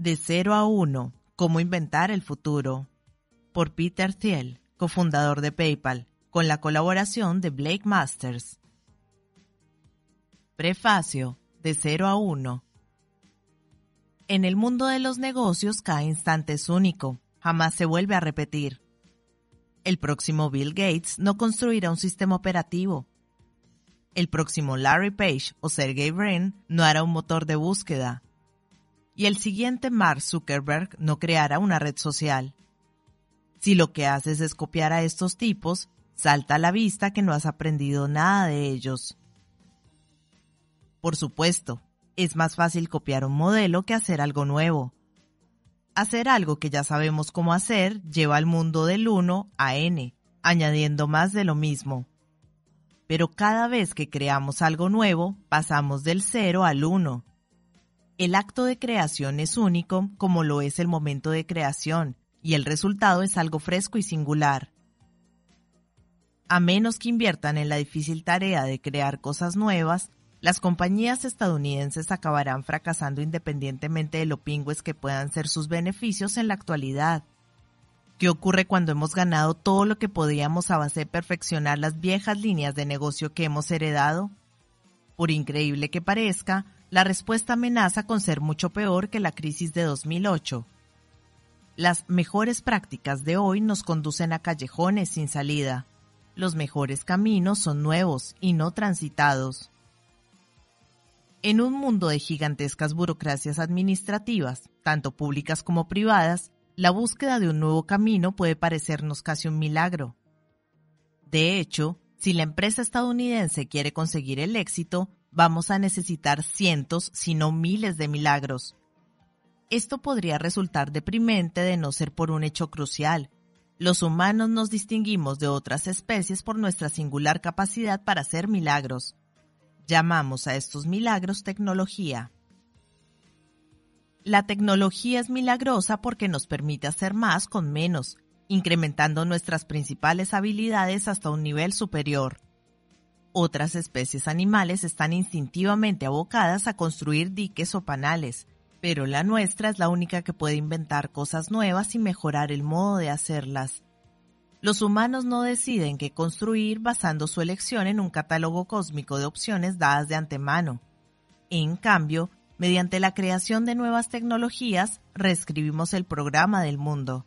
De 0 a 1. Cómo inventar el futuro. Por Peter Thiel, cofundador de PayPal, con la colaboración de Blake Masters. Prefacio. De 0 a 1. En el mundo de los negocios cada instante es único, jamás se vuelve a repetir. El próximo Bill Gates no construirá un sistema operativo. El próximo Larry Page o Sergey Brin no hará un motor de búsqueda y el siguiente Mark Zuckerberg no creará una red social. Si lo que haces es copiar a estos tipos, salta a la vista que no has aprendido nada de ellos. Por supuesto, es más fácil copiar un modelo que hacer algo nuevo. Hacer algo que ya sabemos cómo hacer lleva al mundo del 1 a n, añadiendo más de lo mismo. Pero cada vez que creamos algo nuevo, pasamos del 0 al 1 el acto de creación es único como lo es el momento de creación, y el resultado es algo fresco y singular. A menos que inviertan en la difícil tarea de crear cosas nuevas, las compañías estadounidenses acabarán fracasando independientemente de lo pingües que puedan ser sus beneficios en la actualidad. ¿Qué ocurre cuando hemos ganado todo lo que podíamos a base de perfeccionar las viejas líneas de negocio que hemos heredado? Por increíble que parezca, la respuesta amenaza con ser mucho peor que la crisis de 2008. Las mejores prácticas de hoy nos conducen a callejones sin salida. Los mejores caminos son nuevos y no transitados. En un mundo de gigantescas burocracias administrativas, tanto públicas como privadas, la búsqueda de un nuevo camino puede parecernos casi un milagro. De hecho, si la empresa estadounidense quiere conseguir el éxito, vamos a necesitar cientos, si no miles de milagros. Esto podría resultar deprimente de no ser por un hecho crucial. Los humanos nos distinguimos de otras especies por nuestra singular capacidad para hacer milagros. Llamamos a estos milagros tecnología. La tecnología es milagrosa porque nos permite hacer más con menos, incrementando nuestras principales habilidades hasta un nivel superior. Otras especies animales están instintivamente abocadas a construir diques o panales, pero la nuestra es la única que puede inventar cosas nuevas y mejorar el modo de hacerlas. Los humanos no deciden qué construir basando su elección en un catálogo cósmico de opciones dadas de antemano. En cambio, mediante la creación de nuevas tecnologías, reescribimos el programa del mundo.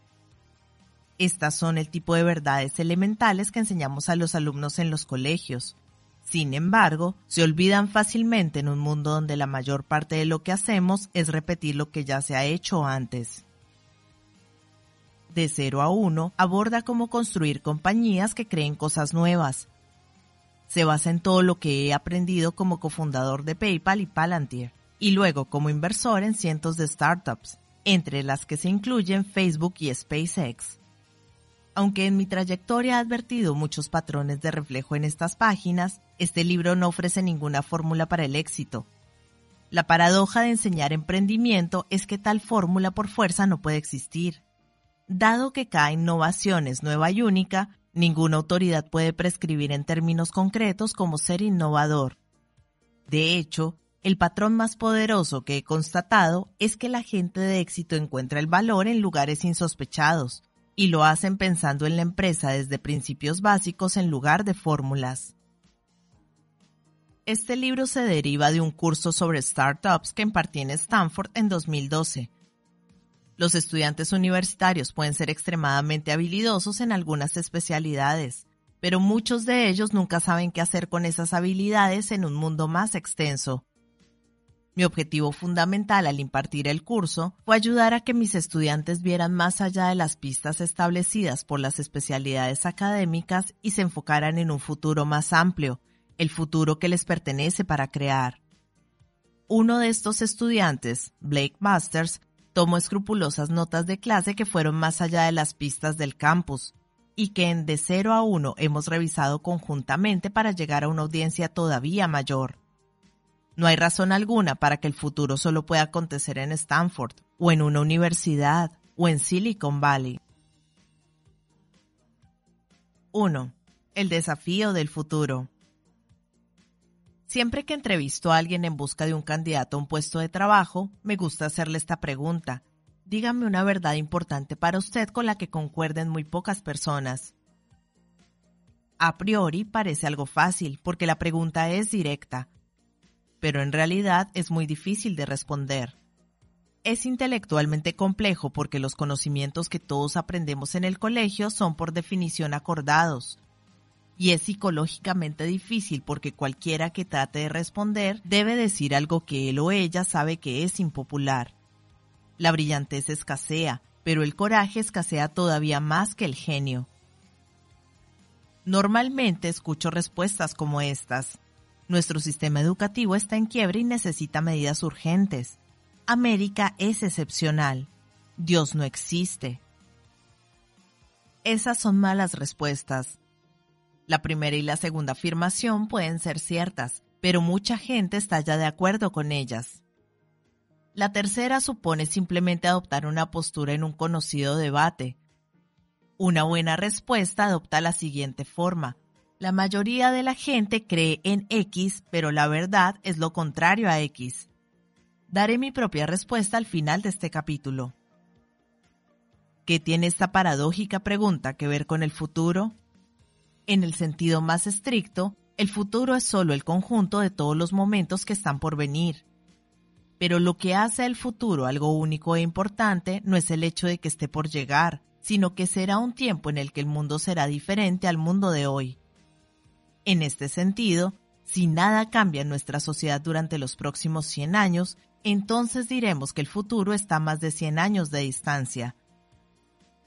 Estas son el tipo de verdades elementales que enseñamos a los alumnos en los colegios. Sin embargo, se olvidan fácilmente en un mundo donde la mayor parte de lo que hacemos es repetir lo que ya se ha hecho antes. De 0 a 1 aborda cómo construir compañías que creen cosas nuevas. Se basa en todo lo que he aprendido como cofundador de PayPal y Palantir, y luego como inversor en cientos de startups, entre las que se incluyen Facebook y SpaceX. Aunque en mi trayectoria he advertido muchos patrones de reflejo en estas páginas, este libro no ofrece ninguna fórmula para el éxito. La paradoja de enseñar emprendimiento es que tal fórmula por fuerza no puede existir. Dado que cada innovación es nueva y única, ninguna autoridad puede prescribir en términos concretos cómo ser innovador. De hecho, el patrón más poderoso que he constatado es que la gente de éxito encuentra el valor en lugares insospechados, y lo hacen pensando en la empresa desde principios básicos en lugar de fórmulas. Este libro se deriva de un curso sobre startups que impartí en Stanford en 2012. Los estudiantes universitarios pueden ser extremadamente habilidosos en algunas especialidades, pero muchos de ellos nunca saben qué hacer con esas habilidades en un mundo más extenso. Mi objetivo fundamental al impartir el curso fue ayudar a que mis estudiantes vieran más allá de las pistas establecidas por las especialidades académicas y se enfocaran en un futuro más amplio, el futuro que les pertenece para crear. Uno de estos estudiantes, Blake Masters, tomó escrupulosas notas de clase que fueron más allá de las pistas del campus y que en de 0 a 1 hemos revisado conjuntamente para llegar a una audiencia todavía mayor. No hay razón alguna para que el futuro solo pueda acontecer en Stanford, o en una universidad, o en Silicon Valley. 1. El desafío del futuro. Siempre que entrevisto a alguien en busca de un candidato a un puesto de trabajo, me gusta hacerle esta pregunta. Dígame una verdad importante para usted con la que concuerden muy pocas personas. A priori parece algo fácil porque la pregunta es directa, pero en realidad es muy difícil de responder. Es intelectualmente complejo porque los conocimientos que todos aprendemos en el colegio son por definición acordados, y es psicológicamente difícil porque cualquiera que trate de responder debe decir algo que él o ella sabe que es impopular. La brillantez escasea, pero el coraje escasea todavía más que el genio. Normalmente escucho respuestas como estas. Nuestro sistema educativo está en quiebra y necesita medidas urgentes. América es excepcional. Dios no existe. Esas son malas respuestas. La primera y la segunda afirmación pueden ser ciertas, pero mucha gente está ya de acuerdo con ellas. La tercera supone simplemente adoptar una postura en un conocido debate. Una buena respuesta adopta la siguiente forma. La mayoría de la gente cree en X, pero la verdad es lo contrario a X. Daré mi propia respuesta al final de este capítulo. ¿Qué tiene esta paradójica pregunta que ver con el futuro? En el sentido más estricto, el futuro es solo el conjunto de todos los momentos que están por venir. Pero lo que hace el futuro algo único e importante no es el hecho de que esté por llegar, sino que será un tiempo en el que el mundo será diferente al mundo de hoy. En este sentido, si nada cambia en nuestra sociedad durante los próximos 100 años, entonces diremos que el futuro está más de 100 años de distancia,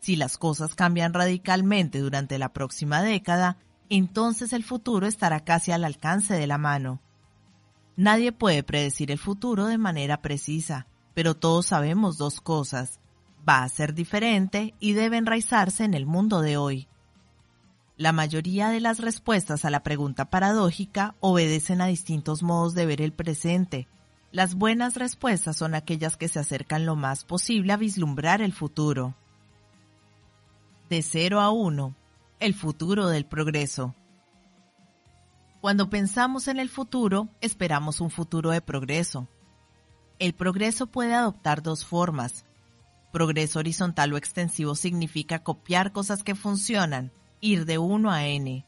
si las cosas cambian radicalmente durante la próxima década, entonces el futuro estará casi al alcance de la mano. Nadie puede predecir el futuro de manera precisa, pero todos sabemos dos cosas. Va a ser diferente y debe enraizarse en el mundo de hoy. La mayoría de las respuestas a la pregunta paradójica obedecen a distintos modos de ver el presente. Las buenas respuestas son aquellas que se acercan lo más posible a vislumbrar el futuro de 0 a 1, el futuro del progreso. Cuando pensamos en el futuro, esperamos un futuro de progreso. El progreso puede adoptar dos formas. Progreso horizontal o extensivo significa copiar cosas que funcionan, ir de 1 a n.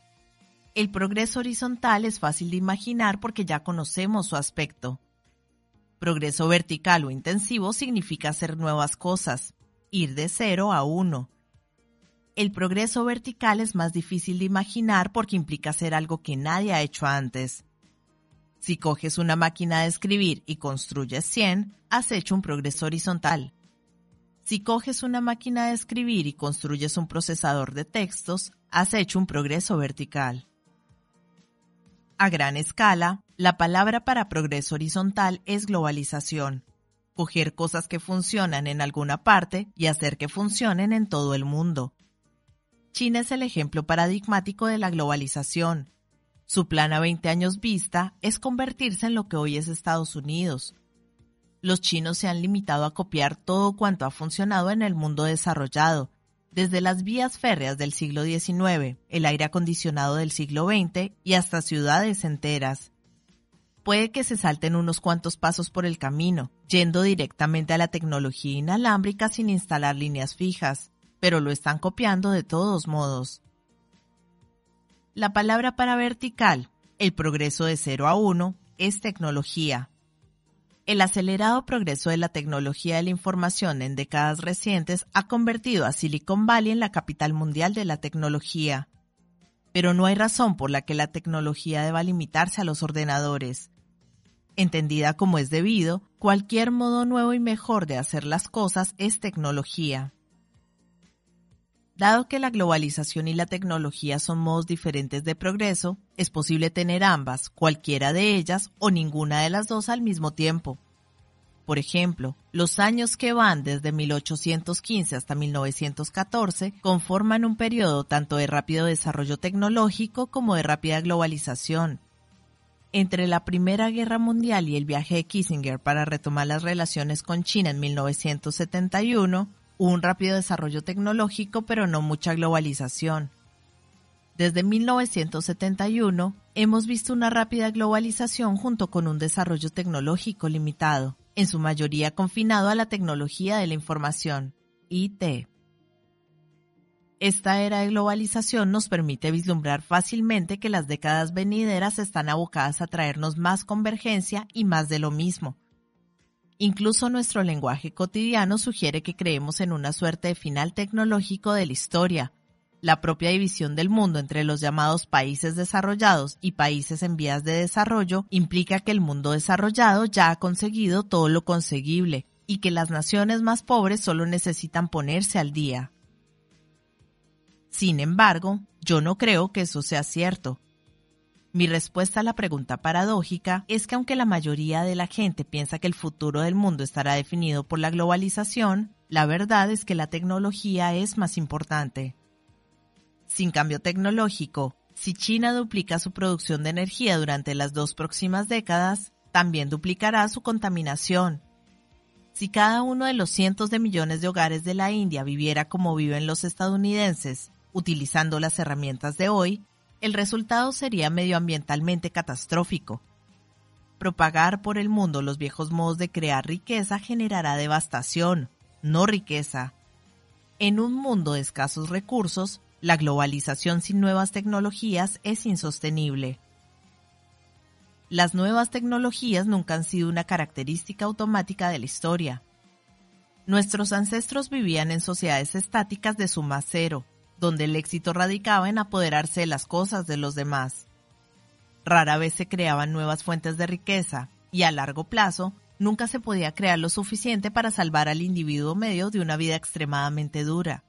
El progreso horizontal es fácil de imaginar porque ya conocemos su aspecto. Progreso vertical o intensivo significa hacer nuevas cosas, ir de 0 a 1 el progreso vertical es más difícil de imaginar porque implica hacer algo que nadie ha hecho antes. Si coges una máquina de escribir y construyes 100, has hecho un progreso horizontal. Si coges una máquina de escribir y construyes un procesador de textos, has hecho un progreso vertical. A gran escala, la palabra para progreso horizontal es globalización. Coger cosas que funcionan en alguna parte y hacer que funcionen en todo el mundo. China es el ejemplo paradigmático de la globalización. Su plan a 20 años vista es convertirse en lo que hoy es Estados Unidos. Los chinos se han limitado a copiar todo cuanto ha funcionado en el mundo desarrollado, desde las vías férreas del siglo XIX, el aire acondicionado del siglo XX y hasta ciudades enteras. Puede que se salten unos cuantos pasos por el camino, yendo directamente a la tecnología inalámbrica sin instalar líneas fijas, pero lo están copiando de todos modos. La palabra para vertical, el progreso de 0 a 1, es tecnología. El acelerado progreso de la tecnología de la información en décadas recientes ha convertido a Silicon Valley en la capital mundial de la tecnología. Pero no hay razón por la que la tecnología deba limitarse a los ordenadores. Entendida como es debido, cualquier modo nuevo y mejor de hacer las cosas es tecnología. Dado que la globalización y la tecnología son modos diferentes de progreso, es posible tener ambas, cualquiera de ellas o ninguna de las dos al mismo tiempo. Por ejemplo, los años que van desde 1815 hasta 1914 conforman un periodo tanto de rápido desarrollo tecnológico como de rápida globalización. Entre la Primera Guerra Mundial y el viaje de Kissinger para retomar las relaciones con China en 1971, un rápido desarrollo tecnológico, pero no mucha globalización. Desde 1971, hemos visto una rápida globalización junto con un desarrollo tecnológico limitado, en su mayoría confinado a la tecnología de la información, IT. Esta era de globalización nos permite vislumbrar fácilmente que las décadas venideras están abocadas a traernos más convergencia y más de lo mismo. Incluso nuestro lenguaje cotidiano sugiere que creemos en una suerte de final tecnológico de la historia. La propia división del mundo entre los llamados países desarrollados y países en vías de desarrollo implica que el mundo desarrollado ya ha conseguido todo lo conseguible y que las naciones más pobres solo necesitan ponerse al día. Sin embargo, yo no creo que eso sea cierto. Mi respuesta a la pregunta paradójica es que aunque la mayoría de la gente piensa que el futuro del mundo estará definido por la globalización, la verdad es que la tecnología es más importante. Sin cambio tecnológico, si China duplica su producción de energía durante las dos próximas décadas, también duplicará su contaminación. Si cada uno de los cientos de millones de hogares de la India viviera como viven los estadounidenses, utilizando las herramientas de hoy, el resultado sería medioambientalmente catastrófico. Propagar por el mundo los viejos modos de crear riqueza generará devastación, no riqueza. En un mundo de escasos recursos, la globalización sin nuevas tecnologías es insostenible. Las nuevas tecnologías nunca han sido una característica automática de la historia. Nuestros ancestros vivían en sociedades estáticas de suma cero, donde el éxito radicaba en apoderarse de las cosas de los demás. Rara vez se creaban nuevas fuentes de riqueza y a largo plazo nunca se podía crear lo suficiente para salvar al individuo medio de una vida extremadamente dura.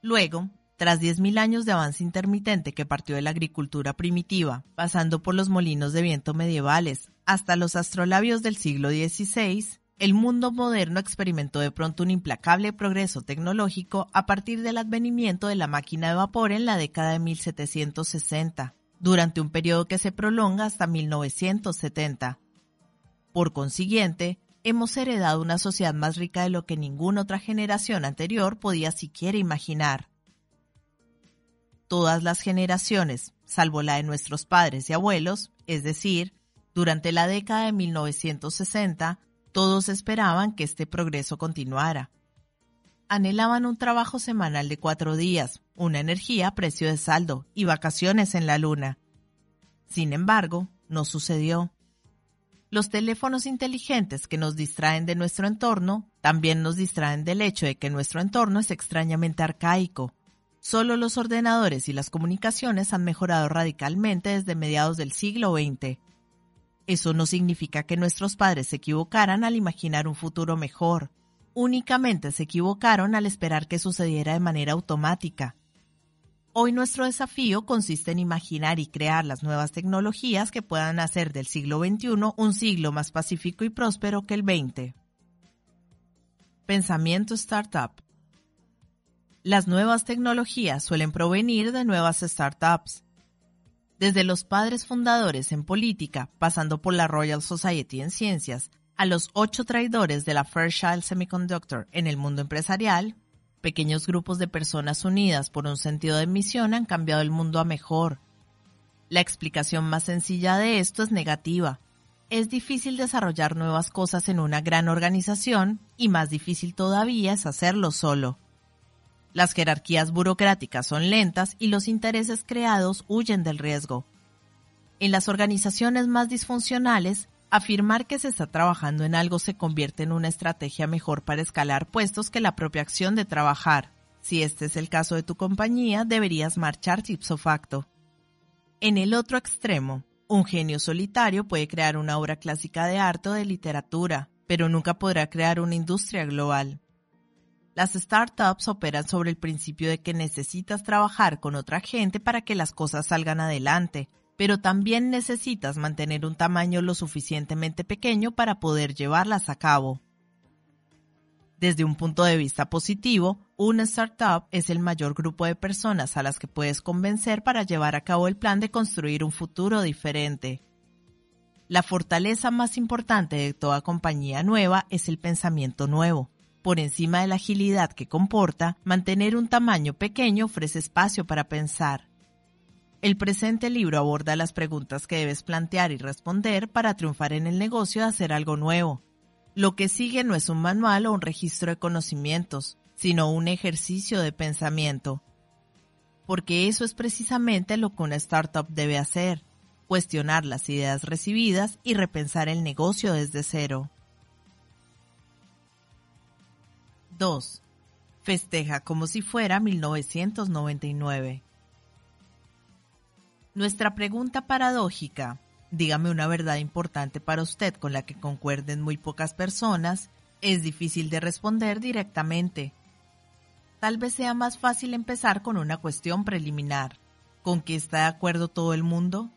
Luego, tras 10.000 años de avance intermitente que partió de la agricultura primitiva, pasando por los molinos de viento medievales hasta los astrolabios del siglo XVI, el mundo moderno experimentó de pronto un implacable progreso tecnológico a partir del advenimiento de la máquina de vapor en la década de 1760, durante un periodo que se prolonga hasta 1970. Por consiguiente, hemos heredado una sociedad más rica de lo que ninguna otra generación anterior podía siquiera imaginar. Todas las generaciones, salvo la de nuestros padres y abuelos, es decir, durante la década de 1960, todos esperaban que este progreso continuara. Anhelaban un trabajo semanal de cuatro días, una energía a precio de saldo y vacaciones en la luna. Sin embargo, no sucedió. Los teléfonos inteligentes que nos distraen de nuestro entorno también nos distraen del hecho de que nuestro entorno es extrañamente arcaico. Solo los ordenadores y las comunicaciones han mejorado radicalmente desde mediados del siglo XX. Eso no significa que nuestros padres se equivocaran al imaginar un futuro mejor. Únicamente se equivocaron al esperar que sucediera de manera automática. Hoy nuestro desafío consiste en imaginar y crear las nuevas tecnologías que puedan hacer del siglo XXI un siglo más pacífico y próspero que el XX. Pensamiento Startup Las nuevas tecnologías suelen provenir de nuevas startups, desde los padres fundadores en política, pasando por la Royal Society en ciencias, a los ocho traidores de la Fairchild Semiconductor en el mundo empresarial, pequeños grupos de personas unidas por un sentido de misión han cambiado el mundo a mejor. La explicación más sencilla de esto es negativa. Es difícil desarrollar nuevas cosas en una gran organización y más difícil todavía es hacerlo solo. Las jerarquías burocráticas son lentas y los intereses creados huyen del riesgo. En las organizaciones más disfuncionales, afirmar que se está trabajando en algo se convierte en una estrategia mejor para escalar puestos que la propia acción de trabajar. Si este es el caso de tu compañía, deberías marchar ipso facto. En el otro extremo, un genio solitario puede crear una obra clásica de arte o de literatura, pero nunca podrá crear una industria global. Las startups operan sobre el principio de que necesitas trabajar con otra gente para que las cosas salgan adelante, pero también necesitas mantener un tamaño lo suficientemente pequeño para poder llevarlas a cabo. Desde un punto de vista positivo, una startup es el mayor grupo de personas a las que puedes convencer para llevar a cabo el plan de construir un futuro diferente. La fortaleza más importante de toda compañía nueva es el pensamiento nuevo por encima de la agilidad que comporta, mantener un tamaño pequeño ofrece espacio para pensar. El presente libro aborda las preguntas que debes plantear y responder para triunfar en el negocio de hacer algo nuevo. Lo que sigue no es un manual o un registro de conocimientos, sino un ejercicio de pensamiento. Porque eso es precisamente lo que una startup debe hacer, cuestionar las ideas recibidas y repensar el negocio desde cero. 2. Festeja como si fuera 1999. Nuestra pregunta paradójica, dígame una verdad importante para usted con la que concuerden muy pocas personas, es difícil de responder directamente. Tal vez sea más fácil empezar con una cuestión preliminar. ¿Con qué está de acuerdo todo el mundo?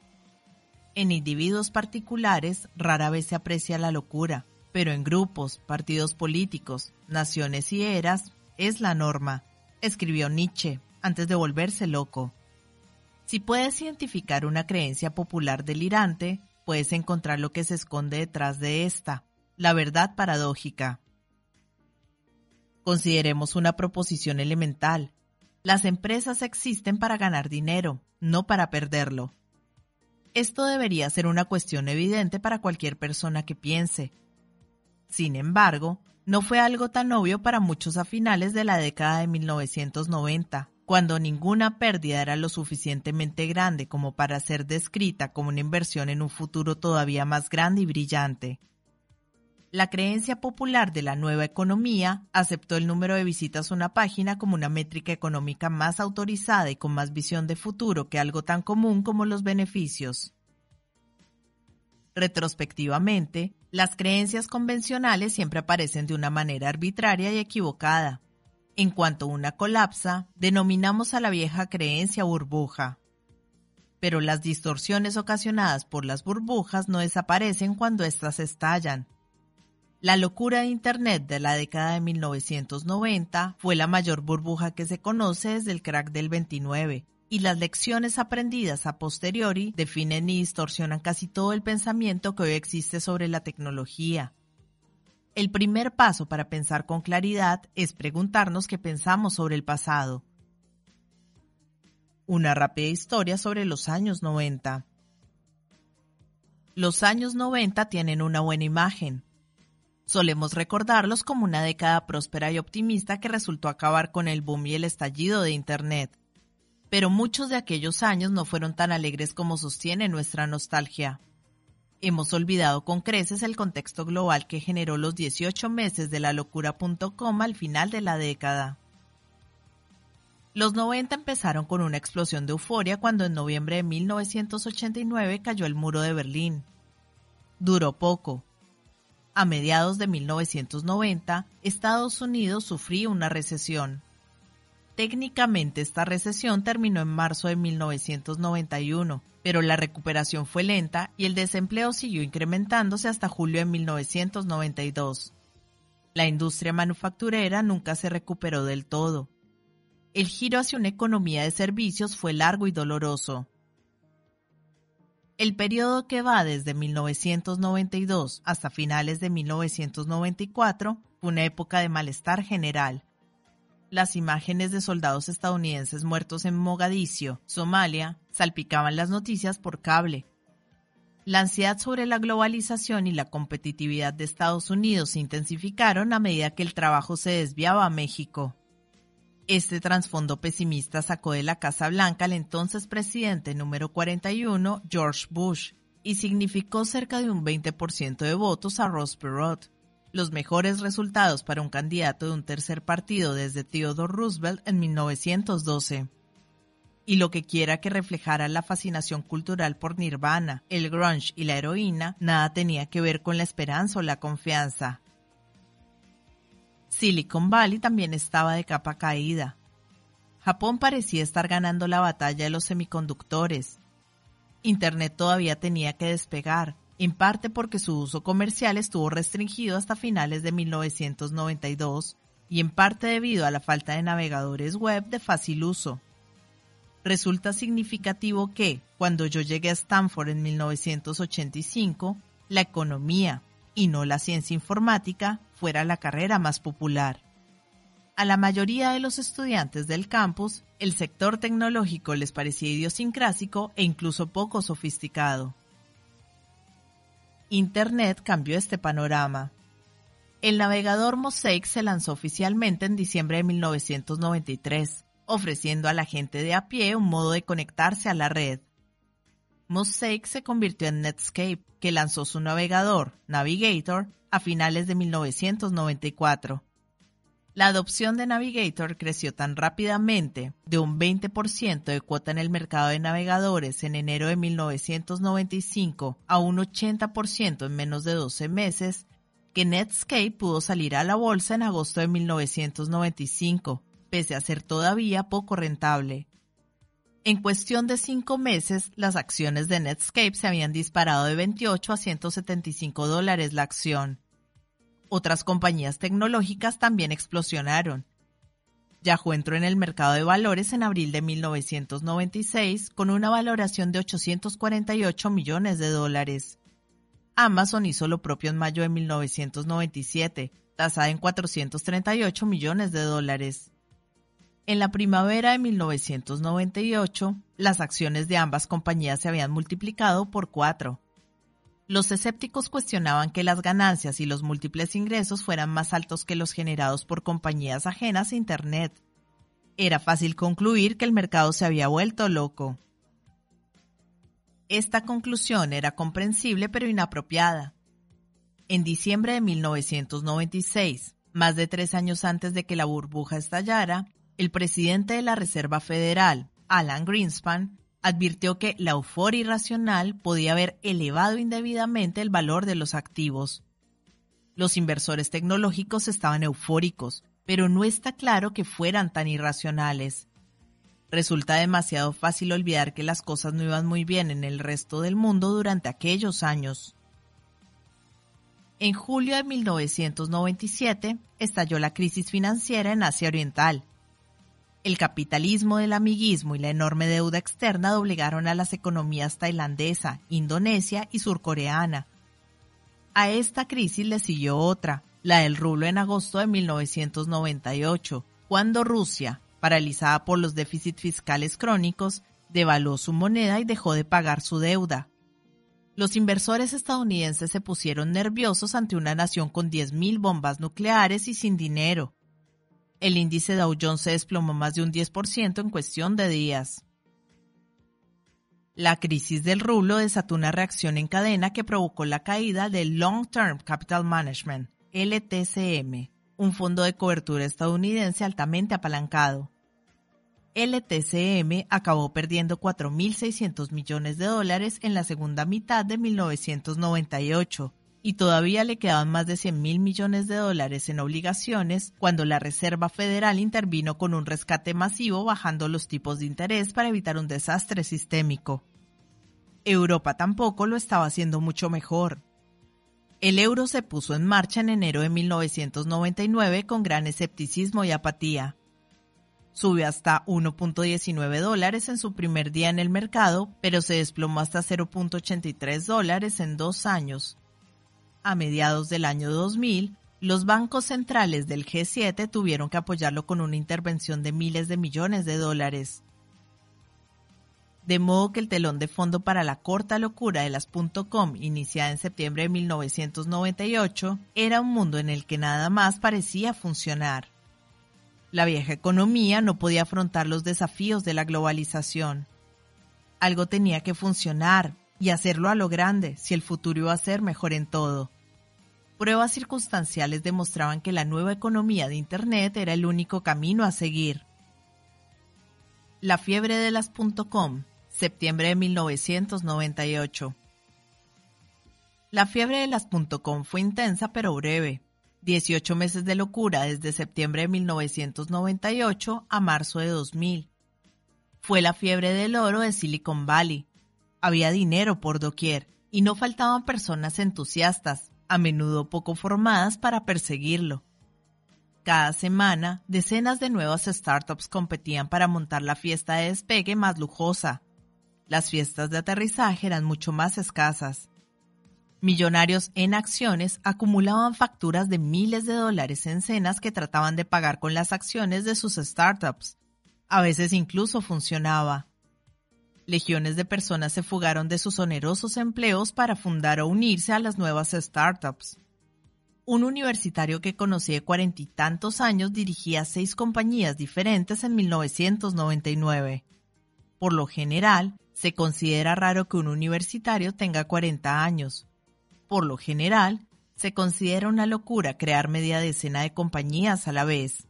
En individuos particulares rara vez se aprecia la locura, pero en grupos, partidos políticos, naciones y eras es la norma, escribió Nietzsche antes de volverse loco. Si puedes identificar una creencia popular delirante, puedes encontrar lo que se esconde detrás de esta, la verdad paradójica. Consideremos una proposición elemental. Las empresas existen para ganar dinero, no para perderlo. Esto debería ser una cuestión evidente para cualquier persona que piense. Sin embargo, no fue algo tan obvio para muchos a finales de la década de 1990, cuando ninguna pérdida era lo suficientemente grande como para ser descrita como una inversión en un futuro todavía más grande y brillante. La creencia popular de la nueva economía aceptó el número de visitas a una página como una métrica económica más autorizada y con más visión de futuro que algo tan común como los beneficios. Retrospectivamente, las creencias convencionales siempre aparecen de una manera arbitraria y equivocada. En cuanto una colapsa, denominamos a la vieja creencia burbuja. Pero las distorsiones ocasionadas por las burbujas no desaparecen cuando éstas estallan. La locura de Internet de la década de 1990 fue la mayor burbuja que se conoce desde el crack del 29, y las lecciones aprendidas a posteriori definen y distorsionan casi todo el pensamiento que hoy existe sobre la tecnología. El primer paso para pensar con claridad es preguntarnos qué pensamos sobre el pasado. Una rápida historia sobre los años 90. Los años 90 tienen una buena imagen. Solemos recordarlos como una década próspera y optimista que resultó acabar con el boom y el estallido de Internet pero muchos de aquellos años no fueron tan alegres como sostiene nuestra nostalgia. Hemos olvidado con creces el contexto global que generó los 18 meses de la locura.com al final de la década. Los 90 empezaron con una explosión de euforia cuando en noviembre de 1989 cayó el muro de Berlín. Duró poco. A mediados de 1990, Estados Unidos sufrió una recesión. Técnicamente esta recesión terminó en marzo de 1991, pero la recuperación fue lenta y el desempleo siguió incrementándose hasta julio de 1992. La industria manufacturera nunca se recuperó del todo. El giro hacia una economía de servicios fue largo y doloroso. El periodo que va desde 1992 hasta finales de 1994 fue una época de malestar general, las imágenes de soldados estadounidenses muertos en Mogadiscio, Somalia, salpicaban las noticias por cable. La ansiedad sobre la globalización y la competitividad de Estados Unidos se intensificaron a medida que el trabajo se desviaba a México. Este trasfondo pesimista sacó de la Casa Blanca al entonces presidente número 41, George Bush, y significó cerca de un 20% de votos a Ross Perot, los mejores resultados para un candidato de un tercer partido desde Theodore Roosevelt en 1912. Y lo que quiera que reflejara la fascinación cultural por Nirvana, el grunge y la heroína, nada tenía que ver con la esperanza o la confianza. Silicon Valley también estaba de capa caída. Japón parecía estar ganando la batalla de los semiconductores. Internet todavía tenía que despegar, en parte porque su uso comercial estuvo restringido hasta finales de 1992 y en parte debido a la falta de navegadores web de fácil uso. Resulta significativo que, cuando yo llegué a Stanford en 1985, la economía, y no la ciencia informática, fuera la carrera más popular. A la mayoría de los estudiantes del campus, el sector tecnológico les parecía idiosincrásico e incluso poco sofisticado. Internet cambió este panorama. El navegador Mosaic se lanzó oficialmente en diciembre de 1993, ofreciendo a la gente de a pie un modo de conectarse a la red. Mosaic se convirtió en Netscape, que lanzó su navegador, Navigator, a finales de 1994. La adopción de Navigator creció tan rápidamente, de un 20% de cuota en el mercado de navegadores en enero de 1995 a un 80% en menos de 12 meses, que Netscape pudo salir a la bolsa en agosto de 1995, pese a ser todavía poco rentable. En cuestión de cinco meses, las acciones de Netscape se habían disparado de 28 a 175 dólares la acción. Otras compañías tecnológicas también explosionaron. Yahoo entró en el mercado de valores en abril de 1996 con una valoración de 848 millones de dólares. Amazon hizo lo propio en mayo de 1997, tasada en 438 millones de dólares. En la primavera de 1998, las acciones de ambas compañías se habían multiplicado por cuatro. Los escépticos cuestionaban que las ganancias y los múltiples ingresos fueran más altos que los generados por compañías ajenas a Internet. Era fácil concluir que el mercado se había vuelto loco. Esta conclusión era comprensible pero inapropiada. En diciembre de 1996, más de tres años antes de que la burbuja estallara, el presidente de la Reserva Federal, Alan Greenspan, advirtió que la euforia irracional podía haber elevado indebidamente el valor de los activos. Los inversores tecnológicos estaban eufóricos, pero no está claro que fueran tan irracionales. Resulta demasiado fácil olvidar que las cosas no iban muy bien en el resto del mundo durante aquellos años. En julio de 1997 estalló la crisis financiera en Asia Oriental, el capitalismo del amiguismo y la enorme deuda externa doblegaron a las economías tailandesa, indonesia y surcoreana. A esta crisis le siguió otra, la del rublo en agosto de 1998, cuando Rusia, paralizada por los déficits fiscales crónicos, devaluó su moneda y dejó de pagar su deuda. Los inversores estadounidenses se pusieron nerviosos ante una nación con 10.000 bombas nucleares y sin dinero el índice Dow Jones se desplomó más de un 10% en cuestión de días. La crisis del rublo desató una reacción en cadena que provocó la caída del Long Term Capital Management, LTCM, un fondo de cobertura estadounidense altamente apalancado. LTCM acabó perdiendo 4.600 millones de dólares en la segunda mitad de 1998 y todavía le quedaban más de 100 mil millones de dólares en obligaciones cuando la Reserva Federal intervino con un rescate masivo bajando los tipos de interés para evitar un desastre sistémico. Europa tampoco lo estaba haciendo mucho mejor. El euro se puso en marcha en enero de 1999 con gran escepticismo y apatía. Subió hasta 1.19 dólares en su primer día en el mercado, pero se desplomó hasta 0.83 dólares en dos años, a mediados del año 2000, los bancos centrales del G7 tuvieron que apoyarlo con una intervención de miles de millones de dólares. De modo que el telón de fondo para la corta locura de las .com, iniciada en septiembre de 1998, era un mundo en el que nada más parecía funcionar. La vieja economía no podía afrontar los desafíos de la globalización. Algo tenía que funcionar, y hacerlo a lo grande si el futuro iba a ser mejor en todo. Pruebas circunstanciales demostraban que la nueva economía de Internet era el único camino a seguir. La fiebre de las .com, septiembre de 1998. La fiebre de las .com fue intensa pero breve. 18 meses de locura desde septiembre de 1998 a marzo de 2000. Fue la fiebre del oro de Silicon Valley, había dinero por doquier y no faltaban personas entusiastas, a menudo poco formadas, para perseguirlo. Cada semana, decenas de nuevas startups competían para montar la fiesta de despegue más lujosa. Las fiestas de aterrizaje eran mucho más escasas. Millonarios en acciones acumulaban facturas de miles de dólares en cenas que trataban de pagar con las acciones de sus startups. A veces incluso funcionaba. Legiones de personas se fugaron de sus onerosos empleos para fundar o unirse a las nuevas startups. Un universitario que conocí de cuarenta y tantos años dirigía seis compañías diferentes en 1999. Por lo general, se considera raro que un universitario tenga 40 años. Por lo general, se considera una locura crear media decena de compañías a la vez.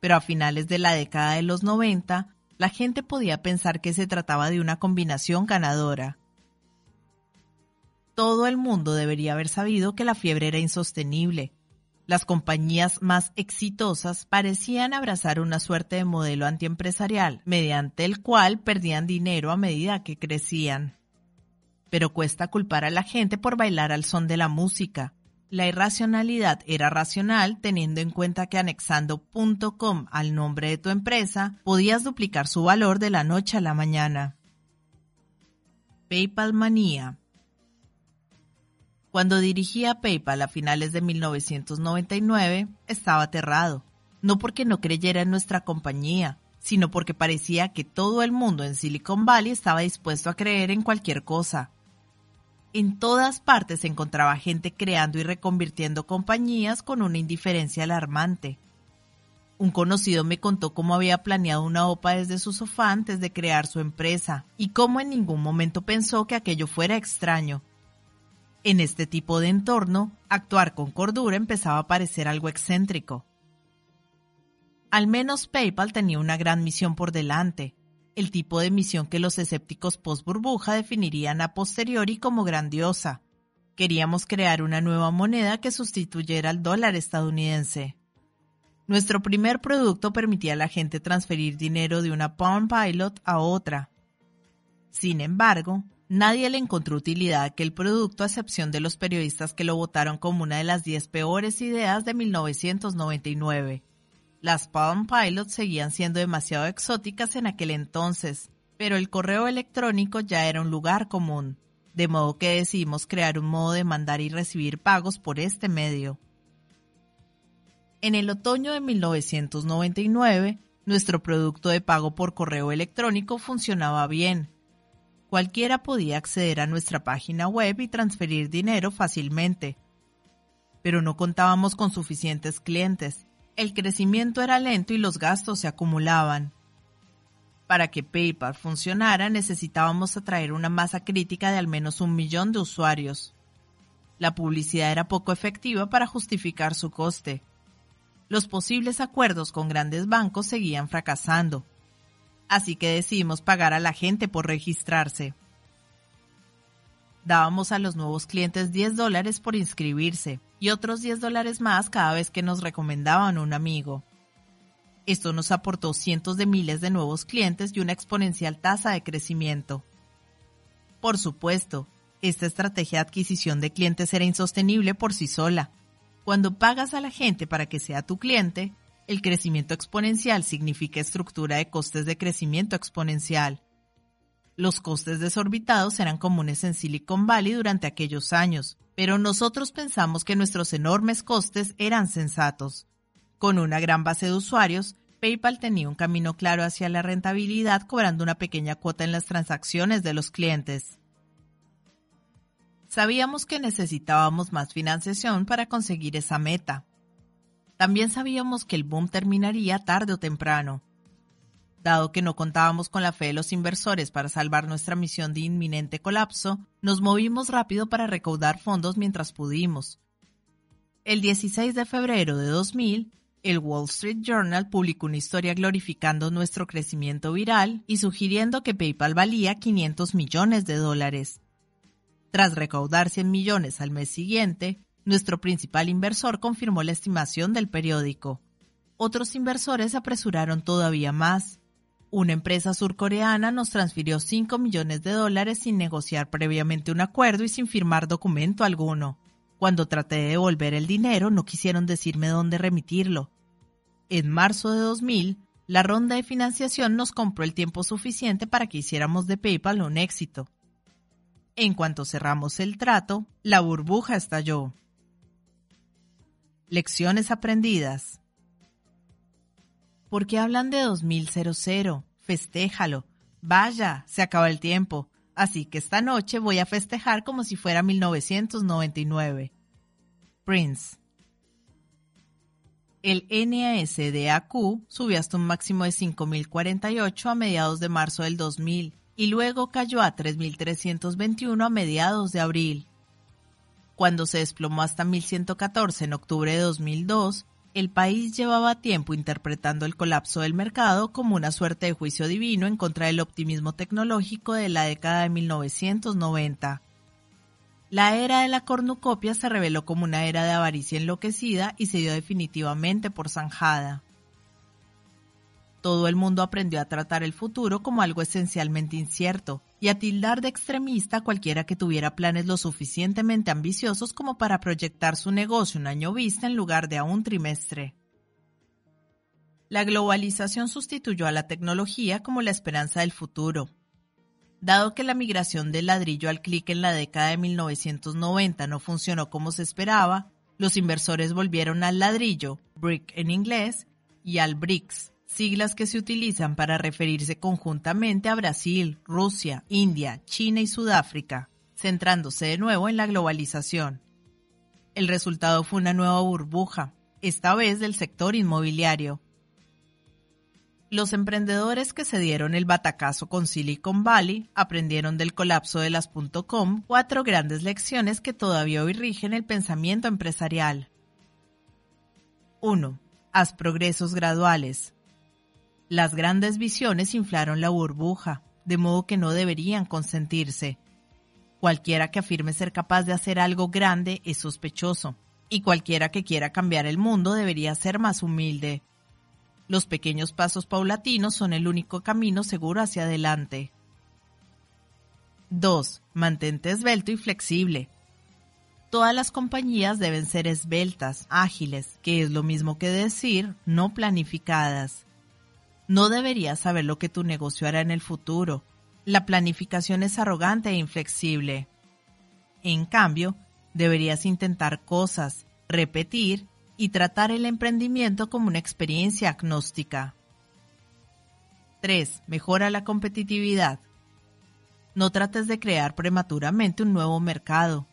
Pero a finales de la década de los 90, la gente podía pensar que se trataba de una combinación ganadora. Todo el mundo debería haber sabido que la fiebre era insostenible. Las compañías más exitosas parecían abrazar una suerte de modelo antiempresarial, mediante el cual perdían dinero a medida que crecían. Pero cuesta culpar a la gente por bailar al son de la música. La irracionalidad era racional teniendo en cuenta que anexando .com al nombre de tu empresa podías duplicar su valor de la noche a la mañana. PayPal Manía Cuando dirigía PayPal a finales de 1999, estaba aterrado, no porque no creyera en nuestra compañía, sino porque parecía que todo el mundo en Silicon Valley estaba dispuesto a creer en cualquier cosa. En todas partes se encontraba gente creando y reconvirtiendo compañías con una indiferencia alarmante. Un conocido me contó cómo había planeado una OPA desde su sofá antes de crear su empresa y cómo en ningún momento pensó que aquello fuera extraño. En este tipo de entorno, actuar con cordura empezaba a parecer algo excéntrico. Al menos PayPal tenía una gran misión por delante, el tipo de misión que los escépticos post-burbuja definirían a posteriori como grandiosa. Queríamos crear una nueva moneda que sustituyera al dólar estadounidense. Nuestro primer producto permitía a la gente transferir dinero de una Palm Pilot a otra. Sin embargo, nadie le encontró utilidad a aquel producto a excepción de los periodistas que lo votaron como una de las 10 peores ideas de 1999. Las Palm Pilot seguían siendo demasiado exóticas en aquel entonces, pero el correo electrónico ya era un lugar común, de modo que decidimos crear un modo de mandar y recibir pagos por este medio. En el otoño de 1999, nuestro producto de pago por correo electrónico funcionaba bien. Cualquiera podía acceder a nuestra página web y transferir dinero fácilmente. Pero no contábamos con suficientes clientes el crecimiento era lento y los gastos se acumulaban. Para que PayPal funcionara necesitábamos atraer una masa crítica de al menos un millón de usuarios. La publicidad era poco efectiva para justificar su coste. Los posibles acuerdos con grandes bancos seguían fracasando. Así que decidimos pagar a la gente por registrarse. Dábamos a los nuevos clientes 10 dólares por inscribirse y otros 10 dólares más cada vez que nos recomendaban un amigo. Esto nos aportó cientos de miles de nuevos clientes y una exponencial tasa de crecimiento. Por supuesto, esta estrategia de adquisición de clientes era insostenible por sí sola. Cuando pagas a la gente para que sea tu cliente, el crecimiento exponencial significa estructura de costes de crecimiento exponencial. Los costes desorbitados eran comunes en Silicon Valley durante aquellos años, pero nosotros pensamos que nuestros enormes costes eran sensatos. Con una gran base de usuarios, PayPal tenía un camino claro hacia la rentabilidad cobrando una pequeña cuota en las transacciones de los clientes. Sabíamos que necesitábamos más financiación para conseguir esa meta. También sabíamos que el boom terminaría tarde o temprano. Dado que no contábamos con la fe de los inversores para salvar nuestra misión de inminente colapso, nos movimos rápido para recaudar fondos mientras pudimos. El 16 de febrero de 2000, el Wall Street Journal publicó una historia glorificando nuestro crecimiento viral y sugiriendo que PayPal valía 500 millones de dólares. Tras recaudar 100 millones al mes siguiente, nuestro principal inversor confirmó la estimación del periódico. Otros inversores apresuraron todavía más una empresa surcoreana nos transfirió 5 millones de dólares sin negociar previamente un acuerdo y sin firmar documento alguno. Cuando traté de devolver el dinero no quisieron decirme dónde remitirlo. En marzo de 2000, la ronda de financiación nos compró el tiempo suficiente para que hiciéramos de PayPal un éxito. En cuanto cerramos el trato, la burbuja estalló. Lecciones aprendidas. ¿Por qué hablan de 2000? Festéjalo. Vaya, se acaba el tiempo. Así que esta noche voy a festejar como si fuera 1999. Prince. El NASDAQ subió hasta un máximo de 5.048 a mediados de marzo del 2000 y luego cayó a 3.321 a mediados de abril. Cuando se desplomó hasta 1.114 en octubre de 2002, el país llevaba tiempo interpretando el colapso del mercado como una suerte de juicio divino en contra del optimismo tecnológico de la década de 1990. La era de la cornucopia se reveló como una era de avaricia enloquecida y se dio definitivamente por zanjada. Todo el mundo aprendió a tratar el futuro como algo esencialmente incierto y a tildar de extremista cualquiera que tuviera planes lo suficientemente ambiciosos como para proyectar su negocio un año vista en lugar de a un trimestre. La globalización sustituyó a la tecnología como la esperanza del futuro, Dado que la migración del ladrillo al clic en la década de 1990 no funcionó como se esperaba, los inversores volvieron al ladrillo, brick en inglés, y al BRICS, siglas que se utilizan para referirse conjuntamente a Brasil, Rusia, India, China y Sudáfrica, centrándose de nuevo en la globalización. El resultado fue una nueva burbuja, esta vez del sector inmobiliario, los emprendedores que se dieron el batacazo con Silicon Valley aprendieron del colapso de las .com cuatro grandes lecciones que todavía hoy rigen el pensamiento empresarial. 1. Haz progresos graduales. Las grandes visiones inflaron la burbuja, de modo que no deberían consentirse. Cualquiera que afirme ser capaz de hacer algo grande es sospechoso, y cualquiera que quiera cambiar el mundo debería ser más humilde. Los pequeños pasos paulatinos son el único camino seguro hacia adelante. 2. Mantente esbelto y flexible. Todas las compañías deben ser esbeltas, ágiles, que es lo mismo que decir no planificadas. No deberías saber lo que tu negocio hará en el futuro. La planificación es arrogante e inflexible. En cambio, deberías intentar cosas, repetir y tratar el emprendimiento como una experiencia agnóstica. 3. Mejora la competitividad. No trates de crear prematuramente un nuevo mercado.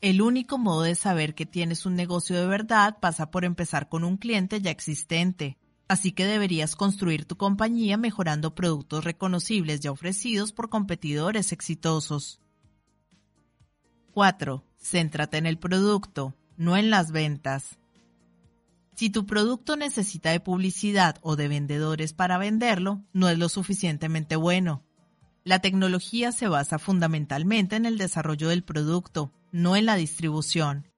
El único modo de saber que tienes un negocio de verdad pasa por empezar con un cliente ya existente, así que deberías construir tu compañía mejorando productos reconocibles ya ofrecidos por competidores exitosos. 4. Céntrate en el producto, no en las ventas. Si tu producto necesita de publicidad o de vendedores para venderlo, no es lo suficientemente bueno. La tecnología se basa fundamentalmente en el desarrollo del producto, no en la distribución.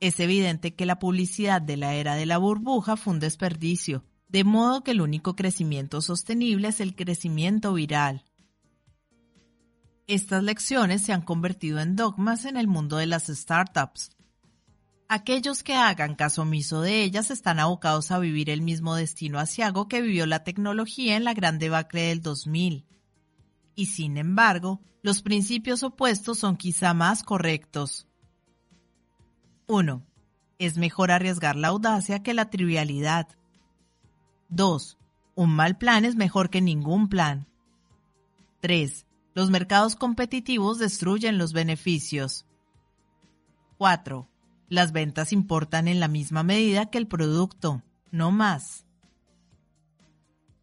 Es evidente que la publicidad de la era de la burbuja fue un desperdicio, de modo que el único crecimiento sostenible es el crecimiento viral. Estas lecciones se han convertido en dogmas en el mundo de las startups, Aquellos que hagan caso omiso de ellas están abocados a vivir el mismo destino asiago que vivió la tecnología en la gran debacle del 2000. Y sin embargo, los principios opuestos son quizá más correctos. 1. Es mejor arriesgar la audacia que la trivialidad. 2. Un mal plan es mejor que ningún plan. 3. Los mercados competitivos destruyen los beneficios. 4. Las ventas importan en la misma medida que el producto, no más.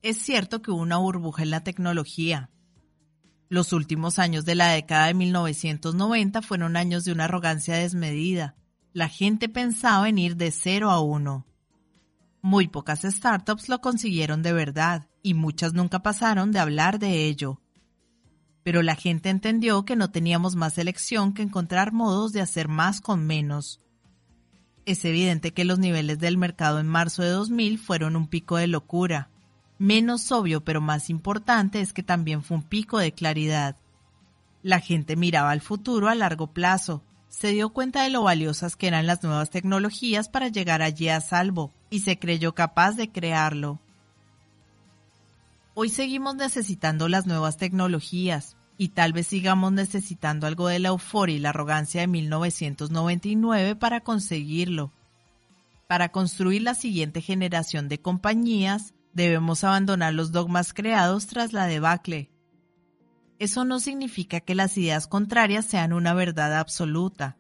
Es cierto que hubo una burbuja en la tecnología. Los últimos años de la década de 1990 fueron años de una arrogancia desmedida. La gente pensaba en ir de cero a uno. Muy pocas startups lo consiguieron de verdad y muchas nunca pasaron de hablar de ello. Pero la gente entendió que no teníamos más elección que encontrar modos de hacer más con menos es evidente que los niveles del mercado en marzo de 2000 fueron un pico de locura. Menos obvio pero más importante es que también fue un pico de claridad. La gente miraba al futuro a largo plazo, se dio cuenta de lo valiosas que eran las nuevas tecnologías para llegar allí a salvo y se creyó capaz de crearlo. Hoy seguimos necesitando las nuevas tecnologías, y tal vez sigamos necesitando algo de la euforia y la arrogancia de 1999 para conseguirlo. Para construir la siguiente generación de compañías, debemos abandonar los dogmas creados tras la debacle. Eso no significa que las ideas contrarias sean una verdad absoluta.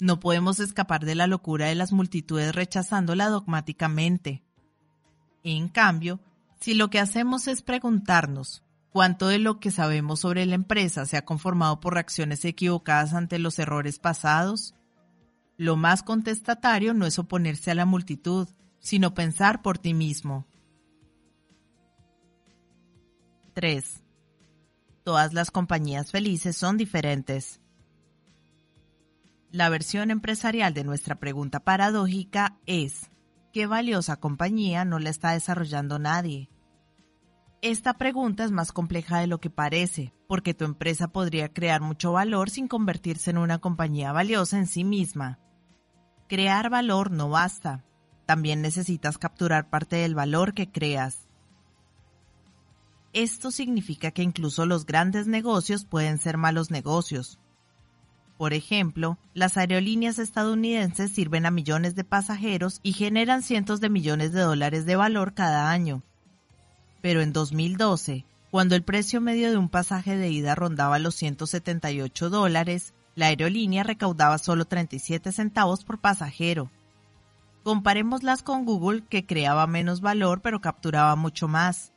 No podemos escapar de la locura de las multitudes rechazándola dogmáticamente. En cambio, si lo que hacemos es preguntarnos cuánto de lo que sabemos sobre la empresa se ha conformado por reacciones equivocadas ante los errores pasados, lo más contestatario no es oponerse a la multitud, sino pensar por ti mismo. 3. Todas las compañías felices son diferentes. La versión empresarial de nuestra pregunta paradójica es, ¿qué valiosa compañía no la está desarrollando nadie? Esta pregunta es más compleja de lo que parece, porque tu empresa podría crear mucho valor sin convertirse en una compañía valiosa en sí misma. Crear valor no basta, también necesitas capturar parte del valor que creas. Esto significa que incluso los grandes negocios pueden ser malos negocios, por ejemplo, las aerolíneas estadounidenses sirven a millones de pasajeros y generan cientos de millones de dólares de valor cada año. Pero en 2012, cuando el precio medio de un pasaje de ida rondaba los 178 dólares, la aerolínea recaudaba solo 37 centavos por pasajero. Comparémoslas con Google, que creaba menos valor pero capturaba mucho más.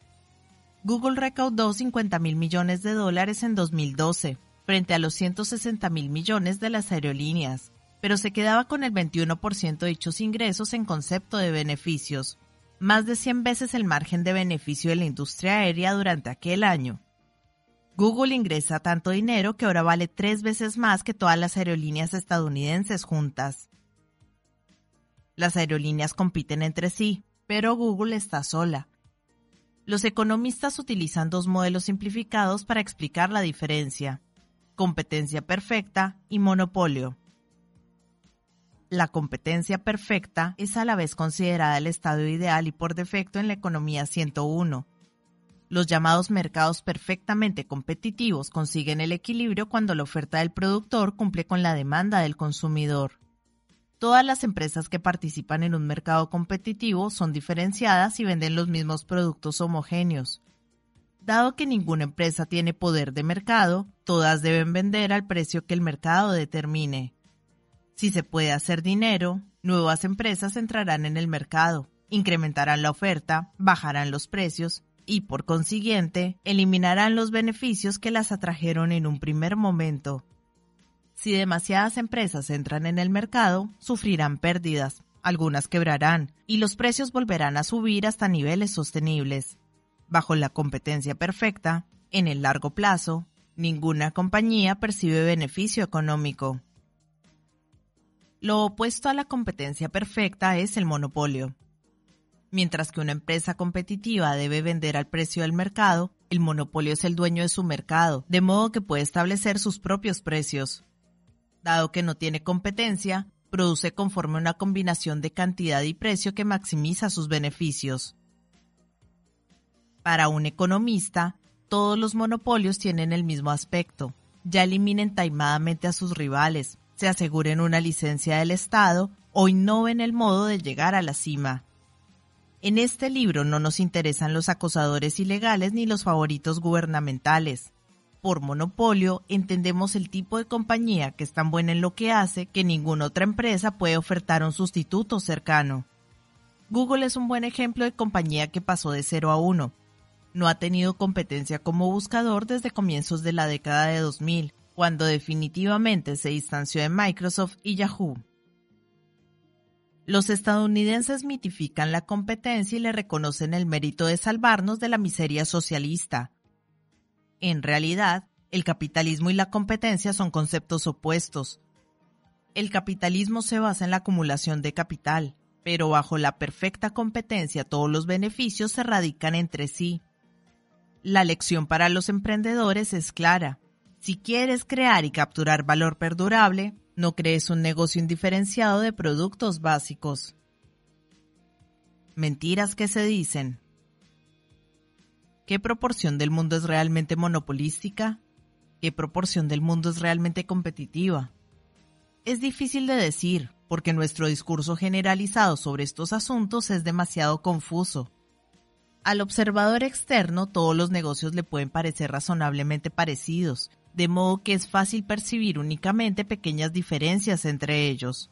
Google recaudó 50 mil millones de dólares en 2012 frente a los 160 mil millones de las aerolíneas, pero se quedaba con el 21% de dichos ingresos en concepto de beneficios, más de 100 veces el margen de beneficio de la industria aérea durante aquel año. Google ingresa tanto dinero que ahora vale tres veces más que todas las aerolíneas estadounidenses juntas. Las aerolíneas compiten entre sí, pero Google está sola. Los economistas utilizan dos modelos simplificados para explicar la diferencia competencia perfecta y monopolio. La competencia perfecta es a la vez considerada el estado ideal y por defecto en la economía 101. Los llamados mercados perfectamente competitivos consiguen el equilibrio cuando la oferta del productor cumple con la demanda del consumidor. Todas las empresas que participan en un mercado competitivo son diferenciadas y venden los mismos productos homogéneos. Dado que ninguna empresa tiene poder de mercado, todas deben vender al precio que el mercado determine. Si se puede hacer dinero, nuevas empresas entrarán en el mercado, incrementarán la oferta, bajarán los precios y, por consiguiente, eliminarán los beneficios que las atrajeron en un primer momento. Si demasiadas empresas entran en el mercado, sufrirán pérdidas, algunas quebrarán y los precios volverán a subir hasta niveles sostenibles. Bajo la competencia perfecta, en el largo plazo, ninguna compañía percibe beneficio económico. Lo opuesto a la competencia perfecta es el monopolio. Mientras que una empresa competitiva debe vender al precio del mercado, el monopolio es el dueño de su mercado, de modo que puede establecer sus propios precios. Dado que no tiene competencia, produce conforme una combinación de cantidad y precio que maximiza sus beneficios. Para un economista, todos los monopolios tienen el mismo aspecto. Ya eliminen taimadamente a sus rivales, se aseguren una licencia del Estado o innoven el modo de llegar a la cima. En este libro no nos interesan los acosadores ilegales ni los favoritos gubernamentales. Por monopolio entendemos el tipo de compañía que es tan buena en lo que hace que ninguna otra empresa puede ofertar un sustituto cercano. Google es un buen ejemplo de compañía que pasó de 0 a 1, no ha tenido competencia como buscador desde comienzos de la década de 2000, cuando definitivamente se distanció de Microsoft y Yahoo. Los estadounidenses mitifican la competencia y le reconocen el mérito de salvarnos de la miseria socialista. En realidad, el capitalismo y la competencia son conceptos opuestos. El capitalismo se basa en la acumulación de capital, pero bajo la perfecta competencia todos los beneficios se radican entre sí. La lección para los emprendedores es clara. Si quieres crear y capturar valor perdurable, no crees un negocio indiferenciado de productos básicos. Mentiras que se dicen. ¿Qué proporción del mundo es realmente monopolística? ¿Qué proporción del mundo es realmente competitiva? Es difícil de decir, porque nuestro discurso generalizado sobre estos asuntos es demasiado confuso. Al observador externo todos los negocios le pueden parecer razonablemente parecidos, de modo que es fácil percibir únicamente pequeñas diferencias entre ellos.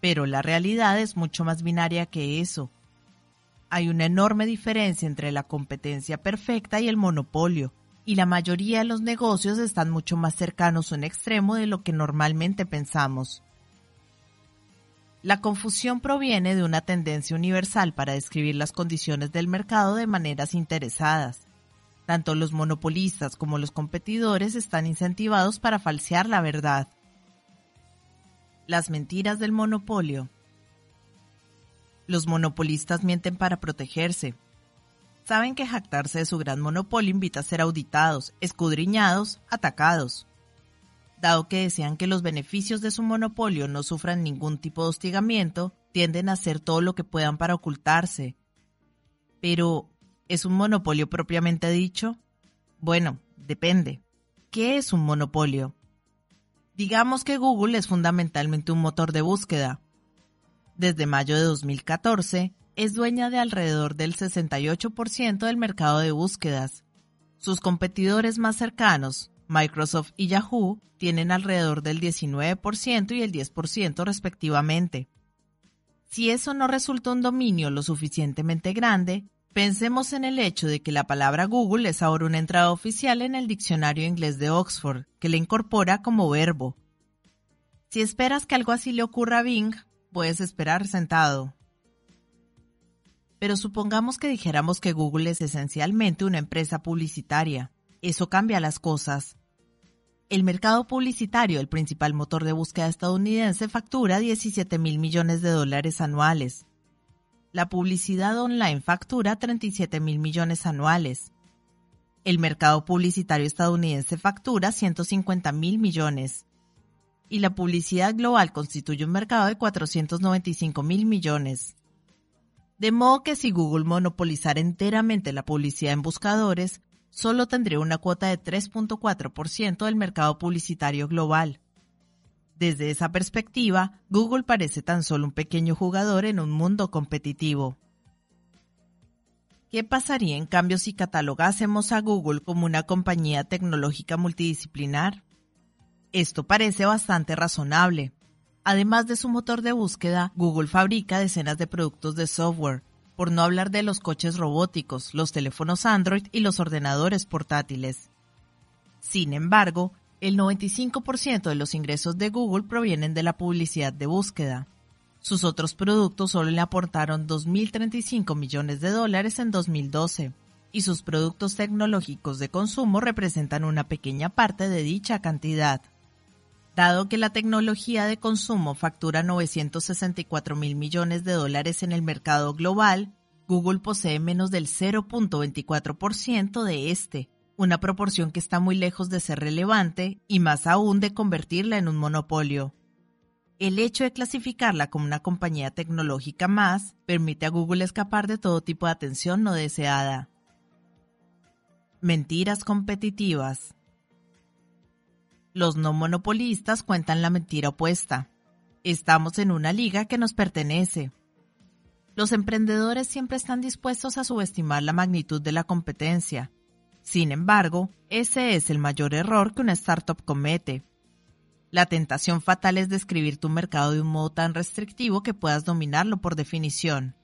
Pero la realidad es mucho más binaria que eso. Hay una enorme diferencia entre la competencia perfecta y el monopolio, y la mayoría de los negocios están mucho más cercanos a un extremo de lo que normalmente pensamos. La confusión proviene de una tendencia universal para describir las condiciones del mercado de maneras interesadas. Tanto los monopolistas como los competidores están incentivados para falsear la verdad. Las mentiras del monopolio. Los monopolistas mienten para protegerse. Saben que jactarse de su gran monopolio invita a ser auditados, escudriñados, atacados. Dado que desean que los beneficios de su monopolio no sufran ningún tipo de hostigamiento, tienden a hacer todo lo que puedan para ocultarse. Pero, ¿es un monopolio propiamente dicho? Bueno, depende. ¿Qué es un monopolio? Digamos que Google es fundamentalmente un motor de búsqueda. Desde mayo de 2014, es dueña de alrededor del 68% del mercado de búsquedas. Sus competidores más cercanos, Microsoft y Yahoo, tienen alrededor del 19% y el 10% respectivamente. Si eso no resulta un dominio lo suficientemente grande, pensemos en el hecho de que la palabra Google es ahora una entrada oficial en el diccionario inglés de Oxford, que la incorpora como verbo. Si esperas que algo así le ocurra a Bing, puedes esperar sentado. Pero supongamos que dijéramos que Google es esencialmente una empresa publicitaria. Eso cambia las cosas. El mercado publicitario, el principal motor de búsqueda estadounidense, factura 17 mil millones de dólares anuales. La publicidad online factura 37 mil millones anuales. El mercado publicitario estadounidense factura 150 mil millones. Y la publicidad global constituye un mercado de 495 mil millones. De modo que si Google monopolizara enteramente la publicidad en buscadores, solo tendría una cuota de 3.4% del mercado publicitario global. Desde esa perspectiva, Google parece tan solo un pequeño jugador en un mundo competitivo. ¿Qué pasaría en cambio si catalogásemos a Google como una compañía tecnológica multidisciplinar? Esto parece bastante razonable. Además de su motor de búsqueda, Google fabrica decenas de productos de software, por no hablar de los coches robóticos, los teléfonos Android y los ordenadores portátiles. Sin embargo, el 95% de los ingresos de Google provienen de la publicidad de búsqueda. Sus otros productos solo le aportaron 2.035 millones de dólares en 2012, y sus productos tecnológicos de consumo representan una pequeña parte de dicha cantidad. Dado que la tecnología de consumo factura 964 mil millones de dólares en el mercado global, Google posee menos del 0.24% de este, una proporción que está muy lejos de ser relevante y más aún de convertirla en un monopolio. El hecho de clasificarla como una compañía tecnológica más permite a Google escapar de todo tipo de atención no deseada. Mentiras competitivas. Los no monopolistas cuentan la mentira opuesta. Estamos en una liga que nos pertenece. Los emprendedores siempre están dispuestos a subestimar la magnitud de la competencia. Sin embargo, ese es el mayor error que una startup comete. La tentación fatal es describir tu mercado de un modo tan restrictivo que puedas dominarlo por definición.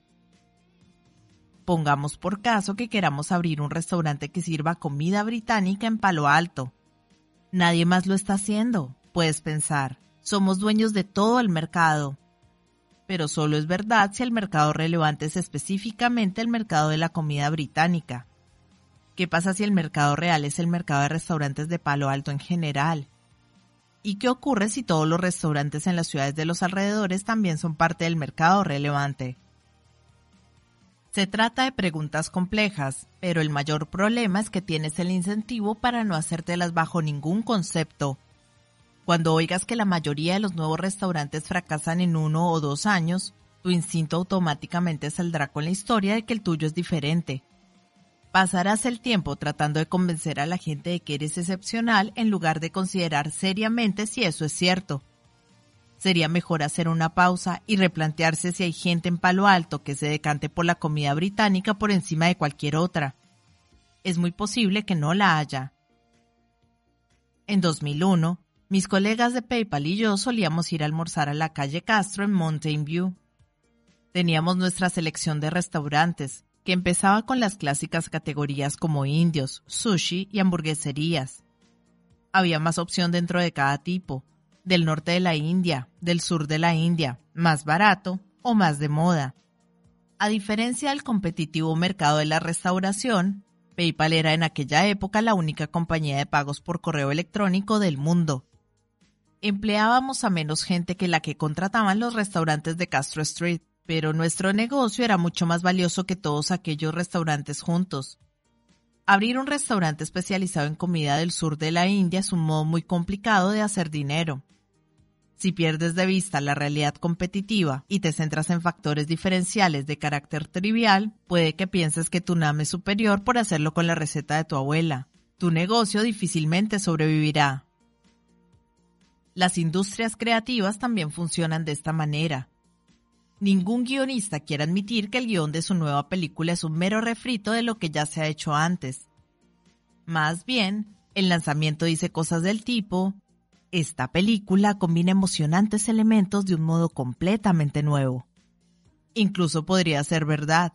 Pongamos por caso que queramos abrir un restaurante que sirva comida británica en Palo Alto Nadie más lo está haciendo, puedes pensar. Somos dueños de todo el mercado. Pero solo es verdad si el mercado relevante es específicamente el mercado de la comida británica. ¿Qué pasa si el mercado real es el mercado de restaurantes de Palo Alto en general? ¿Y qué ocurre si todos los restaurantes en las ciudades de los alrededores también son parte del mercado relevante? Se trata de preguntas complejas, pero el mayor problema es que tienes el incentivo para no hacértelas bajo ningún concepto. Cuando oigas que la mayoría de los nuevos restaurantes fracasan en uno o dos años, tu instinto automáticamente saldrá con la historia de que el tuyo es diferente. Pasarás el tiempo tratando de convencer a la gente de que eres excepcional en lugar de considerar seriamente si eso es cierto. Sería mejor hacer una pausa y replantearse si hay gente en Palo Alto que se decante por la comida británica por encima de cualquier otra. Es muy posible que no la haya. En 2001, mis colegas de PayPal y yo solíamos ir a almorzar a la calle Castro en Mountain View. Teníamos nuestra selección de restaurantes, que empezaba con las clásicas categorías como indios, sushi y hamburgueserías. Había más opción dentro de cada tipo, del norte de la India, del sur de la India, más barato o más de moda. A diferencia del competitivo mercado de la restauración, PayPal era en aquella época la única compañía de pagos por correo electrónico del mundo. Empleábamos a menos gente que la que contrataban los restaurantes de Castro Street pero nuestro negocio era mucho más valioso que todos aquellos restaurantes juntos. Abrir un restaurante especializado en comida del sur de la India es un modo muy complicado de hacer dinero. Si pierdes de vista la realidad competitiva y te centras en factores diferenciales de carácter trivial, puede que pienses que tu NAM es superior por hacerlo con la receta de tu abuela. Tu negocio difícilmente sobrevivirá. Las industrias creativas también funcionan de esta manera. Ningún guionista quiere admitir que el guion de su nueva película es un mero refrito de lo que ya se ha hecho antes. Más bien, el lanzamiento dice cosas del tipo, esta película combina emocionantes elementos de un modo completamente nuevo. Incluso podría ser verdad.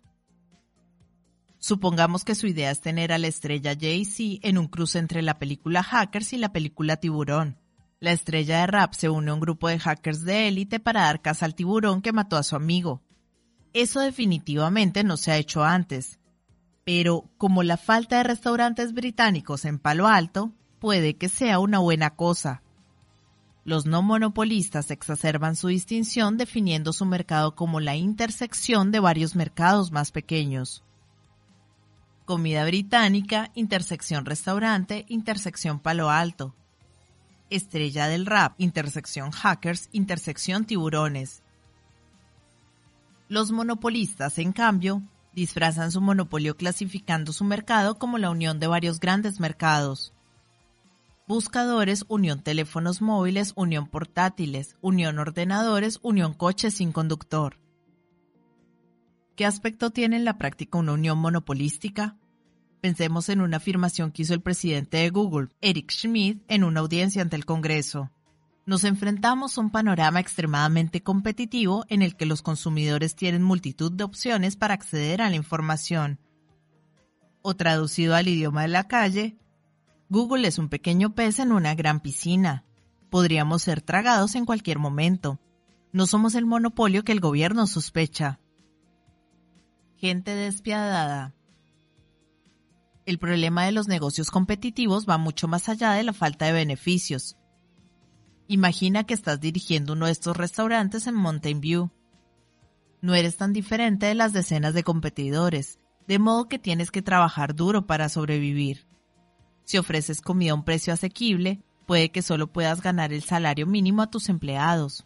Supongamos que su idea es tener a la estrella Jay-Z en un cruce entre la película Hackers y la película Tiburón. La estrella de rap se une a un grupo de hackers de élite para dar caza al tiburón que mató a su amigo. Eso definitivamente no se ha hecho antes. Pero como la falta de restaurantes británicos en Palo Alto, puede que sea una buena cosa. Los no monopolistas exacerban su distinción definiendo su mercado como la intersección de varios mercados más pequeños. Comida británica, intersección restaurante, intersección Palo Alto estrella del rap, intersección hackers, intersección tiburones. Los monopolistas, en cambio, disfrazan su monopolio clasificando su mercado como la unión de varios grandes mercados. Buscadores, unión teléfonos móviles, unión portátiles, unión ordenadores, unión coches sin conductor. ¿Qué aspecto tiene en la práctica una unión monopolística? Pensemos en una afirmación que hizo el presidente de Google, Eric Schmidt, en una audiencia ante el Congreso. Nos enfrentamos a un panorama extremadamente competitivo en el que los consumidores tienen multitud de opciones para acceder a la información. O traducido al idioma de la calle, Google es un pequeño pez en una gran piscina. Podríamos ser tragados en cualquier momento. No somos el monopolio que el gobierno sospecha. Gente despiadada. El problema de los negocios competitivos va mucho más allá de la falta de beneficios. Imagina que estás dirigiendo uno de estos restaurantes en Mountain View. No eres tan diferente de las decenas de competidores, de modo que tienes que trabajar duro para sobrevivir. Si ofreces comida a un precio asequible, puede que solo puedas ganar el salario mínimo a tus empleados.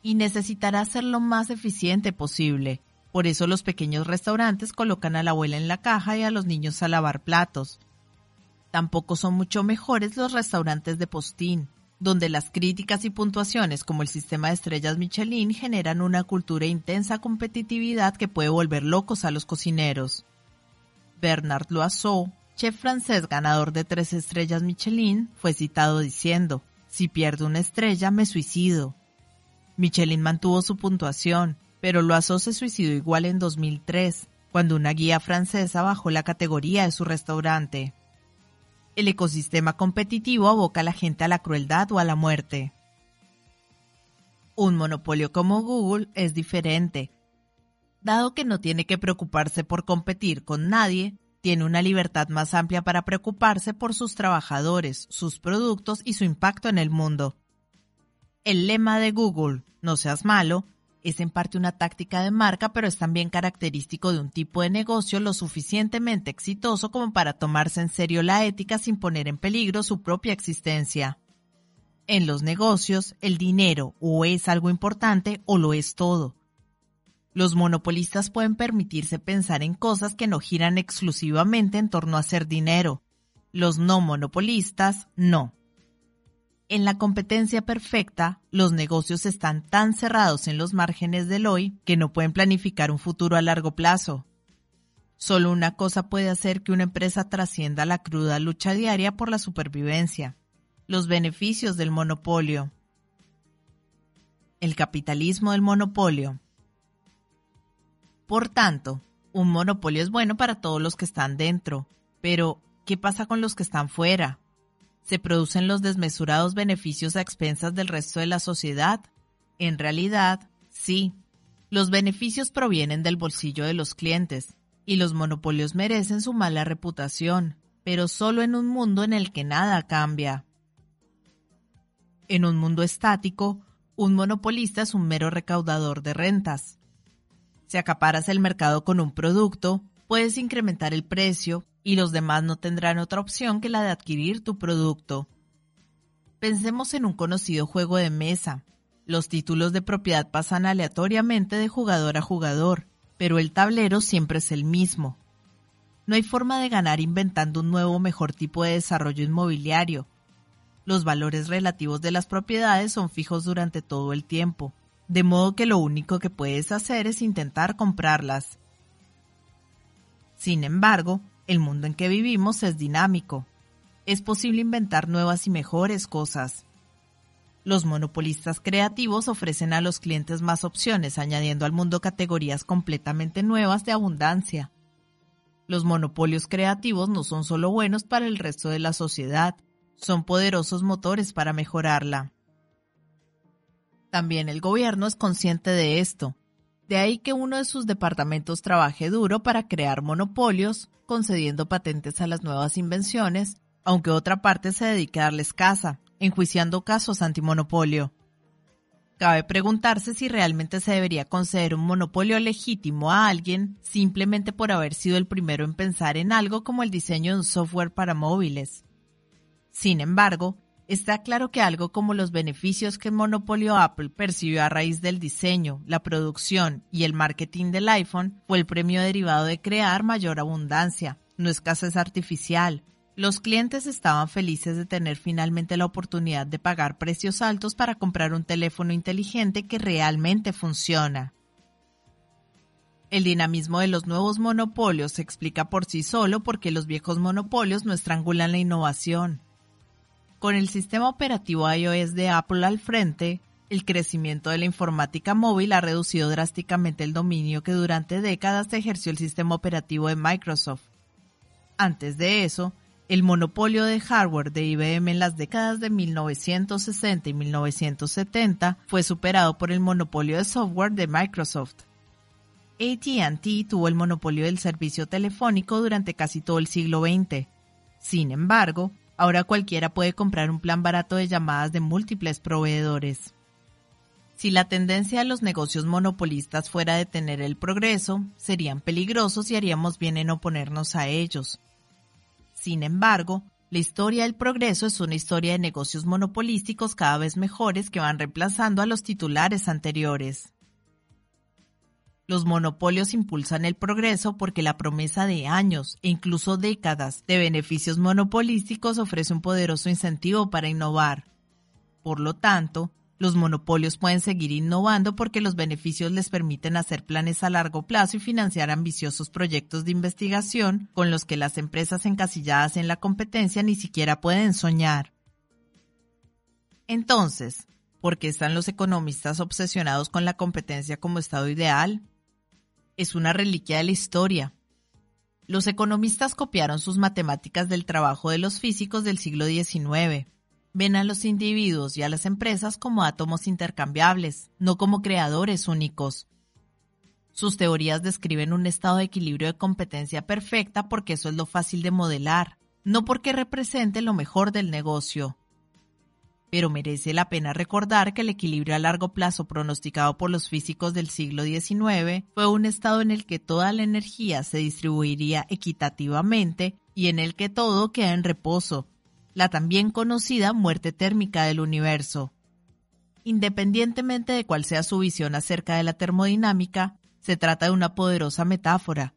Y necesitarás ser lo más eficiente posible, por eso los pequeños restaurantes colocan a la abuela en la caja y a los niños a lavar platos. Tampoco son mucho mejores los restaurantes de postín, donde las críticas y puntuaciones como el sistema de estrellas Michelin generan una cultura de intensa competitividad que puede volver locos a los cocineros. Bernard Loiseau, chef francés ganador de tres estrellas Michelin, fue citado diciendo, si pierdo una estrella me suicido. Michelin mantuvo su puntuación, pero Loiseau se suicidó igual en 2003, cuando una guía francesa bajó la categoría de su restaurante. El ecosistema competitivo aboca a la gente a la crueldad o a la muerte. Un monopolio como Google es diferente. Dado que no tiene que preocuparse por competir con nadie, tiene una libertad más amplia para preocuparse por sus trabajadores, sus productos y su impacto en el mundo. El lema de Google, no seas malo, es en parte una táctica de marca, pero es también característico de un tipo de negocio lo suficientemente exitoso como para tomarse en serio la ética sin poner en peligro su propia existencia. En los negocios, el dinero o es algo importante o lo es todo. Los monopolistas pueden permitirse pensar en cosas que no giran exclusivamente en torno a hacer dinero. Los no monopolistas no. En la competencia perfecta, los negocios están tan cerrados en los márgenes del hoy que no pueden planificar un futuro a largo plazo. Solo una cosa puede hacer que una empresa trascienda la cruda lucha diaria por la supervivencia, los beneficios del monopolio. El capitalismo del monopolio. Por tanto, un monopolio es bueno para todos los que están dentro, pero ¿qué pasa con los que están fuera? ¿Se producen los desmesurados beneficios a expensas del resto de la sociedad? En realidad, sí. Los beneficios provienen del bolsillo de los clientes, y los monopolios merecen su mala reputación, pero solo en un mundo en el que nada cambia. En un mundo estático, un monopolista es un mero recaudador de rentas. Si acaparas el mercado con un producto, puedes incrementar el precio y los demás no tendrán otra opción que la de adquirir tu producto. Pensemos en un conocido juego de mesa. Los títulos de propiedad pasan aleatoriamente de jugador a jugador, pero el tablero siempre es el mismo. No hay forma de ganar inventando un nuevo mejor tipo de desarrollo inmobiliario. Los valores relativos de las propiedades son fijos durante todo el tiempo, de modo que lo único que puedes hacer es intentar comprarlas. Sin embargo, el mundo en que vivimos es dinámico. Es posible inventar nuevas y mejores cosas. Los monopolistas creativos ofrecen a los clientes más opciones, añadiendo al mundo categorías completamente nuevas de abundancia. Los monopolios creativos no son solo buenos para el resto de la sociedad, son poderosos motores para mejorarla. También el gobierno es consciente de esto. De ahí que uno de sus departamentos trabaje duro para crear monopolios, concediendo patentes a las nuevas invenciones, aunque otra parte se dedique a darles caza, enjuiciando casos antimonopolio. Cabe preguntarse si realmente se debería conceder un monopolio legítimo a alguien simplemente por haber sido el primero en pensar en algo como el diseño de un software para móviles. Sin embargo, está claro que algo como los beneficios que el monopolio Apple percibió a raíz del diseño, la producción y el marketing del iPhone fue el premio derivado de crear mayor abundancia, no escasez artificial, los clientes estaban felices de tener finalmente la oportunidad de pagar precios altos para comprar un teléfono inteligente que realmente funciona. El dinamismo de los nuevos monopolios se explica por sí solo porque los viejos monopolios no estrangulan la innovación. Con el sistema operativo iOS de Apple al frente, el crecimiento de la informática móvil ha reducido drásticamente el dominio que durante décadas ejerció el sistema operativo de Microsoft. Antes de eso, el monopolio de hardware de IBM en las décadas de 1960 y 1970 fue superado por el monopolio de software de Microsoft. ATT tuvo el monopolio del servicio telefónico durante casi todo el siglo XX. Sin embargo, ahora cualquiera puede comprar un plan barato de llamadas de múltiples proveedores. Si la tendencia de los negocios monopolistas fuera detener el progreso, serían peligrosos y haríamos bien en oponernos a ellos. Sin embargo, la historia del progreso es una historia de negocios monopolísticos cada vez mejores que van reemplazando a los titulares anteriores. Los monopolios impulsan el progreso porque la promesa de años e incluso décadas de beneficios monopolísticos ofrece un poderoso incentivo para innovar. Por lo tanto, los monopolios pueden seguir innovando porque los beneficios les permiten hacer planes a largo plazo y financiar ambiciosos proyectos de investigación con los que las empresas encasilladas en la competencia ni siquiera pueden soñar. Entonces, ¿por qué están los economistas obsesionados con la competencia como estado ideal? Es una reliquia de la historia. Los economistas copiaron sus matemáticas del trabajo de los físicos del siglo XIX ven a los individuos y a las empresas como átomos intercambiables, no como creadores únicos. Sus teorías describen un estado de equilibrio de competencia perfecta porque eso es lo fácil de modelar, no porque represente lo mejor del negocio. Pero merece la pena recordar que el equilibrio a largo plazo pronosticado por los físicos del siglo XIX fue un estado en el que toda la energía se distribuiría equitativamente y en el que todo queda en reposo, la también conocida muerte térmica del universo. Independientemente de cuál sea su visión acerca de la termodinámica, Se trata de una poderosa metáfora.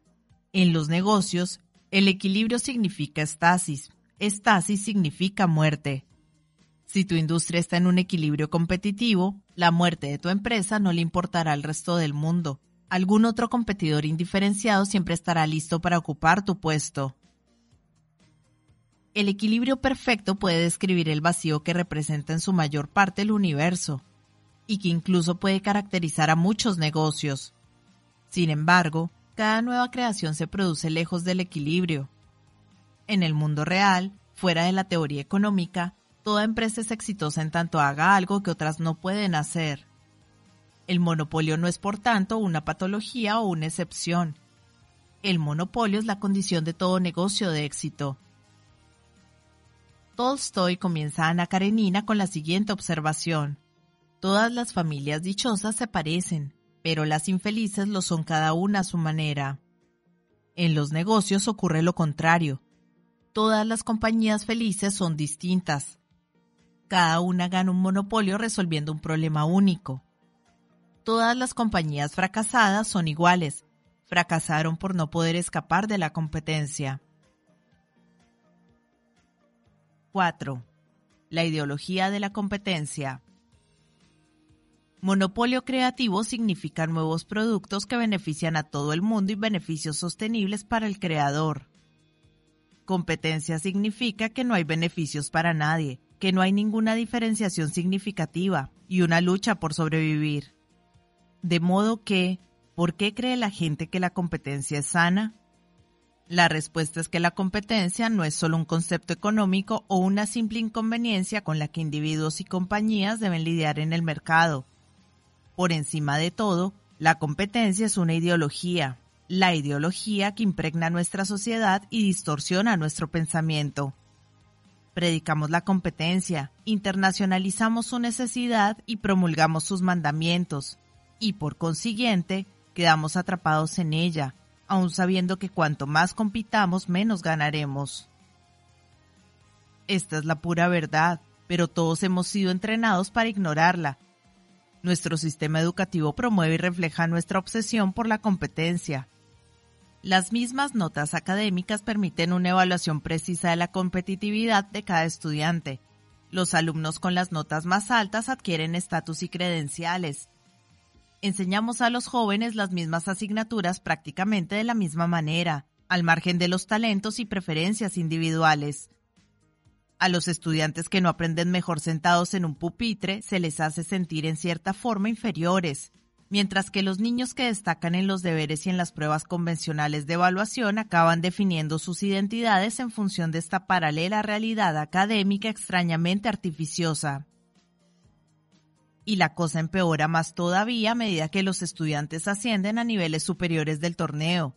En los negocios, el equilibrio significa estasis. Estasis significa muerte. Si tu industria está en un equilibrio competitivo, la muerte de tu empresa no le importará al resto del mundo. Algún otro competidor indiferenciado siempre estará listo para ocupar tu puesto. El equilibrio perfecto puede describir el vacío que representa en su mayor parte el universo, y que incluso puede caracterizar a muchos negocios. Sin embargo, cada nueva creación se produce lejos del equilibrio. En el mundo real, fuera de la teoría económica, toda empresa es exitosa en tanto haga algo que otras no pueden hacer. El monopolio no es por tanto una patología o una excepción. El monopolio es la condición de todo negocio de éxito. Tolstoy comienza a Ana Karenina con la siguiente observación. Todas las familias dichosas se parecen, pero las infelices lo son cada una a su manera. En los negocios ocurre lo contrario. Todas las compañías felices son distintas. Cada una gana un monopolio resolviendo un problema único. Todas las compañías fracasadas son iguales. Fracasaron por no poder escapar de la competencia. 4. La ideología de la competencia. Monopolio creativo significa nuevos productos que benefician a todo el mundo y beneficios sostenibles para el creador. Competencia significa que no hay beneficios para nadie, que no hay ninguna diferenciación significativa y una lucha por sobrevivir. De modo que, ¿por qué cree la gente que la competencia es sana? La respuesta es que la competencia no es solo un concepto económico o una simple inconveniencia con la que individuos y compañías deben lidiar en el mercado. Por encima de todo, la competencia es una ideología, la ideología que impregna nuestra sociedad y distorsiona nuestro pensamiento. Predicamos la competencia, internacionalizamos su necesidad y promulgamos sus mandamientos, y por consiguiente quedamos atrapados en ella, aun sabiendo que cuanto más compitamos menos ganaremos. Esta es la pura verdad, pero todos hemos sido entrenados para ignorarla. Nuestro sistema educativo promueve y refleja nuestra obsesión por la competencia. Las mismas notas académicas permiten una evaluación precisa de la competitividad de cada estudiante. Los alumnos con las notas más altas adquieren estatus y credenciales, enseñamos a los jóvenes las mismas asignaturas prácticamente de la misma manera, al margen de los talentos y preferencias individuales. A los estudiantes que no aprenden mejor sentados en un pupitre se les hace sentir en cierta forma inferiores, mientras que los niños que destacan en los deberes y en las pruebas convencionales de evaluación acaban definiendo sus identidades en función de esta paralela realidad académica extrañamente artificiosa y la cosa empeora más todavía a medida que los estudiantes ascienden a niveles superiores del torneo.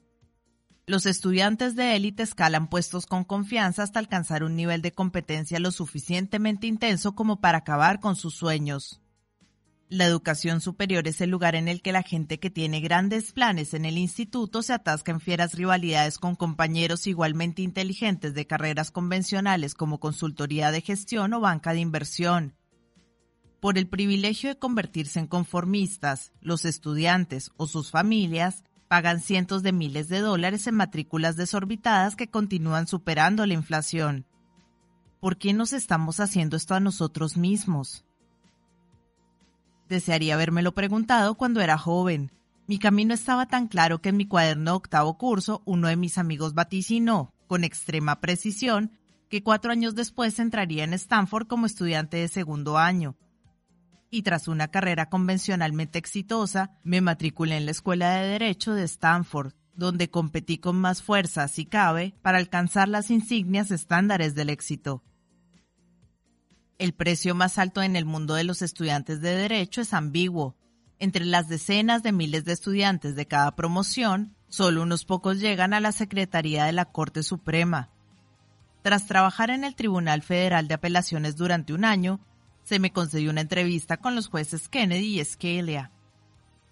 Los estudiantes de élite escalan puestos con confianza hasta alcanzar un nivel de competencia lo suficientemente intenso como para acabar con sus sueños. La educación superior es el lugar en el que la gente que tiene grandes planes en el instituto se atasca en fieras rivalidades con compañeros igualmente inteligentes de carreras convencionales como consultoría de gestión o banca de inversión, por el privilegio de convertirse en conformistas, los estudiantes o sus familias pagan cientos de miles de dólares en matrículas desorbitadas que continúan superando la inflación. ¿Por qué nos estamos haciendo esto a nosotros mismos? Desearía habérmelo preguntado cuando era joven. Mi camino estaba tan claro que en mi cuaderno octavo curso uno de mis amigos vaticinó, con extrema precisión, que cuatro años después entraría en Stanford como estudiante de segundo año, y tras una carrera convencionalmente exitosa, me matriculé en la Escuela de Derecho de Stanford, donde competí con más fuerza, si cabe, para alcanzar las insignias estándares del éxito. El precio más alto en el mundo de los estudiantes de Derecho es ambiguo. Entre las decenas de miles de estudiantes de cada promoción, solo unos pocos llegan a la Secretaría de la Corte Suprema. Tras trabajar en el Tribunal Federal de Apelaciones durante un año, se me concedió una entrevista con los jueces Kennedy y Scalia.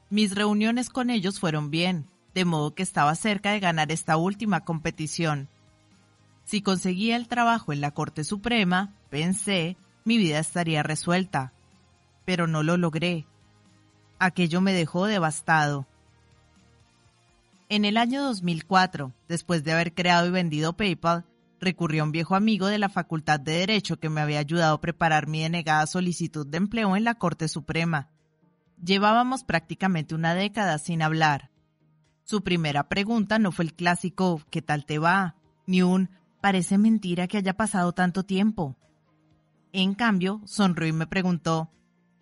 Mis reuniones con ellos fueron bien, de modo que estaba cerca de ganar esta última competición. Si conseguía el trabajo en la Corte Suprema, pensé, mi vida estaría resuelta. Pero no lo logré. Aquello me dejó devastado. En el año 2004, después de haber creado y vendido PayPal, recurrí a un viejo amigo de la Facultad de Derecho que me había ayudado a preparar mi denegada solicitud de empleo en la Corte Suprema. Llevábamos prácticamente una década sin hablar. Su primera pregunta no fue el clásico ¿qué tal te va? ni un parece mentira que haya pasado tanto tiempo. En cambio, sonrió y me preguntó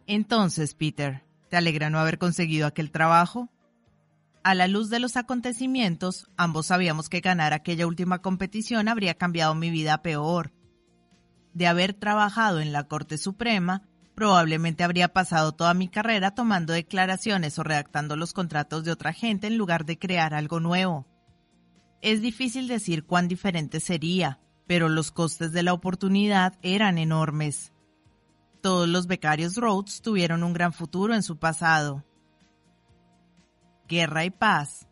Entonces, Peter, ¿te alegra no haber conseguido aquel trabajo? A la luz de los acontecimientos, ambos sabíamos que ganar aquella última competición habría cambiado mi vida a peor. De haber trabajado en la Corte Suprema, probablemente habría pasado toda mi carrera tomando declaraciones o redactando los contratos de otra gente en lugar de crear algo nuevo. Es difícil decir cuán diferente sería, pero los costes de la oportunidad eran enormes. Todos los becarios Rhodes tuvieron un gran futuro en su pasado guerra y paz.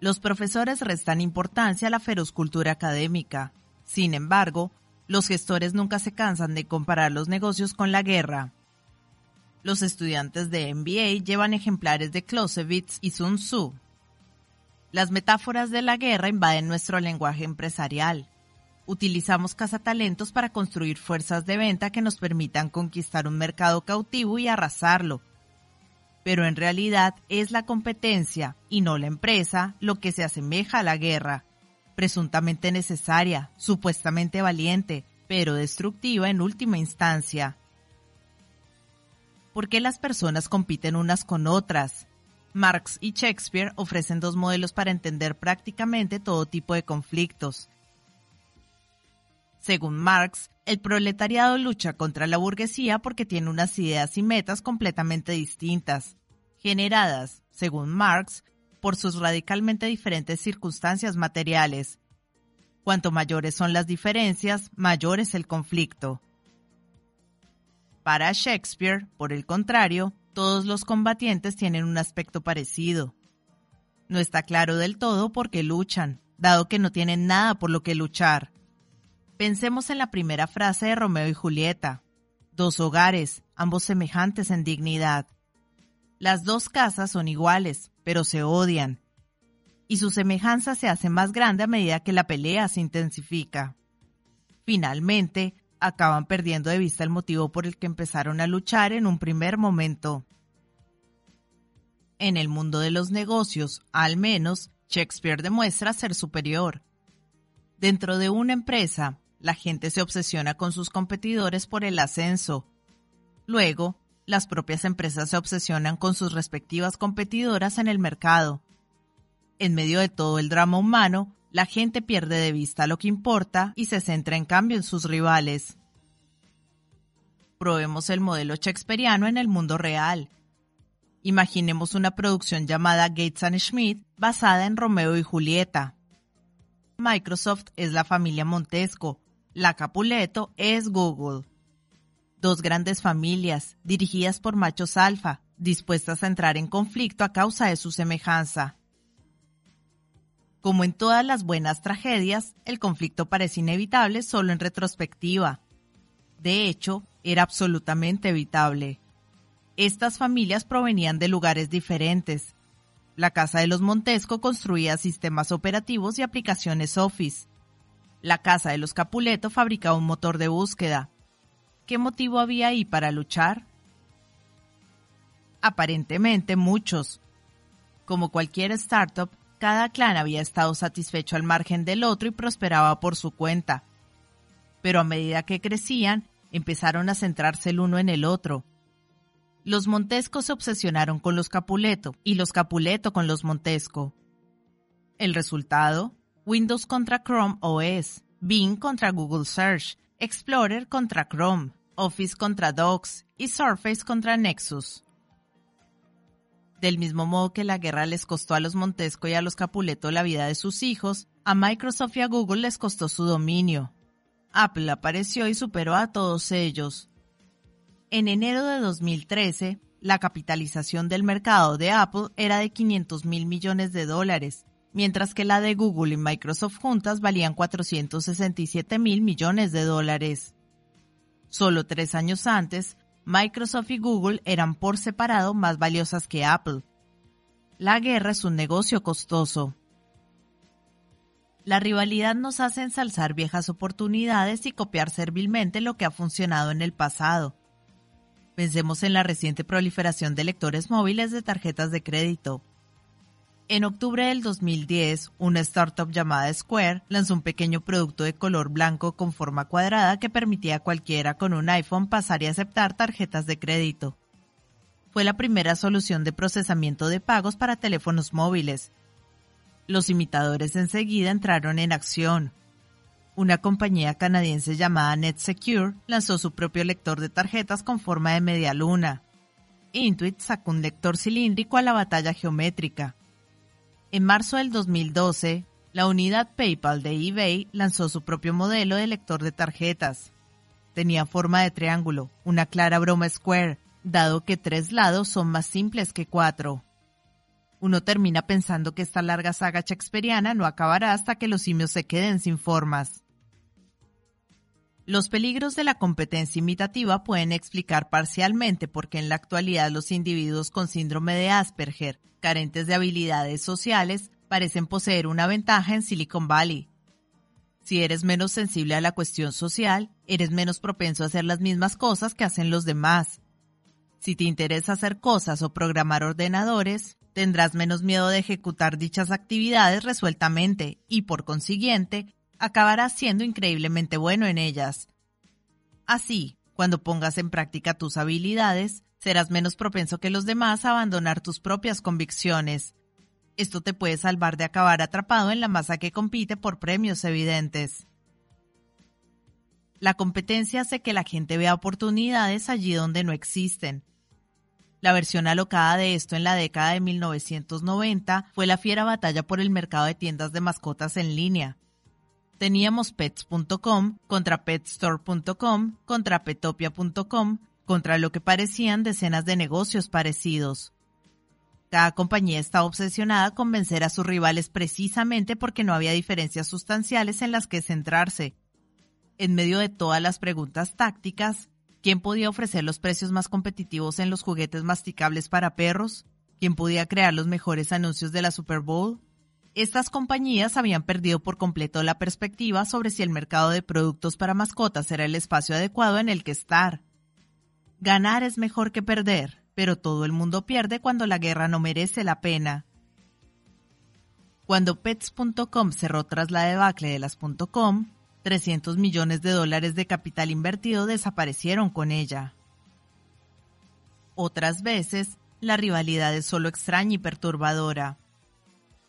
Los profesores restan importancia a la feroz cultura académica. Sin embargo, los gestores nunca se cansan de comparar los negocios con la guerra. Los estudiantes de MBA llevan ejemplares de Clausewitz y Sun Tzu. Las metáforas de la guerra invaden nuestro lenguaje empresarial. Utilizamos cazatalentos para construir fuerzas de venta que nos permitan conquistar un mercado cautivo y arrasarlo, pero en realidad es la competencia y no la empresa lo que se asemeja a la guerra, presuntamente necesaria, supuestamente valiente, pero destructiva en última instancia. ¿Por qué las personas compiten unas con otras? Marx y Shakespeare ofrecen dos modelos para entender prácticamente todo tipo de conflictos. Según Marx, el proletariado lucha contra la burguesía porque tiene unas ideas y metas completamente distintas generadas, según Marx, por sus radicalmente diferentes circunstancias materiales. Cuanto mayores son las diferencias, mayor es el conflicto. Para Shakespeare, por el contrario, todos los combatientes tienen un aspecto parecido. No está claro del todo por qué luchan, dado que no tienen nada por lo que luchar. Pensemos en la primera frase de Romeo y Julieta. Dos hogares, ambos semejantes en dignidad. Las dos casas son iguales, pero se odian. Y su semejanza se hace más grande a medida que la pelea se intensifica. Finalmente, acaban perdiendo de vista el motivo por el que empezaron a luchar en un primer momento. En el mundo de los negocios, al menos, Shakespeare demuestra ser superior. Dentro de una empresa, la gente se obsesiona con sus competidores por el ascenso. Luego, las propias empresas se obsesionan con sus respectivas competidoras en el mercado. En medio de todo el drama humano, la gente pierde de vista lo que importa y se centra en cambio en sus rivales. Probemos el modelo shakespeariano en el mundo real. Imaginemos una producción llamada Gates and Schmidt basada en Romeo y Julieta. Microsoft es la familia Montesco, la Capuleto es Google dos grandes familias, dirigidas por machos alfa, dispuestas a entrar en conflicto a causa de su semejanza. Como en todas las buenas tragedias, el conflicto parece inevitable solo en retrospectiva. De hecho, era absolutamente evitable. Estas familias provenían de lugares diferentes. La casa de los Montesco construía sistemas operativos y aplicaciones Office. La casa de los Capuleto fabricaba un motor de búsqueda. ¿Qué motivo había ahí para luchar? Aparentemente muchos. Como cualquier startup, cada clan había estado satisfecho al margen del otro y prosperaba por su cuenta. Pero a medida que crecían, empezaron a centrarse el uno en el otro. Los Montesco se obsesionaron con los Capuleto y los Capuleto con los Montesco. El resultado, Windows contra Chrome OS, Bing contra Google Search, Explorer contra Chrome, Office contra Docs y Surface contra Nexus. Del mismo modo que la guerra les costó a los Montesco y a los Capuleto la vida de sus hijos, a Microsoft y a Google les costó su dominio. Apple apareció y superó a todos ellos. En enero de 2013, la capitalización del mercado de Apple era de 500 mil millones de dólares, mientras que la de Google y Microsoft juntas valían 467 mil millones de dólares. Solo tres años antes, Microsoft y Google eran por separado más valiosas que Apple. la guerra es un negocio costoso. La rivalidad nos hace ensalzar viejas oportunidades y copiar servilmente lo que ha funcionado en el pasado. Pensemos en la reciente proliferación de lectores móviles de tarjetas de crédito. En octubre del 2010, una startup llamada Square lanzó un pequeño producto de color blanco con forma cuadrada que permitía a cualquiera con un iPhone pasar y aceptar tarjetas de crédito. Fue la primera solución de procesamiento de pagos para teléfonos móviles, los imitadores enseguida entraron en acción. Una compañía canadiense llamada NetSecure lanzó su propio lector de tarjetas con forma de media luna. Intuit sacó un lector cilíndrico a la batalla geométrica. En marzo del 2012, la unidad PayPal de eBay lanzó su propio modelo de lector de tarjetas. Tenía forma de triángulo, una clara broma Square, dado que tres lados son más simples que cuatro. Uno termina pensando que esta larga saga shakespeariana no acabará hasta que los simios se queden sin formas. Los peligros de la competencia imitativa pueden explicar parcialmente por qué en la actualidad los individuos con síndrome de Asperger, carentes de habilidades sociales, parecen poseer una ventaja en Silicon Valley. Si eres menos sensible a la cuestión social, eres menos propenso a hacer las mismas cosas que hacen los demás. Si te interesa hacer cosas o programar ordenadores, tendrás menos miedo de ejecutar dichas actividades resueltamente y, por consiguiente, acabarás siendo increíblemente bueno en ellas. Así, cuando pongas en práctica tus habilidades, serás menos propenso que los demás a abandonar tus propias convicciones. Esto te puede salvar de acabar atrapado en la masa que compite por premios evidentes. La competencia hace que la gente vea oportunidades allí donde no existen, la versión alocada de esto en la década de 1990 fue la fiera batalla por el mercado de tiendas de mascotas en línea. Teníamos pets.com contra petstore.com contra petopia.com contra lo que parecían decenas de negocios parecidos. Cada compañía estaba obsesionada con vencer a sus rivales precisamente porque no había diferencias sustanciales en las que centrarse. En medio de todas las preguntas tácticas, ¿Quién podía ofrecer los precios más competitivos en los juguetes masticables para perros? ¿Quién podía crear los mejores anuncios de la Super Bowl? Estas compañías habían perdido por completo la perspectiva sobre si el mercado de productos para mascotas era el espacio adecuado en el que estar. Ganar es mejor que perder, pero todo el mundo pierde cuando la guerra no merece la pena. Cuando pets.com cerró tras la debacle de las .com, 300 millones de dólares de capital invertido desaparecieron con ella. Otras veces, la rivalidad es solo extraña y perturbadora.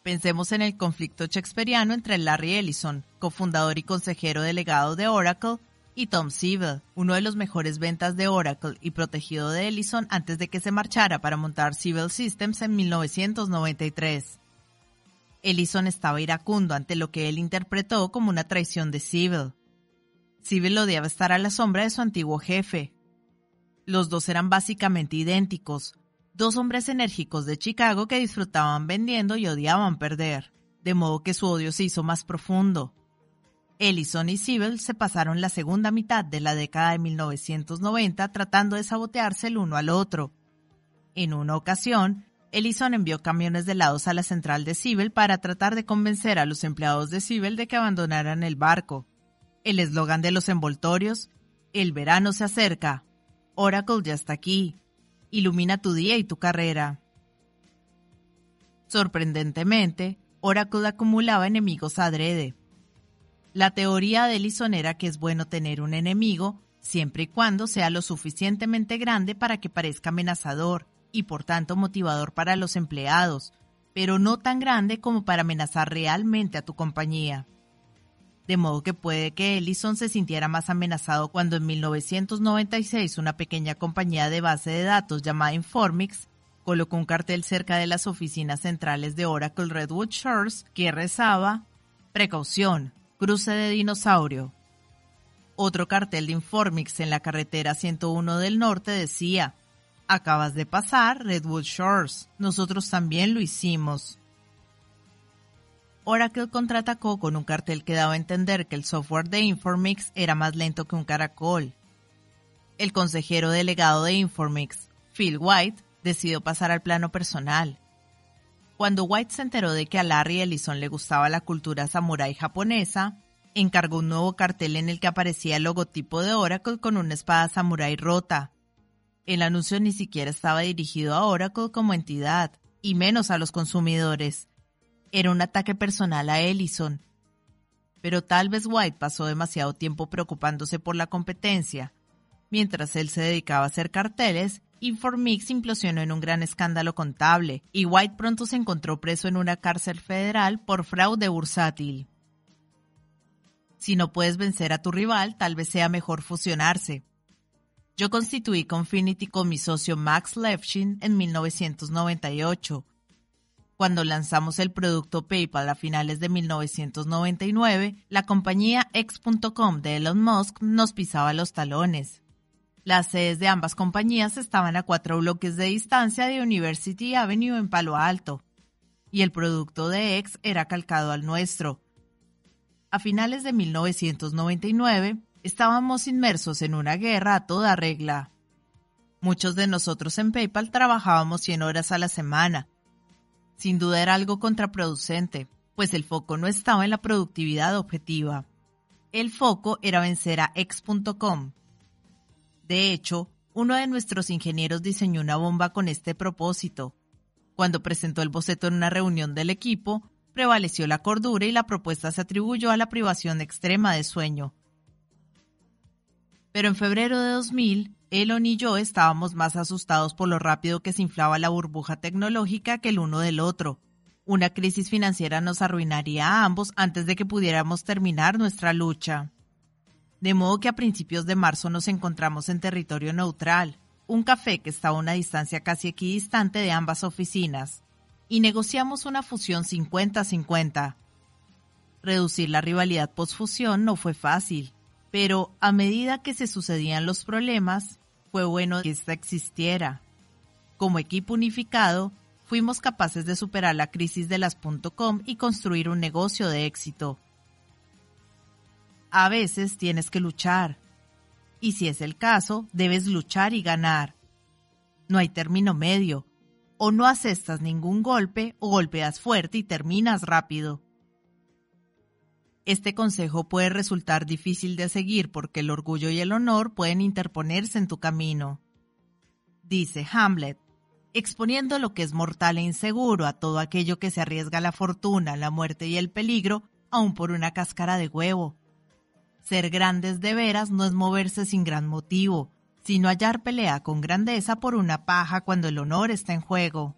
Pensemos en el conflicto shakespeariano entre Larry Ellison, cofundador y consejero delegado de Oracle, y Tom Siebel, uno de los mejores ventas de Oracle y protegido de Ellison antes de que se marchara para montar Siebel Systems en 1993. Ellison estaba iracundo ante lo que él interpretó como una traición de Sibyl. Sibyl odiaba estar a la sombra de su antiguo jefe. Los dos eran básicamente idénticos, dos hombres enérgicos de Chicago que disfrutaban vendiendo y odiaban perder, de modo que su odio se hizo más profundo. Ellison y Sibyl se pasaron la segunda mitad de la década de 1990 tratando de sabotearse el uno al otro. En una ocasión, Ellison envió camiones de helados a la central de Siebel para tratar de convencer a los empleados de Siebel de que abandonaran el barco. El eslogan de los envoltorios, El verano se acerca, Oracle ya está aquí, ilumina tu día y tu carrera. Sorprendentemente, Oracle acumulaba enemigos adrede. La teoría de Ellison era que es bueno tener un enemigo siempre y cuando sea lo suficientemente grande para que parezca amenazador y por tanto motivador para los empleados, pero no tan grande como para amenazar realmente a tu compañía. De modo que puede que Ellison se sintiera más amenazado cuando en 1996 una pequeña compañía de base de datos llamada Informix colocó un cartel cerca de las oficinas centrales de Oracle Redwood Shores que rezaba Precaución, cruce de dinosaurio. Otro cartel de Informix en la carretera 101 del norte decía Acabas de pasar Redwood Shores. Nosotros también lo hicimos. Oracle contraatacó con un cartel que daba a entender que el software de Informix era más lento que un caracol. El consejero delegado de Informix, Phil White, decidió pasar al plano personal. Cuando White se enteró de que a Larry Ellison le gustaba la cultura samurái japonesa, encargó un nuevo cartel en el que aparecía el logotipo de Oracle con una espada samurái rota. El anuncio ni siquiera estaba dirigido a Oracle como entidad, y menos a los consumidores. Era un ataque personal a Ellison. Pero tal vez White pasó demasiado tiempo preocupándose por la competencia. Mientras él se dedicaba a hacer carteles, Informix implosionó en un gran escándalo contable y White pronto se encontró preso en una cárcel federal por fraude bursátil. Si no puedes vencer a tu rival, tal vez sea mejor fusionarse. Yo constituí Confinity con mi socio Max Levchin en 1998. Cuando lanzamos el producto PayPal a finales de 1999, la compañía X.com de Elon Musk nos pisaba los talones. Las sedes de ambas compañías estaban a cuatro bloques de distancia de University Avenue en Palo Alto, y el producto de X era calcado al nuestro. A finales de 1999, estábamos inmersos en una guerra a toda regla. Muchos de nosotros en PayPal trabajábamos 100 horas a la semana. Sin duda era algo contraproducente, pues el foco no estaba en la productividad objetiva. El foco era vencer a X.com, de hecho, uno de nuestros ingenieros diseñó una bomba con este propósito. Cuando presentó el boceto en una reunión del equipo, prevaleció la cordura y la propuesta se atribuyó a la privación extrema de sueño. Pero en febrero de 2000, Elon y yo estábamos más asustados por lo rápido que se inflaba la burbuja tecnológica que el uno del otro. Una crisis financiera nos arruinaría a ambos antes de que pudiéramos terminar nuestra lucha de modo que a principios de marzo nos encontramos en territorio neutral, un café que estaba a una distancia casi equidistante de ambas oficinas, y negociamos una fusión 50-50. Reducir la rivalidad postfusión no fue fácil, pero a medida que se sucedían los problemas, fue bueno que ésta existiera. Como equipo unificado, fuimos capaces de superar la crisis de las .com y construir un negocio de éxito a veces tienes que luchar. Y si es el caso, debes luchar y ganar. No hay término medio. O no asestas ningún golpe o golpeas fuerte y terminas rápido. Este consejo puede resultar difícil de seguir porque el orgullo y el honor pueden interponerse en tu camino. Dice Hamlet, exponiendo lo que es mortal e inseguro a todo aquello que se arriesga la fortuna, la muerte y el peligro, aun por una cáscara de huevo. Ser grandes de veras no es moverse sin gran motivo, sino hallar pelea con grandeza por una paja cuando el honor está en juego.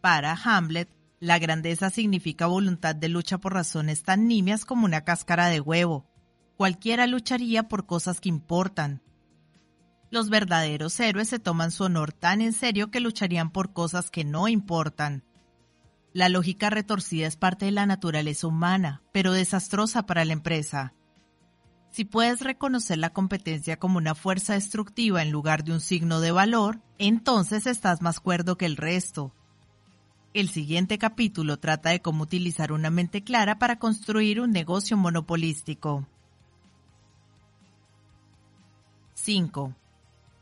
Para Hamlet, la grandeza significa voluntad de lucha por razones tan nimias como una cáscara de huevo. Cualquiera lucharía por cosas que importan. Los verdaderos héroes se toman su honor tan en serio que lucharían por cosas que no importan. La lógica retorcida es parte de la naturaleza humana, pero desastrosa para la empresa. Si puedes reconocer la competencia como una fuerza destructiva en lugar de un signo de valor, entonces estás más cuerdo que el resto. El siguiente capítulo trata de cómo utilizar una mente clara para construir un negocio monopolístico. 5.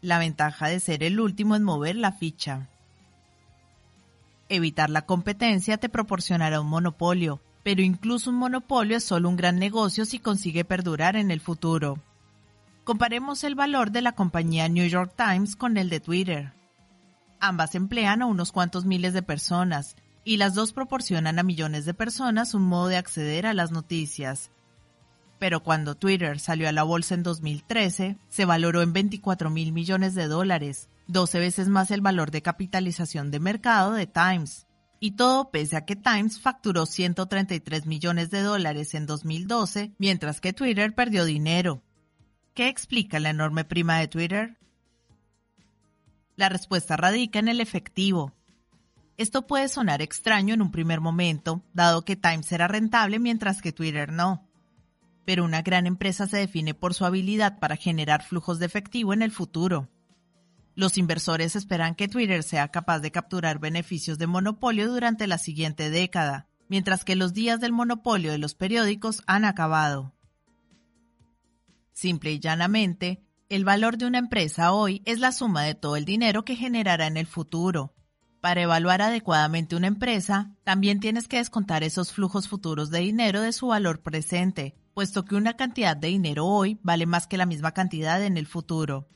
La ventaja de ser el último en mover la ficha. Evitar la competencia te proporcionará un monopolio, pero incluso un monopolio es solo un gran negocio si consigue perdurar en el futuro. Comparemos el valor de la compañía New York Times con el de Twitter. Ambas emplean a unos cuantos miles de personas, y las dos proporcionan a millones de personas un modo de acceder a las noticias. Pero cuando Twitter salió a la bolsa en 2013, se valoró en 24 mil millones de dólares, 12 veces más el valor de capitalización de mercado de Times. Y todo pese a que Times facturó 133 millones de dólares en 2012, mientras que Twitter perdió dinero. ¿Qué explica la enorme prima de Twitter? La respuesta radica en el efectivo. Esto puede sonar extraño en un primer momento, dado que Times era rentable mientras que Twitter no. Pero una gran empresa se define por su habilidad para generar flujos de efectivo en el futuro. Los inversores esperan que Twitter sea capaz de capturar beneficios de monopolio durante la siguiente década, mientras que los días del monopolio de los periódicos han acabado. Simple y llanamente, el valor de una empresa hoy es la suma de todo el dinero que generará en el futuro. Para evaluar adecuadamente una empresa, también tienes que descontar esos flujos futuros de dinero de su valor presente, puesto que una cantidad de dinero hoy vale más que la misma cantidad en el futuro.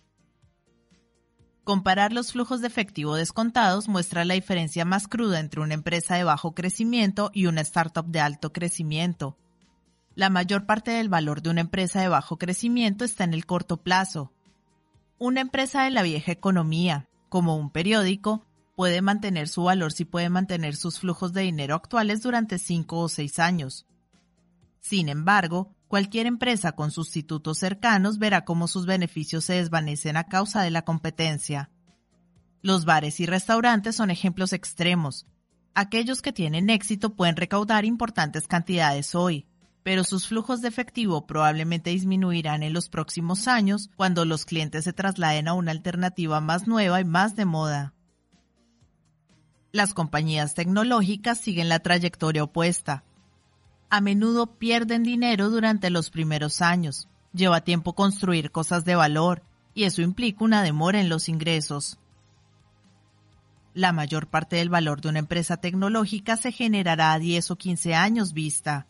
Comparar los flujos de efectivo descontados muestra la diferencia más cruda entre una empresa de bajo crecimiento y una startup de alto crecimiento. La mayor parte del valor de una empresa de bajo crecimiento está en el corto plazo. Una empresa de la vieja economía, como un periódico, puede mantener su valor si puede mantener sus flujos de dinero actuales durante 5 o 6 años. Sin embargo, cualquier empresa con sustitutos cercanos verá cómo sus beneficios se desvanecen a causa de la competencia. Los bares y restaurantes son ejemplos extremos. Aquellos que tienen éxito pueden recaudar importantes cantidades hoy, pero sus flujos de efectivo probablemente disminuirán en los próximos años cuando los clientes se trasladen a una alternativa más nueva y más de moda. Las compañías tecnológicas siguen la trayectoria opuesta. A menudo pierden dinero durante los primeros años. Lleva tiempo construir cosas de valor y eso implica una demora en los ingresos. La mayor parte del valor de una empresa tecnológica se generará a 10 o 15 años vista.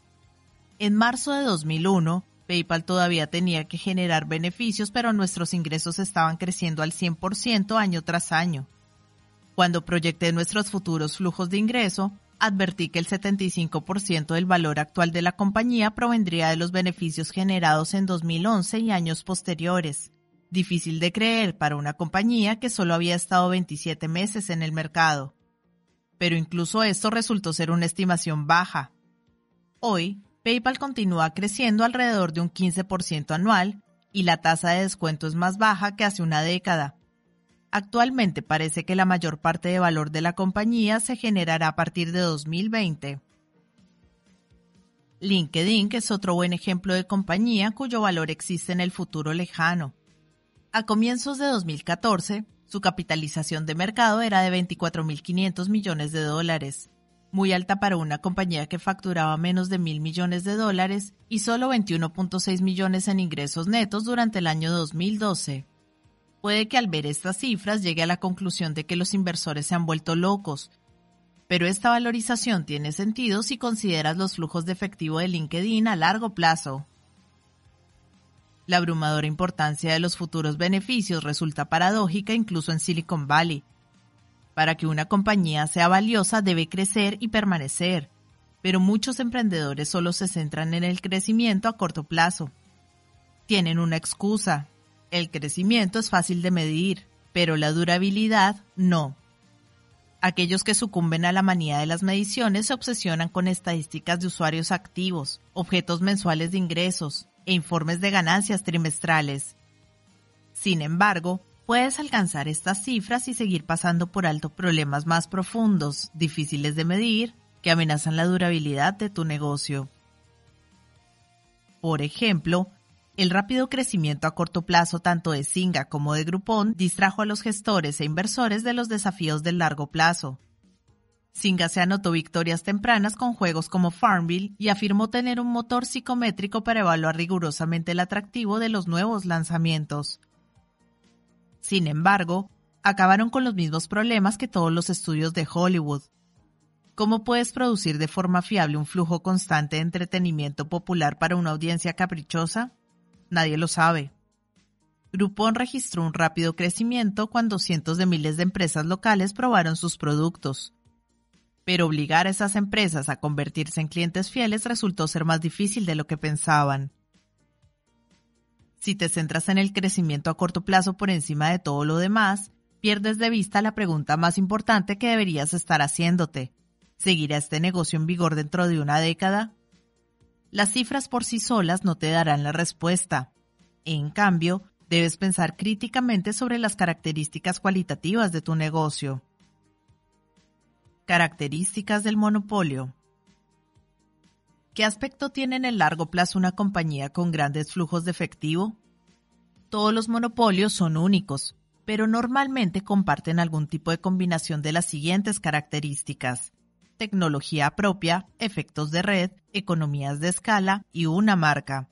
En marzo de 2001, PayPal todavía tenía que generar beneficios, pero nuestros ingresos estaban creciendo al 100% año tras año. Cuando proyecté nuestros futuros flujos de ingreso, advertí que el 75% del valor actual de la compañía provendría de los beneficios generados en 2011 y años posteriores. Difícil de creer para una compañía que solo había estado 27 meses en el mercado. Pero incluso esto resultó ser una estimación baja. Hoy, PayPal continúa creciendo alrededor de un 15% anual y la tasa de descuento es más baja que hace una década. Actualmente parece que la mayor parte de valor de la compañía se generará a partir de 2020. LinkedIn, es otro buen ejemplo de compañía cuyo valor existe en el futuro lejano. A comienzos de 2014, su capitalización de mercado era de 24.500 millones de dólares, muy alta para una compañía que facturaba menos de mil millones de dólares y solo 21.6 millones en ingresos netos durante el año 2012. Puede que al ver estas cifras llegue a la conclusión de que los inversores se han vuelto locos, pero esta valorización tiene sentido si consideras los flujos de efectivo de LinkedIn a largo plazo. La abrumadora importancia de los futuros beneficios resulta paradójica incluso en Silicon Valley. Para que una compañía sea valiosa debe crecer y permanecer, pero muchos emprendedores solo se centran en el crecimiento a corto plazo. Tienen una excusa, el crecimiento es fácil de medir, pero la durabilidad no. Aquellos que sucumben a la manía de las mediciones se obsesionan con estadísticas de usuarios activos, objetos mensuales de ingresos e informes de ganancias trimestrales. Sin embargo, puedes alcanzar estas cifras y seguir pasando por alto problemas más profundos, difíciles de medir, que amenazan la durabilidad de tu negocio. Por ejemplo, el rápido crecimiento a corto plazo tanto de Singa como de Groupon distrajo a los gestores e inversores de los desafíos del largo plazo. Singa se anotó victorias tempranas con juegos como Farmville y afirmó tener un motor psicométrico para evaluar rigurosamente el atractivo de los nuevos lanzamientos. Sin embargo, acabaron con los mismos problemas que todos los estudios de Hollywood. ¿Cómo puedes producir de forma fiable un flujo constante de entretenimiento popular para una audiencia caprichosa? nadie lo sabe. Groupon registró un rápido crecimiento cuando cientos de miles de empresas locales probaron sus productos. Pero obligar a esas empresas a convertirse en clientes fieles resultó ser más difícil de lo que pensaban. Si te centras en el crecimiento a corto plazo por encima de todo lo demás, pierdes de vista la pregunta más importante que deberías estar haciéndote. ¿Seguirá este negocio en vigor dentro de una década? Las cifras por sí solas no te darán la respuesta. En cambio, debes pensar críticamente sobre las características cualitativas de tu negocio. Características del monopolio. ¿Qué aspecto tiene en el largo plazo una compañía con grandes flujos de efectivo? Todos los monopolios son únicos, pero normalmente comparten algún tipo de combinación de las siguientes características tecnología propia, efectos de red, economías de escala y una marca.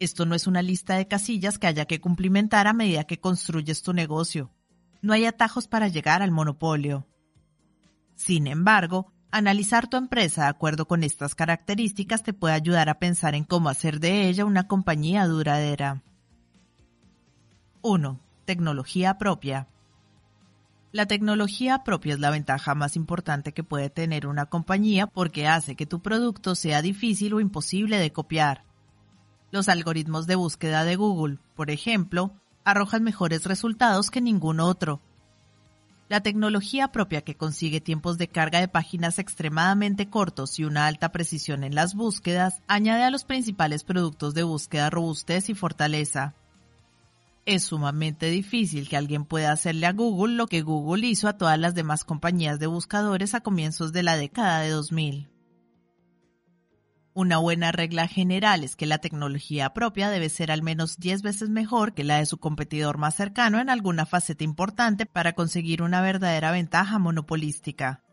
Esto no es una lista de casillas que haya que cumplimentar a medida que construyes tu negocio. no hay atajos para llegar al monopolio. Sin embargo, analizar tu empresa de acuerdo con estas características te puede ayudar a pensar en cómo hacer de ella una compañía duradera. 1. Tecnología propia. La tecnología propia es la ventaja más importante que puede tener una compañía porque hace que tu producto sea difícil o imposible de copiar. Los algoritmos de búsqueda de Google, por ejemplo, arrojan mejores resultados que ningún otro. La tecnología propia que consigue tiempos de carga de páginas extremadamente cortos y una alta precisión en las búsquedas añade a los principales productos de búsqueda robustez y fortaleza es sumamente difícil que alguien pueda hacerle a Google lo que Google hizo a todas las demás compañías de buscadores a comienzos de la década de 2000. Una buena regla general es que la tecnología propia debe ser al menos 10 veces mejor que la de su competidor más cercano en alguna faceta importante para conseguir una verdadera ventaja monopolística.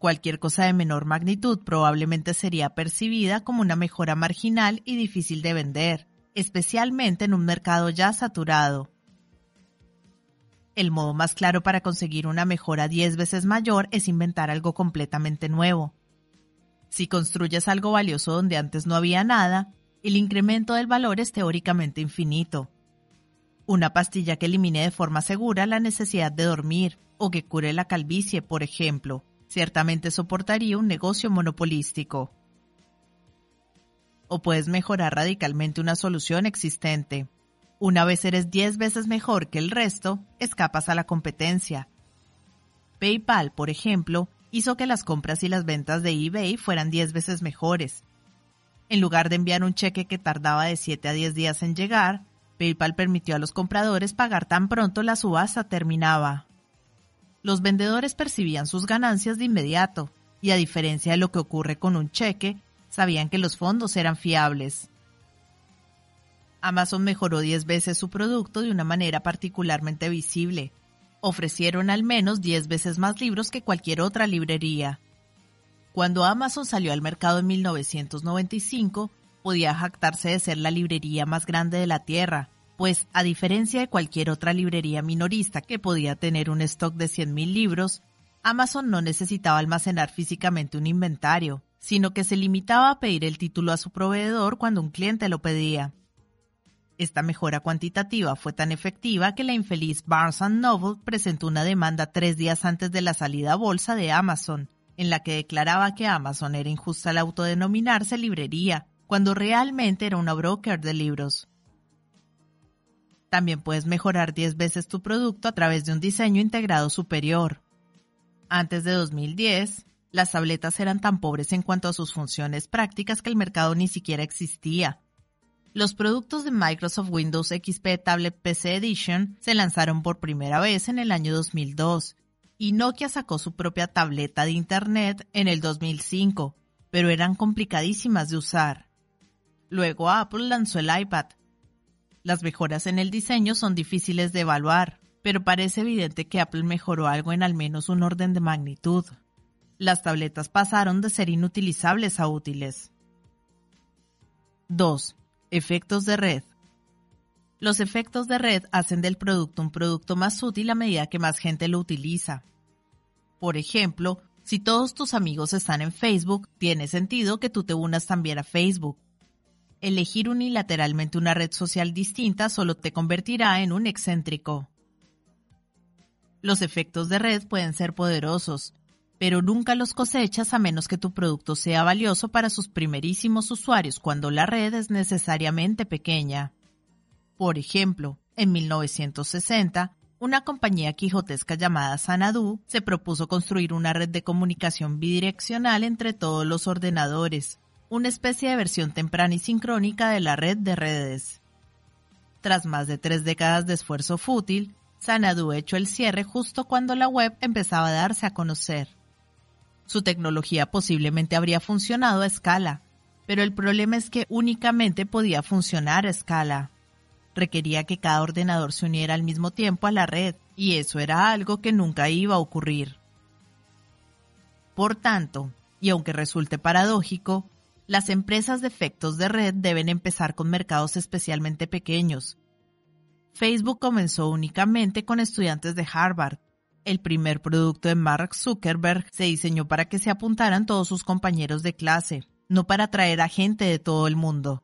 Cualquier cosa de menor magnitud probablemente sería percibida como una mejora marginal y difícil de vender, especialmente en un mercado ya saturado. El modo más claro para conseguir una mejora 10 veces mayor es inventar algo completamente nuevo. Si construyes algo valioso donde antes no había nada, el incremento del valor es teóricamente infinito. Una pastilla que elimine de forma segura la necesidad de dormir o que cure la calvicie, por ejemplo, ciertamente soportaría un negocio monopolístico o puedes mejorar radicalmente una solución existente. Una vez eres 10 veces mejor que el resto, escapas a la competencia. PayPal, por ejemplo, hizo que las compras y las ventas de eBay fueran 10 veces mejores. En lugar de enviar un cheque que tardaba de 7 a 10 días en llegar, PayPal permitió a los compradores pagar tan pronto la subasta terminaba. Los vendedores percibían sus ganancias de inmediato, y a diferencia de lo que ocurre con un cheque, sabían que los fondos eran fiables. Amazon mejoró 10 veces su producto de una manera particularmente visible. Ofrecieron al menos 10 veces más libros que cualquier otra librería. Cuando Amazon salió al mercado en 1995, podía jactarse de ser la librería más grande de la Tierra, pues a diferencia de cualquier otra librería minorista que podía tener un stock de 100.000 libros, Amazon no necesitaba almacenar físicamente un inventario sino que se limitaba a pedir el título a su proveedor cuando un cliente lo pedía. Esta mejora cuantitativa fue tan efectiva que la infeliz Barnes Noble presentó una demanda tres días antes de la salida a bolsa de Amazon, en la que declaraba que Amazon era injusta al autodenominarse librería, cuando realmente era una broker de libros. También puedes mejorar 10 veces tu producto a través de un diseño integrado superior. Antes de 2010, las tabletas eran tan pobres en cuanto a sus funciones prácticas que el mercado ni siquiera existía. Los productos de Microsoft Windows XP Tablet PC Edition se lanzaron por primera vez en el año 2002 y Nokia sacó su propia tableta de Internet en el 2005, pero eran complicadísimas de usar. Luego Apple lanzó el iPad. Las mejoras en el diseño son difíciles de evaluar, pero parece evidente que Apple mejoró algo en al menos un orden de magnitud las tabletas pasaron de ser inutilizables a útiles. 2. Efectos de red. Los efectos de red hacen del producto un producto más útil a medida que más gente lo utiliza. Por ejemplo, si todos tus amigos están en Facebook, tiene sentido que tú te unas también a Facebook. Elegir unilateralmente una red social distinta solo te convertirá en un excéntrico. Los efectos de red pueden ser poderosos, pero nunca los cosechas a menos que tu producto sea valioso para sus primerísimos usuarios cuando la red es necesariamente pequeña. Por ejemplo, en 1960, una compañía quijotesca llamada Sanadu se propuso construir una red de comunicación bidireccional entre todos los ordenadores, una especie de versión temprana y sincrónica de la red de redes. Tras más de tres décadas de esfuerzo fútil, Sanadu echó el cierre justo cuando la web empezaba a darse a conocer. Su tecnología posiblemente habría funcionado a escala, pero el problema es que únicamente podía funcionar a escala. Requería que cada ordenador se uniera al mismo tiempo a la red, y eso era algo que nunca iba a ocurrir. Por tanto, y aunque resulte paradójico, las empresas de efectos de red deben empezar con mercados especialmente pequeños. Facebook comenzó únicamente con estudiantes de Harvard. El primer producto de Mark Zuckerberg se diseñó para que se apuntaran todos sus compañeros de clase, no para atraer a gente de todo el mundo.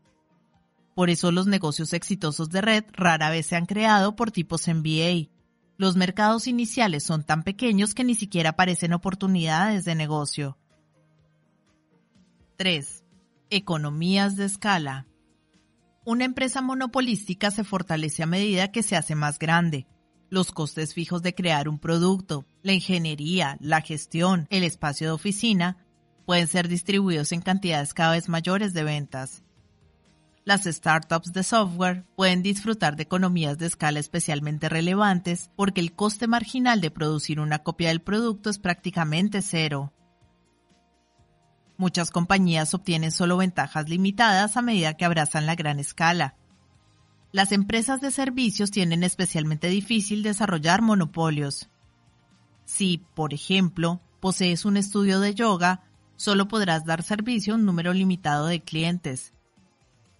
Por eso los negocios exitosos de red rara vez se han creado por tipos MBA. Los mercados iniciales son tan pequeños que ni siquiera aparecen oportunidades de negocio. 3. Economías de escala. Una empresa monopolística se fortalece a medida que se hace más grande. Los costes fijos de crear un producto, la ingeniería, la gestión, el espacio de oficina, pueden ser distribuidos en cantidades cada vez mayores de ventas. Las startups de software pueden disfrutar de economías de escala especialmente relevantes porque el coste marginal de producir una copia del producto es prácticamente cero. Muchas compañías obtienen solo ventajas limitadas a medida que abrazan la gran escala. Las empresas de servicios tienen especialmente difícil desarrollar monopolios. Si, por ejemplo, posees un estudio de yoga, solo podrás dar servicio a un número limitado de clientes.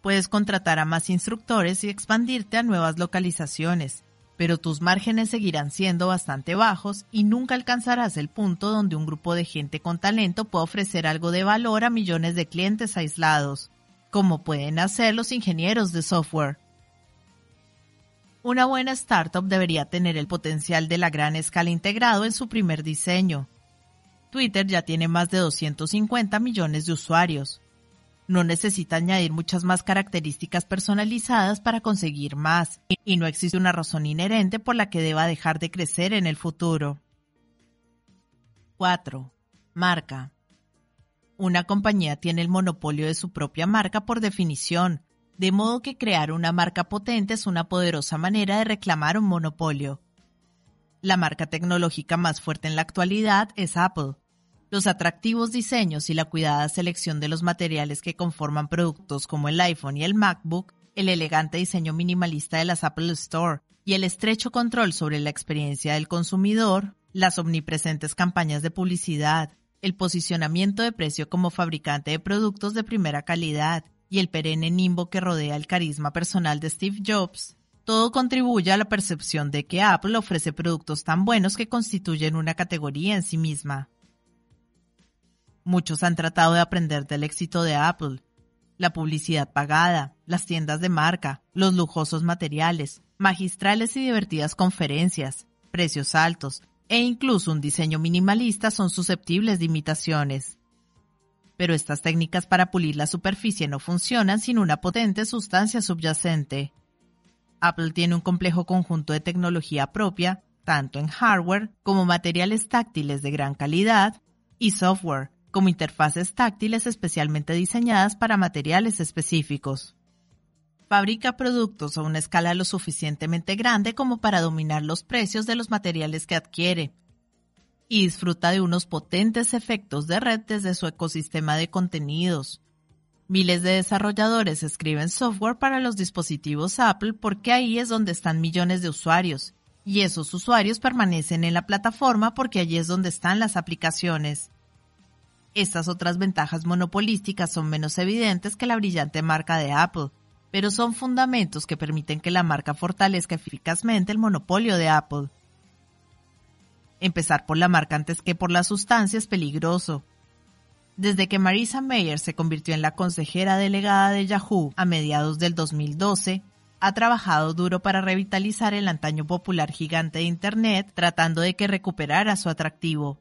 Puedes contratar a más instructores y expandirte a nuevas localizaciones, pero tus márgenes seguirán siendo bastante bajos y nunca alcanzarás el punto donde un grupo de gente con talento pueda ofrecer algo de valor a millones de clientes aislados, como pueden hacer los ingenieros de software. Una buena startup debería tener el potencial de la gran escala integrado en su primer diseño. Twitter ya tiene más de 250 millones de usuarios. No necesita añadir muchas más características personalizadas para conseguir más, y no existe una razón inherente por la que deba dejar de crecer en el futuro. 4. Marca. Una compañía tiene el monopolio de su propia marca por definición, de modo que crear una marca potente es una poderosa manera de reclamar un monopolio. La marca tecnológica más fuerte en la actualidad es Apple, los atractivos diseños y la cuidada selección de los materiales que conforman productos como el iPhone y el MacBook, el elegante diseño minimalista de las Apple Store y el estrecho control sobre la experiencia del consumidor, las omnipresentes campañas de publicidad, el posicionamiento de precio como fabricante de productos de primera calidad y el perenne nimbo que rodea el carisma personal de Steve Jobs, todo contribuye a la percepción de que Apple ofrece productos tan buenos que constituyen una categoría en sí misma. Muchos han tratado de aprender del éxito de Apple. La publicidad pagada, las tiendas de marca, los lujosos materiales, magistrales y divertidas conferencias, precios altos e incluso un diseño minimalista son susceptibles de imitaciones. Pero estas técnicas para pulir la superficie no funcionan sin una potente sustancia subyacente. Apple tiene un complejo conjunto de tecnología propia, tanto en hardware como materiales táctiles de gran calidad, y software, como interfaces táctiles especialmente diseñadas para materiales específicos. Fabrica productos a una escala lo suficientemente grande como para dominar los precios de los materiales que adquiere y disfruta de unos potentes efectos de red desde su ecosistema de contenidos. Miles de desarrolladores escriben software para los dispositivos Apple porque ahí es donde están millones de usuarios, y esos usuarios permanecen en la plataforma porque allí es donde están las aplicaciones. Estas otras ventajas monopolísticas son menos evidentes que la brillante marca de Apple, pero son fundamentos que permiten que la marca fortalezca eficazmente el monopolio de Apple. Empezar por la marca antes que por la sustancia es peligroso. Desde que Marisa Mayer se convirtió en la consejera delegada de Yahoo a mediados del 2012, ha trabajado duro para revitalizar el antaño popular gigante de Internet, tratando de que recuperara su atractivo.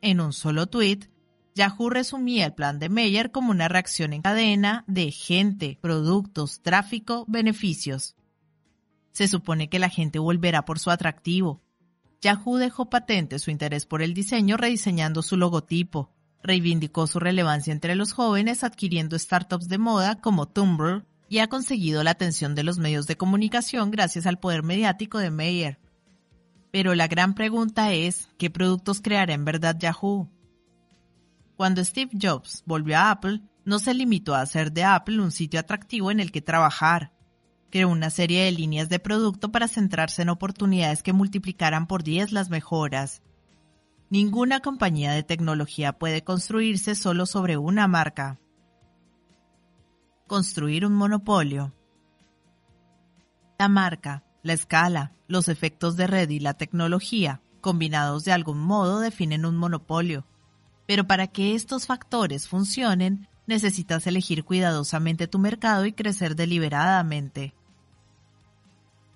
En un solo tuit, Yahoo resumía el plan de Meyer como una reacción en cadena de gente, productos, tráfico, beneficios. Se supone que la gente volverá por su atractivo. Yahoo dejó patente su interés por el diseño rediseñando su logotipo, reivindicó su relevancia entre los jóvenes adquiriendo startups de moda como Tumblr y ha conseguido la atención de los medios de comunicación gracias al poder mediático de Meyer. Pero la gran pregunta es, ¿qué productos creará en verdad Yahoo? Cuando Steve Jobs volvió a Apple, no se limitó a hacer de Apple un sitio atractivo en el que trabajar. Creó una serie de líneas de producto para centrarse en oportunidades que multiplicaran por 10 las mejoras. Ninguna compañía de tecnología puede construirse solo sobre una marca. Construir un monopolio. La marca, la escala, los efectos de red y la tecnología, combinados de algún modo, definen un monopolio. Pero para que estos factores funcionen, necesitas elegir cuidadosamente tu mercado y crecer deliberadamente.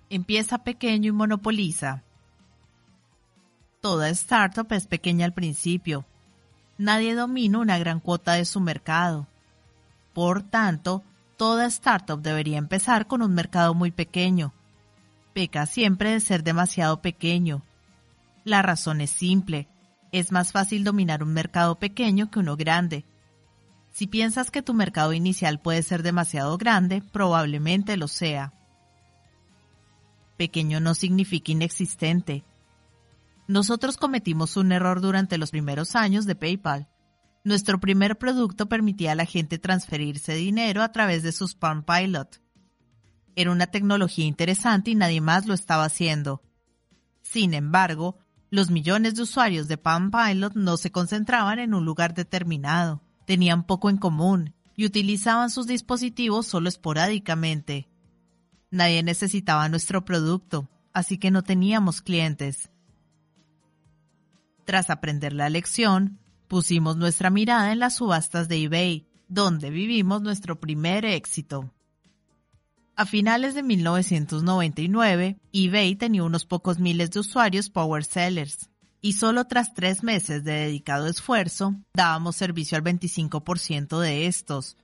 Empieza pequeño y monopoliza. Toda startup es pequeña al principio. Nadie domina una gran cuota de su mercado. Por tanto, toda startup debería empezar con un mercado muy pequeño. Peca siempre de ser demasiado pequeño. La razón es simple. Es más fácil dominar un mercado pequeño que uno grande. Si piensas que tu mercado inicial puede ser demasiado grande, probablemente lo sea. Pequeño no significa inexistente. Nosotros cometimos un error durante los primeros años de PayPal. Nuestro primer producto permitía a la gente transferirse dinero a través de sus Palm Pilot. Era una tecnología interesante y nadie más lo estaba haciendo. Sin embargo, los millones de usuarios de Palm Pilot no se concentraban en un lugar determinado, tenían poco en común y utilizaban sus dispositivos solo esporádicamente. Nadie necesitaba nuestro producto, así que no teníamos clientes. Tras aprender la lección, pusimos nuestra mirada en las subastas de eBay, donde vivimos nuestro primer éxito. A finales de 1999, eBay tenía unos pocos miles de usuarios power sellers, y solo tras tres meses de dedicado esfuerzo, dábamos servicio al 25% de estos,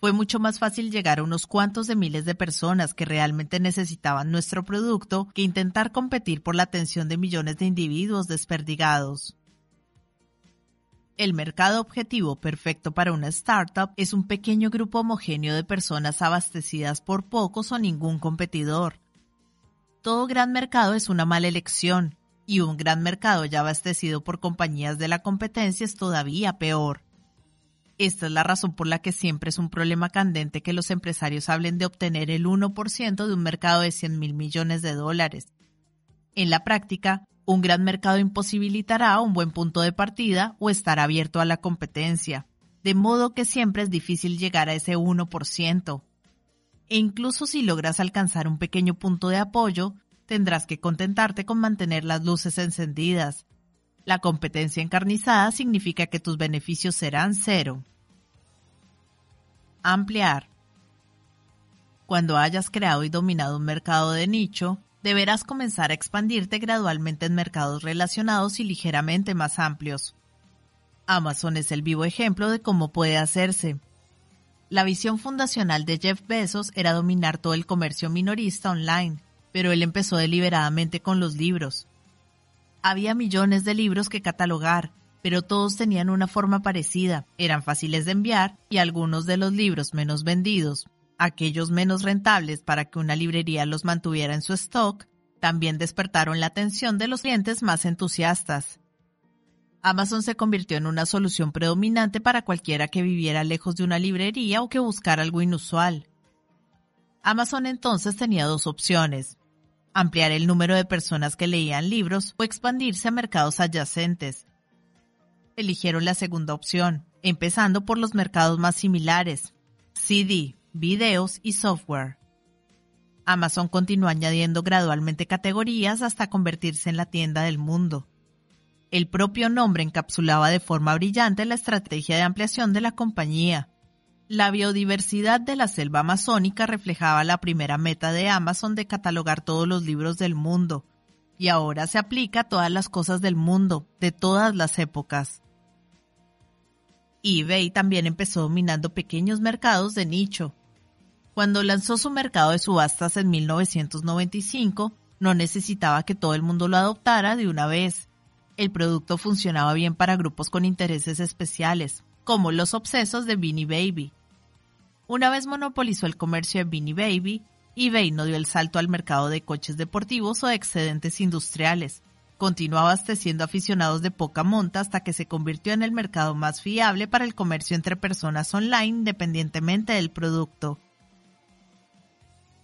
fue mucho más fácil llegar a unos cuantos de miles de personas que realmente necesitaban nuestro producto que intentar competir por la atención de millones de individuos desperdigados. El mercado objetivo perfecto para una startup es un pequeño grupo homogéneo de personas abastecidas por pocos o ningún competidor. Todo gran mercado es una mala elección, y un gran mercado ya abastecido por compañías de la competencia es todavía peor. Esta es la razón por la que siempre es un problema candente que los empresarios hablen de obtener el 1% de un mercado de 100 mil millones de dólares. En la práctica, un gran mercado imposibilitará un buen punto de partida o estar abierto a la competencia, de modo que siempre es difícil llegar a ese 1%. E incluso si logras alcanzar un pequeño punto de apoyo, tendrás que contentarte con mantener las luces encendidas. La competencia encarnizada significa que tus beneficios serán cero. Ampliar. Cuando hayas creado y dominado un mercado de nicho, deberás comenzar a expandirte gradualmente en mercados relacionados y ligeramente más amplios. Amazon es el vivo ejemplo de cómo puede hacerse. La visión fundacional de Jeff Bezos era dominar todo el comercio minorista online, pero él empezó deliberadamente con los libros. Había millones de libros que catalogar, pero todos tenían una forma parecida, eran fáciles de enviar y algunos de los libros menos vendidos, aquellos menos rentables para que una librería los mantuviera en su stock, también despertaron la atención de los clientes más entusiastas. Amazon se convirtió en una solución predominante para cualquiera que viviera lejos de una librería o que buscara algo inusual. Amazon entonces tenía dos opciones, ampliar el número de personas que leían libros o expandirse a mercados adyacentes, eligieron la segunda opción, empezando por los mercados más similares, CD, videos y software. Amazon continuó añadiendo gradualmente categorías hasta convertirse en la tienda del mundo. El propio nombre encapsulaba de forma brillante la estrategia de ampliación de la compañía. La biodiversidad de la selva amazónica reflejaba la primera meta de Amazon de catalogar todos los libros del mundo, y ahora se aplica a todas las cosas del mundo, de todas las épocas eBay también empezó dominando pequeños mercados de nicho. Cuando lanzó su mercado de subastas en 1995, no necesitaba que todo el mundo lo adoptara de una vez. El producto funcionaba bien para grupos con intereses especiales, como los obsesos de Beanie Baby. Una vez monopolizó el comercio de Beanie Baby, eBay no dio el salto al mercado de coches deportivos o de excedentes industriales, Continuó abasteciendo aficionados de poca monta hasta que se convirtió en el mercado más fiable para el comercio entre personas online independientemente del producto.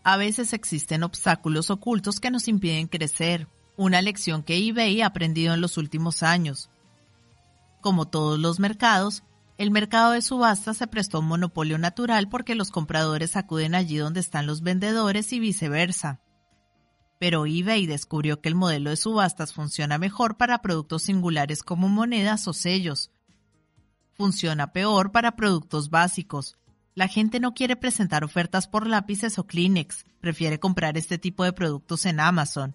A veces existen obstáculos ocultos que nos impiden crecer, una lección que eBay ha aprendido en los últimos años. Como todos los mercados, el mercado de subastas se prestó un monopolio natural porque los compradores acuden allí donde están los vendedores y viceversa. Pero eBay descubrió que el modelo de subastas funciona mejor para productos singulares como monedas o sellos. Funciona peor para productos básicos. La gente no quiere presentar ofertas por lápices o Kleenex, prefiere comprar este tipo de productos en Amazon.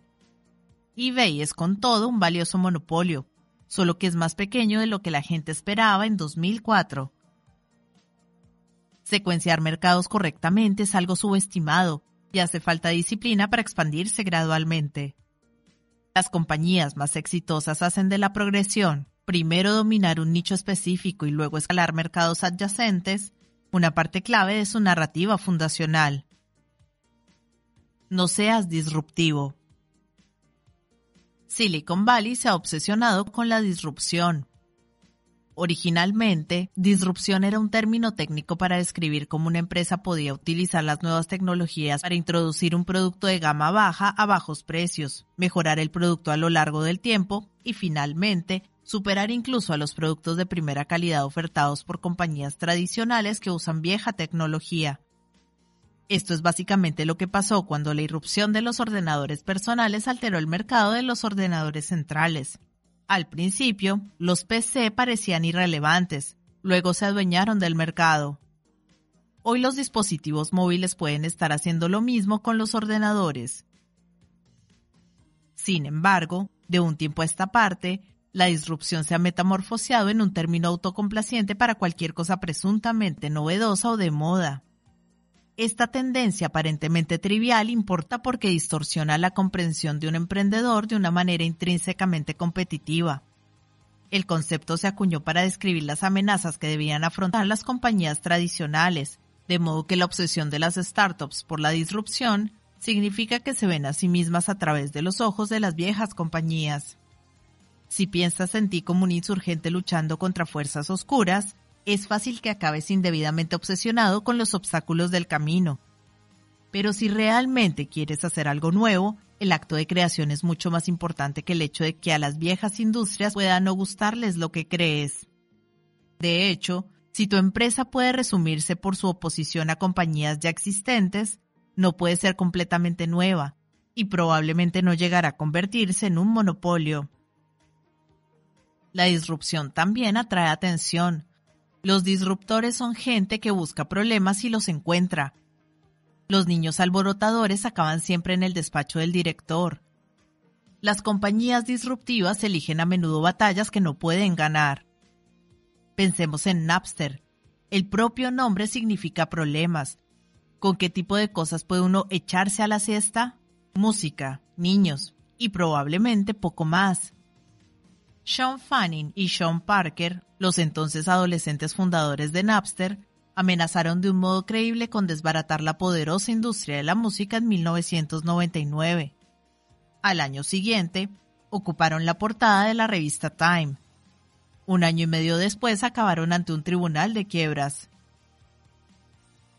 eBay es con todo un valioso monopolio, solo que es más pequeño de lo que la gente esperaba en 2004. Secuenciar mercados correctamente es algo subestimado y hace falta disciplina para expandirse gradualmente. Las compañías más exitosas hacen de la progresión, primero dominar un nicho específico y luego escalar mercados adyacentes, una parte clave de su narrativa fundacional. No seas disruptivo. Silicon Valley se ha obsesionado con la disrupción. Originalmente, disrupción era un término técnico para describir cómo una empresa podía utilizar las nuevas tecnologías para introducir un producto de gama baja a bajos precios, mejorar el producto a lo largo del tiempo y finalmente superar incluso a los productos de primera calidad ofertados por compañías tradicionales que usan vieja tecnología. Esto es básicamente lo que pasó cuando la irrupción de los ordenadores personales alteró el mercado de los ordenadores centrales. Al principio, los PC parecían irrelevantes, luego se adueñaron del mercado. Hoy los dispositivos móviles pueden estar haciendo lo mismo con los ordenadores. Sin embargo, de un tiempo a esta parte, la disrupción se ha metamorfoseado en un término autocomplaciente para cualquier cosa presuntamente novedosa o de moda. Esta tendencia aparentemente trivial importa porque distorsiona la comprensión de un emprendedor de una manera intrínsecamente competitiva. El concepto se acuñó para describir las amenazas que debían afrontar las compañías tradicionales, de modo que la obsesión de las startups por la disrupción significa que se ven a sí mismas a través de los ojos de las viejas compañías. Si piensas en ti como un insurgente luchando contra fuerzas oscuras, es fácil que acabes indebidamente obsesionado con los obstáculos del camino. Pero si realmente quieres hacer algo nuevo, el acto de creación es mucho más importante que el hecho de que a las viejas industrias pueda no gustarles lo que crees. De hecho, si tu empresa puede resumirse por su oposición a compañías ya existentes, no puede ser completamente nueva y probablemente no llegará a convertirse en un monopolio. La disrupción también atrae atención, los disruptores son gente que busca problemas y los encuentra. Los niños alborotadores acaban siempre en el despacho del director. Las compañías disruptivas eligen a menudo batallas que no pueden ganar. Pensemos en Napster. El propio nombre significa problemas. ¿Con qué tipo de cosas puede uno echarse a la siesta? Música, niños y probablemente poco más. Sean Fanning y Sean Parker, los entonces adolescentes fundadores de Napster, amenazaron de un modo creíble con desbaratar la poderosa industria de la música en 1999. Al año siguiente, ocuparon la portada de la revista Time. Un año y medio después acabaron ante un tribunal de quiebras.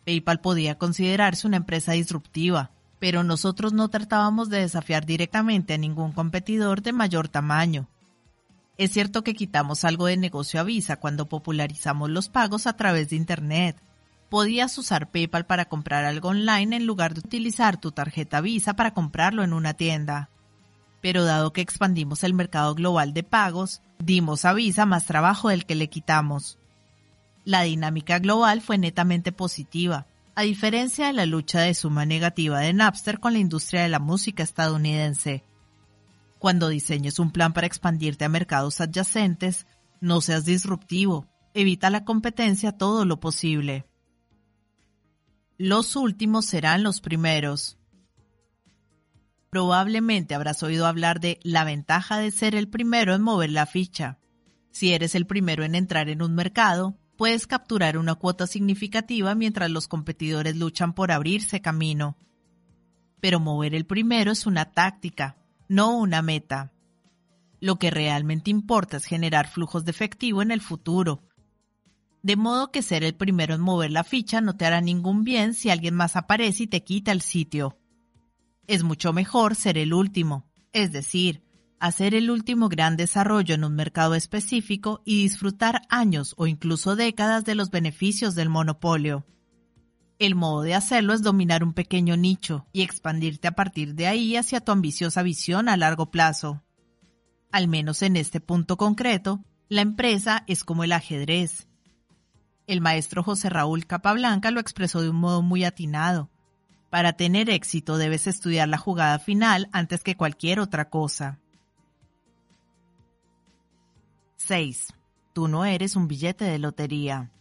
PayPal podía considerarse una empresa disruptiva, pero nosotros no tratábamos de desafiar directamente a ningún competidor de mayor tamaño. Es cierto que quitamos algo de negocio a Visa cuando popularizamos los pagos a través de Internet. Podías usar PayPal para comprar algo online en lugar de utilizar tu tarjeta Visa para comprarlo en una tienda. Pero dado que expandimos el mercado global de pagos, dimos a Visa más trabajo del que le quitamos. La dinámica global fue netamente positiva, a diferencia de la lucha de suma negativa de Napster con la industria de la música estadounidense. Cuando diseñes un plan para expandirte a mercados adyacentes, no seas disruptivo, evita la competencia todo lo posible. Los últimos serán los primeros. Probablemente habrás oído hablar de la ventaja de ser el primero en mover la ficha. Si eres el primero en entrar en un mercado, puedes capturar una cuota significativa mientras los competidores luchan por abrirse camino. Pero mover el primero es una táctica, no una meta. Lo que realmente importa es generar flujos de efectivo en el futuro. De modo que ser el primero en mover la ficha no te hará ningún bien si alguien más aparece y te quita el sitio. Es mucho mejor ser el último, es decir, hacer el último gran desarrollo en un mercado específico y disfrutar años o incluso décadas de los beneficios del monopolio. El modo de hacerlo es dominar un pequeño nicho y expandirte a partir de ahí hacia tu ambiciosa visión a largo plazo. Al menos en este punto concreto, la empresa es como el ajedrez. El maestro José Raúl Capablanca lo expresó de un modo muy atinado. Para tener éxito debes estudiar la jugada final antes que cualquier otra cosa. 6. Tú no eres un billete de lotería.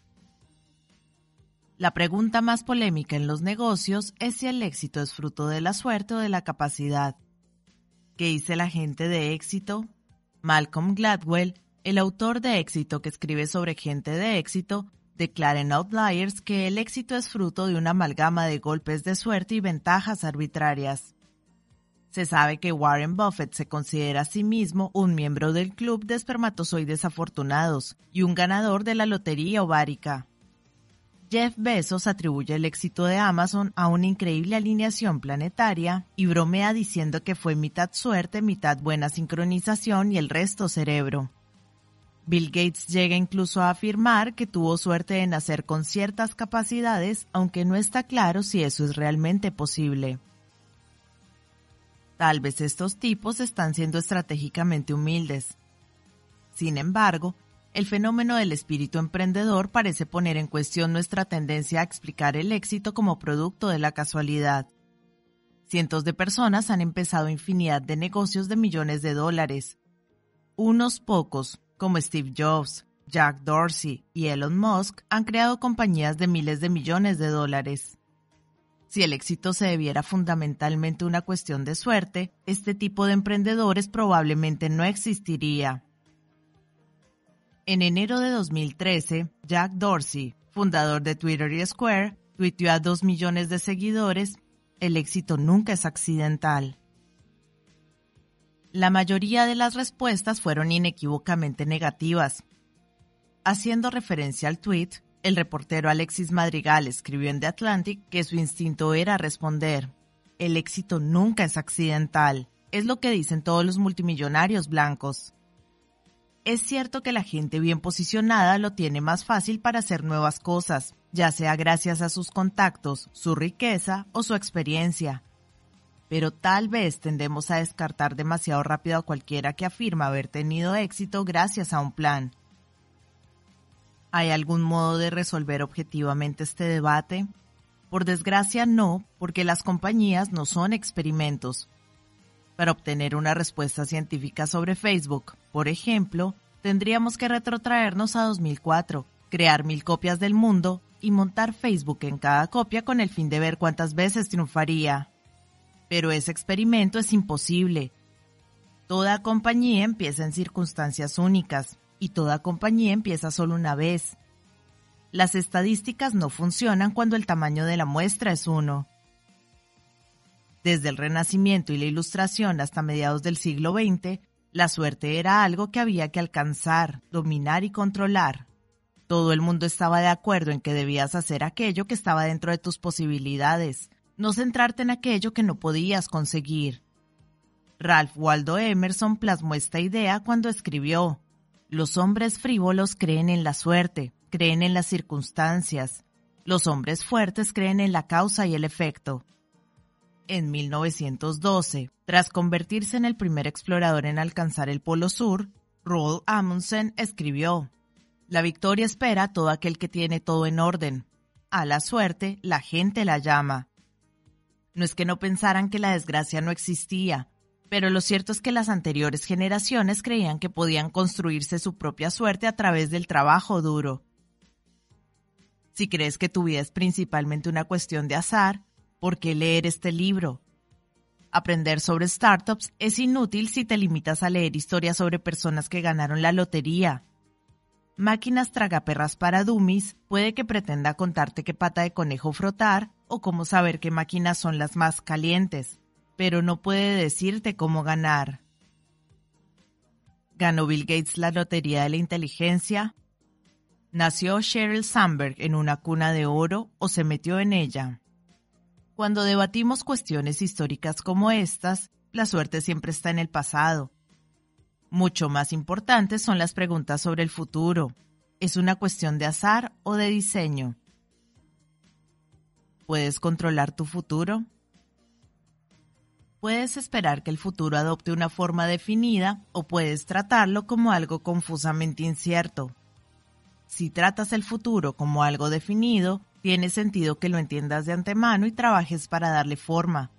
La pregunta más polémica en los negocios es si el éxito es fruto de la suerte o de la capacidad. ¿Qué dice la gente de éxito? Malcolm Gladwell, el autor de éxito que escribe sobre gente de éxito, declara en Outliers que el éxito es fruto de una amalgama de golpes de suerte y ventajas arbitrarias. Se sabe que Warren Buffett se considera a sí mismo un miembro del club de espermatozoides afortunados y un ganador de la lotería ovárica. Jeff Bezos atribuye el éxito de Amazon a una increíble alineación planetaria y bromea diciendo que fue mitad suerte, mitad buena sincronización y el resto cerebro. Bill Gates llega incluso a afirmar que tuvo suerte de nacer con ciertas capacidades, aunque no está claro si eso es realmente posible. Tal vez estos tipos están siendo estratégicamente humildes. Sin embargo, el fenómeno del espíritu emprendedor parece poner en cuestión nuestra tendencia a explicar el éxito como producto de la casualidad. Cientos de personas han empezado infinidad de negocios de millones de dólares. Unos pocos, como Steve Jobs, Jack Dorsey y Elon Musk, han creado compañías de miles de millones de dólares. Si el éxito se debiera fundamentalmente a una cuestión de suerte, este tipo de emprendedores probablemente no existiría. En enero de 2013, Jack Dorsey, fundador de Twitter y Square, tuiteó a dos millones de seguidores, el éxito nunca es accidental. La mayoría de las respuestas fueron inequívocamente negativas. Haciendo referencia al tweet, el reportero Alexis Madrigal escribió en The Atlantic que su instinto era responder. El éxito nunca es accidental, es lo que dicen todos los multimillonarios blancos. Es cierto que la gente bien posicionada lo tiene más fácil para hacer nuevas cosas, ya sea gracias a sus contactos, su riqueza o su experiencia. Pero tal vez tendemos a descartar demasiado rápido a cualquiera que afirma haber tenido éxito gracias a un plan. ¿Hay algún modo de resolver objetivamente este debate? Por desgracia no, porque las compañías no son experimentos. Para obtener una respuesta científica sobre Facebook, por ejemplo, tendríamos que retrotraernos a 2004, crear mil copias del mundo y montar Facebook en cada copia con el fin de ver cuántas veces triunfaría. Pero ese experimento es imposible. Toda compañía empieza en circunstancias únicas, y toda compañía empieza solo una vez. Las estadísticas no funcionan cuando el tamaño de la muestra es uno. Desde el Renacimiento y la Ilustración hasta mediados del siglo XX, la suerte era algo que había que alcanzar, dominar y controlar. Todo el mundo estaba de acuerdo en que debías hacer aquello que estaba dentro de tus posibilidades, no centrarte en aquello que no podías conseguir. Ralph Waldo Emerson plasmó esta idea cuando escribió los hombres frívolos creen en la suerte, creen en las circunstancias. Los hombres fuertes creen en la causa y el efecto. En 1912, tras convertirse en el primer explorador en alcanzar el Polo Sur, Roald Amundsen escribió, La victoria espera a todo aquel que tiene todo en orden. A la suerte, la gente la llama. No es que no pensaran que la desgracia no existía, pero lo cierto es que las anteriores generaciones creían que podían construirse su propia suerte a través del trabajo duro. Si crees que tu vida es principalmente una cuestión de azar, ¿por qué leer este libro? Aprender sobre startups es inútil si te limitas a leer historias sobre personas que ganaron la lotería. Máquinas tragaperras para dummies puede que pretenda contarte qué pata de conejo frotar o cómo saber qué máquinas son las más calientes pero no puede decirte cómo ganar. ¿Ganó Bill Gates la lotería de la inteligencia? ¿Nació Sheryl Sandberg en una cuna de oro o se metió en ella? Cuando debatimos cuestiones históricas como estas, la suerte siempre está en el pasado. Mucho más importantes son las preguntas sobre el futuro. ¿Es una cuestión de azar o de diseño? ¿Puedes controlar tu futuro? Puedes esperar que el futuro adopte una forma definida o puedes tratarlo como algo confusamente incierto. Si tratas el futuro como algo definido, tiene sentido que lo entiendas de antemano y trabajes para darle forma.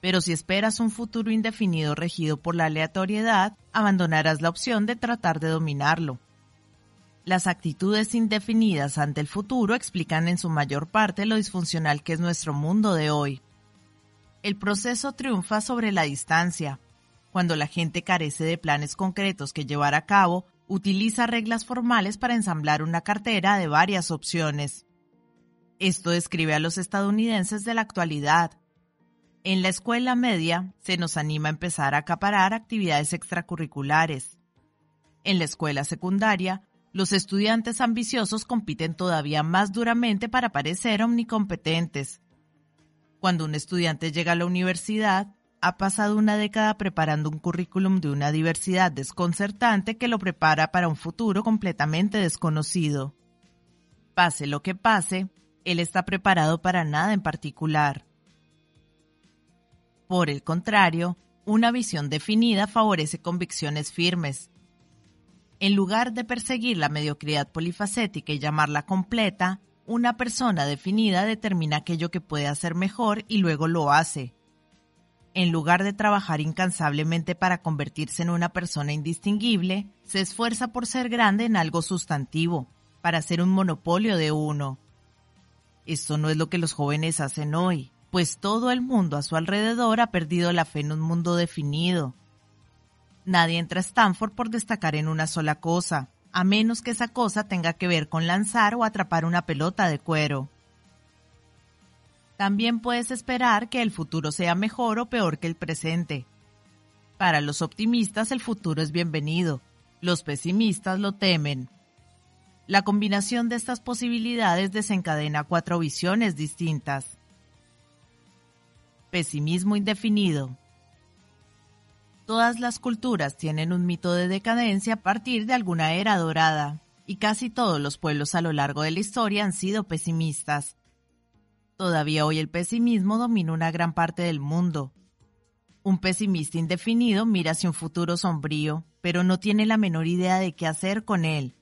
Pero si esperas un futuro indefinido regido por la aleatoriedad, abandonarás la opción de tratar de dominarlo. Las actitudes indefinidas ante el futuro explican en su mayor parte lo disfuncional que es nuestro mundo de hoy el proceso triunfa sobre la distancia. Cuando la gente carece de planes concretos que llevar a cabo, utiliza reglas formales para ensamblar una cartera de varias opciones. Esto describe a los estadounidenses de la actualidad. En la escuela media se nos anima a empezar a acaparar actividades extracurriculares. En la escuela secundaria, los estudiantes ambiciosos compiten todavía más duramente para parecer omnicompetentes. Cuando un estudiante llega a la universidad, ha pasado una década preparando un currículum de una diversidad desconcertante que lo prepara para un futuro completamente desconocido. Pase lo que pase, él está preparado para nada en particular. Por el contrario, una visión definida favorece convicciones firmes. En lugar de perseguir la mediocridad polifacética y llamarla completa, una persona definida determina aquello que puede hacer mejor y luego lo hace. En lugar de trabajar incansablemente para convertirse en una persona indistinguible, se esfuerza por ser grande en algo sustantivo, para hacer un monopolio de uno. Esto no es lo que los jóvenes hacen hoy, pues todo el mundo a su alrededor ha perdido la fe en un mundo definido. Nadie entra a Stanford por destacar en una sola cosa, a menos que esa cosa tenga que ver con lanzar o atrapar una pelota de cuero. También puedes esperar que el futuro sea mejor o peor que el presente. Para los optimistas el futuro es bienvenido, los pesimistas lo temen. La combinación de estas posibilidades desencadena cuatro visiones distintas. Pesimismo indefinido. Todas las culturas tienen un mito de decadencia a partir de alguna era dorada, y casi todos los pueblos a lo largo de la historia han sido pesimistas. Todavía hoy el pesimismo domina una gran parte del mundo. Un pesimista indefinido mira hacia un futuro sombrío, pero no tiene la menor idea de qué hacer con él.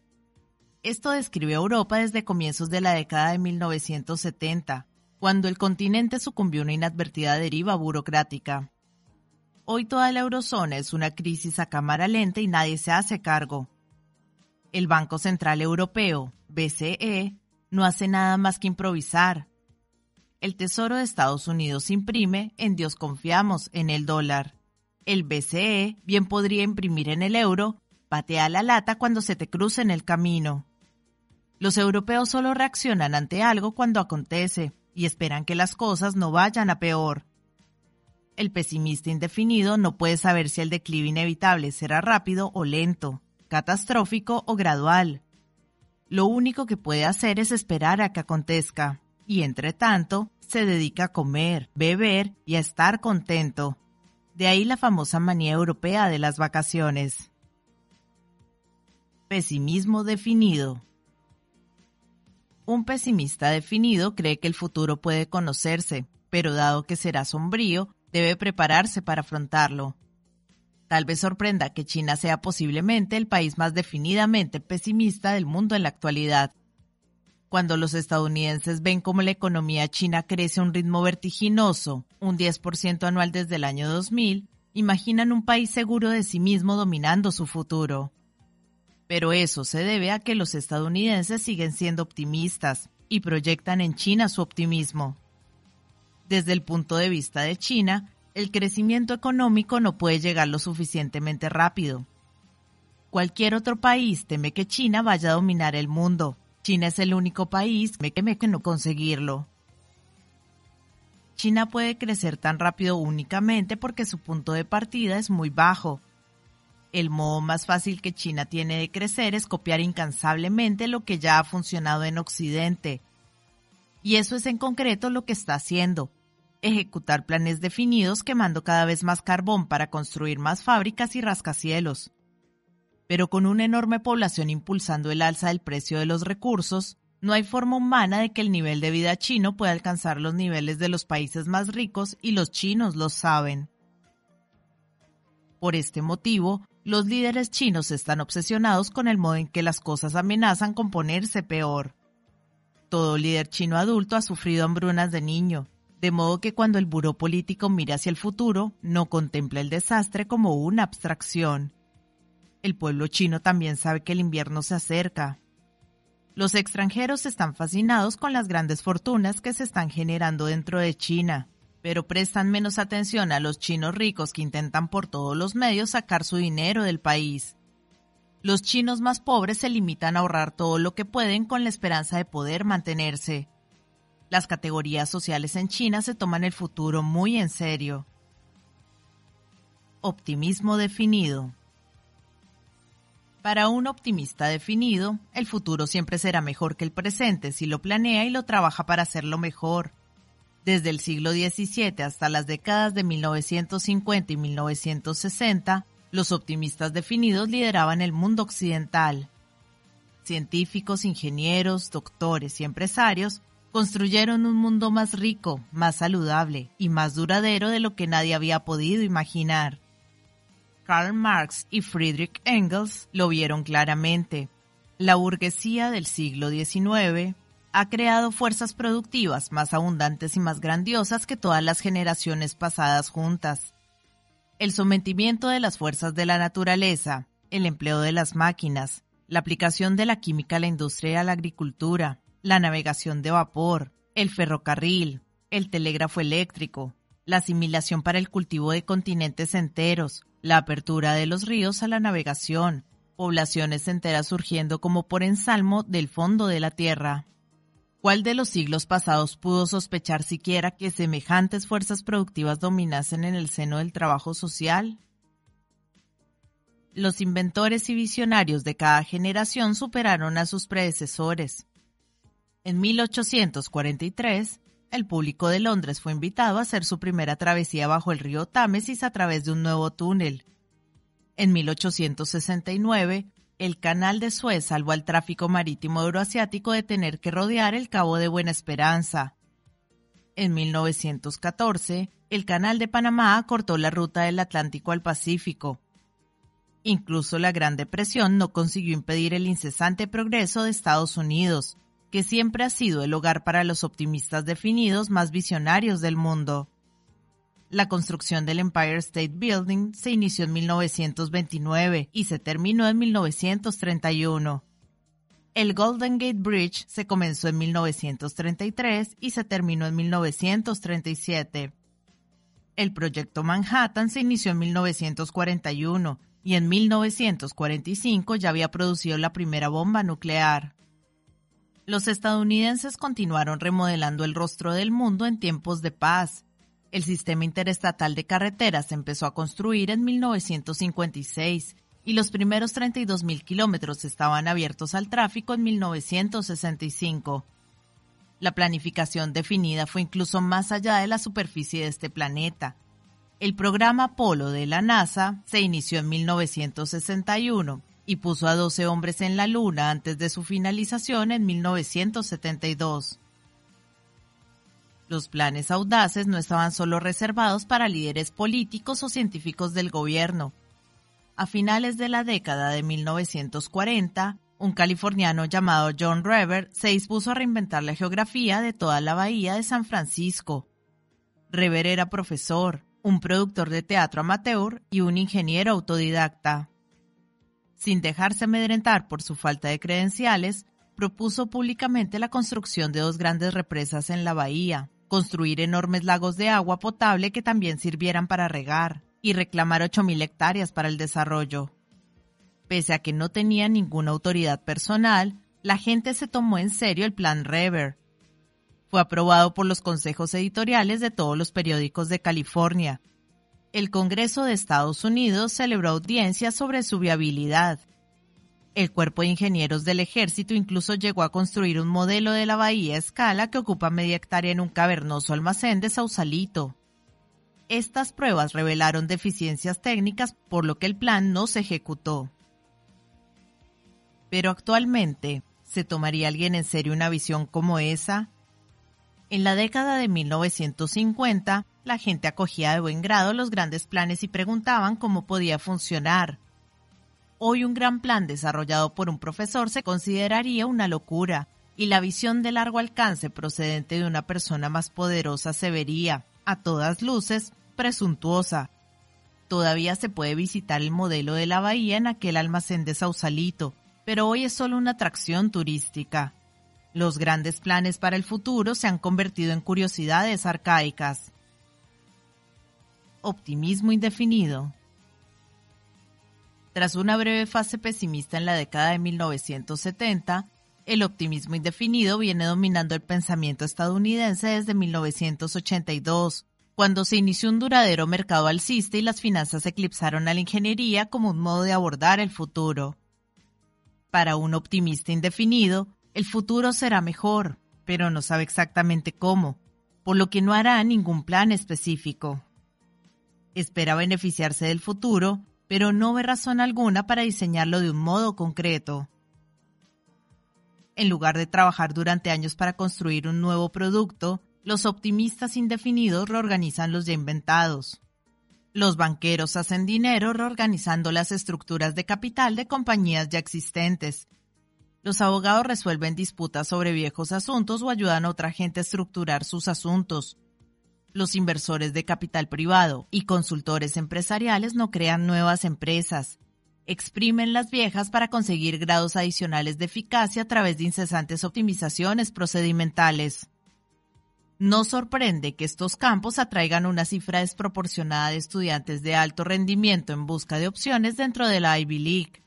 Esto describe Europa desde comienzos de la década de 1970, cuando el continente sucumbió a una inadvertida deriva burocrática. Hoy toda la eurozona es una crisis a cámara lenta y nadie se hace cargo. El Banco Central Europeo, BCE, no hace nada más que improvisar. El Tesoro de Estados Unidos imprime, en Dios confiamos, en el dólar. El BCE bien podría imprimir en el euro, patea la lata cuando se te cruce en el camino. Los europeos solo reaccionan ante algo cuando acontece y esperan que las cosas no vayan a peor. El pesimista indefinido no puede saber si el declive inevitable será rápido o lento, catastrófico o gradual. Lo único que puede hacer es esperar a que acontezca, y entre tanto, se dedica a comer, beber y a estar contento. De ahí la famosa manía europea de las vacaciones. Pesimismo definido. Un pesimista definido cree que el futuro puede conocerse, pero dado que será sombrío, debe prepararse para afrontarlo. Tal vez sorprenda que China sea posiblemente el país más definidamente pesimista del mundo en la actualidad. Cuando los estadounidenses ven cómo la economía china crece a un ritmo vertiginoso, un 10% anual desde el año 2000, imaginan un país seguro de sí mismo dominando su futuro. Pero eso se debe a que los estadounidenses siguen siendo optimistas y proyectan en China su optimismo. Desde el punto de vista de China, el crecimiento económico no puede llegar lo suficientemente rápido. Cualquier otro país teme que China vaya a dominar el mundo. China es el único país que teme que no conseguirlo. China puede crecer tan rápido únicamente porque su punto de partida es muy bajo. El modo más fácil que China tiene de crecer es copiar incansablemente lo que ya ha funcionado en Occidente. Y eso es en concreto lo que está haciendo ejecutar planes definidos quemando cada vez más carbón para construir más fábricas y rascacielos, Pero con una enorme población impulsando el alza del precio de los recursos, no hay forma humana de que el nivel de vida chino pueda alcanzar los niveles de los países más ricos y los chinos lo saben. Por este motivo, los líderes chinos están obsesionados con el modo en que las cosas amenazan con ponerse peor. Todo líder chino adulto ha sufrido hambrunas de niño, de modo que cuando el buró político mira hacia el futuro, no contempla el desastre como una abstracción. El pueblo chino también sabe que el invierno se acerca. Los extranjeros están fascinados con las grandes fortunas que se están generando dentro de China, pero prestan menos atención a los chinos ricos que intentan por todos los medios sacar su dinero del país. Los chinos más pobres se limitan a ahorrar todo lo que pueden con la esperanza de poder mantenerse. Las categorías sociales en China se toman el futuro muy en serio. Optimismo definido. Para un optimista definido, el futuro siempre será mejor que el presente si lo planea y lo trabaja para hacerlo mejor. Desde el siglo XVII hasta las décadas de 1950 y 1960, los optimistas definidos lideraban el mundo occidental. Científicos, ingenieros, doctores y empresarios construyeron un mundo más rico, más saludable y más duradero de lo que nadie había podido imaginar. Karl Marx y Friedrich Engels lo vieron claramente. La burguesía del siglo XIX ha creado fuerzas productivas más abundantes y más grandiosas que todas las generaciones pasadas juntas. El sometimiento de las fuerzas de la naturaleza, el empleo de las máquinas, la aplicación de la química a la industria y a la agricultura, la navegación de vapor, el ferrocarril, el telégrafo eléctrico, la asimilación para el cultivo de continentes enteros, la apertura de los ríos a la navegación, poblaciones enteras surgiendo como por ensalmo del fondo de la tierra. ¿Cuál de los siglos pasados pudo sospechar siquiera que semejantes fuerzas productivas dominasen en el seno del trabajo social? Los inventores y visionarios de cada generación superaron a sus predecesores. En 1843, el público de Londres fue invitado a hacer su primera travesía bajo el río Támesis a través de un nuevo túnel. En 1869, el canal de Suez salvó al tráfico marítimo euroasiático de tener que rodear el Cabo de Buena Esperanza. En 1914, el canal de Panamá cortó la ruta del Atlántico al Pacífico. Incluso la Gran Depresión no consiguió impedir el incesante progreso de Estados Unidos, que siempre ha sido el hogar para los optimistas definidos más visionarios del mundo. La construcción del Empire State Building se inició en 1929 y se terminó en 1931. El Golden Gate Bridge se comenzó en 1933 y se terminó en 1937. El proyecto Manhattan se inició en 1941 y en 1945 ya había producido la primera bomba nuclear los estadounidenses continuaron remodelando el rostro del mundo en tiempos de paz. El sistema interestatal de carreteras empezó a construir en 1956 y los primeros 32.000 kilómetros estaban abiertos al tráfico en 1965. La planificación definida fue incluso más allá de la superficie de este planeta. El programa Apolo de la NASA se inició en 1961 y puso a 12 hombres en la Luna antes de su finalización en 1972. Los planes audaces no estaban solo reservados para líderes políticos o científicos del gobierno. A finales de la década de 1940, un californiano llamado John Rever se dispuso a reinventar la geografía de toda la bahía de San Francisco. Rever era profesor, un productor de teatro amateur y un ingeniero autodidacta sin dejarse amedrentar por su falta de credenciales, propuso públicamente la construcción de dos grandes represas en la bahía, construir enormes lagos de agua potable que también sirvieran para regar, y reclamar 8.000 hectáreas para el desarrollo. Pese a que no tenía ninguna autoridad personal, la gente se tomó en serio el plan Rever. Fue aprobado por los consejos editoriales de todos los periódicos de California, el Congreso de Estados Unidos celebró audiencias sobre su viabilidad. El Cuerpo de Ingenieros del Ejército incluso llegó a construir un modelo de la bahía a escala que ocupa media hectárea en un cavernoso almacén de Sausalito. Estas pruebas revelaron deficiencias técnicas por lo que el plan no se ejecutó. Pero actualmente, ¿se tomaría alguien en serio una visión como esa? En la década de 1950, la gente acogía de buen grado los grandes planes y preguntaban cómo podía funcionar. Hoy un gran plan desarrollado por un profesor se consideraría una locura, y la visión de largo alcance procedente de una persona más poderosa se vería, a todas luces, presuntuosa. Todavía se puede visitar el modelo de la bahía en aquel almacén de Sausalito, pero hoy es solo una atracción turística. Los grandes planes para el futuro se han convertido en curiosidades arcaicas. Optimismo indefinido. Tras una breve fase pesimista en la década de 1970, el optimismo indefinido viene dominando el pensamiento estadounidense desde 1982, cuando se inició un duradero mercado alcista y las finanzas eclipsaron a la ingeniería como un modo de abordar el futuro. Para un optimista indefinido, el futuro será mejor, pero no sabe exactamente cómo, por lo que no hará ningún plan específico. Espera beneficiarse del futuro, pero no ve razón alguna para diseñarlo de un modo concreto. En lugar de trabajar durante años para construir un nuevo producto, los optimistas indefinidos reorganizan los ya inventados. Los banqueros hacen dinero reorganizando las estructuras de capital de compañías ya existentes. Los abogados resuelven disputas sobre viejos asuntos o ayudan a otra gente a estructurar sus asuntos. Los inversores de capital privado y consultores empresariales no crean nuevas empresas. Exprimen las viejas para conseguir grados adicionales de eficacia a través de incesantes optimizaciones procedimentales. No sorprende que estos campos atraigan una cifra desproporcionada de estudiantes de alto rendimiento en busca de opciones dentro de la Ivy League.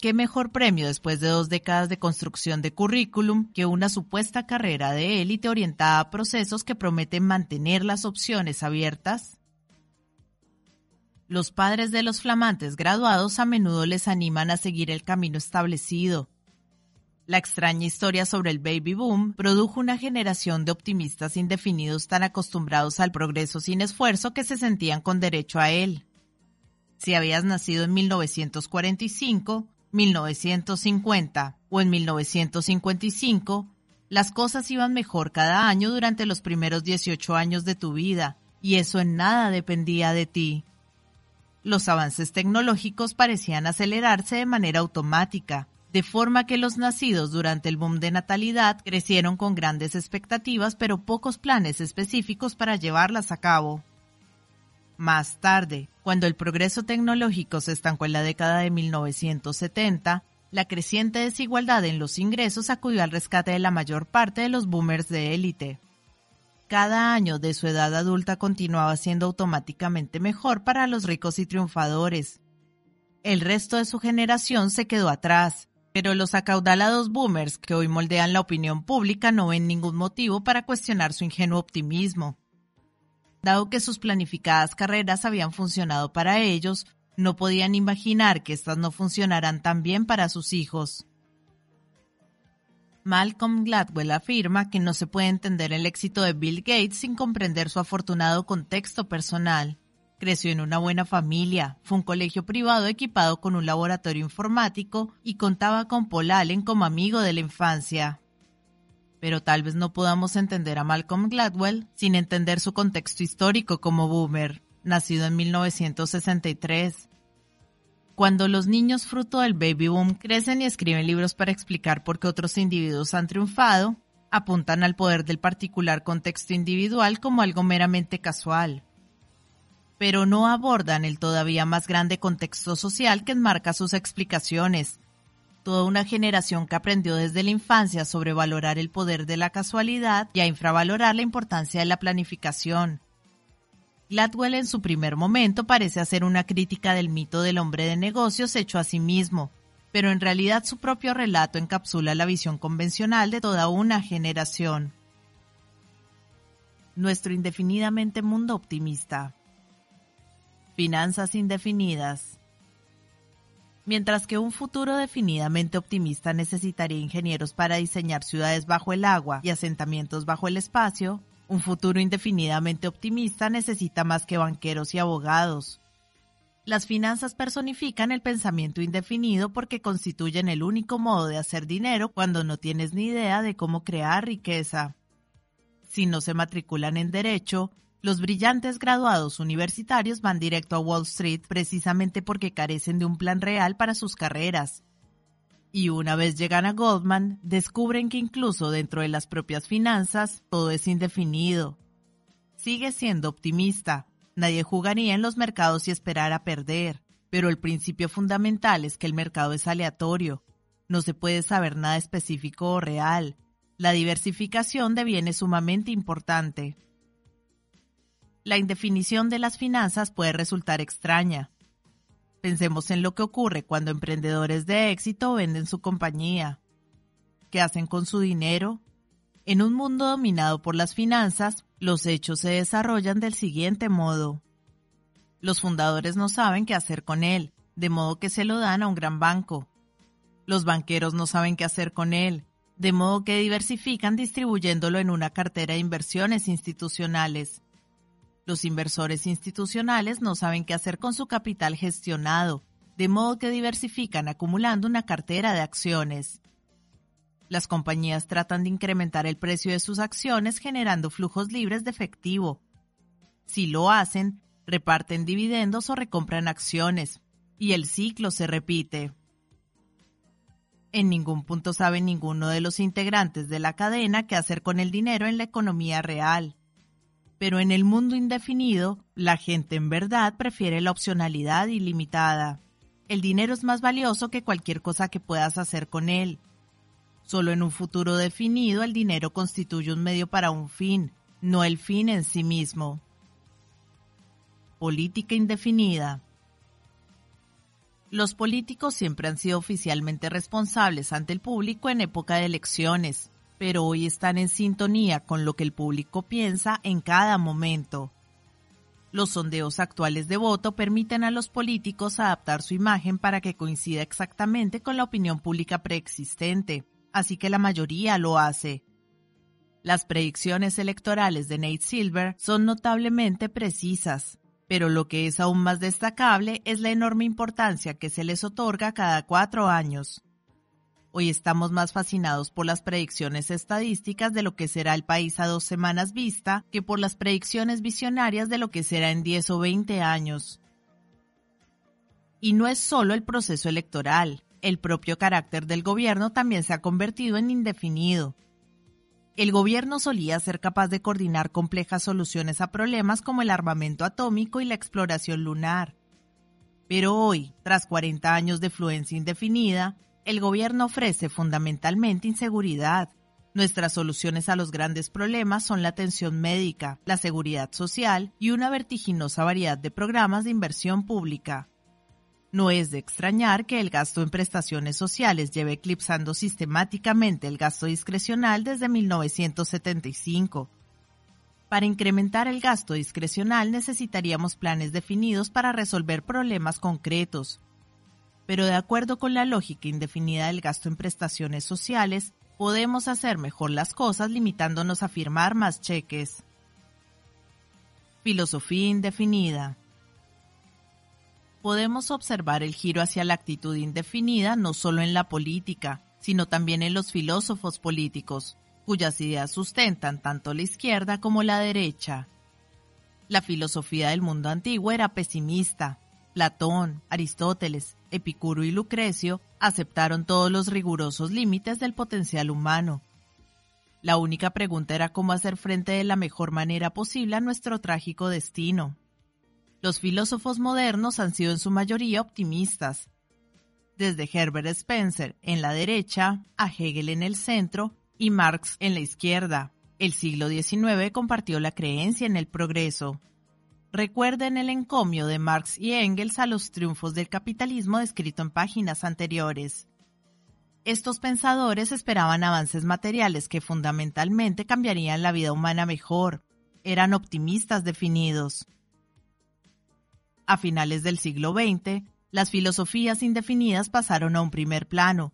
¿Qué mejor premio después de dos décadas de construcción de currículum que una supuesta carrera de élite orientada a procesos que prometen mantener las opciones abiertas? Los padres de los flamantes graduados a menudo les animan a seguir el camino establecido. La extraña historia sobre el baby boom produjo una generación de optimistas indefinidos tan acostumbrados al progreso sin esfuerzo que se sentían con derecho a él. Si habías nacido en 1945, 1950 o en 1955, las cosas iban mejor cada año durante los primeros 18 años de tu vida, y eso en nada dependía de ti. Los avances tecnológicos parecían acelerarse de manera automática, de forma que los nacidos durante el boom de natalidad crecieron con grandes expectativas pero pocos planes específicos para llevarlas a cabo. Más tarde, cuando el progreso tecnológico se estancó en la década de 1970, la creciente desigualdad en los ingresos acudió al rescate de la mayor parte de los boomers de élite. Cada año de su edad adulta continuaba siendo automáticamente mejor para los ricos y triunfadores. El resto de su generación se quedó atrás, pero los acaudalados boomers que hoy moldean la opinión pública no ven ningún motivo para cuestionar su ingenuo optimismo. Dado que sus planificadas carreras habían funcionado para ellos, no podían imaginar que éstas no funcionaran tan bien para sus hijos. Malcolm Gladwell afirma que no se puede entender el éxito de Bill Gates sin comprender su afortunado contexto personal. Creció en una buena familia, fue un colegio privado equipado con un laboratorio informático y contaba con Paul Allen como amigo de la infancia pero tal vez no podamos entender a Malcolm Gladwell sin entender su contexto histórico como boomer, nacido en 1963. Cuando los niños fruto del baby boom crecen y escriben libros para explicar por qué otros individuos han triunfado, apuntan al poder del particular contexto individual como algo meramente casual. Pero no abordan el todavía más grande contexto social que enmarca sus explicaciones, toda una generación que aprendió desde la infancia sobre valorar el poder de la casualidad y a infravalorar la importancia de la planificación. Gladwell en su primer momento parece hacer una crítica del mito del hombre de negocios hecho a sí mismo, pero en realidad su propio relato encapsula la visión convencional de toda una generación. Nuestro indefinidamente mundo optimista. Finanzas indefinidas. Mientras que un futuro definidamente optimista necesitaría ingenieros para diseñar ciudades bajo el agua y asentamientos bajo el espacio, un futuro indefinidamente optimista necesita más que banqueros y abogados. Las finanzas personifican el pensamiento indefinido porque constituyen el único modo de hacer dinero cuando no tienes ni idea de cómo crear riqueza. Si no se matriculan en derecho, los brillantes graduados universitarios van directo a Wall Street precisamente porque carecen de un plan real para sus carreras. Y una vez llegan a Goldman, descubren que incluso dentro de las propias finanzas todo es indefinido. Sigue siendo optimista, Nadie jugaría en los mercados y esperar a perder, pero el principio fundamental es que el mercado es aleatorio. No se puede saber nada específico o real. La diversificación deviene sumamente importante. La indefinición de las finanzas puede resultar extraña. Pensemos en lo que ocurre cuando emprendedores de éxito venden su compañía. ¿Qué hacen con su dinero? En un mundo dominado por las finanzas, los hechos se desarrollan del siguiente modo. Los fundadores no saben qué hacer con él, de modo que se lo dan a un gran banco. Los banqueros no saben qué hacer con él, de modo que diversifican distribuyéndolo en una cartera de inversiones institucionales. Los inversores institucionales no saben qué hacer con su capital gestionado, de modo que diversifican acumulando una cartera de acciones. Las compañías tratan de incrementar el precio de sus acciones generando flujos libres de efectivo. Si lo hacen, reparten dividendos o recompran acciones, y el ciclo se repite. En ningún punto sabe ninguno de los integrantes de la cadena qué hacer con el dinero en la economía real. Pero en el mundo indefinido, la gente en verdad prefiere la opcionalidad ilimitada. El dinero es más valioso que cualquier cosa que puedas hacer con él. Solo en un futuro definido el dinero constituye un medio para un fin, no el fin en sí mismo. Política indefinida. Los políticos siempre han sido oficialmente responsables ante el público en época de elecciones, pero hoy están en sintonía con lo que el público piensa en cada momento. Los sondeos actuales de voto permiten a los políticos adaptar su imagen para que coincida exactamente con la opinión pública preexistente así que la mayoría lo hace. Las predicciones electorales de Nate Silver son notablemente precisas, pero lo que es aún más destacable es la enorme importancia que se les otorga cada cuatro años. Hoy estamos más fascinados por las predicciones estadísticas de lo que será el país a dos semanas vista que por las predicciones visionarias de lo que será en 10 o 20 años. Y no es solo el proceso electoral, el propio carácter del gobierno también se ha convertido en indefinido. El gobierno solía ser capaz de coordinar complejas soluciones a problemas como el armamento atómico y la exploración lunar. Pero hoy, tras 40 años de fluencia indefinida, el gobierno ofrece fundamentalmente inseguridad. Nuestras soluciones a los grandes problemas son la atención médica, la seguridad social y una vertiginosa variedad de programas de inversión pública. No es de extrañar que el gasto en prestaciones sociales lleve eclipsando sistemáticamente el gasto discrecional desde 1975. Para incrementar el gasto discrecional necesitaríamos planes definidos para resolver problemas concretos. Pero de acuerdo con la lógica indefinida del gasto en prestaciones sociales, podemos hacer mejor las cosas limitándonos a firmar más cheques. Filosofía indefinida podemos observar el giro hacia la actitud indefinida no solo en la política, sino también en los filósofos políticos, cuyas ideas sustentan tanto la izquierda como la derecha. La filosofía del mundo antiguo era pesimista. Platón, Aristóteles, Epicuro y Lucrecio aceptaron todos los rigurosos límites del potencial humano. La única pregunta era cómo hacer frente de la mejor manera posible a nuestro trágico destino. Los filósofos modernos han sido en su mayoría optimistas. Desde Herbert Spencer en la derecha, a Hegel en el centro y Marx en la izquierda. El siglo XIX compartió la creencia en el progreso. Recuerden el encomio de Marx y Engels a los triunfos del capitalismo descrito en páginas anteriores. Estos pensadores esperaban avances materiales que fundamentalmente cambiarían la vida humana mejor. Eran optimistas definidos. A finales del siglo XX, las filosofías indefinidas pasaron a un primer plano.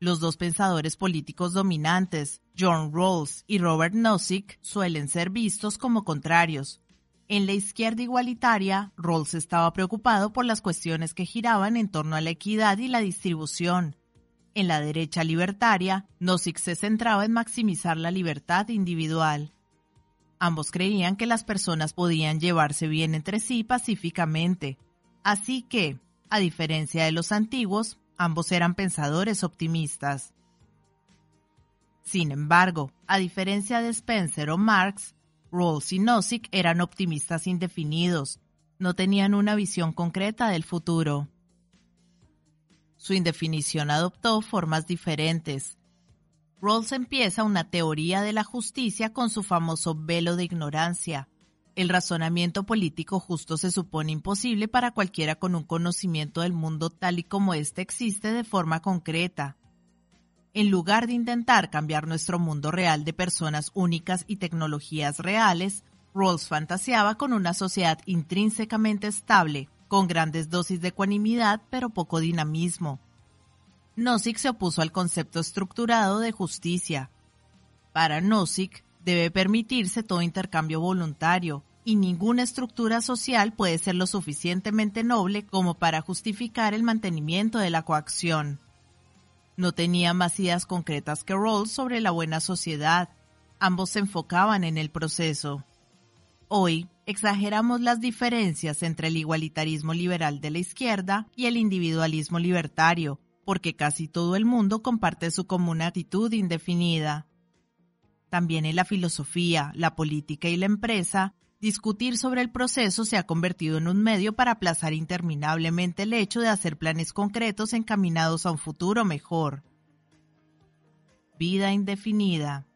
Los dos pensadores políticos dominantes, John Rawls y Robert Nozick, suelen ser vistos como contrarios. En la izquierda igualitaria, Rawls estaba preocupado por las cuestiones que giraban en torno a la equidad y la distribución. En la derecha libertaria, Nozick se centraba en maximizar la libertad individual. Ambos creían que las personas podían llevarse bien entre sí pacíficamente. Así que, a diferencia de los antiguos, ambos eran pensadores optimistas. Sin embargo, a diferencia de Spencer o Marx, Rawls y Nozick eran optimistas indefinidos, no tenían una visión concreta del futuro. Su indefinición adoptó formas diferentes. Rawls empieza una teoría de la justicia con su famoso velo de ignorancia. El razonamiento político justo se supone imposible para cualquiera con un conocimiento del mundo tal y como éste existe de forma concreta. En lugar de intentar cambiar nuestro mundo real de personas únicas y tecnologías reales, Rawls fantaseaba con una sociedad intrínsecamente estable, con grandes dosis de ecuanimidad pero poco dinamismo. Nozick se opuso al concepto estructurado de justicia. Para Nozick, debe permitirse todo intercambio voluntario, y ninguna estructura social puede ser lo suficientemente noble como para justificar el mantenimiento de la coacción. No tenía más ideas concretas que Rawls sobre la buena sociedad. Ambos se enfocaban en el proceso. Hoy exageramos las diferencias entre el igualitarismo liberal de la izquierda y el individualismo libertario, porque casi todo el mundo comparte su común actitud indefinida. También en la filosofía, la política y la empresa, Discutir sobre el proceso se ha convertido en un medio para aplazar interminablemente el hecho de hacer planes concretos encaminados a un futuro mejor. Vida indefinida.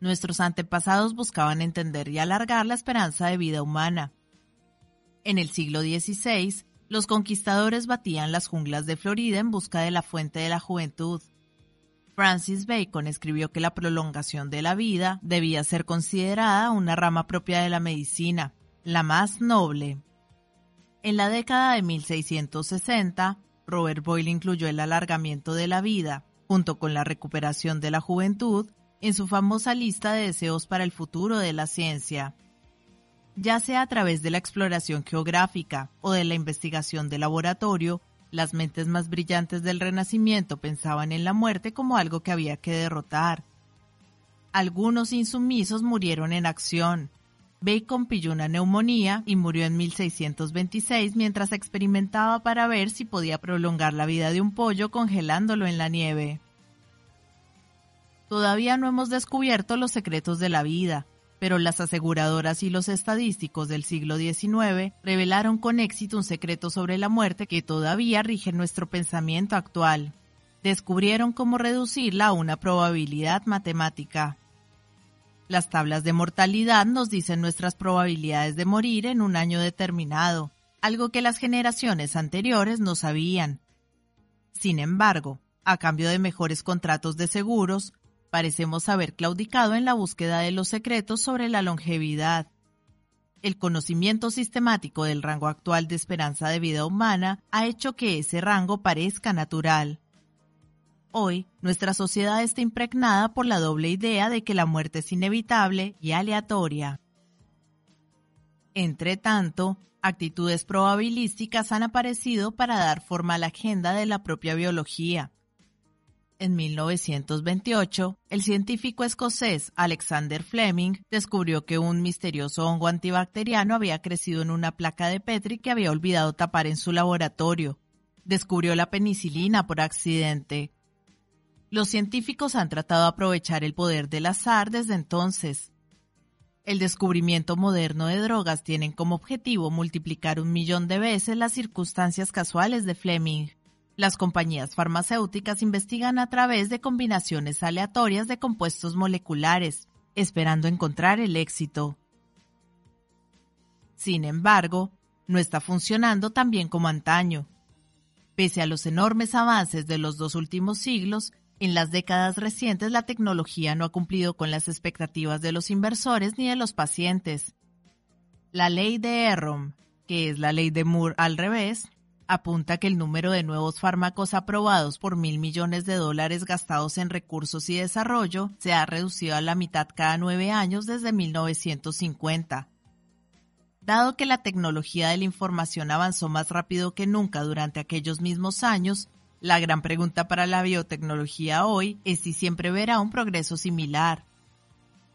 Nuestros antepasados buscaban entender y alargar la esperanza de vida humana. En el siglo XVI, los conquistadores batían las junglas de Florida en busca de la fuente de la juventud. Francis Bacon escribió que la prolongación de la vida debía ser considerada una rama propia de la medicina, la más noble. En la década de 1660, Robert Boyle incluyó el alargamiento de la vida, junto con la recuperación de la juventud, en su famosa lista de deseos para el futuro de la ciencia. Ya sea a través de la exploración geográfica o de la investigación de laboratorio, las mentes más brillantes del Renacimiento pensaban en la muerte como algo que había que derrotar. Algunos insumisos murieron en acción. Bacon pilló una neumonía y murió en 1626 mientras experimentaba para ver si podía prolongar la vida de un pollo congelándolo en la nieve. Todavía no hemos descubierto los secretos de la vida, pero las aseguradoras y los estadísticos del siglo XIX revelaron con éxito un secreto sobre la muerte que todavía rige nuestro pensamiento actual. Descubrieron cómo reducirla a una probabilidad matemática. Las tablas de mortalidad nos dicen nuestras probabilidades de morir en un año determinado, algo que las generaciones anteriores no sabían. Sin embargo, a cambio de mejores contratos de seguros, parecemos haber claudicado en la búsqueda de los secretos sobre la longevidad. El conocimiento sistemático del rango actual de esperanza de vida humana ha hecho que ese rango parezca natural. Hoy, nuestra sociedad está impregnada por la doble idea de que la muerte es inevitable y aleatoria. Entre tanto, actitudes probabilísticas han aparecido para dar forma a la agenda de la propia biología, en 1928, el científico escocés Alexander Fleming descubrió que un misterioso hongo antibacteriano había crecido en una placa de Petri que había olvidado tapar en su laboratorio. Descubrió la penicilina por accidente. Los científicos han tratado de aprovechar el poder del azar desde entonces. El descubrimiento moderno de drogas tiene como objetivo multiplicar un millón de veces las circunstancias casuales de Fleming. Las compañías farmacéuticas investigan a través de combinaciones aleatorias de compuestos moleculares, esperando encontrar el éxito. Sin embargo, no está funcionando tan bien como antaño. Pese a los enormes avances de los dos últimos siglos, en las décadas recientes la tecnología no ha cumplido con las expectativas de los inversores ni de los pacientes. La ley de Errom, que es la ley de Moore al revés, apunta que el número de nuevos fármacos aprobados por mil millones de dólares gastados en recursos y desarrollo se ha reducido a la mitad cada nueve años desde 1950. Dado que la tecnología de la información avanzó más rápido que nunca durante aquellos mismos años, la gran pregunta para la biotecnología hoy es si siempre verá un progreso similar.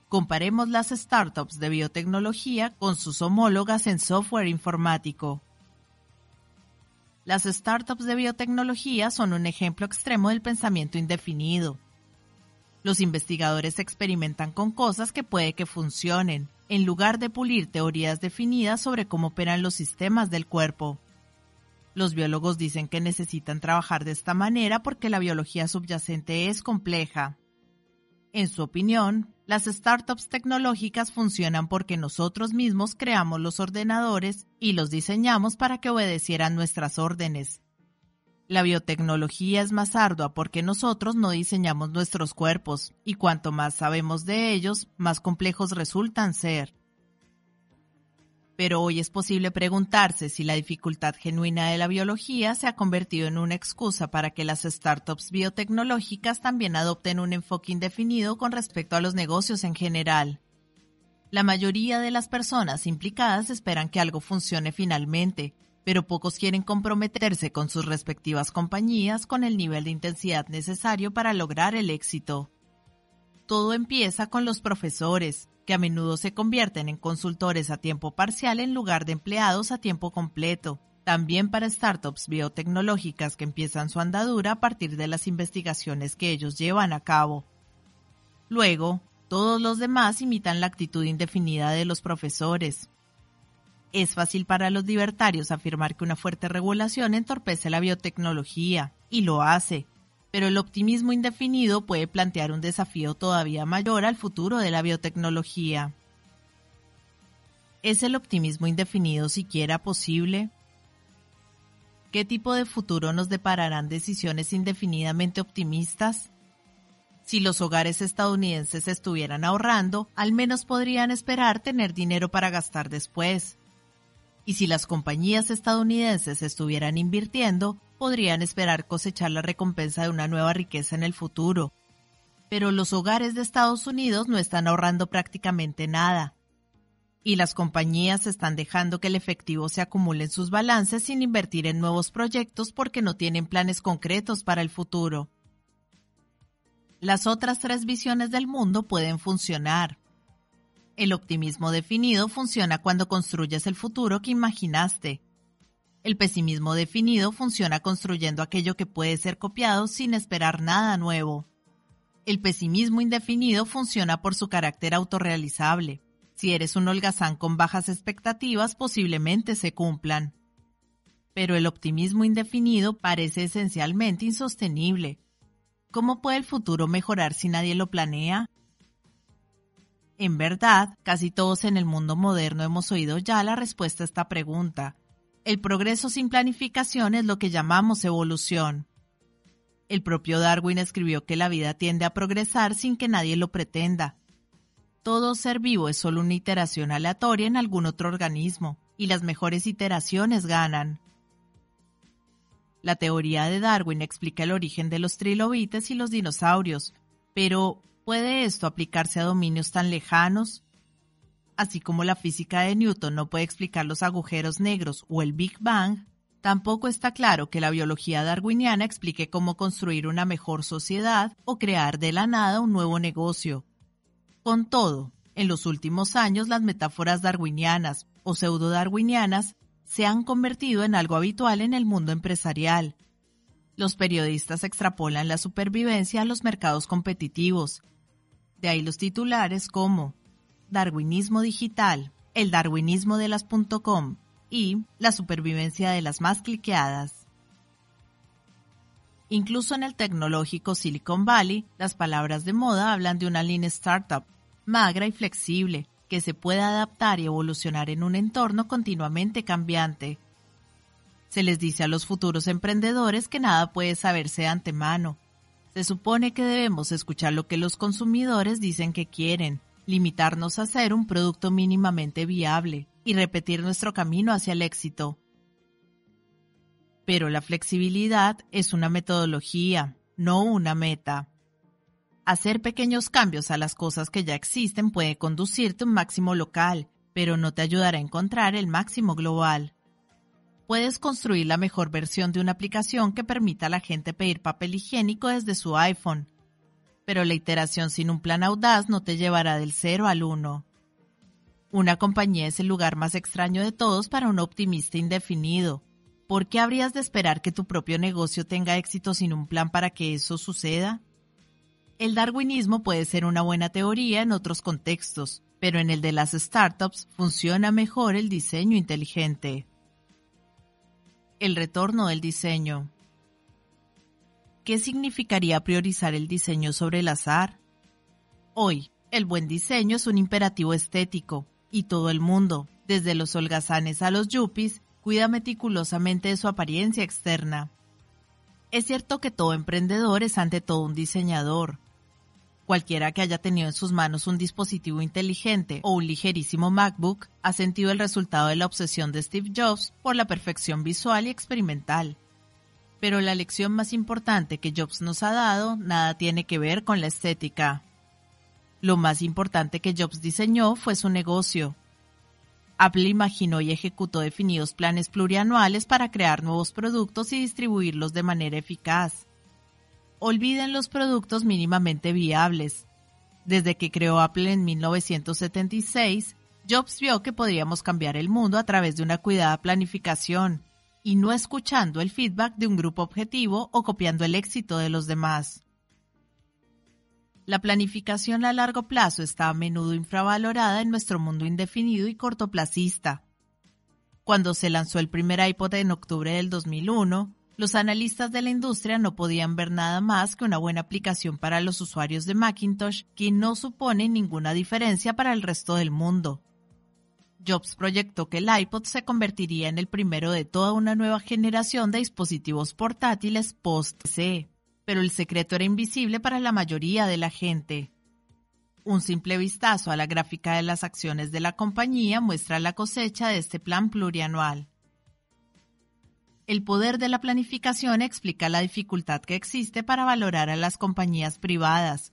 Comparemos las startups de biotecnología con sus homólogas en software informático. Las startups de biotecnología son un ejemplo extremo del pensamiento indefinido. Los investigadores experimentan con cosas que puede que funcionen, en lugar de pulir teorías definidas sobre cómo operan los sistemas del cuerpo. Los biólogos dicen que necesitan trabajar de esta manera porque la biología subyacente es compleja. En su opinión, las startups tecnológicas funcionan porque nosotros mismos creamos los ordenadores y los diseñamos para que obedecieran nuestras órdenes. La biotecnología es más ardua porque nosotros no diseñamos nuestros cuerpos y cuanto más sabemos de ellos, más complejos resultan ser. Pero hoy es posible preguntarse si la dificultad genuina de la biología se ha convertido en una excusa para que las startups biotecnológicas también adopten un enfoque indefinido con respecto a los negocios en general. La mayoría de las personas implicadas esperan que algo funcione finalmente, pero pocos quieren comprometerse con sus respectivas compañías con el nivel de intensidad necesario para lograr el éxito. Todo empieza con los profesores, que a menudo se convierten en consultores a tiempo parcial en lugar de empleados a tiempo completo, también para startups biotecnológicas que empiezan su andadura a partir de las investigaciones que ellos llevan a cabo. Luego, todos los demás imitan la actitud indefinida de los profesores. Es fácil para los libertarios afirmar que una fuerte regulación entorpece la biotecnología, y lo hace, pero el optimismo indefinido puede plantear un desafío todavía mayor al futuro de la biotecnología. ¿Es el optimismo indefinido siquiera posible? ¿Qué tipo de futuro nos depararán decisiones indefinidamente optimistas? Si los hogares estadounidenses estuvieran ahorrando, al menos podrían esperar tener dinero para gastar después. Y si las compañías estadounidenses estuvieran invirtiendo, podrían esperar cosechar la recompensa de una nueva riqueza en el futuro. Pero los hogares de Estados Unidos no están ahorrando prácticamente nada. Y las compañías están dejando que el efectivo se acumule en sus balances sin invertir en nuevos proyectos porque no tienen planes concretos para el futuro. Las otras tres visiones del mundo pueden funcionar. El optimismo definido funciona cuando construyes el futuro que imaginaste el pesimismo definido funciona construyendo aquello que puede ser copiado sin esperar nada nuevo. El pesimismo indefinido funciona por su carácter autorrealizable. Si eres un holgazán con bajas expectativas, posiblemente se cumplan. Pero el optimismo indefinido parece esencialmente insostenible. ¿Cómo puede el futuro mejorar si nadie lo planea? En verdad, casi todos en el mundo moderno hemos oído ya la respuesta a esta pregunta, el progreso sin planificación es lo que llamamos evolución. El propio Darwin escribió que la vida tiende a progresar sin que nadie lo pretenda. Todo ser vivo es solo una iteración aleatoria en algún otro organismo, y las mejores iteraciones ganan. La teoría de Darwin explica el origen de los trilobites y los dinosaurios, pero ¿puede esto aplicarse a dominios tan lejanos? Así como la física de Newton no puede explicar los agujeros negros o el Big Bang, tampoco está claro que la biología darwiniana explique cómo construir una mejor sociedad o crear de la nada un nuevo negocio. Con todo, en los últimos años las metáforas darwinianas o pseudo-darwinianas se han convertido en algo habitual en el mundo empresarial. Los periodistas extrapolan la supervivencia a los mercados competitivos. De ahí los titulares como Darwinismo Digital, el darwinismo de las .com y la supervivencia de las más cliqueadas. Incluso en el tecnológico Silicon Valley, las palabras de moda hablan de una lean startup, magra y flexible, que se puede adaptar y evolucionar en un entorno continuamente cambiante. Se les dice a los futuros emprendedores que nada puede saberse de antemano. Se supone que debemos escuchar lo que los consumidores dicen que quieren, limitarnos a ser un producto mínimamente viable y repetir nuestro camino hacia el éxito. Pero la flexibilidad es una metodología, no una meta. Hacer pequeños cambios a las cosas que ya existen puede conducirte a un máximo local, pero no te ayudará a encontrar el máximo global. Puedes construir la mejor versión de una aplicación que permita a la gente pedir papel higiénico desde su iPhone, pero la iteración sin un plan audaz no te llevará del 0 al 1. Una compañía es el lugar más extraño de todos para un optimista indefinido. ¿Por qué habrías de esperar que tu propio negocio tenga éxito sin un plan para que eso suceda? El darwinismo puede ser una buena teoría en otros contextos, pero en el de las startups funciona mejor el diseño inteligente. El retorno del diseño. ¿Qué significaría priorizar el diseño sobre el azar? Hoy, el buen diseño es un imperativo estético, y todo el mundo, desde los holgazanes a los yuppies, cuida meticulosamente de su apariencia externa. Es cierto que todo emprendedor es ante todo un diseñador. Cualquiera que haya tenido en sus manos un dispositivo inteligente o un ligerísimo MacBook ha sentido el resultado de la obsesión de Steve Jobs por la perfección visual y experimental. Pero la lección más importante que Jobs nos ha dado nada tiene que ver con la estética. Lo más importante que Jobs diseñó fue su negocio. Apple imaginó y ejecutó definidos planes plurianuales para crear nuevos productos y distribuirlos de manera eficaz. Olviden los productos mínimamente viables. Desde que creó Apple en 1976, Jobs vio que podríamos cambiar el mundo a través de una cuidada planificación, y no escuchando el feedback de un grupo objetivo o copiando el éxito de los demás. La planificación a largo plazo está a menudo infravalorada en nuestro mundo indefinido y cortoplacista. Cuando se lanzó el primer iPod en octubre del 2001, los analistas de la industria no podían ver nada más que una buena aplicación para los usuarios de Macintosh que no supone ninguna diferencia para el resto del mundo. Jobs proyectó que el iPod se convertiría en el primero de toda una nueva generación de dispositivos portátiles post-C, pero el secreto era invisible para la mayoría de la gente. Un simple vistazo a la gráfica de las acciones de la compañía muestra la cosecha de este plan plurianual. El poder de la planificación explica la dificultad que existe para valorar a las compañías privadas.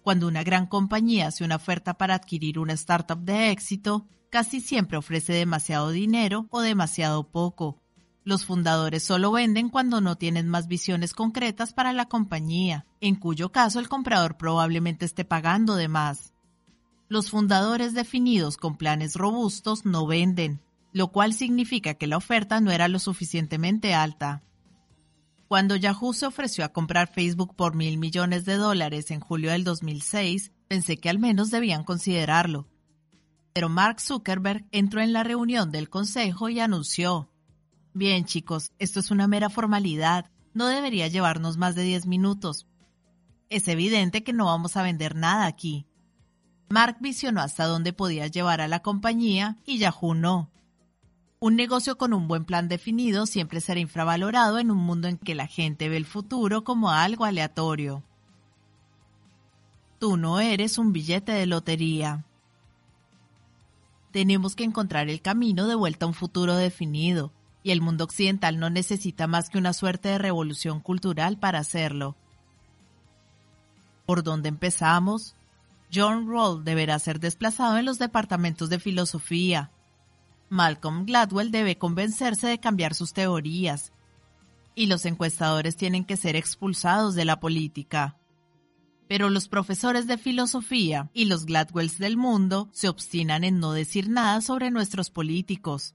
Cuando una gran compañía hace una oferta para adquirir una startup de éxito, casi siempre ofrece demasiado dinero o demasiado poco. Los fundadores solo venden cuando no tienen más visiones concretas para la compañía, en cuyo caso el comprador probablemente esté pagando de más. Los fundadores definidos con planes robustos no venden, lo cual significa que la oferta no era lo suficientemente alta. Cuando Yahoo se ofreció a comprar Facebook por mil millones de dólares en julio del 2006, pensé que al menos debían considerarlo, pero Mark Zuckerberg entró en la reunión del consejo y anunció, Bien chicos, esto es una mera formalidad, no debería llevarnos más de 10 minutos. Es evidente que no vamos a vender nada aquí. Mark visionó hasta dónde podía llevar a la compañía y Yahoo no. Un negocio con un buen plan definido siempre será infravalorado en un mundo en que la gente ve el futuro como algo aleatorio. Tú no eres un billete de lotería. Tenemos que encontrar el camino de vuelta a un futuro definido, y el mundo occidental no necesita más que una suerte de revolución cultural para hacerlo. ¿Por dónde empezamos? John Rawls deberá ser desplazado en los departamentos de filosofía. Malcolm Gladwell debe convencerse de cambiar sus teorías. Y los encuestadores tienen que ser expulsados de la política pero los profesores de filosofía y los Gladwells del mundo se obstinan en no decir nada sobre nuestros políticos.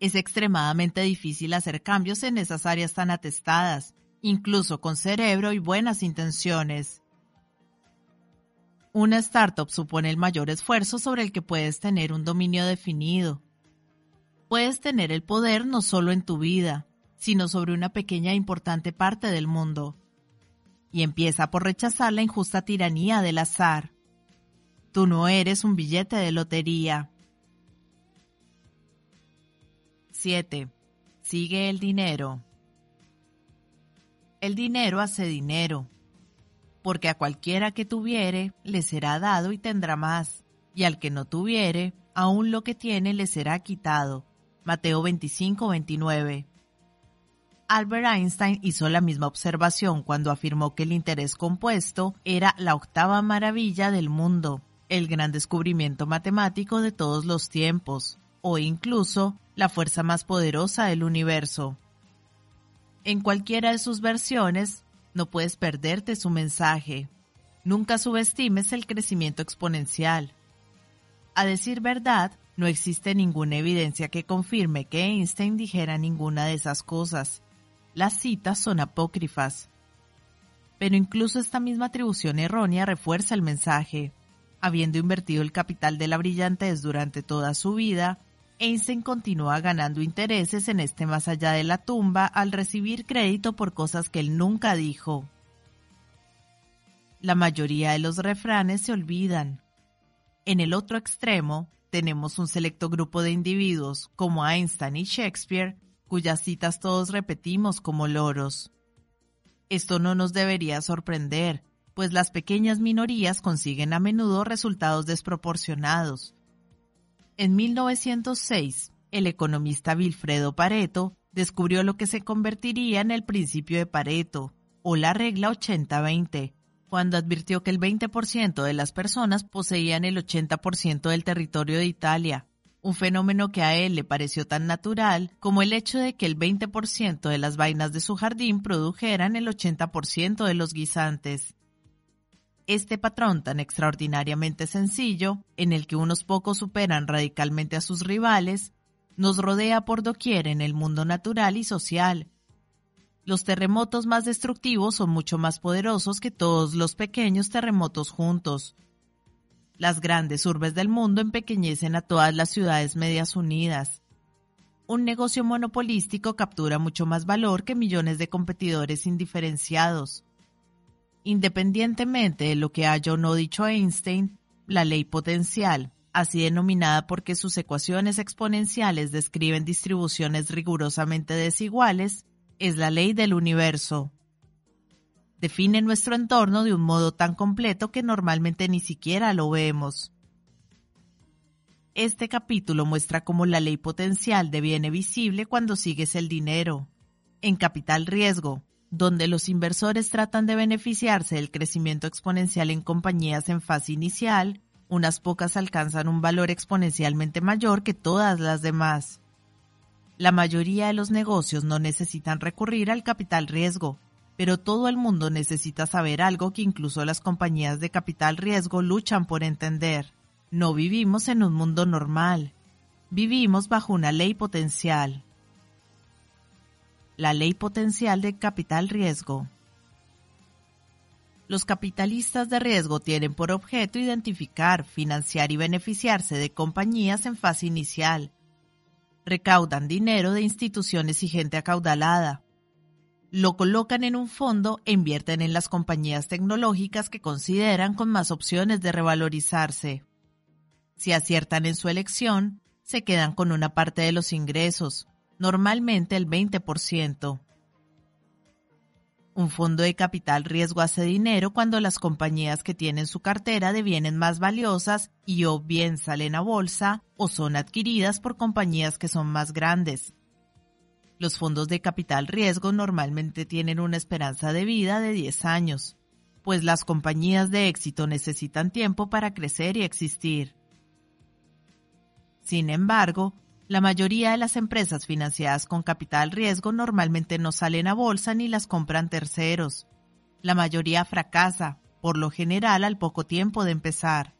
Es extremadamente difícil hacer cambios en esas áreas tan atestadas, incluso con cerebro y buenas intenciones. Una startup supone el mayor esfuerzo sobre el que puedes tener un dominio definido. Puedes tener el poder no solo en tu vida, sino sobre una pequeña e importante parte del mundo y empieza por rechazar la injusta tiranía del azar. Tú no eres un billete de lotería. 7. Sigue el dinero. El dinero hace dinero, porque a cualquiera que tuviere le será dado y tendrá más, y al que no tuviere, aún lo que tiene le será quitado. Mateo 25, 29. Albert Einstein hizo la misma observación cuando afirmó que el interés compuesto era la octava maravilla del mundo, el gran descubrimiento matemático de todos los tiempos, o incluso la fuerza más poderosa del universo. En cualquiera de sus versiones, no puedes perderte su mensaje. Nunca subestimes el crecimiento exponencial. A decir verdad, no existe ninguna evidencia que confirme que Einstein dijera ninguna de esas cosas. Las citas son apócrifas. Pero incluso esta misma atribución errónea refuerza el mensaje. Habiendo invertido el capital de la brillantez durante toda su vida, Einstein continúa ganando intereses en este más allá de la tumba al recibir crédito por cosas que él nunca dijo. La mayoría de los refranes se olvidan. En el otro extremo, tenemos un selecto grupo de individuos, como Einstein y Shakespeare, cuyas citas todos repetimos como loros. Esto no nos debería sorprender, pues las pequeñas minorías consiguen a menudo resultados desproporcionados. En 1906, el economista Wilfredo Pareto descubrió lo que se convertiría en el principio de Pareto, o la regla 80-20, cuando advirtió que el 20% de las personas poseían el 80% del territorio de Italia, un fenómeno que a él le pareció tan natural como el hecho de que el 20% de las vainas de su jardín produjeran el 80% de los guisantes. Este patrón tan extraordinariamente sencillo, en el que unos pocos superan radicalmente a sus rivales, nos rodea por doquier en el mundo natural y social. Los terremotos más destructivos son mucho más poderosos que todos los pequeños terremotos juntos. Las grandes urbes del mundo empequeñecen a todas las ciudades medias unidas. Un negocio monopolístico captura mucho más valor que millones de competidores indiferenciados. Independientemente de lo que haya o no dicho Einstein, la ley potencial, así denominada porque sus ecuaciones exponenciales describen distribuciones rigurosamente desiguales, es la ley del universo. Define nuestro entorno de un modo tan completo que normalmente ni siquiera lo vemos. Este capítulo muestra cómo la ley potencial deviene visible cuando sigues el dinero. En capital riesgo, donde los inversores tratan de beneficiarse del crecimiento exponencial en compañías en fase inicial, unas pocas alcanzan un valor exponencialmente mayor que todas las demás. La mayoría de los negocios no necesitan recurrir al capital riesgo, pero todo el mundo necesita saber algo que incluso las compañías de capital riesgo luchan por entender. No vivimos en un mundo normal, vivimos bajo una ley potencial la ley potencial de capital riesgo. Los capitalistas de riesgo tienen por objeto identificar, financiar y beneficiarse de compañías en fase inicial. Recaudan dinero de instituciones y gente acaudalada. Lo colocan en un fondo e invierten en las compañías tecnológicas que consideran con más opciones de revalorizarse. Si aciertan en su elección, se quedan con una parte de los ingresos, normalmente el 20%. Un fondo de capital riesgo hace dinero cuando las compañías que tienen su cartera devienen más valiosas y o bien salen a bolsa o son adquiridas por compañías que son más grandes. Los fondos de capital riesgo normalmente tienen una esperanza de vida de 10 años, pues las compañías de éxito necesitan tiempo para crecer y existir. Sin embargo, la mayoría de las empresas financiadas con capital riesgo normalmente no salen a bolsa ni las compran terceros. La mayoría fracasa, por lo general al poco tiempo de empezar.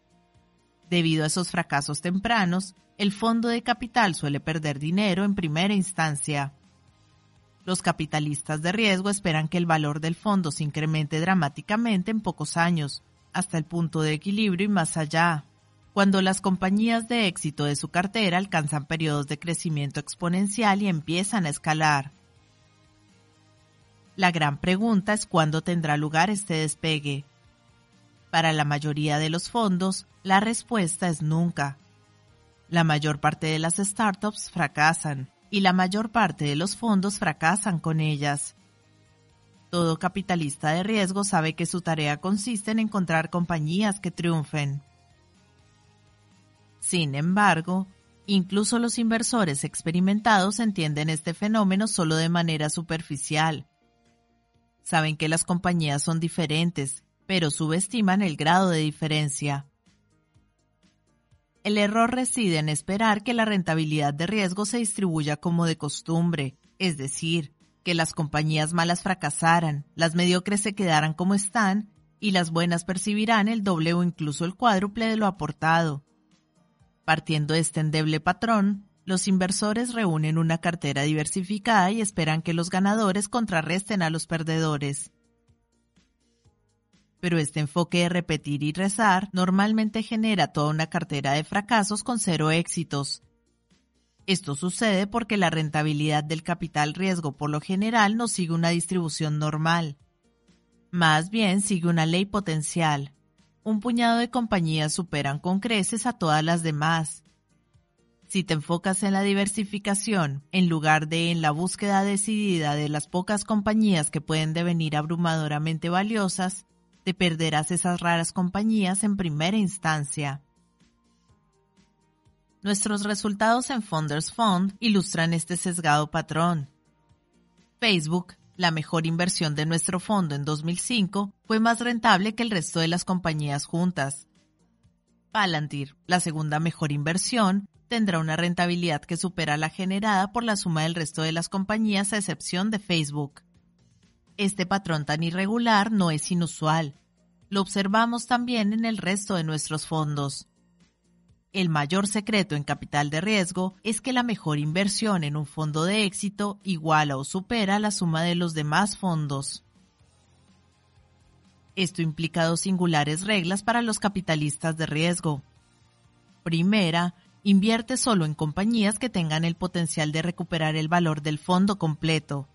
Debido a esos fracasos tempranos, el fondo de capital suele perder dinero en primera instancia. Los capitalistas de riesgo esperan que el valor del fondo se incremente dramáticamente en pocos años, hasta el punto de equilibrio y más allá cuando las compañías de éxito de su cartera alcanzan periodos de crecimiento exponencial y empiezan a escalar. La gran pregunta es cuándo tendrá lugar este despegue. Para la mayoría de los fondos, la respuesta es nunca. La mayor parte de las startups fracasan y la mayor parte de los fondos fracasan con ellas. Todo capitalista de riesgo sabe que su tarea consiste en encontrar compañías que triunfen. Sin embargo, Incluso los inversores experimentados entienden este fenómeno solo de manera superficial. Saben que las compañías son diferentes, pero subestiman el grado de diferencia. El error reside en esperar que la rentabilidad de riesgo se distribuya como de costumbre, es decir, que las compañías malas fracasaran, las mediocres se quedaran como están y las buenas percibirán el doble o incluso el cuádruple de lo aportado. Partiendo de este endeble patrón, los inversores reúnen una cartera diversificada y esperan que los ganadores contrarresten a los perdedores. Pero este enfoque de repetir y rezar normalmente genera toda una cartera de fracasos con cero éxitos. Esto sucede porque la rentabilidad del capital riesgo por lo general no sigue una distribución normal. Más bien sigue una ley potencial, un puñado de compañías superan con creces a todas las demás. Si te enfocas en la diversificación, en lugar de en la búsqueda decidida de las pocas compañías que pueden devenir abrumadoramente valiosas, te perderás esas raras compañías en primera instancia. Nuestros resultados en Founders Fund ilustran este sesgado patrón. Facebook la mejor inversión de nuestro fondo en 2005 fue más rentable que el resto de las compañías juntas. Palantir, la segunda mejor inversión, tendrá una rentabilidad que supera la generada por la suma del resto de las compañías a excepción de Facebook. Este patrón tan irregular no es inusual. Lo observamos también en el resto de nuestros fondos. El mayor secreto en capital de riesgo es que la mejor inversión en un fondo de éxito iguala o supera la suma de los demás fondos. Esto implica dos singulares reglas para los capitalistas de riesgo. Primera, invierte solo en compañías que tengan el potencial de recuperar el valor del fondo completo.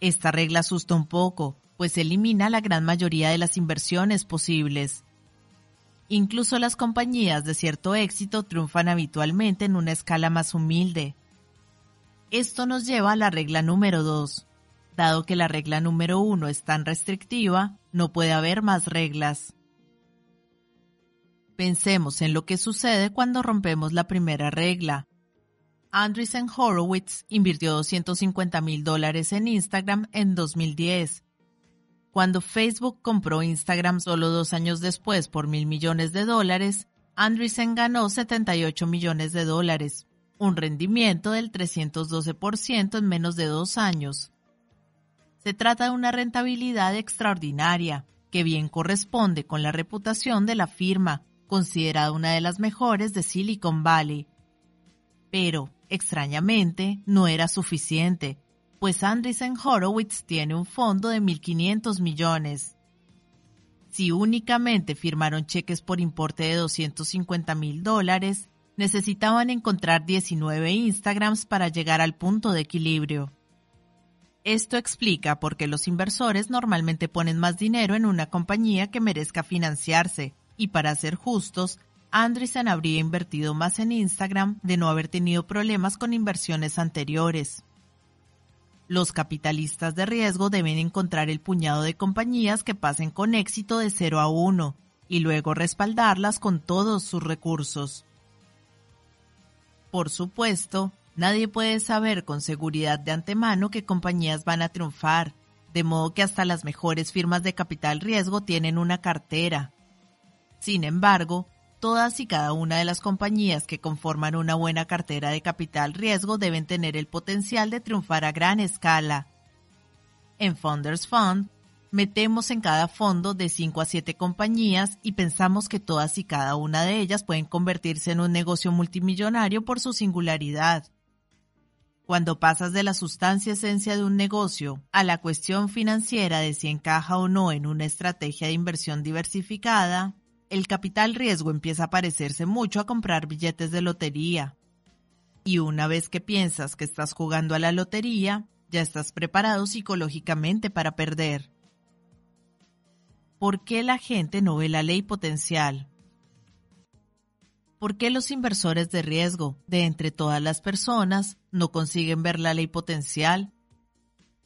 Esta regla asusta un poco, pues elimina la gran mayoría de las inversiones posibles. Incluso las compañías de cierto éxito triunfan habitualmente en una escala más humilde. Esto nos lleva a la regla número 2. Dado que la regla número 1 es tan restrictiva, no puede haber más reglas. Pensemos en lo que sucede cuando rompemos la primera regla. Andreessen Horowitz invirtió 250 mil dólares en Instagram en 2010 cuando Facebook compró Instagram solo dos años después por mil millones de dólares, Andreessen ganó 78 millones de dólares, un rendimiento del 312% en menos de dos años. Se trata de una rentabilidad extraordinaria, que bien corresponde con la reputación de la firma, considerada una de las mejores de Silicon Valley. Pero, extrañamente, no era suficiente pues Andreessen Horowitz tiene un fondo de 1.500 millones. Si únicamente firmaron cheques por importe de 250 mil dólares, necesitaban encontrar 19 Instagrams para llegar al punto de equilibrio. Esto explica por qué los inversores normalmente ponen más dinero en una compañía que merezca financiarse, y para ser justos, Andreessen habría invertido más en Instagram de no haber tenido problemas con inversiones anteriores. Los capitalistas de riesgo deben encontrar el puñado de compañías que pasen con éxito de 0 a 1 y luego respaldarlas con todos sus recursos. Por supuesto, nadie puede saber con seguridad de antemano qué compañías van a triunfar, de modo que hasta las mejores firmas de capital riesgo tienen una cartera. Sin embargo, Todas y cada una de las compañías que conforman una buena cartera de capital riesgo deben tener el potencial de triunfar a gran escala. En Founders Fund, metemos en cada fondo de 5 a 7 compañías y pensamos que todas y cada una de ellas pueden convertirse en un negocio multimillonario por su singularidad. Cuando pasas de la sustancia esencia de un negocio a la cuestión financiera de si encaja o no en una estrategia de inversión diversificada, el capital riesgo empieza a parecerse mucho a comprar billetes de lotería. Y una vez que piensas que estás jugando a la lotería, ya estás preparado psicológicamente para perder. ¿Por qué la gente no ve la ley potencial? ¿Por qué los inversores de riesgo, de entre todas las personas, no consiguen ver la ley potencial?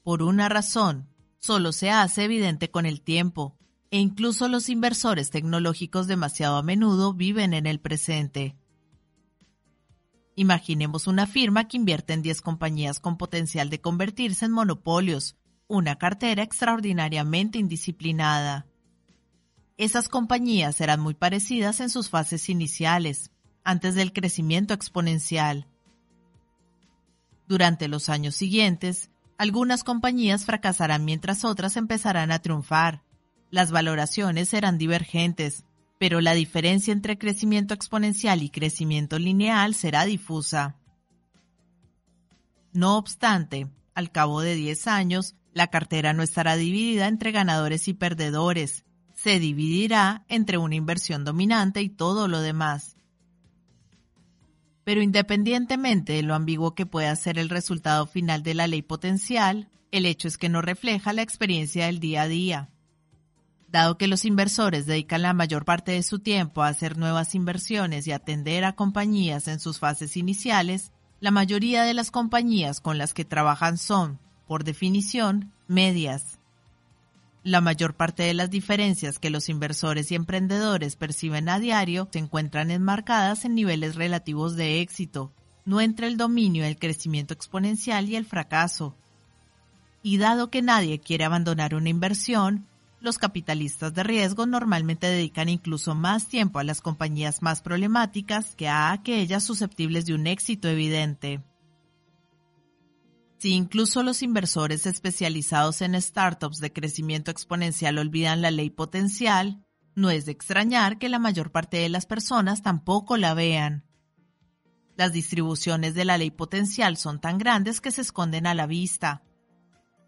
Por una razón, solo se hace evidente con el tiempo, e incluso los inversores tecnológicos demasiado a menudo viven en el presente. Imaginemos una firma que invierte en 10 compañías con potencial de convertirse en monopolios, una cartera extraordinariamente indisciplinada. Esas compañías serán muy parecidas en sus fases iniciales, antes del crecimiento exponencial. Durante los años siguientes, algunas compañías fracasarán mientras otras empezarán a triunfar. Las valoraciones serán divergentes, pero la diferencia entre crecimiento exponencial y crecimiento lineal será difusa. No obstante, al cabo de 10 años, la cartera no estará dividida entre ganadores y perdedores, se dividirá entre una inversión dominante y todo lo demás. Pero independientemente de lo ambiguo que pueda ser el resultado final de la ley potencial, el hecho es que no refleja la experiencia del día a día. Dado que los inversores dedican la mayor parte de su tiempo a hacer nuevas inversiones y atender a compañías en sus fases iniciales, la mayoría de las compañías con las que trabajan son, por definición, medias. La mayor parte de las diferencias que los inversores y emprendedores perciben a diario se encuentran enmarcadas en niveles relativos de éxito, no entre el dominio del crecimiento exponencial y el fracaso. Y dado que nadie quiere abandonar una inversión, los capitalistas de riesgo normalmente dedican incluso más tiempo a las compañías más problemáticas que a aquellas susceptibles de un éxito evidente. Si incluso los inversores especializados en startups de crecimiento exponencial olvidan la ley potencial, no es de extrañar que la mayor parte de las personas tampoco la vean. Las distribuciones de la ley potencial son tan grandes que se esconden a la vista.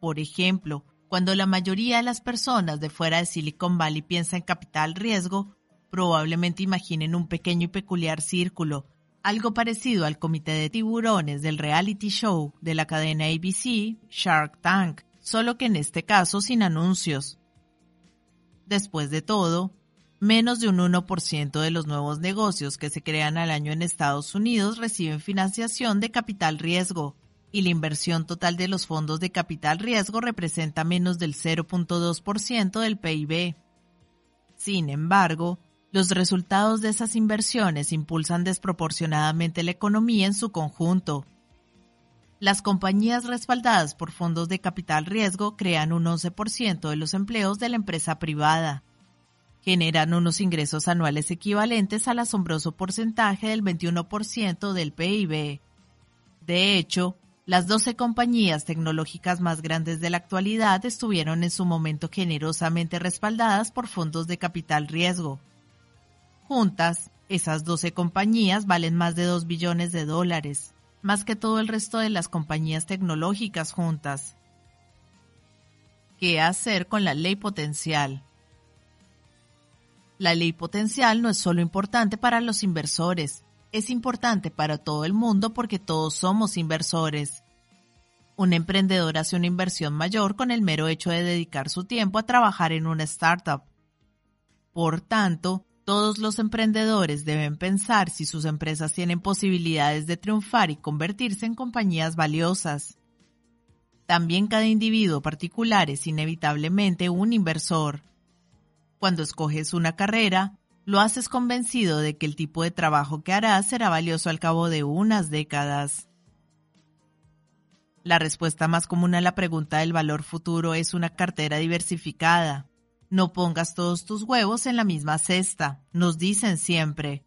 Por ejemplo, cuando la mayoría de las personas de fuera de Silicon Valley piensa en capital riesgo, probablemente imaginen un pequeño y peculiar círculo, algo parecido al comité de tiburones del reality show de la cadena ABC, Shark Tank, solo que en este caso sin anuncios. Después de todo, menos de un 1% de los nuevos negocios que se crean al año en Estados Unidos reciben financiación de capital riesgo, y la inversión total de los fondos de capital riesgo representa menos del 0.2% del PIB. Sin embargo, los resultados de esas inversiones impulsan desproporcionadamente la economía en su conjunto. Las compañías respaldadas por fondos de capital riesgo crean un 11% de los empleos de la empresa privada. Generan unos ingresos anuales equivalentes al asombroso porcentaje del 21% del PIB. De hecho, las 12 compañías tecnológicas más grandes de la actualidad estuvieron en su momento generosamente respaldadas por fondos de capital riesgo. Juntas, esas 12 compañías valen más de 2 billones de dólares, más que todo el resto de las compañías tecnológicas juntas. ¿Qué hacer con la ley potencial? La ley potencial no es solo importante para los inversores, es importante para todo el mundo porque todos somos inversores. Un emprendedor hace una inversión mayor con el mero hecho de dedicar su tiempo a trabajar en una startup. Por tanto, todos los emprendedores deben pensar si sus empresas tienen posibilidades de triunfar y convertirse en compañías valiosas. También cada individuo particular es inevitablemente un inversor. Cuando escoges una carrera, lo haces convencido de que el tipo de trabajo que harás será valioso al cabo de unas décadas. La respuesta más común a la pregunta del valor futuro es una cartera diversificada. No pongas todos tus huevos en la misma cesta, nos dicen siempre.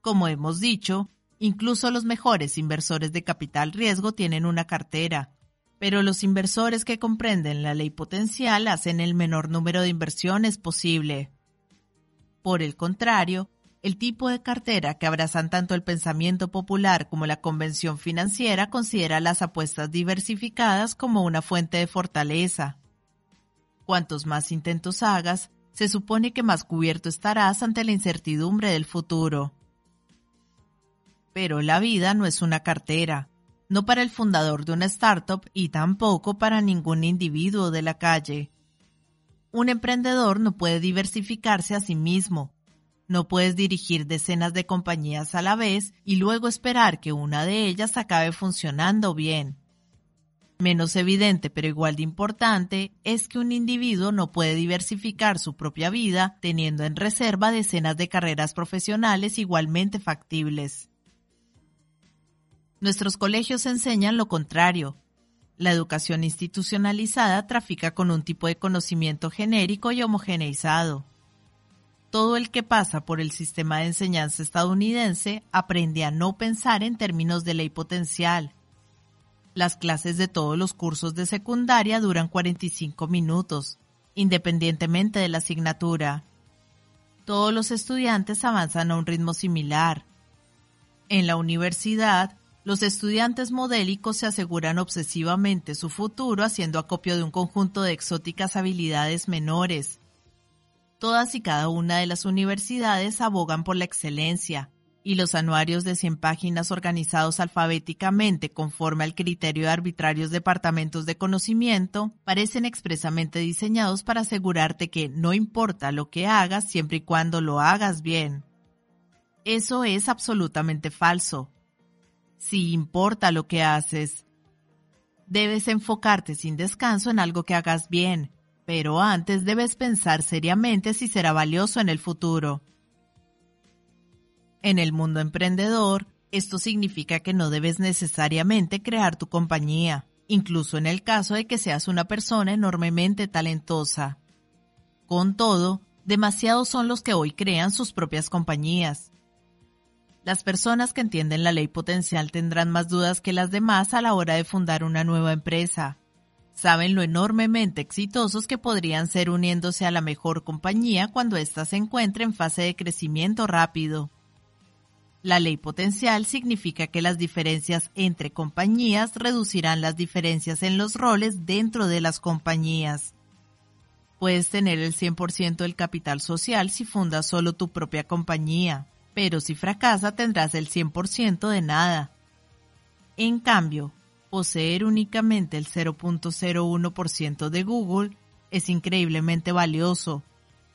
Como hemos dicho, incluso los mejores inversores de capital riesgo tienen una cartera, pero los inversores que comprenden la ley potencial hacen el menor número de inversiones posible. Por el contrario, el tipo de cartera que abrazan tanto el pensamiento popular como la convención financiera considera las apuestas diversificadas como una fuente de fortaleza. Cuantos más intentos hagas, se supone que más cubierto estarás ante la incertidumbre del futuro. Pero la vida no es una cartera, no para el fundador de una startup y tampoco para ningún individuo de la calle. Un emprendedor no puede diversificarse a sí mismo. No puedes dirigir decenas de compañías a la vez y luego esperar que una de ellas acabe funcionando bien. Menos evidente pero igual de importante es que un individuo no puede diversificar su propia vida teniendo en reserva decenas de carreras profesionales igualmente factibles. Nuestros colegios enseñan lo contrario. La educación institucionalizada trafica con un tipo de conocimiento genérico y homogeneizado. Todo el que pasa por el sistema de enseñanza estadounidense aprende a no pensar en términos de ley potencial. Las clases de todos los cursos de secundaria duran 45 minutos, independientemente de la asignatura. Todos los estudiantes avanzan a un ritmo similar. En la universidad, los estudiantes modélicos se aseguran obsesivamente su futuro haciendo acopio de un conjunto de exóticas habilidades menores. Todas y cada una de las universidades abogan por la excelencia, y los anuarios de 100 páginas organizados alfabéticamente conforme al criterio de arbitrarios departamentos de conocimiento parecen expresamente diseñados para asegurarte que no importa lo que hagas siempre y cuando lo hagas bien. Eso es absolutamente falso si importa lo que haces. Debes enfocarte sin descanso en algo que hagas bien, pero antes debes pensar seriamente si será valioso en el futuro. En el mundo emprendedor, esto significa que no debes necesariamente crear tu compañía, incluso en el caso de que seas una persona enormemente talentosa. Con todo, demasiados son los que hoy crean sus propias compañías. Las personas que entienden la ley potencial tendrán más dudas que las demás a la hora de fundar una nueva empresa. Saben lo enormemente exitosos que podrían ser uniéndose a la mejor compañía cuando ésta se encuentre en fase de crecimiento rápido. La ley potencial significa que las diferencias entre compañías reducirán las diferencias en los roles dentro de las compañías. Puedes tener el 100% del capital social si fundas solo tu propia compañía pero si fracasa tendrás el 100% de nada. En cambio, poseer únicamente el 0.01% de Google es increíblemente valioso,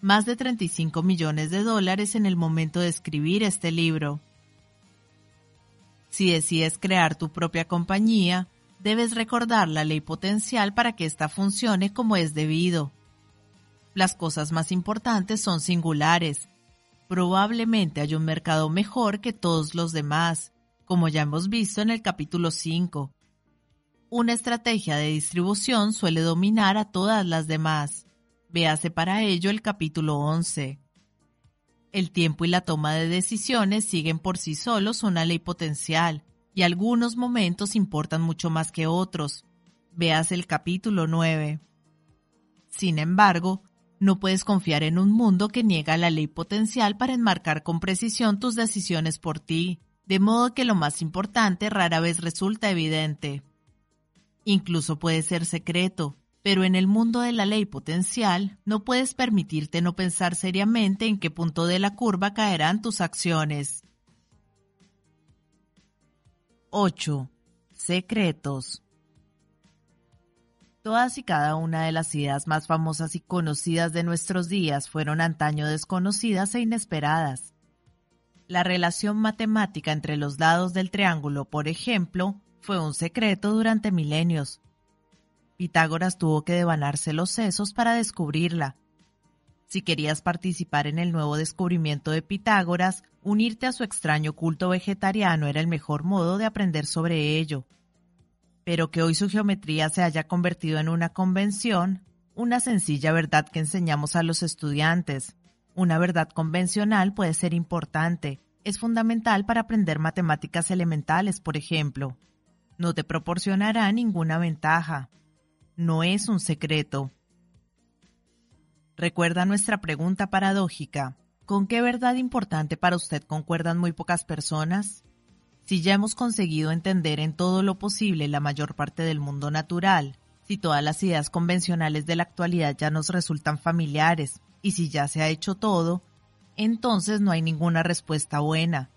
más de 35 millones de dólares en el momento de escribir este libro. Si decides crear tu propia compañía, debes recordar la ley potencial para que ésta funcione como es debido. Las cosas más importantes son singulares, probablemente hay un mercado mejor que todos los demás, como ya hemos visto en el capítulo 5. Una estrategia de distribución suele dominar a todas las demás. Véase para ello el capítulo 11. El tiempo y la toma de decisiones siguen por sí solos una ley potencial, y algunos momentos importan mucho más que otros. Véase el capítulo 9. Sin embargo, no puedes confiar en un mundo que niega la ley potencial para enmarcar con precisión tus decisiones por ti, de modo que lo más importante rara vez resulta evidente. Incluso puede ser secreto, pero en el mundo de la ley potencial no puedes permitirte no pensar seriamente en qué punto de la curva caerán tus acciones. 8. Secretos. Todas y cada una de las ideas más famosas y conocidas de nuestros días fueron antaño desconocidas e inesperadas. La relación matemática entre los lados del triángulo, por ejemplo, fue un secreto durante milenios. Pitágoras tuvo que devanarse los sesos para descubrirla. Si querías participar en el nuevo descubrimiento de Pitágoras, unirte a su extraño culto vegetariano era el mejor modo de aprender sobre ello pero que hoy su geometría se haya convertido en una convención, una sencilla verdad que enseñamos a los estudiantes. Una verdad convencional puede ser importante, es fundamental para aprender matemáticas elementales, por ejemplo. No te proporcionará ninguna ventaja. No es un secreto. Recuerda nuestra pregunta paradójica. ¿Con qué verdad importante para usted concuerdan muy pocas personas? Si ya hemos conseguido entender en todo lo posible la mayor parte del mundo natural, si todas las ideas convencionales de la actualidad ya nos resultan familiares, y si ya se ha hecho todo, entonces no hay ninguna respuesta buena.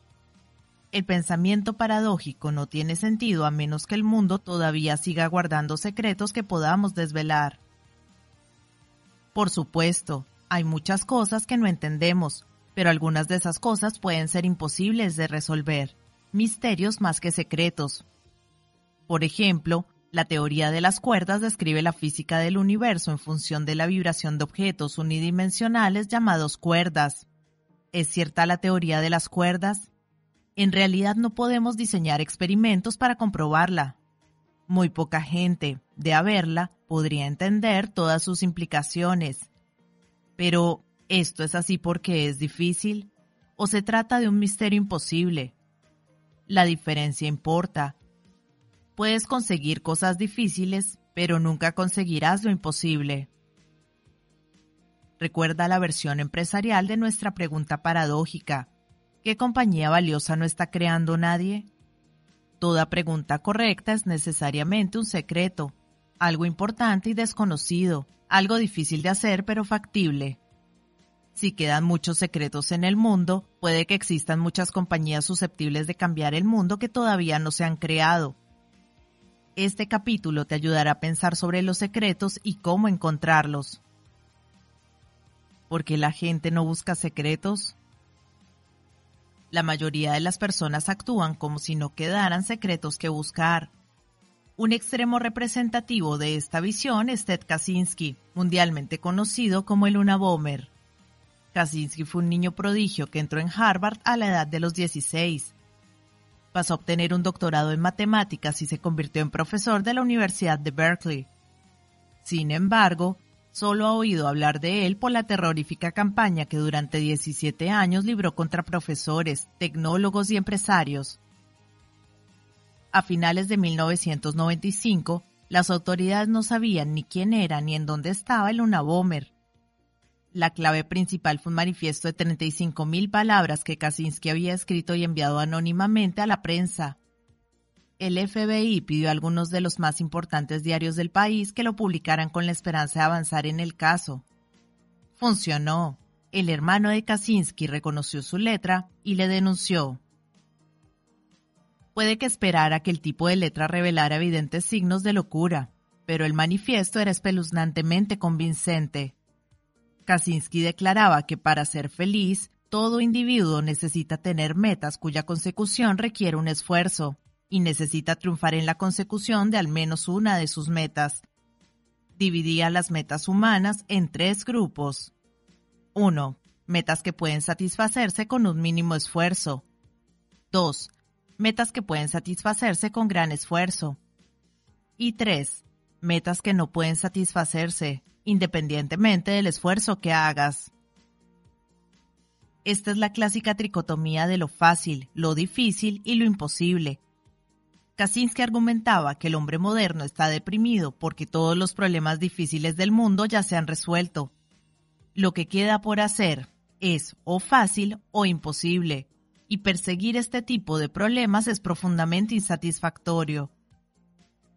El pensamiento paradójico no tiene sentido a menos que el mundo todavía siga guardando secretos que podamos desvelar. Por supuesto, hay muchas cosas que no entendemos, pero algunas de esas cosas pueden ser imposibles de resolver misterios más que secretos. Por ejemplo, la teoría de las cuerdas describe la física del universo en función de la vibración de objetos unidimensionales llamados cuerdas. ¿Es cierta la teoría de las cuerdas? En realidad no podemos diseñar experimentos para comprobarla. Muy poca gente, de haberla, podría entender todas sus implicaciones. Pero, ¿esto es así porque es difícil? ¿O se trata de un misterio imposible? La diferencia importa. Puedes conseguir cosas difíciles, pero nunca conseguirás lo imposible. Recuerda la versión empresarial de nuestra pregunta paradójica. ¿Qué compañía valiosa no está creando nadie? Toda pregunta correcta es necesariamente un secreto, algo importante y desconocido, algo difícil de hacer pero factible. Si quedan muchos secretos en el mundo, puede que existan muchas compañías susceptibles de cambiar el mundo que todavía no se han creado. Este capítulo te ayudará a pensar sobre los secretos y cómo encontrarlos. ¿Por qué la gente no busca secretos? La mayoría de las personas actúan como si no quedaran secretos que buscar. Un extremo representativo de esta visión es Ted Kaczynski, mundialmente conocido como el Unabomber. Kaczynski fue un niño prodigio que entró en Harvard a la edad de los 16. Pasó a obtener un doctorado en matemáticas y se convirtió en profesor de la Universidad de Berkeley. Sin embargo, Solo ha oído hablar de él por la terrorífica campaña que durante 17 años libró contra profesores, tecnólogos y empresarios. A finales de 1995, las autoridades no sabían ni quién era ni en dónde estaba el Unabomber. La clave principal fue un manifiesto de 35.000 palabras que Kaczynski había escrito y enviado anónimamente a la prensa el FBI pidió a algunos de los más importantes diarios del país que lo publicaran con la esperanza de avanzar en el caso. Funcionó. El hermano de Kaczynski reconoció su letra y le denunció. Puede que esperara que el tipo de letra revelara evidentes signos de locura, pero el manifiesto era espeluznantemente convincente. Kaczynski declaraba que para ser feliz, todo individuo necesita tener metas cuya consecución requiere un esfuerzo, y necesita triunfar en la consecución de al menos una de sus metas. Dividía las metas humanas en tres grupos. 1. Metas que pueden satisfacerse con un mínimo esfuerzo. 2. Metas que pueden satisfacerse con gran esfuerzo. Y 3. Metas que no pueden satisfacerse, independientemente del esfuerzo que hagas. Esta es la clásica tricotomía de lo fácil, lo difícil y lo imposible, Kaczynski argumentaba que el hombre moderno está deprimido porque todos los problemas difíciles del mundo ya se han resuelto. Lo que queda por hacer es o fácil o imposible, y perseguir este tipo de problemas es profundamente insatisfactorio.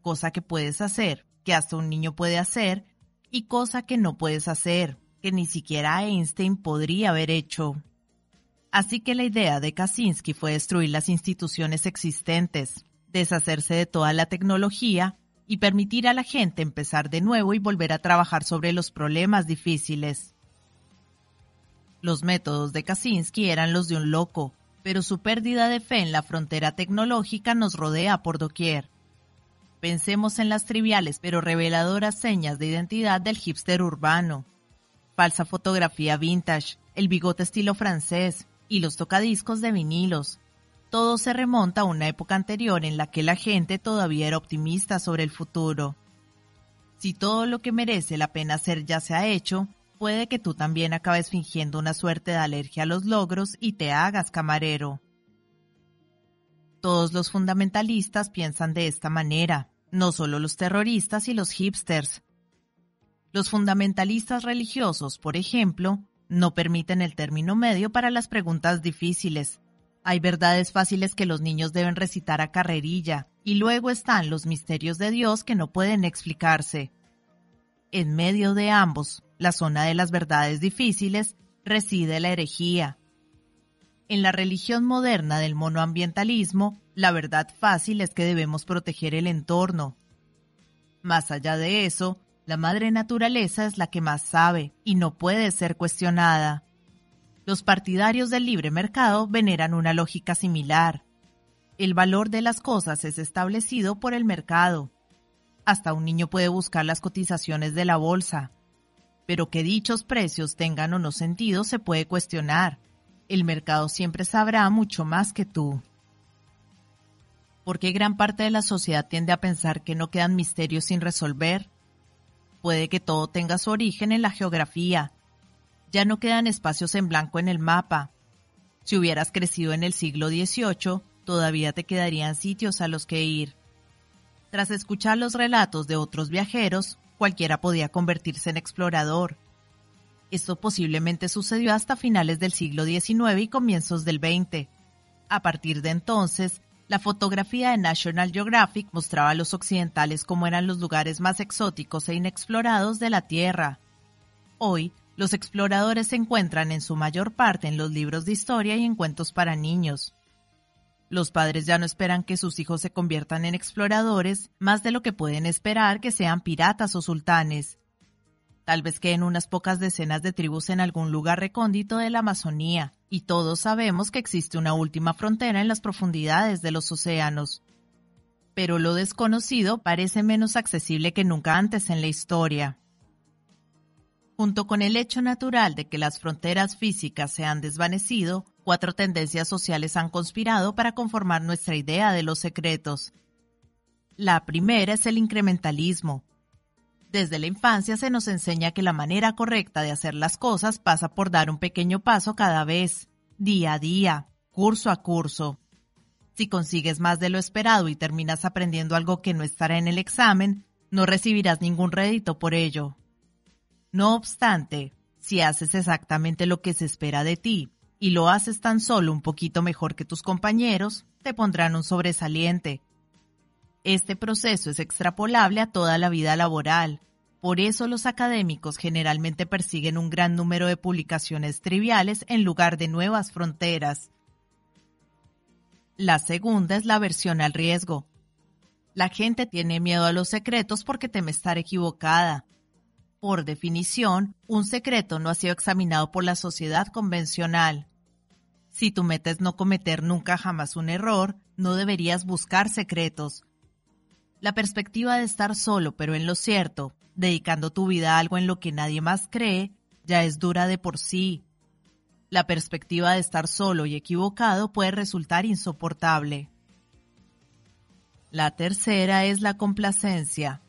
Cosa que puedes hacer, que hasta un niño puede hacer, y cosa que no puedes hacer, que ni siquiera Einstein podría haber hecho. Así que la idea de Kaczynski fue destruir las instituciones existentes, deshacerse de toda la tecnología y permitir a la gente empezar de nuevo y volver a trabajar sobre los problemas difíciles. Los métodos de Kaczynski eran los de un loco, pero su pérdida de fe en la frontera tecnológica nos rodea por doquier. Pensemos en las triviales pero reveladoras señas de identidad del hipster urbano. Falsa fotografía vintage, el bigote estilo francés y los tocadiscos de vinilos, todo se remonta a una época anterior en la que la gente todavía era optimista sobre el futuro. Si todo lo que merece la pena hacer ya se ha hecho, puede que tú también acabes fingiendo una suerte de alergia a los logros y te hagas camarero. Todos los fundamentalistas piensan de esta manera, no solo los terroristas y los hipsters. Los fundamentalistas religiosos, por ejemplo, no permiten el término medio para las preguntas difíciles, hay verdades fáciles que los niños deben recitar a carrerilla, y luego están los misterios de Dios que no pueden explicarse. En medio de ambos, la zona de las verdades difíciles, reside la herejía. En la religión moderna del monoambientalismo, la verdad fácil es que debemos proteger el entorno. Más allá de eso, la madre naturaleza es la que más sabe y no puede ser cuestionada. Los partidarios del libre mercado veneran una lógica similar. El valor de las cosas es establecido por el mercado. Hasta un niño puede buscar las cotizaciones de la bolsa. Pero que dichos precios tengan o no sentido se puede cuestionar. el mercado siempre sabrá mucho más que tú. ¿Por qué gran parte de la sociedad tiende a pensar que no quedan misterios sin resolver? Puede que todo tenga su origen en la geografía. Ya no quedan espacios en blanco en el mapa. Si hubieras crecido en el siglo XVIII, todavía te quedarían sitios a los que ir. Tras escuchar los relatos de otros viajeros, cualquiera podía convertirse en explorador. Esto posiblemente sucedió hasta finales del siglo XIX y comienzos del XX. A partir de entonces, la fotografía de National Geographic mostraba a los occidentales cómo eran los lugares más exóticos e inexplorados de la Tierra. Hoy, los exploradores se encuentran en su mayor parte en los libros de historia y en cuentos para niños. Los padres ya no esperan que sus hijos se conviertan en exploradores, más de lo que pueden esperar que sean piratas o sultanes. Tal vez queden unas pocas decenas de tribus en algún lugar recóndito de la Amazonía, y todos sabemos que existe una última frontera en las profundidades de los océanos. Pero lo desconocido parece menos accesible que nunca antes en la historia. Junto con el hecho natural de que las fronteras físicas se han desvanecido, cuatro tendencias sociales han conspirado para conformar nuestra idea de los secretos. La primera es el incrementalismo. Desde la infancia se nos enseña que la manera correcta de hacer las cosas pasa por dar un pequeño paso cada vez, día a día, curso a curso. Si consigues más de lo esperado y terminas aprendiendo algo que no estará en el examen, no recibirás ningún rédito por ello. No obstante, si haces exactamente lo que se espera de ti, y lo haces tan solo un poquito mejor que tus compañeros, te pondrán un sobresaliente. Este proceso es extrapolable a toda la vida laboral. Por eso los académicos generalmente persiguen un gran número de publicaciones triviales en lugar de nuevas fronteras. La segunda es la aversión al riesgo. La gente tiene miedo a los secretos porque teme estar equivocada. Por definición, un secreto no ha sido examinado por la sociedad convencional. Si tu meta es no cometer nunca jamás un error, no deberías buscar secretos. La perspectiva de estar solo pero en lo cierto, dedicando tu vida a algo en lo que nadie más cree, ya es dura de por sí. La perspectiva de estar solo y equivocado puede resultar insoportable. La tercera es la complacencia.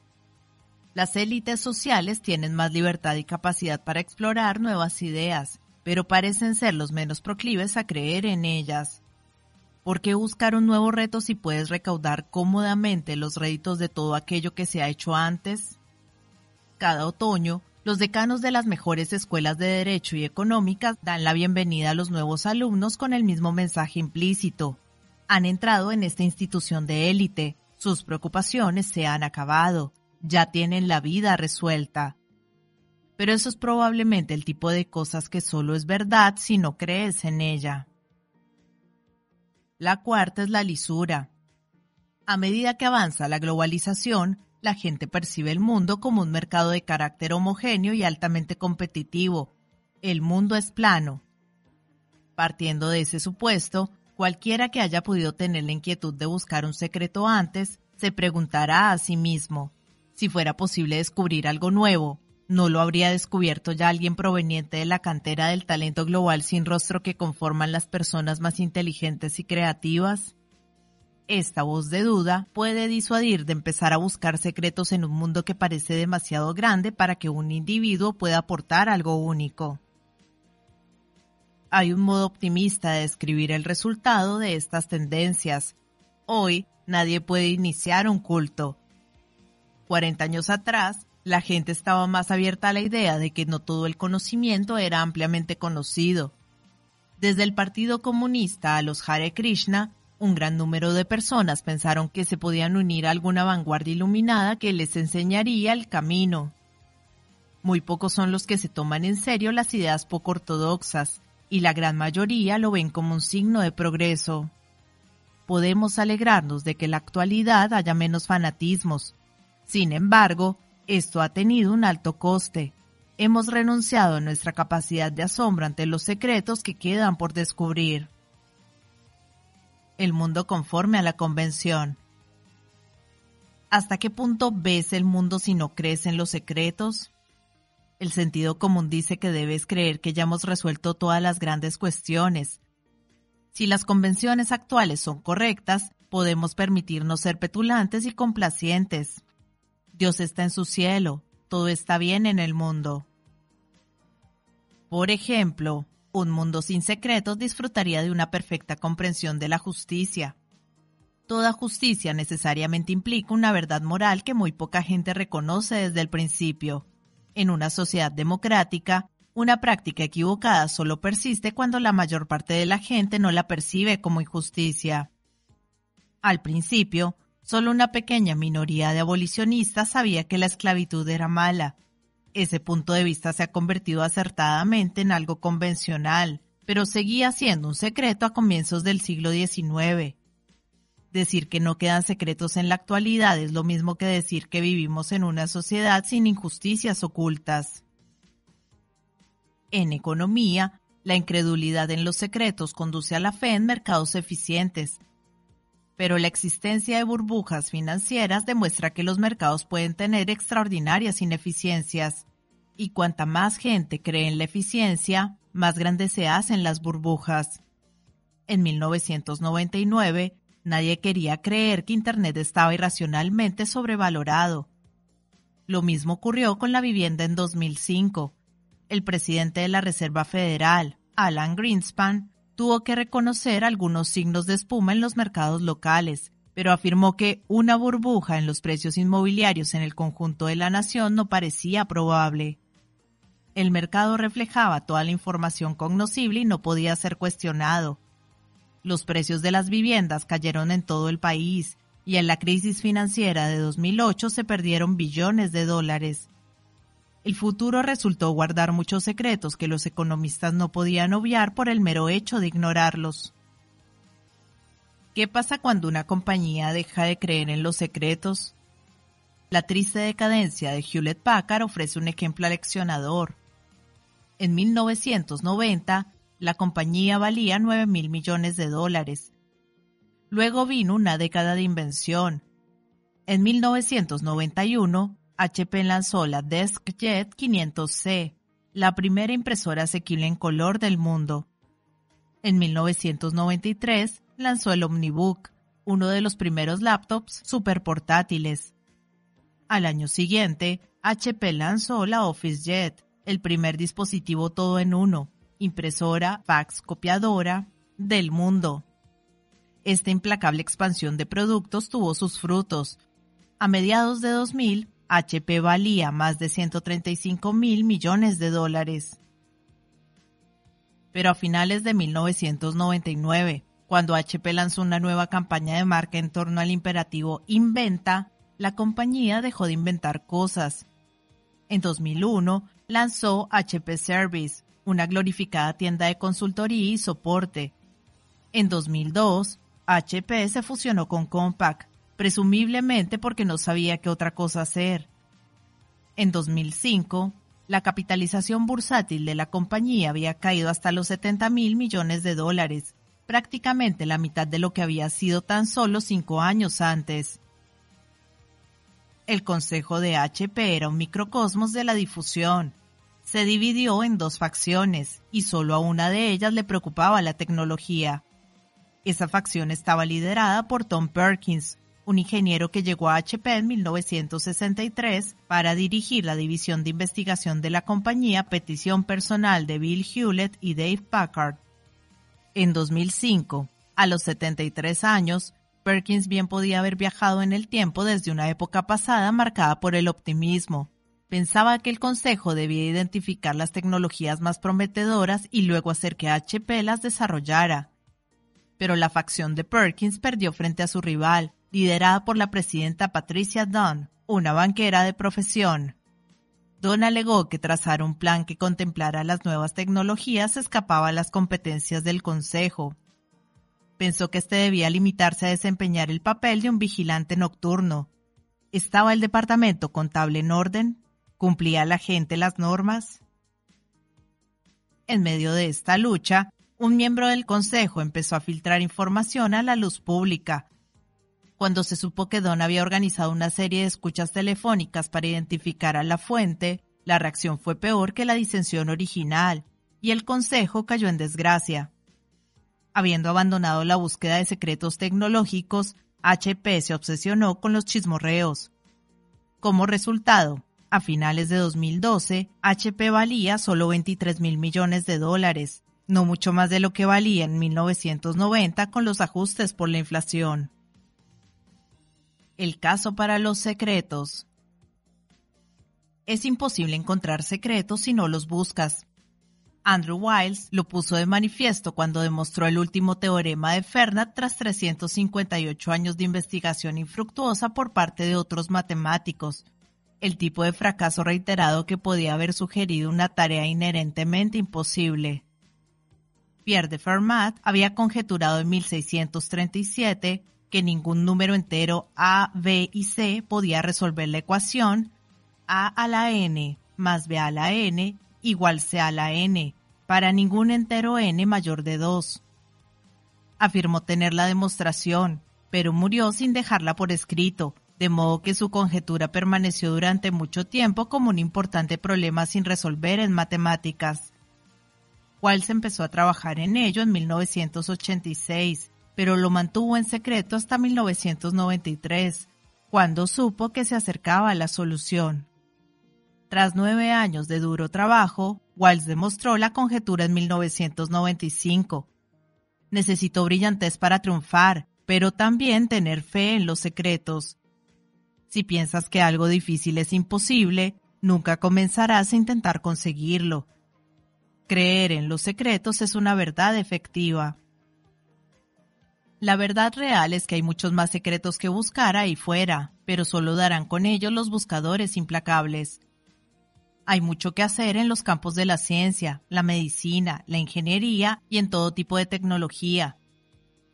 Las élites sociales tienen más libertad y capacidad para explorar nuevas ideas, pero parecen ser los menos proclives a creer en ellas. ¿Por qué buscar un nuevo reto si puedes recaudar cómodamente los réditos de todo aquello que se ha hecho antes? Cada otoño, los decanos de las mejores escuelas de Derecho y Económicas dan la bienvenida a los nuevos alumnos con el mismo mensaje implícito. Han entrado en esta institución de élite, sus preocupaciones se han acabado, ya tienen la vida resuelta pero eso es probablemente el tipo de cosas que solo es verdad si no crees en ella. La cuarta es la lisura. A medida que avanza la globalización, la gente percibe el mundo como un mercado de carácter homogéneo y altamente competitivo. El mundo es plano. Partiendo de ese supuesto, cualquiera que haya podido tener la inquietud de buscar un secreto antes, se preguntará a sí mismo, si fuera posible descubrir algo nuevo, ¿No lo habría descubierto ya alguien proveniente de la cantera del talento global sin rostro que conforman las personas más inteligentes y creativas? Esta voz de duda puede disuadir de empezar a buscar secretos en un mundo que parece demasiado grande para que un individuo pueda aportar algo único. Hay un modo optimista de describir el resultado de estas tendencias. Hoy nadie puede iniciar un culto. 40 años atrás, la gente estaba más abierta a la idea de que no todo el conocimiento era ampliamente conocido. Desde el Partido Comunista a los Hare Krishna, un gran número de personas pensaron que se podían unir a alguna vanguardia iluminada que les enseñaría el camino. Muy pocos son los que se toman en serio las ideas poco ortodoxas, y la gran mayoría lo ven como un signo de progreso. Podemos alegrarnos de que en la actualidad haya menos fanatismos. Sin embargo, esto ha tenido un alto coste. Hemos renunciado a nuestra capacidad de asombro ante los secretos que quedan por descubrir. El mundo conforme a la convención. ¿Hasta qué punto ves el mundo si no crees en los secretos? El sentido común dice que debes creer que ya hemos resuelto todas las grandes cuestiones. Si las convenciones actuales son correctas, podemos permitirnos ser petulantes y complacientes. Dios está en su cielo, todo está bien en el mundo. Por ejemplo, un mundo sin secretos disfrutaría de una perfecta comprensión de la justicia. Toda justicia necesariamente implica una verdad moral que muy poca gente reconoce desde el principio. En una sociedad democrática, una práctica equivocada solo persiste cuando la mayor parte de la gente no la percibe como injusticia. Al principio, solo una pequeña minoría de abolicionistas sabía que la esclavitud era mala. Ese punto de vista se ha convertido acertadamente en algo convencional, pero seguía siendo un secreto a comienzos del siglo XIX. Decir que no quedan secretos en la actualidad es lo mismo que decir que vivimos en una sociedad sin injusticias ocultas. En economía, la incredulidad en los secretos conduce a la fe en mercados eficientes. Pero la existencia de burbujas financieras demuestra que los mercados pueden tener extraordinarias ineficiencias. Y cuanta más gente cree en la eficiencia, más grandes se hacen las burbujas. En 1999, Nadie quería creer que Internet estaba irracionalmente sobrevalorado. Lo mismo ocurrió con la vivienda en 2005. El presidente de la Reserva Federal, Alan Greenspan, tuvo que reconocer algunos signos de espuma en los mercados locales, pero afirmó que una burbuja en los precios inmobiliarios en el conjunto de la nación no parecía probable. El mercado reflejaba toda la información cognoscible y no podía ser cuestionado. Los precios de las viviendas cayeron en todo el país y en la crisis financiera de 2008 se perdieron billones de dólares. El futuro resultó guardar muchos secretos que los economistas no podían obviar por el mero hecho de ignorarlos. ¿Qué pasa cuando una compañía deja de creer en los secretos? La triste decadencia de Hewlett Packard ofrece un ejemplo aleccionador. En 1990, la compañía valía 9 mil millones de dólares. Luego vino una década de invención. En 1991, HP lanzó la DeskJet 500C, la primera impresora asequible en color del mundo. En 1993 lanzó el Omnibook, uno de los primeros laptops superportátiles. Al año siguiente, HP lanzó la OfficeJet, el primer dispositivo todo en uno, impresora, fax, copiadora del mundo. Esta implacable expansión de productos tuvo sus frutos. A mediados de 2000, HP valía más de 135 mil millones de dólares. Pero a finales de 1999, cuando HP lanzó una nueva campaña de marca en torno al imperativo Inventa, la compañía dejó de inventar cosas. En 2001 lanzó HP Service, una glorificada tienda de consultoría y soporte. En 2002, HP se fusionó con Compaq, presumiblemente porque no sabía qué otra cosa hacer. En 2005, la capitalización bursátil de la compañía había caído hasta los 70 mil millones de dólares, prácticamente la mitad de lo que había sido tan solo cinco años antes. El consejo de HP era un microcosmos de la difusión, se dividió en dos facciones y solo a una de ellas le preocupaba la tecnología. Esa facción estaba liderada por Tom Perkins, un ingeniero que llegó a HP en 1963 para dirigir la división de investigación de la compañía petición personal de Bill Hewlett y Dave Packard. En 2005, a los 73 años, Perkins bien podía haber viajado en el tiempo desde una época pasada marcada por el optimismo, Pensaba que el Consejo debía identificar las tecnologías más prometedoras y luego hacer que HP las desarrollara. Pero la facción de Perkins perdió frente a su rival, liderada por la presidenta Patricia Dunn, una banquera de profesión. Dunn alegó que trazar un plan que contemplara las nuevas tecnologías escapaba a las competencias del Consejo. Pensó que éste debía limitarse a desempeñar el papel de un vigilante nocturno. ¿Estaba el departamento contable en orden? ¿Cumplía la gente las normas? En medio de esta lucha, un miembro del Consejo empezó a filtrar información a la luz pública. Cuando se supo que Don había organizado una serie de escuchas telefónicas para identificar a la fuente, La reacción fue peor que la disensión original, y el Consejo cayó en desgracia. Habiendo abandonado la búsqueda de secretos tecnológicos, HP se obsesionó con los chismorreos. Como resultado, a finales de 2012, HP valía solo 23 mil millones de dólares, no mucho más de lo que valía en 1990 con los ajustes por la inflación. El caso para los secretos. Es imposible encontrar secretos si no los buscas. Andrew Wiles lo puso de manifiesto cuando demostró el último teorema de Fermat tras 358 años de investigación infructuosa por parte de otros matemáticos, el tipo de fracaso reiterado que podía haber sugerido una tarea inherentemente imposible. Pierre de Fermat había conjeturado en 1637 que ningún número entero A, B y C podía resolver la ecuación A a la n más B a la n igual C a la n para ningún entero n mayor de 2. Afirmó tener la demostración, pero murió sin dejarla por escrito, de modo que su conjetura permaneció durante mucho tiempo como un importante problema sin resolver en matemáticas. Wells empezó a trabajar en ello en 1986, pero lo mantuvo en secreto hasta 1993, cuando supo que se acercaba a la solución. Tras nueve años de duro trabajo, Wells demostró la conjetura en 1995. Necesitó brillantez para triunfar, pero también tener fe en los secretos. Si piensas que algo difícil es imposible, nunca comenzarás a intentar conseguirlo. Creer en los secretos es una verdad efectiva. La verdad real es que hay muchos más secretos que buscar ahí fuera, pero solo darán con ellos los buscadores implacables. Hay mucho que hacer en los campos de la ciencia, la medicina, la ingeniería y en todo tipo de tecnología,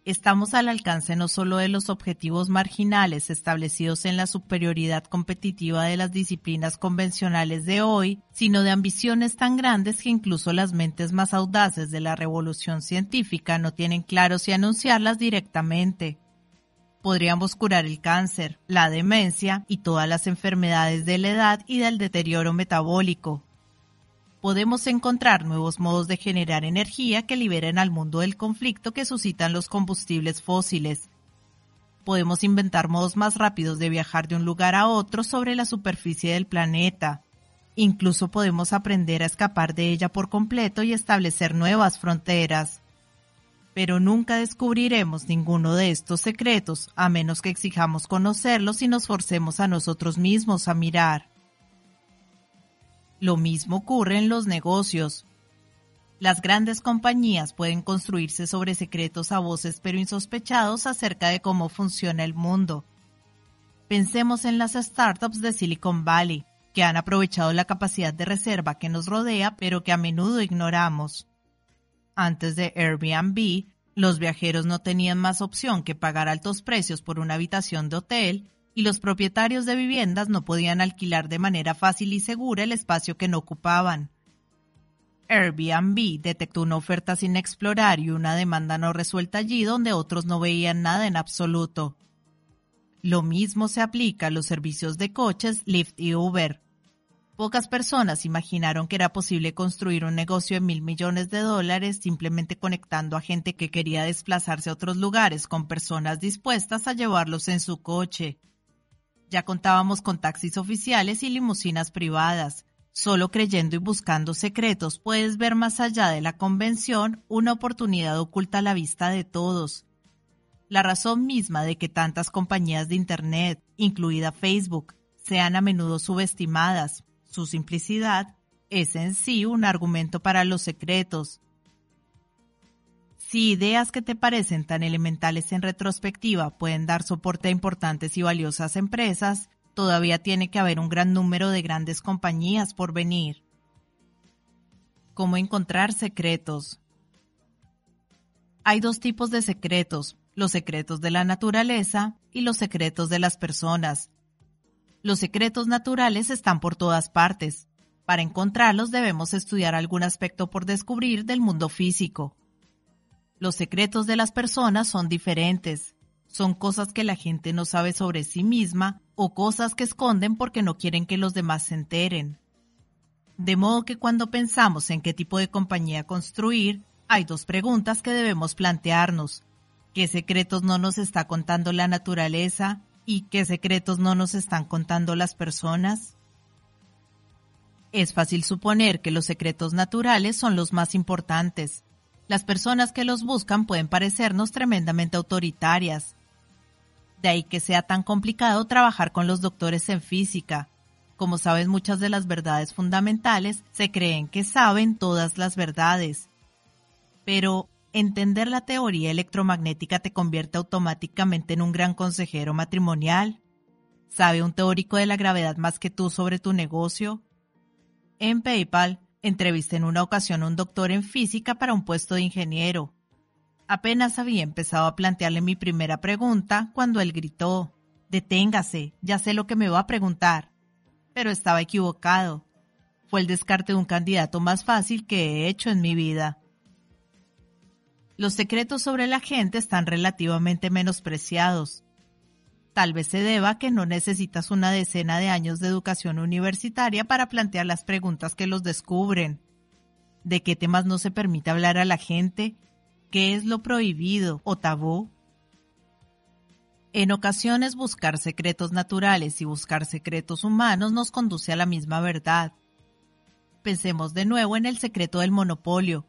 estamos al alcance no solo de los objetivos marginales establecidos en la superioridad competitiva de las disciplinas convencionales de hoy, sino de ambiciones tan grandes que incluso las mentes más audaces de la revolución científica no tienen claro si anunciarlas directamente. Podríamos curar el cáncer, la demencia y todas las enfermedades de la edad y del deterioro metabólico, podemos encontrar nuevos modos de generar energía que liberen al mundo del conflicto que suscitan los combustibles fósiles. Podemos inventar modos más rápidos de viajar de un lugar a otro sobre la superficie del planeta. Incluso podemos aprender a escapar de ella por completo y establecer nuevas fronteras. Pero nunca descubriremos ninguno de estos secretos a menos que exijamos conocerlos y nos forcemos a nosotros mismos a mirar. Lo mismo ocurre en los negocios. Las grandes compañías pueden construirse sobre secretos a voces pero insospechados acerca de cómo funciona el mundo. Pensemos en las startups de Silicon Valley, que han aprovechado la capacidad de reserva que nos rodea pero que a menudo ignoramos. Antes de Airbnb, los viajeros no tenían más opción que pagar altos precios por una habitación de hotel y los propietarios de viviendas no podían alquilar de manera fácil y segura el espacio que no ocupaban. Airbnb detectó una oferta sin explorar y una demanda no resuelta allí donde otros no veían nada en absoluto. Lo mismo se aplica a los servicios de coches Lyft y Uber. Pocas personas imaginaron que era posible construir un negocio de mil millones de dólares simplemente conectando a gente que quería desplazarse a otros lugares con personas dispuestas a llevarlos en su coche. Ya contábamos con taxis oficiales y limusinas privadas. Solo creyendo y buscando secretos puedes ver más allá de la convención una oportunidad oculta a la vista de todos. La razón misma de que tantas compañías de Internet, incluida Facebook, sean a menudo subestimadas, su simplicidad, es en sí un argumento para los secretos, si ideas que te parecen tan elementales en retrospectiva pueden dar soporte a importantes y valiosas empresas, todavía tiene que haber un gran número de grandes compañías por venir. ¿Cómo encontrar secretos? Hay dos tipos de secretos, los secretos de la naturaleza y los secretos de las personas. Los secretos naturales están por todas partes. Para encontrarlos debemos estudiar algún aspecto por descubrir del mundo físico. Los secretos de las personas son diferentes. Son cosas que la gente no sabe sobre sí misma o cosas que esconden porque no quieren que los demás se enteren. De modo que cuando pensamos en qué tipo de compañía construir, hay dos preguntas que debemos plantearnos. ¿Qué secretos no nos está contando la naturaleza y qué secretos no nos están contando las personas? Es fácil suponer que los secretos naturales son los más importantes. Las personas que los buscan pueden parecernos tremendamente autoritarias. De ahí que sea tan complicado trabajar con los doctores en física. Como saben muchas de las verdades fundamentales, se creen que saben todas las verdades. Pero, ¿entender la teoría electromagnética te convierte automáticamente en un gran consejero matrimonial? ¿Sabe un teórico de la gravedad más que tú sobre tu negocio? En PayPal, entrevisté en una ocasión a un doctor en física para un puesto de ingeniero. Apenas había empezado a plantearle mi primera pregunta cuando él gritó, Deténgase, ya sé lo que me va a preguntar. Pero estaba equivocado. Fue el descarte de un candidato más fácil que he hecho en mi vida. Los secretos sobre la gente están relativamente menospreciados. Tal vez se deba que no necesitas una decena de años de educación universitaria para plantear las preguntas que los descubren. ¿De qué temas no se permite hablar a la gente? ¿Qué es lo prohibido o tabú? En ocasiones buscar secretos naturales y buscar secretos humanos nos conduce a la misma verdad. Pensemos de nuevo en el secreto del monopolio.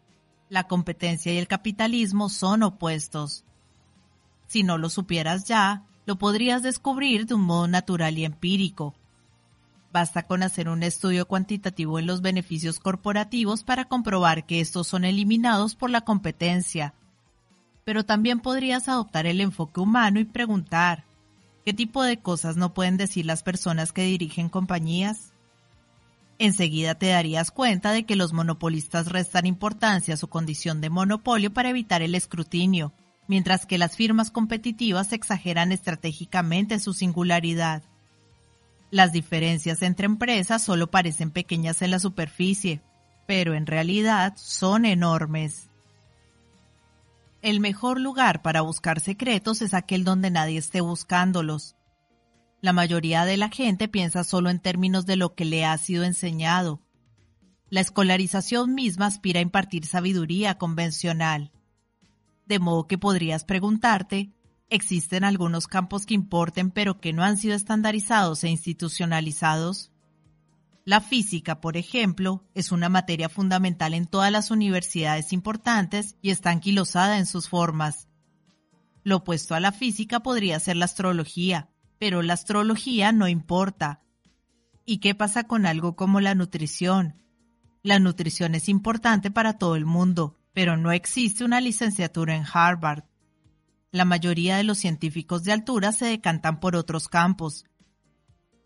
La competencia y el capitalismo son opuestos. Si no lo supieras ya, lo podrías descubrir de un modo natural y empírico. Basta con hacer un estudio cuantitativo en los beneficios corporativos para comprobar que estos son eliminados por la competencia. Pero también podrías adoptar el enfoque humano y preguntar, ¿qué tipo de cosas no pueden decir las personas que dirigen compañías? Enseguida te darías cuenta de que los monopolistas restan importancia a su condición de monopolio para evitar el escrutinio, mientras que las firmas competitivas exageran estratégicamente su singularidad. Las diferencias entre empresas solo parecen pequeñas en la superficie, pero en realidad son enormes. El mejor lugar para buscar secretos es aquel donde nadie esté buscándolos. La mayoría de la gente piensa solo en términos de lo que le ha sido enseñado. La escolarización misma aspira a impartir sabiduría convencional de modo que podrías preguntarte, ¿existen algunos campos que importen pero que no han sido estandarizados e institucionalizados? La física, por ejemplo, es una materia fundamental en todas las universidades importantes y está anquilosada en sus formas. Lo opuesto a la física podría ser la astrología, pero la astrología no importa. ¿Y qué pasa con algo como la nutrición? La nutrición es importante para todo el mundo, pero no existe una licenciatura en Harvard. La mayoría de los científicos de altura se decantan por otros campos.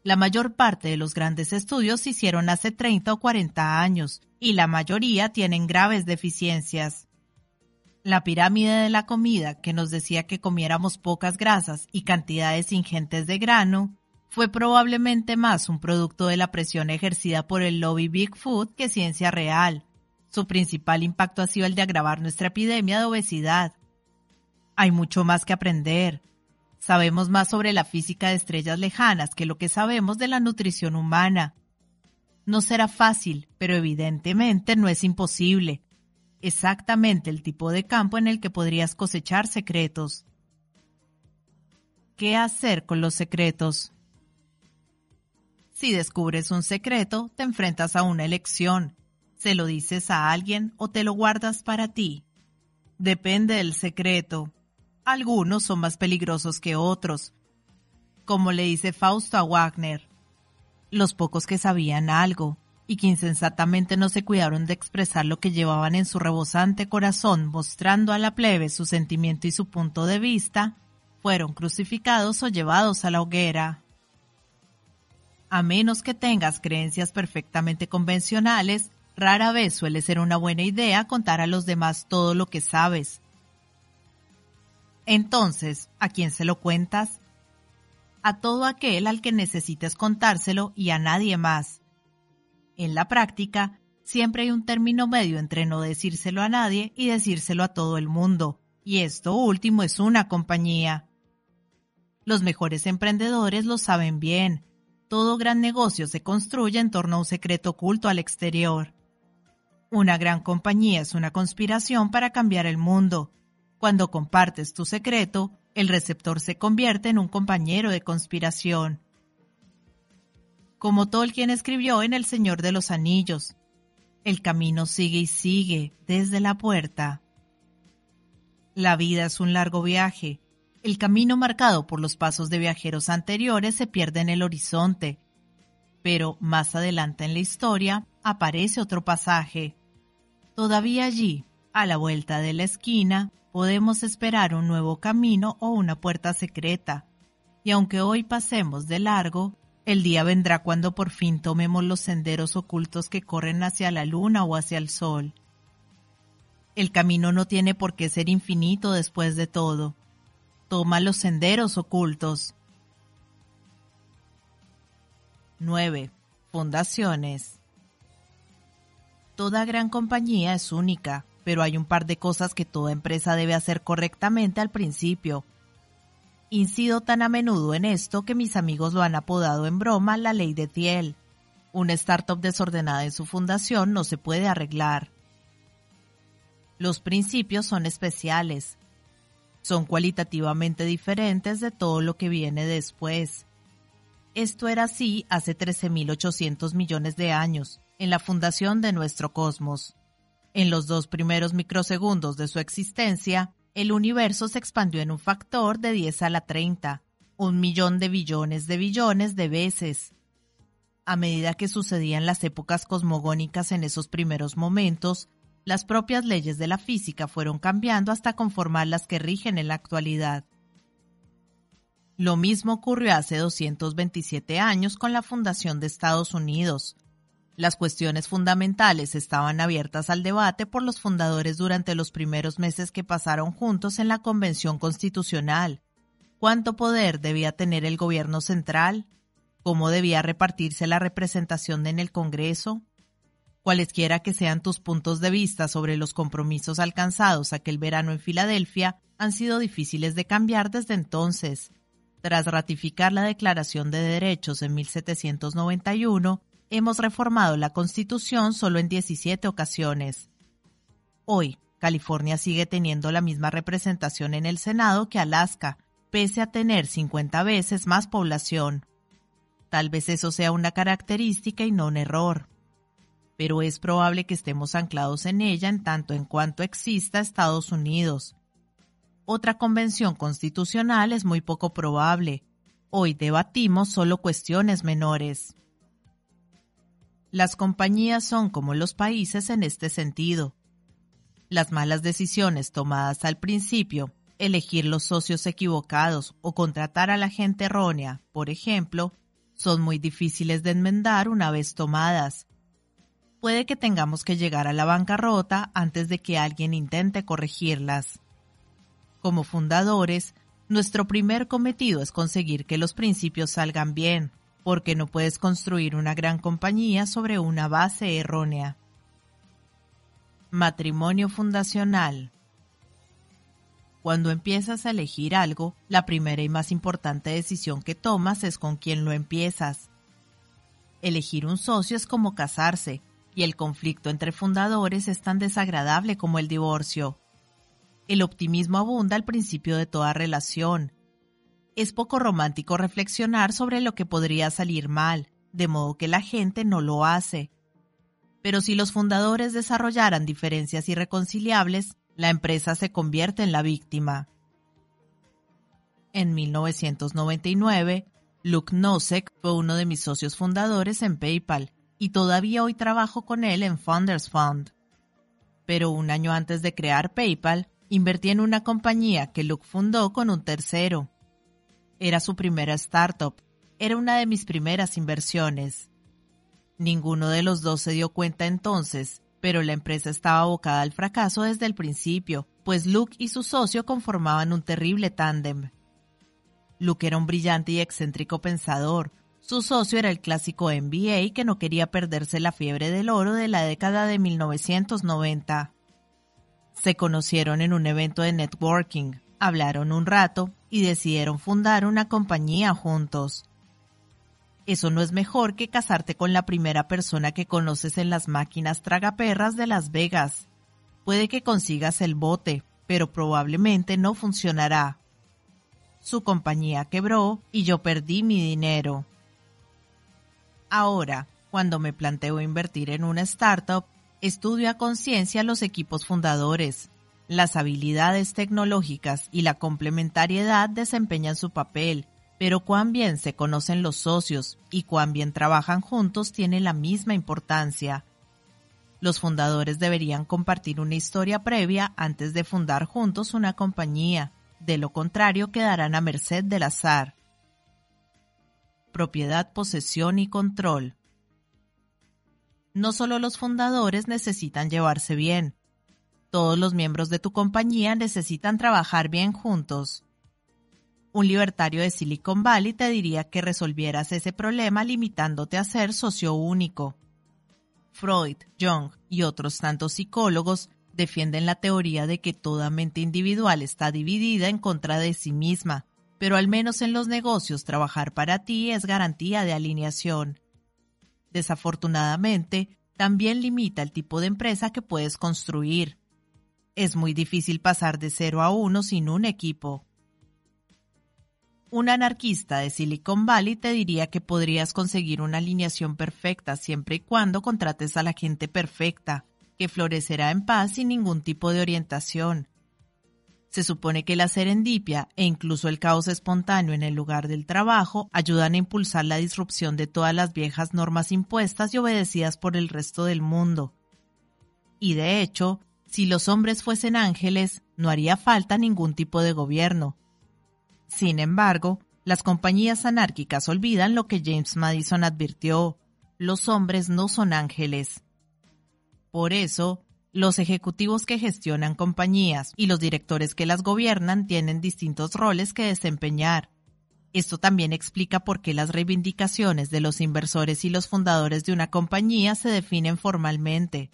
La mayor parte de los grandes estudios se hicieron hace 30 o 40 años, y la mayoría tienen graves deficiencias. La pirámide de la comida, que nos decía que comiéramos pocas grasas y cantidades ingentes de grano, fue probablemente más un producto de la presión ejercida por el lobby Big Food que ciencia real. Su principal impacto ha sido el de agravar nuestra epidemia de obesidad. Hay mucho más que aprender. Sabemos más sobre la física de estrellas lejanas que lo que sabemos de la nutrición humana. No será fácil, pero evidentemente no es imposible. Exactamente el tipo de campo en el que podrías cosechar secretos. ¿Qué hacer con los secretos? Si descubres un secreto, te enfrentas a una elección ¿Se lo dices a alguien o te lo guardas para ti? Depende del secreto. Algunos son más peligrosos que otros. Como le dice Fausto a Wagner, los pocos que sabían algo y que insensatamente no se cuidaron de expresar lo que llevaban en su rebosante corazón mostrando a la plebe su sentimiento y su punto de vista, fueron crucificados o llevados a la hoguera. A menos que tengas creencias perfectamente convencionales, Rara vez suele ser una buena idea contar a los demás todo lo que sabes. Entonces, ¿a quién se lo cuentas? A todo aquel al que necesites contárselo y a nadie más. En la práctica, siempre hay un término medio entre no decírselo a nadie y decírselo a todo el mundo, y esto último es una compañía. Los mejores emprendedores lo saben bien, Todo gran negocio se construye en torno a un secreto oculto al exterior. Una gran compañía es una conspiración para cambiar el mundo. Cuando compartes tu secreto, el receptor se convierte en un compañero de conspiración. Como Tolkien escribió en El Señor de los Anillos, el camino sigue y sigue desde la puerta. La vida es un largo viaje. El camino marcado por los pasos de viajeros anteriores se pierde en el horizonte. Pero más adelante en la historia aparece otro pasaje. Todavía allí, a la vuelta de la esquina, podemos esperar un nuevo camino o una puerta secreta. Y aunque hoy pasemos de largo, el día vendrá cuando por fin tomemos los senderos ocultos que corren hacia la luna o hacia el sol. El camino no tiene por qué ser infinito después de todo. Toma los senderos ocultos. 9. Fundaciones. Toda gran compañía es única, pero hay un par de cosas que toda empresa debe hacer correctamente al principio Incido tan a menudo en esto que mis amigos lo han apodado en broma la ley de Thiel. Una startup desordenada en su fundación no se puede arreglar. Los principios son especiales. Son cualitativamente diferentes de todo lo que viene después. Esto era así hace 13.800 millones de años, en la fundación de nuestro cosmos. En los dos primeros microsegundos de su existencia, el universo se expandió en un factor de 10 a la 30, un millón de billones de billones de veces. A medida que sucedían las épocas cosmogónicas en esos primeros momentos, las propias leyes de la física fueron cambiando hasta conformar las que rigen en la actualidad. Lo mismo ocurrió hace 227 años con la fundación de Estados Unidos, las cuestiones fundamentales estaban abiertas al debate por los fundadores durante los primeros meses que pasaron juntos en la Convención Constitucional. ¿Cuánto poder debía tener el gobierno central? ¿Cómo debía repartirse la representación en el Congreso? Cualesquiera que sean tus puntos de vista sobre los compromisos alcanzados aquel verano en Filadelfia, han sido difíciles de cambiar desde entonces. Tras ratificar la Declaración de Derechos en 1791, hemos reformado la Constitución solo en 17 ocasiones. Hoy, California sigue teniendo la misma representación en el Senado que Alaska, pese a tener 50 veces más población. Tal vez eso sea una característica y no un error. Pero es probable que estemos anclados en ella en tanto en cuanto exista Estados Unidos. Otra convención constitucional es muy poco probable. Hoy debatimos solo cuestiones menores. Las compañías son como los países en este sentido. Las malas decisiones tomadas al principio, elegir los socios equivocados o contratar a la gente errónea, por ejemplo, son muy difíciles de enmendar una vez tomadas. Puede que tengamos que llegar a la bancarrota antes de que alguien intente corregirlas. Como fundadores, nuestro primer cometido es conseguir que los principios salgan bien, porque no puedes construir una gran compañía sobre una base errónea. Matrimonio fundacional. Cuando empiezas a elegir algo, la primera y más importante decisión que tomas es con quién lo empiezas. Elegir un socio es como casarse, y el conflicto entre fundadores es tan desagradable como el divorcio. El optimismo abunda al principio de toda relación, es poco romántico reflexionar sobre lo que podría salir mal, de modo que la gente no lo hace. Pero si los fundadores desarrollaran diferencias irreconciliables, la empresa se convierte en la víctima. En 1999, Luke Nosek fue uno de mis socios fundadores en PayPal y todavía hoy trabajo con él en Founders Fund. Pero un año antes de crear PayPal, invertí en una compañía que Luke fundó con un tercero, era su primera startup. Era una de mis primeras inversiones. Ninguno de los dos se dio cuenta entonces, pero la empresa estaba abocada al fracaso desde el principio, pues Luke y su socio conformaban un terrible tándem. Luke era un brillante y excéntrico pensador. Su socio era el clásico MBA que no quería perderse la fiebre del oro de la década de 1990. Se conocieron en un evento de networking, hablaron un rato y decidieron fundar una compañía juntos. eso no es mejor que casarte con la primera persona que conoces en las máquinas tragaperras de Las Vegas. Puede que consigas el bote, pero probablemente no funcionará. Su compañía quebró y yo perdí mi dinero. Ahora, cuando me planteo invertir en una startup, estudio a conciencia los equipos fundadores. Las habilidades tecnológicas y la complementariedad desempeñan su papel, pero cuán bien se conocen los socios y cuán bien trabajan juntos tiene la misma importancia. Los fundadores deberían compartir una historia previa antes de fundar juntos una compañía, de lo contrario quedarán a merced del azar. Propiedad, posesión y control no solo los fundadores necesitan llevarse bien, todos los miembros de tu compañía necesitan trabajar bien juntos. Un libertario de Silicon Valley te diría que resolvieras ese problema limitándote a ser socio único. Freud, Jung y otros tantos psicólogos defienden la teoría de que toda mente individual está dividida en contra de sí misma, pero al menos en los negocios trabajar para ti es garantía de alineación. Desafortunadamente, también limita el tipo de empresa que puedes construir. Es muy difícil pasar de cero a uno sin un equipo. Un anarquista de Silicon Valley te diría que podrías conseguir una alineación perfecta siempre y cuando contrates a la gente perfecta, que florecerá en paz sin ningún tipo de orientación. Se supone que la serendipia e incluso el caos espontáneo en el lugar del trabajo ayudan a impulsar la disrupción de todas las viejas normas impuestas y obedecidas por el resto del mundo. Y de hecho, si los hombres fuesen ángeles, no haría falta ningún tipo de gobierno. Sin embargo, las compañías anárquicas olvidan lo que James Madison advirtió, los hombres no son ángeles. Por eso, los ejecutivos que gestionan compañías y los directores que las gobiernan tienen distintos roles que desempeñar. Esto también explica por qué las reivindicaciones de los inversores y los fundadores de una compañía se definen formalmente.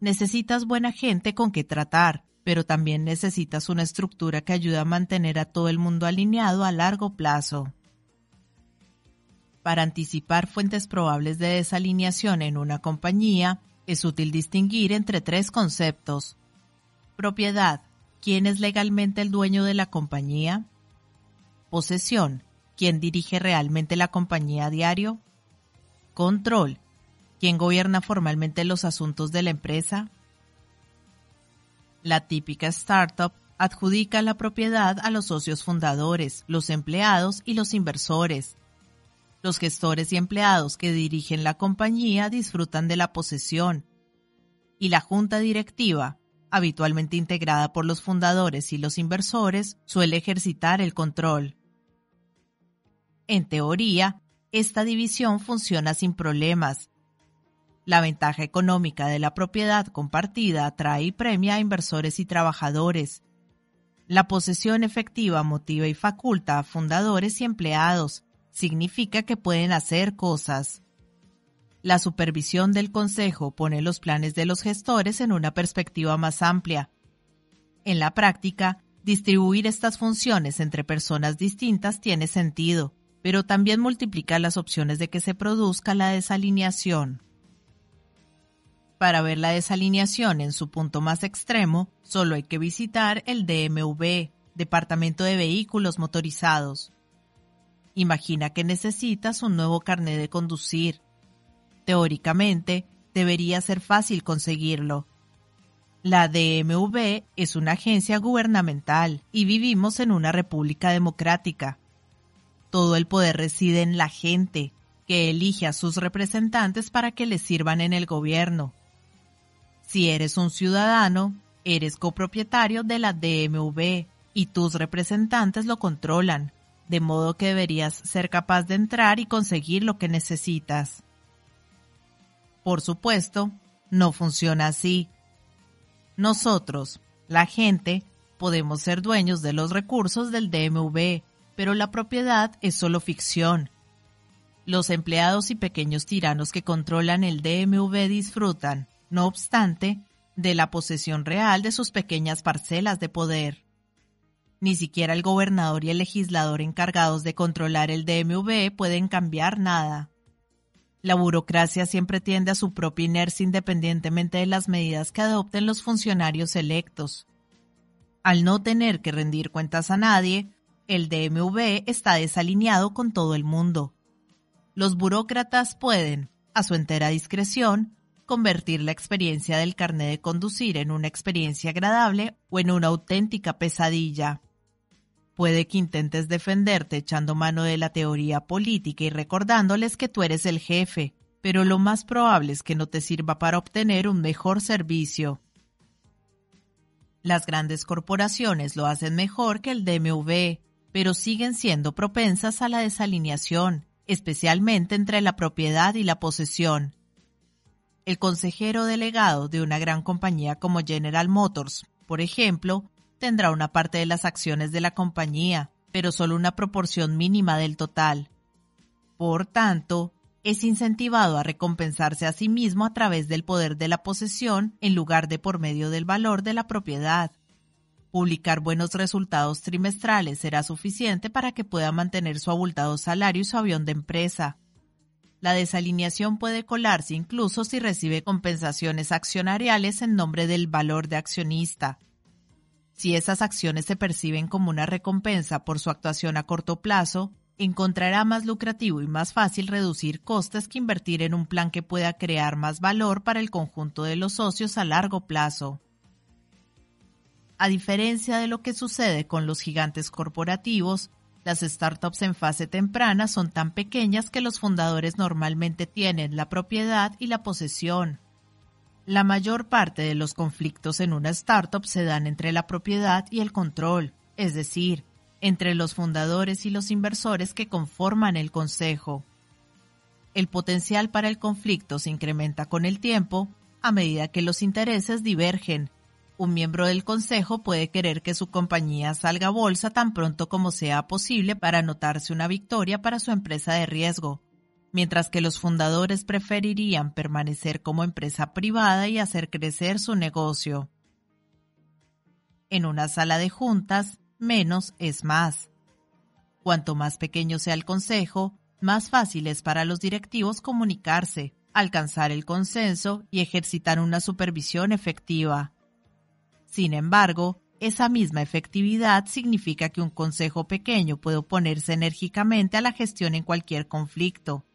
Necesitas buena gente con que tratar, pero también necesitas una estructura que ayude a mantener a todo el mundo alineado a largo plazo. Para anticipar fuentes probables de desalineación en una compañía, es útil distinguir entre tres conceptos. Propiedad. ¿Quién es legalmente el dueño de la compañía? Posesión. ¿Quién dirige realmente la compañía a diario? Control. ¿Quién gobierna formalmente los asuntos de la empresa? La típica startup adjudica la propiedad a los socios fundadores, los empleados y los inversores, los gestores y empleados que dirigen la compañía disfrutan de la posesión y la junta directiva, habitualmente integrada por los fundadores y los inversores, suele ejercitar el control. En teoría, esta división funciona sin problemas. La ventaja económica de la propiedad compartida atrae y premia a inversores y trabajadores. La posesión efectiva motiva y faculta a fundadores y empleados, significa que pueden hacer cosas. La supervisión del Consejo pone los planes de los gestores en una perspectiva más amplia. En la práctica, distribuir estas funciones entre personas distintas tiene sentido, pero también multiplica las opciones de que se produzca la desalineación. Para ver la desalineación en su punto más extremo, solo hay que visitar el DMV, Departamento de Vehículos Motorizados. Imagina que necesitas un nuevo carnet de conducir. Teóricamente, debería ser fácil conseguirlo. La DMV es una agencia gubernamental y vivimos en una república democrática. Todo el poder reside en la gente, que elige a sus representantes para que le sirvan en el gobierno. Si eres un ciudadano, eres copropietario de la DMV y tus representantes lo controlan de modo que deberías ser capaz de entrar y conseguir lo que necesitas. Por supuesto, no funciona así. Nosotros, la gente, podemos ser dueños de los recursos del DMV, pero la propiedad es solo ficción. Los empleados y pequeños tiranos que controlan el DMV disfrutan, no obstante, de la posesión real de sus pequeñas parcelas de poder. Ni siquiera el gobernador y el legislador encargados de controlar el DMV pueden cambiar nada. La burocracia siempre tiende a su propia inercia independientemente de las medidas que adopten los funcionarios electos. Al no tener que rendir cuentas a nadie, el DMV está desalineado con todo el mundo. Los burócratas pueden, a su entera discreción, convertir la experiencia del carnet de conducir en una experiencia agradable o en una auténtica pesadilla. Puede que intentes defenderte echando mano de la teoría política y recordándoles que tú eres el jefe, pero lo más probable es que no te sirva para obtener un mejor servicio. Las grandes corporaciones lo hacen mejor que el DMV, pero siguen siendo propensas a la desalineación, especialmente entre la propiedad y la posesión. El consejero delegado de una gran compañía como General Motors, por ejemplo, tendrá una parte de las acciones de la compañía, pero solo una proporción mínima del total. Por tanto, es incentivado a recompensarse a sí mismo a través del poder de la posesión en lugar de por medio del valor de la propiedad. Publicar buenos resultados trimestrales será suficiente para que pueda mantener su abultado salario y su avión de empresa. La desalineación puede colarse incluso si recibe compensaciones accionariales en nombre del valor de accionista. Si esas acciones se perciben como una recompensa por su actuación a corto plazo, encontrará más lucrativo y más fácil reducir costes que invertir en un plan que pueda crear más valor para el conjunto de los socios a largo plazo. A diferencia de lo que sucede con los gigantes corporativos, las startups en fase temprana son tan pequeñas que los fundadores normalmente tienen la propiedad y la posesión, la mayor parte de los conflictos en una startup se dan entre la propiedad y el control, es decir, entre los fundadores y los inversores que conforman el consejo. El potencial para el conflicto se incrementa con el tiempo a medida que los intereses divergen. Un miembro del consejo puede querer que su compañía salga a bolsa tan pronto como sea posible para anotarse una victoria para su empresa de riesgo, mientras que los fundadores preferirían permanecer como empresa privada y hacer crecer su negocio. En una sala de juntas, menos es más. Cuanto más pequeño sea el consejo, más fácil es para los directivos comunicarse, alcanzar el consenso y ejercitar una supervisión efectiva. Sin embargo, esa misma efectividad significa que un consejo pequeño puede oponerse enérgicamente a la gestión en cualquier conflicto,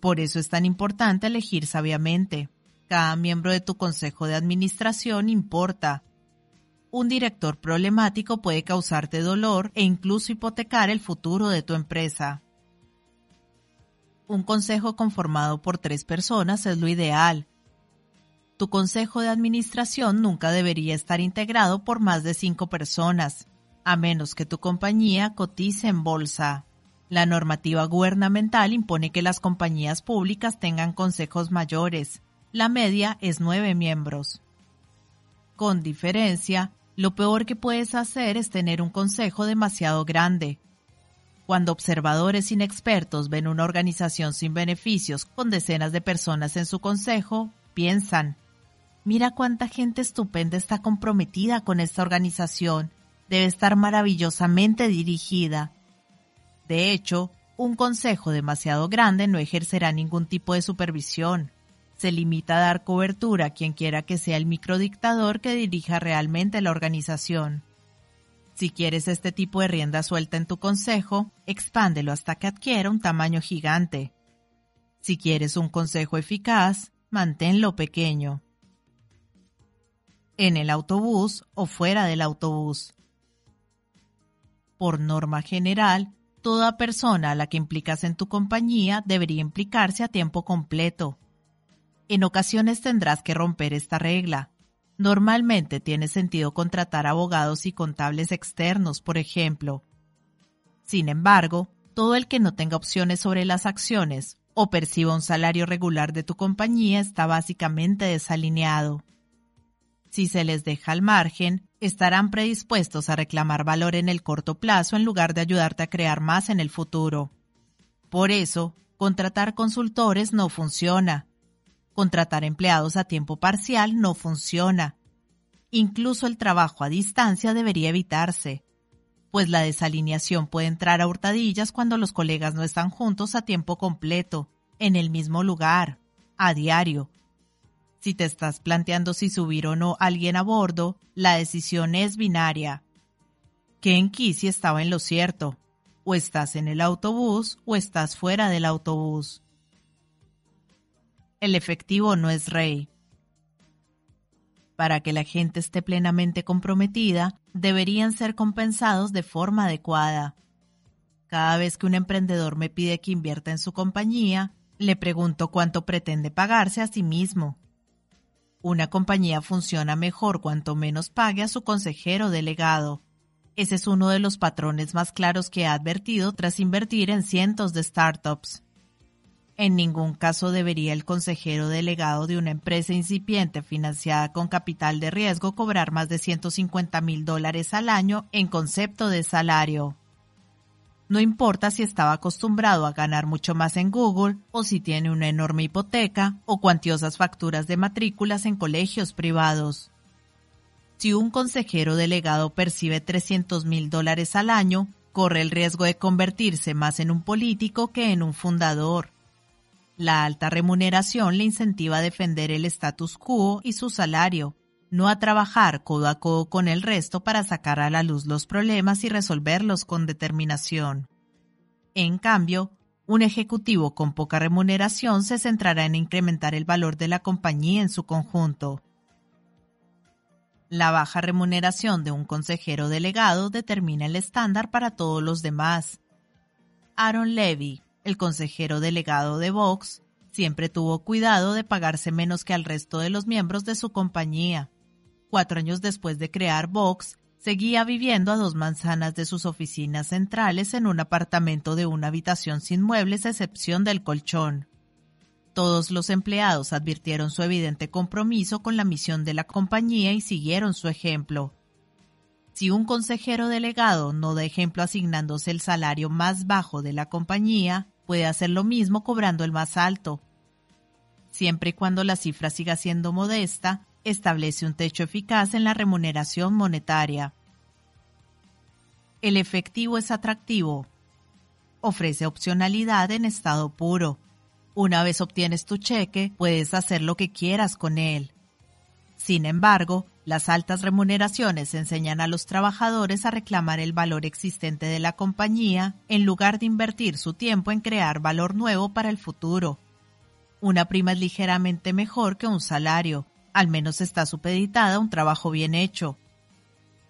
por eso es tan importante elegir sabiamente. Cada miembro de tu consejo de administración importa. Un director problemático puede causarte dolor e incluso hipotecar el futuro de tu empresa. Un consejo conformado por tres personas es lo ideal. Tu consejo de administración nunca debería estar integrado por más de cinco personas, a menos que tu compañía cotice en bolsa. La normativa gubernamental impone que las compañías públicas tengan consejos mayores. La media es nueve miembros. Con diferencia, lo peor que puedes hacer es tener un consejo demasiado grande. Cuando observadores inexpertos ven una organización sin beneficios con decenas de personas en su consejo, piensan, mira cuánta gente estupenda está comprometida con esta organización, debe estar maravillosamente dirigida. De hecho, un consejo demasiado grande no ejercerá ningún tipo de supervisión. Se limita a dar cobertura a quien quiera que sea el microdictador que dirija realmente la organización. Si quieres este tipo de rienda suelta en tu consejo, expándelo hasta que adquiera un tamaño gigante. Si quieres un consejo eficaz, manténlo pequeño. En el autobús o fuera del autobús. Por norma general, Toda persona a la que implicas en tu compañía debería implicarse a tiempo completo. En ocasiones tendrás que romper esta regla. Normalmente tiene sentido contratar abogados y contables externos, por ejemplo. Sin embargo, todo el que no tenga opciones sobre las acciones o perciba un salario regular de tu compañía está básicamente desalineado. Si se les deja al margen, estarán predispuestos a reclamar valor en el corto plazo en lugar de ayudarte a crear más en el futuro. Por eso, contratar consultores no funciona. Contratar empleados a tiempo parcial no funciona. Incluso el trabajo a distancia debería evitarse. pues la desalineación puede entrar a hurtadillas cuando los colegas no están juntos a tiempo completo, en el mismo lugar, a diario. Si te estás planteando si subir o no alguien a bordo, la decisión es binaria. Ken Kesey estaba en lo cierto. O estás en el autobús o estás fuera del autobús. El efectivo no es rey. Para que la gente esté plenamente comprometida, deberían ser compensados de forma adecuada. Cada vez que un emprendedor me pide que invierta en su compañía, le pregunto cuánto pretende pagarse a sí mismo. Una compañía funciona mejor cuanto menos pague a su consejero delegado. Ese es uno de los patrones más claros que he advertido tras invertir en cientos de startups. En ningún caso debería el consejero delegado de una empresa incipiente financiada con capital de riesgo cobrar más de 150 mil dólares al año en concepto de salario. No importa si estaba acostumbrado a ganar mucho más en Google o si tiene una enorme hipoteca o cuantiosas facturas de matrículas en colegios privados. Si un consejero delegado percibe 300 mil dólares al año, corre el riesgo de convertirse más en un político que en un fundador. La alta remuneración le incentiva a defender el status quo y su salario, no a trabajar codo a codo con el resto para sacar a la luz los problemas y resolverlos con determinación. En cambio, un ejecutivo con poca remuneración se centrará en incrementar el valor de la compañía en su conjunto. La baja remuneración de un consejero delegado determina el estándar para todos los demás. Aaron Levy, el consejero delegado de Vox, siempre tuvo cuidado de pagarse menos que al resto de los miembros de su compañía. Cuatro años después de crear Vox, seguía viviendo a dos manzanas de sus oficinas centrales en un apartamento de una habitación sin muebles a excepción del colchón. Todos los empleados advirtieron su evidente compromiso con la misión de la compañía y siguieron su ejemplo. Si un consejero delegado no da ejemplo asignándose el salario más bajo de la compañía, puede hacer lo mismo cobrando el más alto. Siempre y cuando la cifra siga siendo modesta, establece un techo eficaz en la remuneración monetaria. El efectivo es atractivo. Ofrece opcionalidad en estado puro. Una vez obtienes tu cheque, puedes hacer lo que quieras con él. Sin embargo, las altas remuneraciones enseñan a los trabajadores a reclamar el valor existente de la compañía en lugar de invertir su tiempo en crear valor nuevo para el futuro. Una prima es ligeramente mejor que un salario, al menos está supeditada a un trabajo bien hecho.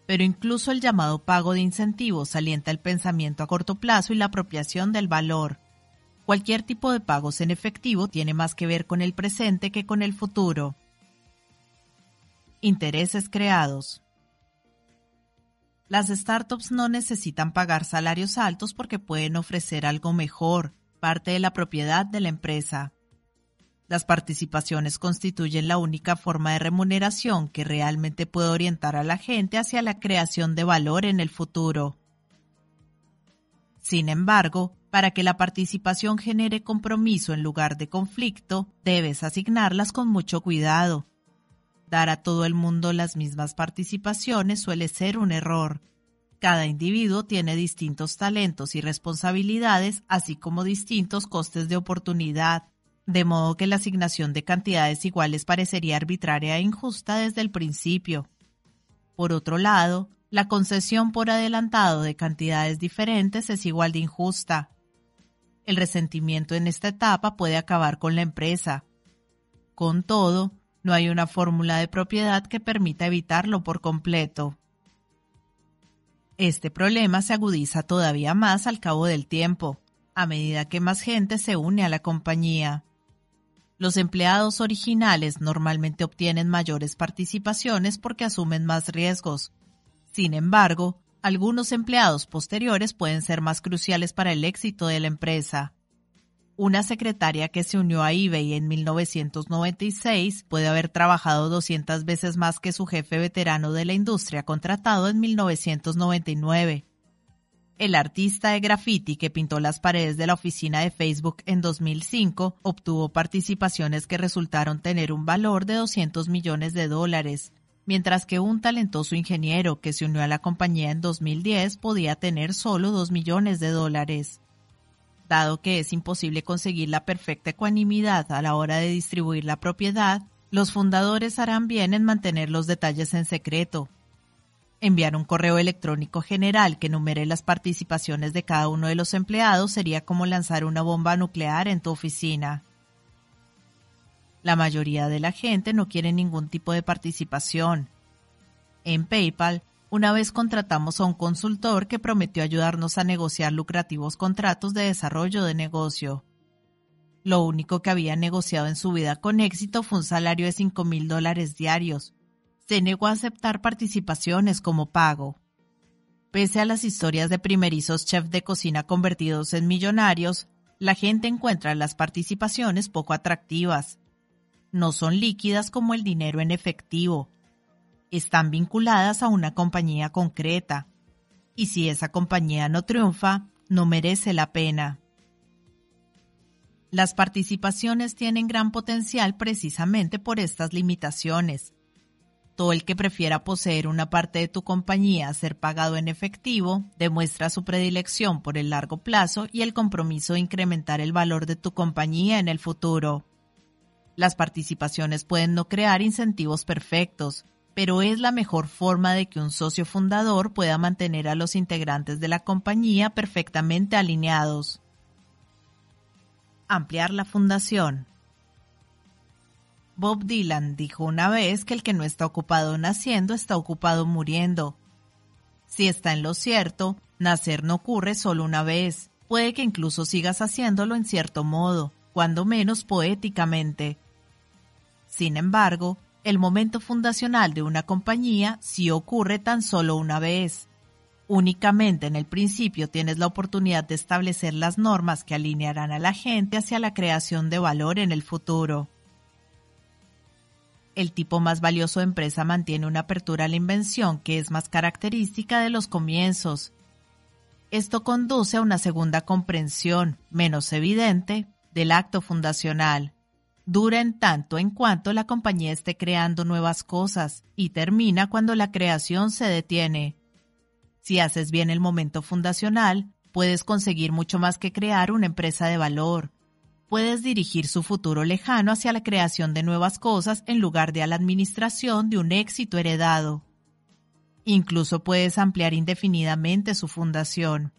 Pero incluso el llamado pago de incentivos alienta el pensamiento a corto plazo y la apropiación del valor. Cualquier tipo de pagos en efectivo tiene más que ver con el presente que con el futuro. Intereses creados. Las startups no necesitan pagar salarios altos porque pueden ofrecer algo mejor, parte de la propiedad de la empresa. Las participaciones constituyen la única forma de remuneración que realmente puede orientar a la gente hacia la creación de valor en el futuro. Sin embargo, para que la participación genere compromiso en lugar de conflicto, debes asignarlas con mucho cuidado Dar a todo el mundo las mismas participaciones suele ser un error. Cada individuo tiene distintos talentos y responsabilidades, así como distintos costes de oportunidad, de modo que la asignación de cantidades iguales parecería arbitraria e injusta desde el principio. Por otro lado, la concesión por adelantado de cantidades diferentes es igual de injusta. El resentimiento en esta etapa puede acabar con la empresa. Con todo, no hay una fórmula de propiedad que permita evitarlo por completo. Este problema se agudiza todavía más al cabo del tiempo, a medida que más gente se une a la compañía. Los empleados originales normalmente obtienen mayores participaciones porque asumen más riesgos. Sin embargo, algunos empleados posteriores pueden ser más cruciales para el éxito de la empresa. Una secretaria que se unió a eBay en 1996 puede haber trabajado 200 veces más que su jefe veterano de la industria contratado en 1999. El artista de graffiti que pintó las paredes de la oficina de Facebook en 2005 obtuvo participaciones que resultaron tener un valor de 200 millones de dólares, mientras que un talentoso ingeniero que se unió a la compañía en 2010 podía tener solo 2 millones de dólares. Dado que es imposible conseguir la perfecta ecuanimidad a la hora de distribuir la propiedad, los fundadores harán bien en mantener los detalles en secreto. Enviar un correo electrónico general que enumere las participaciones de cada uno de los empleados sería como lanzar una bomba nuclear en tu oficina. La mayoría de la gente no quiere ningún tipo de participación. En PayPal, una vez contratamos a un consultor que prometió ayudarnos a negociar lucrativos contratos de desarrollo de negocio. Lo único que había negociado en su vida con éxito fue un salario de 5 mil dólares diarios. Se negó a aceptar participaciones como pago. Pese a las historias de primerizos chefs de cocina convertidos en millonarios, la gente encuentra las participaciones poco atractivas no son líquidas como el dinero en efectivo. Están vinculadas a una compañía concreta. Y si esa compañía no triunfa, no merece la pena. Las participaciones tienen gran potencial precisamente por estas limitaciones. Todo el que prefiera poseer una parte de tu compañía a ser pagado en efectivo demuestra su predilección por el largo plazo y el compromiso de incrementar el valor de tu compañía en el futuro. Las participaciones pueden no crear incentivos perfectos, pero es la mejor forma de que un socio fundador pueda mantener a los integrantes de la compañía perfectamente alineados. Ampliar la fundación. Bob Dylan dijo una vez que el que no está ocupado naciendo está ocupado muriendo. Si está en lo cierto, nacer no ocurre solo una vez, puede que incluso sigas haciéndolo en cierto modo, cuando menos poéticamente, sin embargo, el momento fundacional de una compañía sí ocurre tan solo una vez. Únicamente en el principio tienes la oportunidad de establecer las normas que alinearán a la gente hacia la creación de valor en el futuro. El tipo más valioso de empresa mantiene una apertura a la invención que es más característica de los comienzos. Esto conduce a una segunda comprensión, menos evidente, del acto fundacional dura en tanto en cuanto la compañía esté creando nuevas cosas y termina cuando la creación se detiene. Si haces bien el momento fundacional, puedes conseguir mucho más que crear una empresa de valor. Puedes dirigir su futuro lejano hacia la creación de nuevas cosas en lugar de a la administración de un éxito heredado. Incluso puedes ampliar indefinidamente su fundación.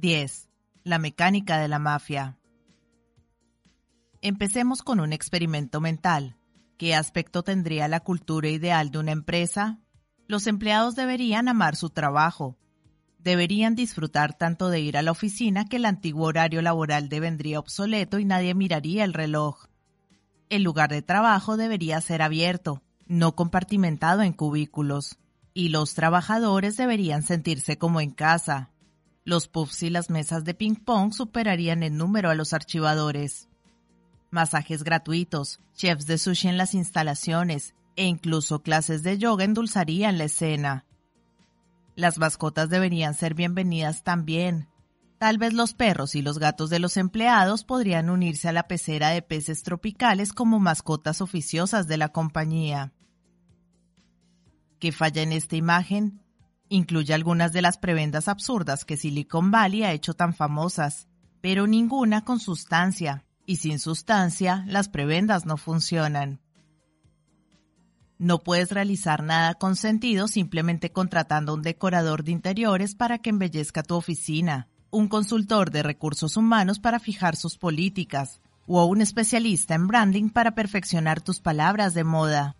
10. La mecánica de la mafia. Empecemos con un experimento mental. ¿Qué aspecto tendría la cultura ideal de una empresa? Los empleados deberían amar su trabajo. Deberían disfrutar tanto de ir a la oficina que el antiguo horario laboral devendría obsoleto y nadie miraría el reloj. El lugar de trabajo debería ser abierto, no compartimentado en cubículos, y los trabajadores deberían sentirse como en casa. Los puffs y las mesas de ping-pong superarían en número a los archivadores masajes gratuitos, chefs de sushi en las instalaciones e incluso clases de yoga endulzarían la escena. Las mascotas deberían ser bienvenidas también. Tal vez los perros y los gatos de los empleados podrían unirse a la pecera de peces tropicales como mascotas oficiosas de la compañía. ¿Qué falla en esta imagen? Incluye algunas de las prebendas absurdas que Silicon Valley ha hecho tan famosas, pero ninguna con sustancia, y sin sustancia las prebendas no funcionan. No puedes realizar nada con sentido simplemente contratando a un decorador de interiores para que embellezca tu oficina, un consultor de recursos humanos para fijar sus políticas, o un especialista en branding para perfeccionar tus palabras de moda.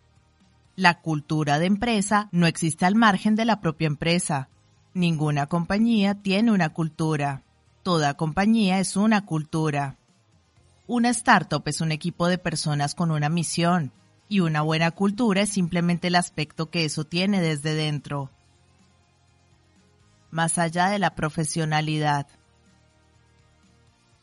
La cultura de empresa no existe al margen de la propia empresa. Ninguna compañía tiene una cultura. Toda compañía es una cultura. Una startup es un equipo de personas con una misión y una buena cultura es simplemente el aspecto que eso tiene desde dentro. Más allá de la profesionalidad.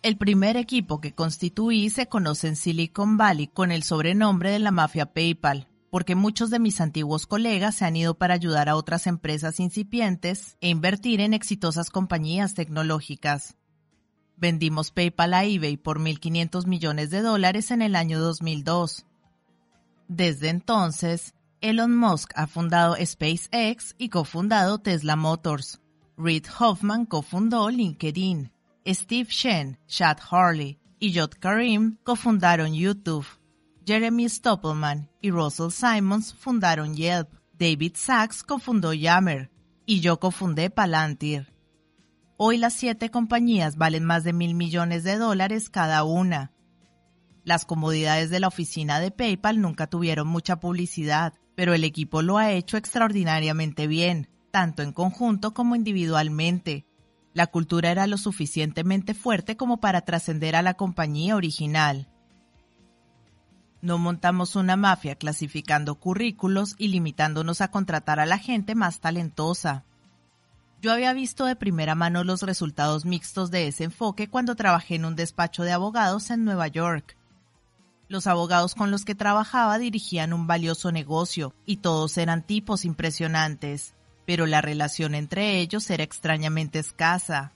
El primer equipo que constituí se conoce en Silicon Valley con el sobrenombre de la mafia PayPal, porque muchos de mis antiguos colegas se han ido para ayudar a otras empresas incipientes e invertir en exitosas compañías tecnológicas. Vendimos PayPal a eBay por 1.500 millones de dólares en el año 2002. Desde entonces, Elon Musk ha fundado SpaceX y cofundado Tesla Motors. Reid Hoffman cofundó LinkedIn. Steve Shen, Chad Harley y Jod Karim cofundaron YouTube. Jeremy Stoppelman y Russell Simons fundaron Yelp. David Sachs cofundó Yammer y yo cofundé Palantir. Hoy las siete compañías valen más de mil millones de dólares cada una. Las comodidades de la oficina de PayPal nunca tuvieron mucha publicidad, pero el equipo lo ha hecho extraordinariamente bien, tanto en conjunto como individualmente. La cultura era lo suficientemente fuerte como para trascender a la compañía original. No montamos una mafia clasificando currículos y limitándonos a contratar a la gente más talentosa. Yo había visto de primera mano los resultados mixtos de ese enfoque cuando trabajé en un despacho de abogados en Nueva York. Los abogados con los que trabajaba dirigían un valioso negocio y todos eran tipos impresionantes, pero la relación entre ellos era extrañamente escasa.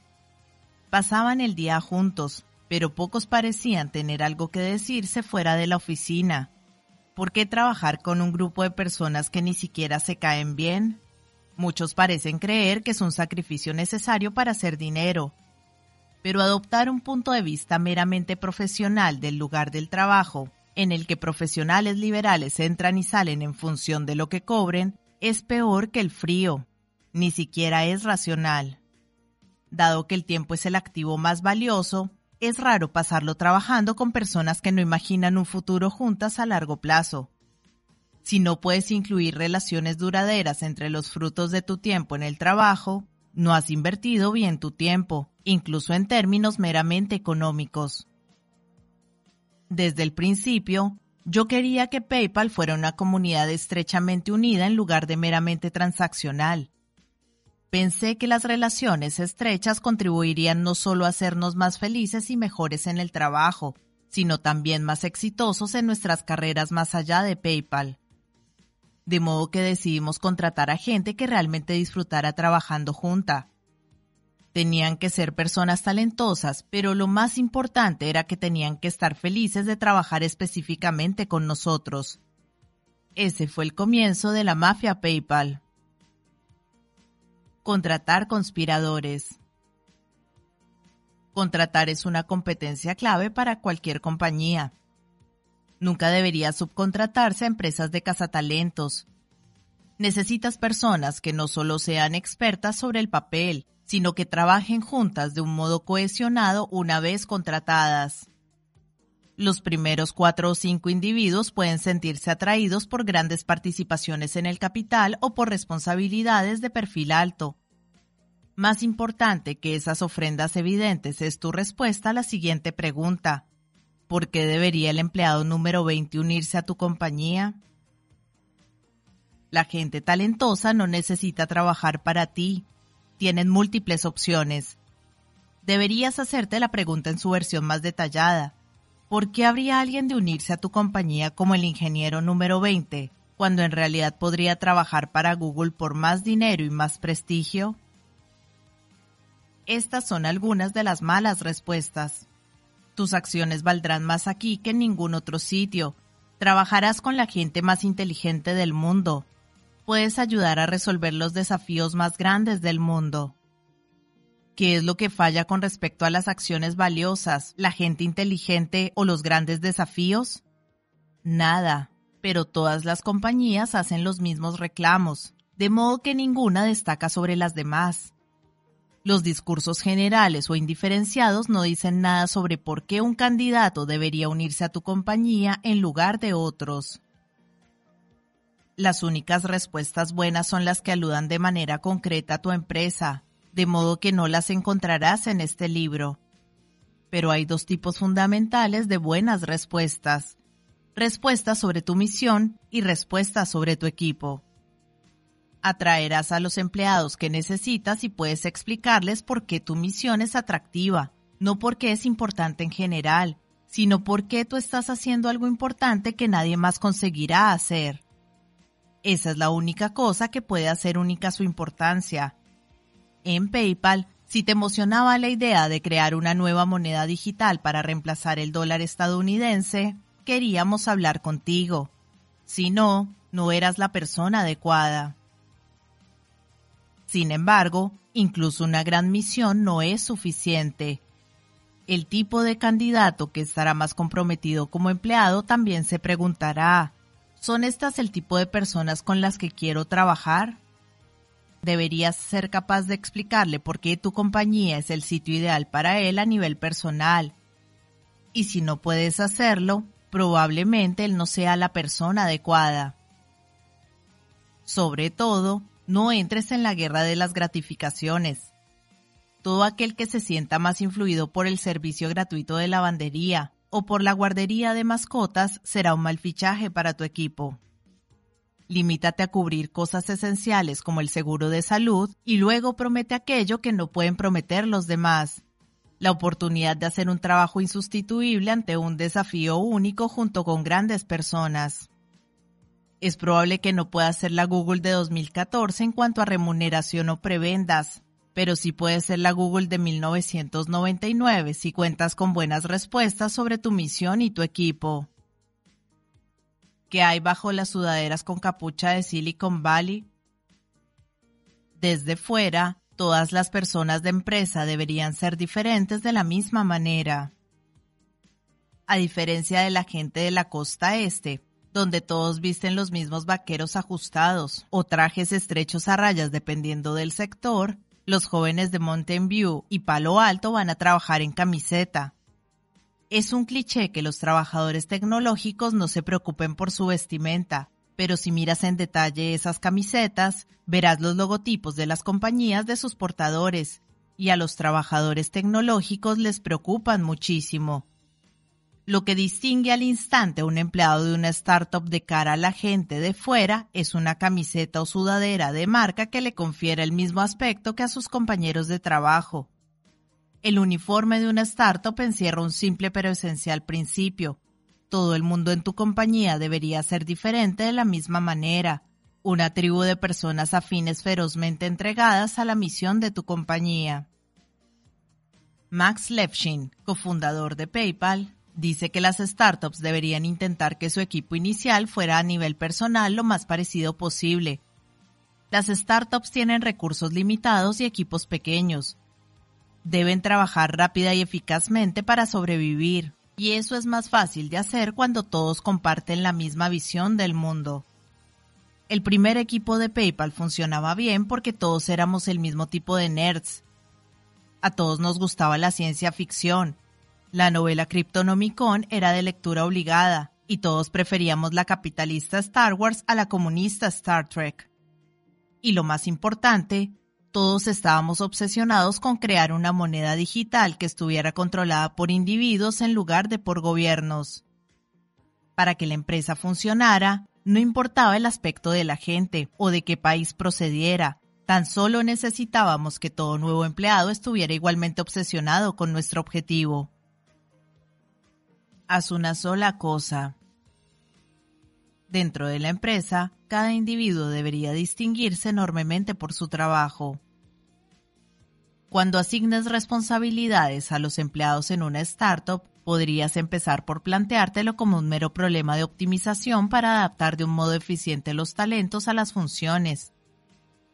Pasaban el día juntos, pero pocos parecían tener algo que decirse fuera de la oficina. ¿Por qué trabajar con un grupo de personas que ni siquiera se caen bien? Muchos parecen creer que es un sacrificio necesario para hacer dinero, pero adoptar un punto de vista meramente profesional del lugar del trabajo, en el que profesionales liberales entran y salen en función de lo que cobren, es peor que el frío. Ni siquiera es racional. Dado que el tiempo es el activo más valioso, es raro pasarlo trabajando con personas que no imaginan un futuro juntas a largo plazo. Si no puedes incluir relaciones duraderas entre los frutos de tu tiempo en el trabajo, no has invertido bien tu tiempo, incluso en términos meramente económicos. Desde el principio, yo quería que PayPal fuera una comunidad estrechamente unida en lugar de meramente transaccional. Pensé que las relaciones estrechas contribuirían no solo a hacernos más felices y mejores en el trabajo, sino también más exitosos en nuestras carreras más allá de PayPal. De modo que decidimos contratar a gente que realmente disfrutara trabajando junta. Tenían que ser personas talentosas, pero lo más importante era que tenían que estar felices de trabajar específicamente con nosotros. Ese fue el comienzo de la mafia PayPal. Contratar conspiradores. Contratar es una competencia clave para cualquier compañía. Nunca debería subcontratarse a empresas de cazatalentos. Necesitas personas que no solo sean expertas sobre el papel, sino que trabajen juntas de un modo cohesionado una vez contratadas. Los primeros cuatro o cinco individuos pueden sentirse atraídos por grandes participaciones en el capital o por responsabilidades de perfil alto. Más importante que esas ofrendas evidentes es tu respuesta a la siguiente pregunta. ¿Por qué debería el empleado número 20 unirse a tu compañía? La gente talentosa no necesita trabajar para ti. Tienen múltiples opciones. Deberías hacerte la pregunta en su versión más detallada. ¿por qué habría alguien de unirse a tu compañía como el ingeniero número 20, cuando en realidad podría trabajar para Google por más dinero y más prestigio? Estas son algunas de las malas respuestas. Tus acciones valdrán más aquí que en ningún otro sitio. Trabajarás con la gente más inteligente del mundo. Puedes ayudar a resolver los desafíos más grandes del mundo. ¿Qué es lo que falla con respecto a las acciones valiosas, la gente inteligente o los grandes desafíos? Nada, pero todas las compañías hacen los mismos reclamos, de modo que ninguna destaca sobre las demás. Los discursos generales o indiferenciados no dicen nada sobre por qué un candidato debería unirse a tu compañía en lugar de otros. Las únicas respuestas buenas son las que aludan de manera concreta a tu empresa, de modo que no las encontrarás en este libro. Pero hay dos tipos fundamentales de buenas respuestas. Respuestas sobre tu misión y respuestas sobre tu equipo. Atraerás a los empleados que necesitas y puedes explicarles por qué tu misión es atractiva, no porque es importante en general, sino porque tú estás haciendo algo importante que nadie más conseguirá hacer. Esa es la única cosa que puede hacer única su importancia, en PayPal, si te emocionaba la idea de crear una nueva moneda digital para reemplazar el dólar estadounidense, queríamos hablar contigo. Si no, no eras la persona adecuada. Sin embargo, incluso una gran misión no es suficiente. El tipo de candidato que estará más comprometido como empleado también se preguntará, ¿son estas el tipo de personas con las que quiero trabajar? Deberías ser capaz de explicarle por qué tu compañía es el sitio ideal para él a nivel personal. Y si no puedes hacerlo, probablemente él no sea la persona adecuada. Sobre todo, no entres en la guerra de las gratificaciones. Todo aquel que se sienta más influido por el servicio gratuito de lavandería o por la guardería de mascotas será un mal fichaje para tu equipo. Limítate a cubrir cosas esenciales como el seguro de salud y luego promete aquello que no pueden prometer los demás. La oportunidad de hacer un trabajo insustituible ante un desafío único junto con grandes personas. Es probable que no pueda ser la Google de 2014 en cuanto a remuneración o prebendas, pero sí puede ser la Google de 1999 si cuentas con buenas respuestas sobre tu misión y tu equipo. ¿Qué hay bajo las sudaderas con capucha de Silicon Valley? Desde fuera, todas las personas de empresa deberían ser diferentes de la misma manera. A diferencia de la gente de la costa este, donde todos visten los mismos vaqueros ajustados o trajes estrechos a rayas dependiendo del sector, los jóvenes de Mountain View y Palo Alto van a trabajar en camiseta. Es un cliché que los trabajadores tecnológicos no se preocupen por su vestimenta, pero si miras en detalle esas camisetas, verás los logotipos de las compañías de sus portadores, y a los trabajadores tecnológicos les preocupan muchísimo. Lo que distingue al instante a un empleado de una startup de cara a la gente de fuera es una camiseta o sudadera de marca que le confiere el mismo aspecto que a sus compañeros de trabajo. El uniforme de una startup encierra un simple pero esencial principio. Todo el mundo en tu compañía debería ser diferente de la misma manera. Una tribu de personas afines ferozmente entregadas a la misión de tu compañía. Max Levchin, cofundador de PayPal, Dice que las startups deberían intentar que su equipo inicial fuera a nivel personal lo más parecido posible. Las startups tienen recursos limitados y equipos pequeños. Deben trabajar rápida y eficazmente para sobrevivir, y eso es más fácil de hacer cuando todos comparten la misma visión del mundo. El primer equipo de PayPal funcionaba bien porque todos éramos el mismo tipo de nerds. A todos nos gustaba la ciencia ficción, la novela Cryptonomicon era de lectura obligada, y todos preferíamos la capitalista Star Wars a la comunista Star Trek. Y lo más importante, todos estábamos obsesionados con crear una moneda digital que estuviera controlada por individuos en lugar de por gobiernos. Para que la empresa funcionara, no importaba el aspecto de la gente o de qué país procediera, tan solo necesitábamos que todo nuevo empleado estuviera igualmente obsesionado con nuestro objetivo haz una sola cosa. Dentro de la empresa, cada individuo debería distinguirse enormemente por su trabajo. Cuando asignes responsabilidades a los empleados en una startup, podrías empezar por planteártelo como un mero problema de optimización para adaptar de un modo eficiente los talentos a las funciones.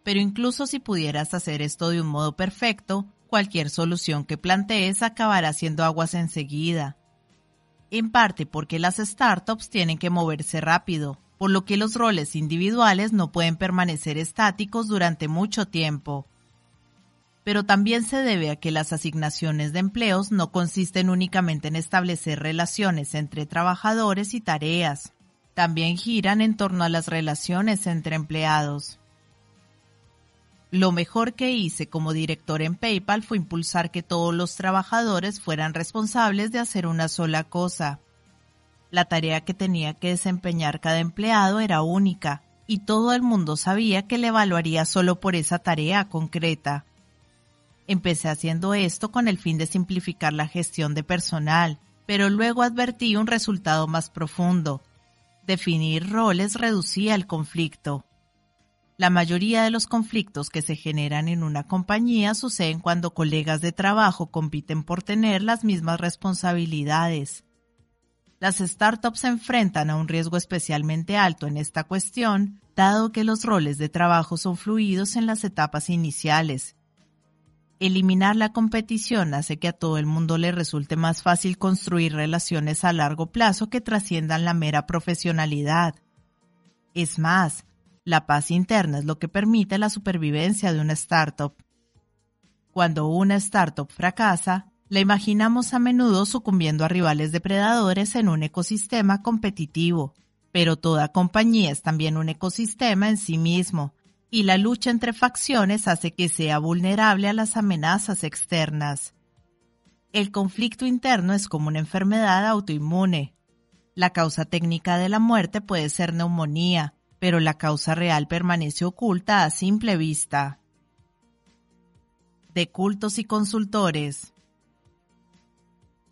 Pero incluso si pudieras hacer esto de un modo perfecto, cualquier solución que plantees acabará siendo aguas enseguida en parte porque las startups tienen que moverse rápido, por lo que los roles individuales no pueden permanecer estáticos durante mucho tiempo. Pero también se debe a que las asignaciones de empleos no consisten únicamente en establecer relaciones entre trabajadores y tareas, también giran en torno a las relaciones entre empleados. Lo mejor que hice como director en PayPal fue impulsar que todos los trabajadores fueran responsables de hacer una sola cosa. La tarea que tenía que desempeñar cada empleado era única, y todo el mundo sabía que le evaluaría solo por esa tarea concreta. Empecé haciendo esto con el fin de simplificar la gestión de personal, pero luego advertí un resultado más profundo. Definir roles reducía el conflicto. La mayoría de los conflictos que se generan en una compañía suceden cuando colegas de trabajo compiten por tener las mismas responsabilidades. las startups se enfrentan a un riesgo especialmente alto en esta cuestión, dado que los roles de trabajo son fluidos en las etapas iniciales. Eliminar la competición hace que a todo el mundo le resulte más fácil construir relaciones a largo plazo que trasciendan la mera profesionalidad. Es más, la paz interna es lo que permite la supervivencia de una startup. Cuando una startup fracasa, la imaginamos a menudo sucumbiendo a rivales depredadores en un ecosistema competitivo, pero toda compañía es también un ecosistema en sí mismo, y la lucha entre facciones hace que sea vulnerable a las amenazas externas. El conflicto interno es como una enfermedad autoinmune. La causa técnica de la muerte puede ser neumonía, pero la causa real permanece oculta a simple vista. De cultos y consultores.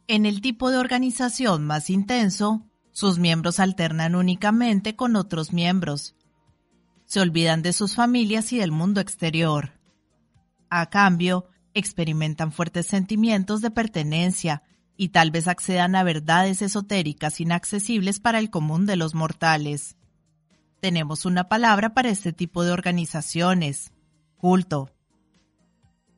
En el tipo de organización más intenso, sus miembros alternan únicamente con otros miembros. Se olvidan de sus familias y del mundo exterior. A cambio, experimentan fuertes sentimientos de pertenencia y tal vez accedan a verdades esotéricas inaccesibles para el común de los mortales. Tenemos una palabra para este tipo de organizaciones, culto.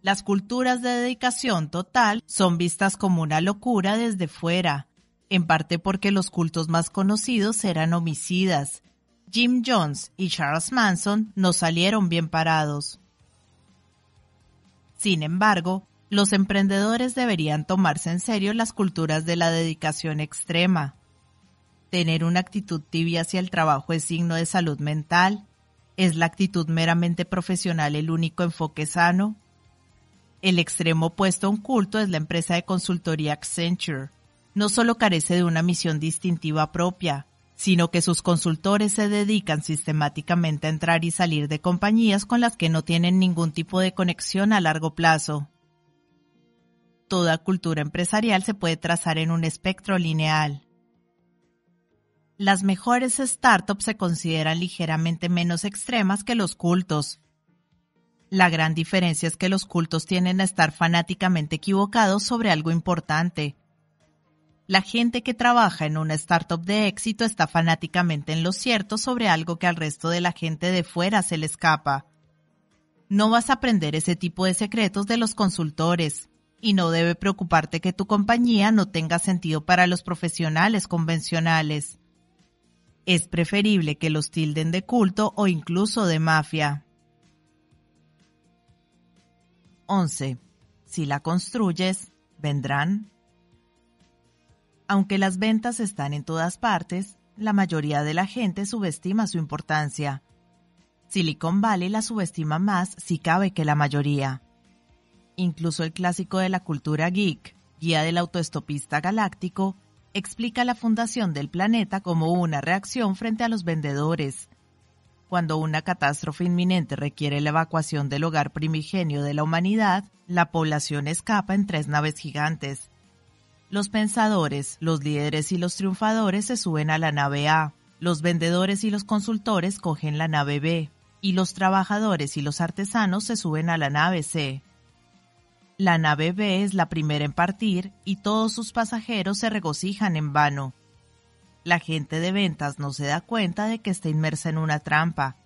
Las culturas de dedicación total son vistas como una locura desde fuera, en parte porque los cultos más conocidos eran homicidas. Jim Jones y Charles Manson no salieron bien parados. Sin embargo, los emprendedores deberían tomarse en serio las culturas de la dedicación extrema. Tener una actitud tibia hacia el trabajo es signo de salud mental. ¿Es la actitud meramente profesional el único enfoque sano? El extremo opuesto a un culto es la empresa de consultoría Accenture. No solo carece de una misión distintiva propia, sino que sus consultores se dedican sistemáticamente a entrar y salir de compañías con las que no tienen ningún tipo de conexión a largo plazo. Toda cultura empresarial se puede trazar en un espectro lineal. Las mejores startups se consideran ligeramente menos extremas que los cultos, la gran diferencia es que los cultos tienden a estar fanáticamente equivocados sobre algo importante. La gente que trabaja en una startup de éxito está fanáticamente en lo cierto sobre algo que al resto de la gente de fuera se le escapa. No vas a aprender ese tipo de secretos de los consultores, y no debe preocuparte que tu compañía no tenga sentido para los profesionales convencionales. Es preferible que los tilden de culto o incluso de mafia. 11. Si la construyes, vendrán. Aunque las ventas están en todas partes, la mayoría de la gente subestima su importancia. Silicon Valley la subestima más si cabe que la mayoría. Incluso el clásico de la cultura geek, Guía del Autoestopista Galáctico, explica la fundación del planeta como una reacción frente a los vendedores, cuando una catástrofe inminente requiere la evacuación del hogar primigenio de la humanidad, la población escapa en tres naves gigantes. Los pensadores, los líderes y los triunfadores se suben a la nave A, los vendedores y los consultores cogen la nave B, y los trabajadores y los artesanos se suben a la nave C. La nave B es la primera en partir y todos sus pasajeros se regocijan en vano. La gente de ventas no se da cuenta de que está inmersa en una trampa.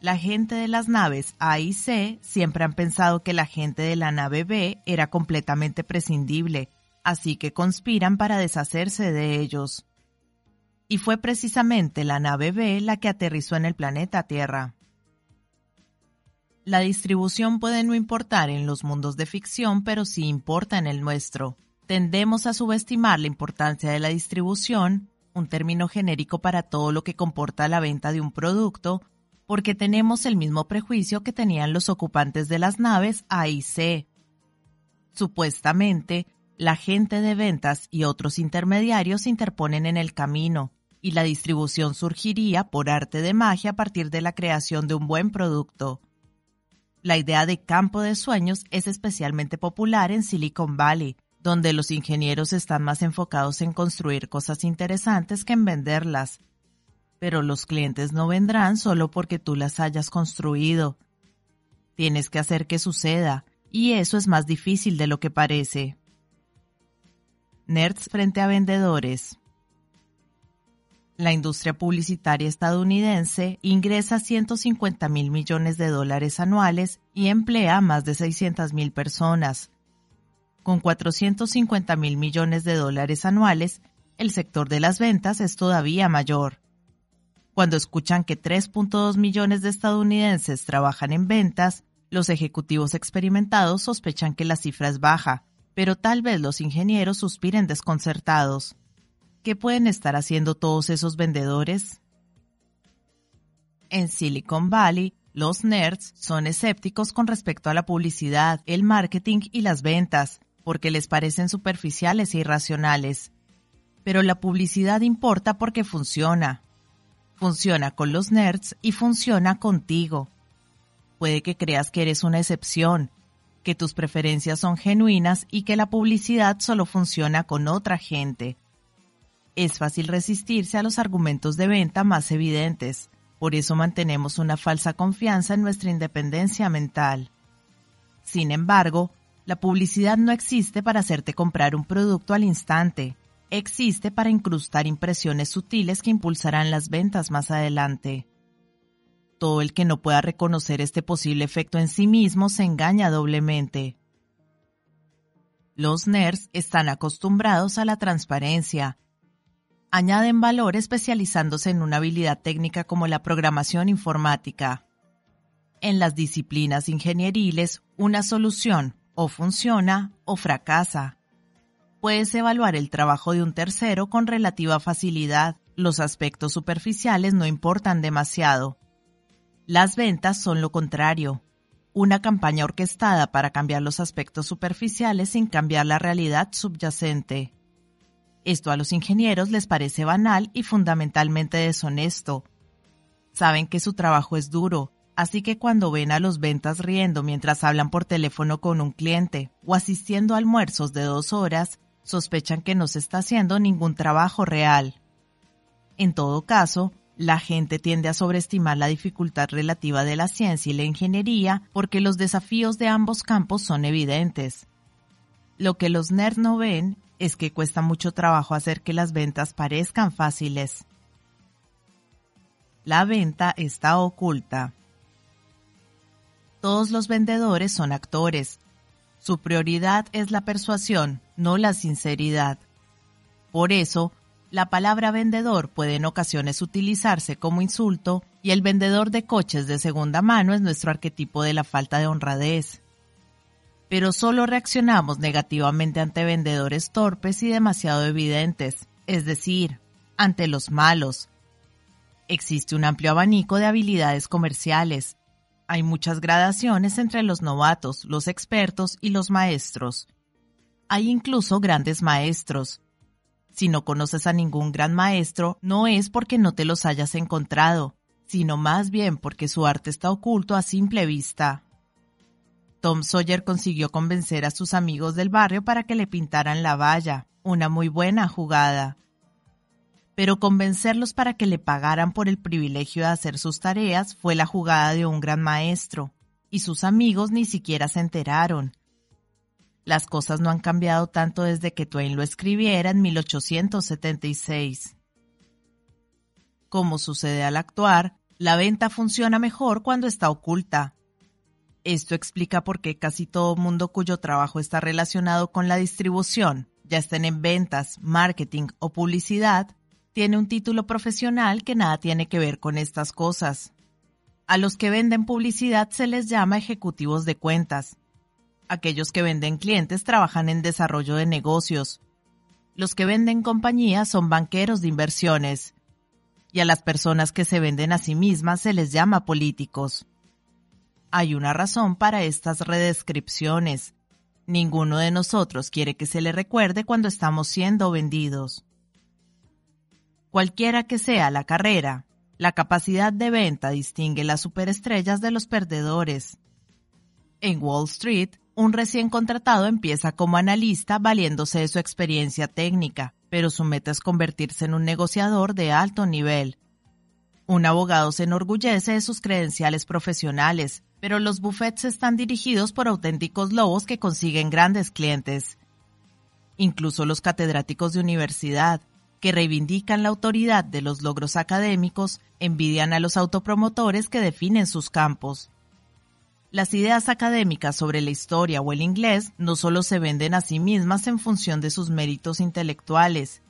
La gente de las naves A y C siempre han pensado que la gente de la nave B era completamente prescindible, así que conspiran para deshacerse de ellos. Y fue precisamente la nave B la que aterrizó en el planeta Tierra. La distribución puede no importar en los mundos de ficción, pero sí importa en el nuestro. Tendemos a subestimar la importancia de la distribución un término genérico para todo lo que comporta la venta de un producto, porque tenemos el mismo prejuicio que tenían los ocupantes de las naves A y C. Supuestamente, la gente de ventas y otros intermediarios se interponen en el camino, y la distribución surgiría por arte de magia a partir de la creación de un buen producto. La idea de campo de sueños es especialmente popular en Silicon Valley, donde los ingenieros están más enfocados en construir cosas interesantes que en venderlas. Pero los clientes no vendrán solo porque tú las hayas construido. Tienes que hacer que suceda, y eso es más difícil de lo que parece. Nerds frente a vendedores. La industria publicitaria estadounidense ingresa 150 mil millones de dólares anuales y emplea a más de 600 mil personas. Con 450 mil millones de dólares anuales, el sector de las ventas es todavía mayor. Cuando escuchan que 3.2 millones de estadounidenses trabajan en ventas, los ejecutivos experimentados sospechan que la cifra es baja, pero tal vez los ingenieros suspiren desconcertados. ¿Qué pueden estar haciendo todos esos vendedores? En Silicon Valley, los nerds son escépticos con respecto a la publicidad, el marketing y las ventas, porque les parecen superficiales e irracionales. Pero la publicidad importa porque funciona. Funciona con los nerds y funciona contigo. Puede que creas que eres una excepción, que tus preferencias son genuinas y que la publicidad solo funciona con otra gente es fácil resistirse a los argumentos de venta más evidentes, por eso mantenemos una falsa confianza en nuestra independencia mental. Sin embargo, la publicidad no existe para hacerte comprar un producto al instante, existe para incrustar impresiones sutiles que impulsarán las ventas más adelante. Todo el que no pueda reconocer este posible efecto en sí mismo se engaña doblemente. Los nerds están acostumbrados a la transparencia, añaden valor especializándose en una habilidad técnica como la programación informática. En las disciplinas ingenieriles, una solución o funciona o fracasa. Puedes evaluar el trabajo de un tercero con relativa facilidad. Los aspectos superficiales no importan demasiado. Las ventas son lo contrario. Una campaña orquestada para cambiar los aspectos superficiales sin cambiar la realidad subyacente. Esto a los ingenieros les parece banal y fundamentalmente deshonesto. Saben que su trabajo es duro, así que cuando ven a los ventas riendo mientras hablan por teléfono con un cliente o asistiendo a almuerzos de dos horas, sospechan que no se está haciendo ningún trabajo real. En todo caso, la gente tiende a sobreestimar la dificultad relativa de la ciencia y la ingeniería porque los desafíos de ambos campos son evidentes. Lo que los nerds no ven es que cuesta mucho trabajo hacer que las ventas parezcan fáciles. La venta está oculta. Todos los vendedores son actores. Su prioridad es la persuasión, no la sinceridad. Por eso, la palabra vendedor puede en ocasiones utilizarse como insulto y el vendedor de coches de segunda mano es nuestro arquetipo de la falta de honradez pero solo reaccionamos negativamente ante vendedores torpes y demasiado evidentes, es decir, ante los malos. Existe un amplio abanico de habilidades comerciales. Hay muchas gradaciones entre los novatos, los expertos y los maestros. Hay incluso grandes maestros. Si no conoces a ningún gran maestro, no es porque no te los hayas encontrado, sino más bien porque su arte está oculto a simple vista. Tom Sawyer consiguió convencer a sus amigos del barrio para que le pintaran la valla, una muy buena jugada. Pero convencerlos para que le pagaran por el privilegio de hacer sus tareas fue la jugada de un gran maestro, y sus amigos ni siquiera se enteraron. Las cosas no han cambiado tanto desde que Twain lo escribiera en 1876. Como sucede al actuar, la venta funciona mejor cuando está oculta, esto explica por qué casi todo mundo cuyo trabajo está relacionado con la distribución, ya estén en ventas, marketing o publicidad, tiene un título profesional que nada tiene que ver con estas cosas. A los que venden publicidad se les llama ejecutivos de cuentas. Aquellos que venden clientes trabajan en desarrollo de negocios. Los que venden compañías son banqueros de inversiones. Y a las personas que se venden a sí mismas se les llama políticos. Hay una razón para estas redescripciones. Ninguno de nosotros quiere que se le recuerde cuando estamos siendo vendidos. Cualquiera que sea la carrera, la capacidad de venta distingue las superestrellas de los perdedores. En Wall Street, un recién contratado empieza como analista valiéndose de su experiencia técnica, pero su meta es convertirse en un negociador de alto nivel. Un abogado se enorgullece de sus credenciales profesionales, pero los buffets están dirigidos por auténticos lobos que consiguen grandes clientes. Incluso los catedráticos de universidad, que reivindican la autoridad de los logros académicos, envidian a los autopromotores que definen sus campos. Las ideas académicas sobre la historia o el inglés no solo se venden a sí mismas en función de sus méritos intelectuales.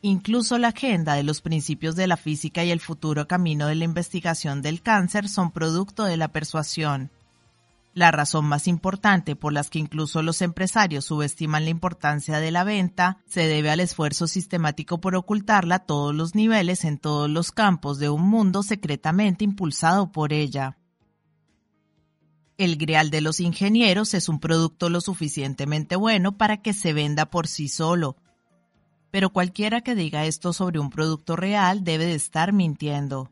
Incluso la agenda de los principios de la física y el futuro camino de la investigación del cáncer son producto de la persuasión. La razón más importante por las que incluso los empresarios subestiman la importancia de la venta se debe al esfuerzo sistemático por ocultarla a todos los niveles en todos los campos de un mundo secretamente impulsado por ella. El Grial de los ingenieros es un producto lo suficientemente bueno para que se venda por sí solo. Pero cualquiera que diga esto sobre un producto real debe de estar mintiendo.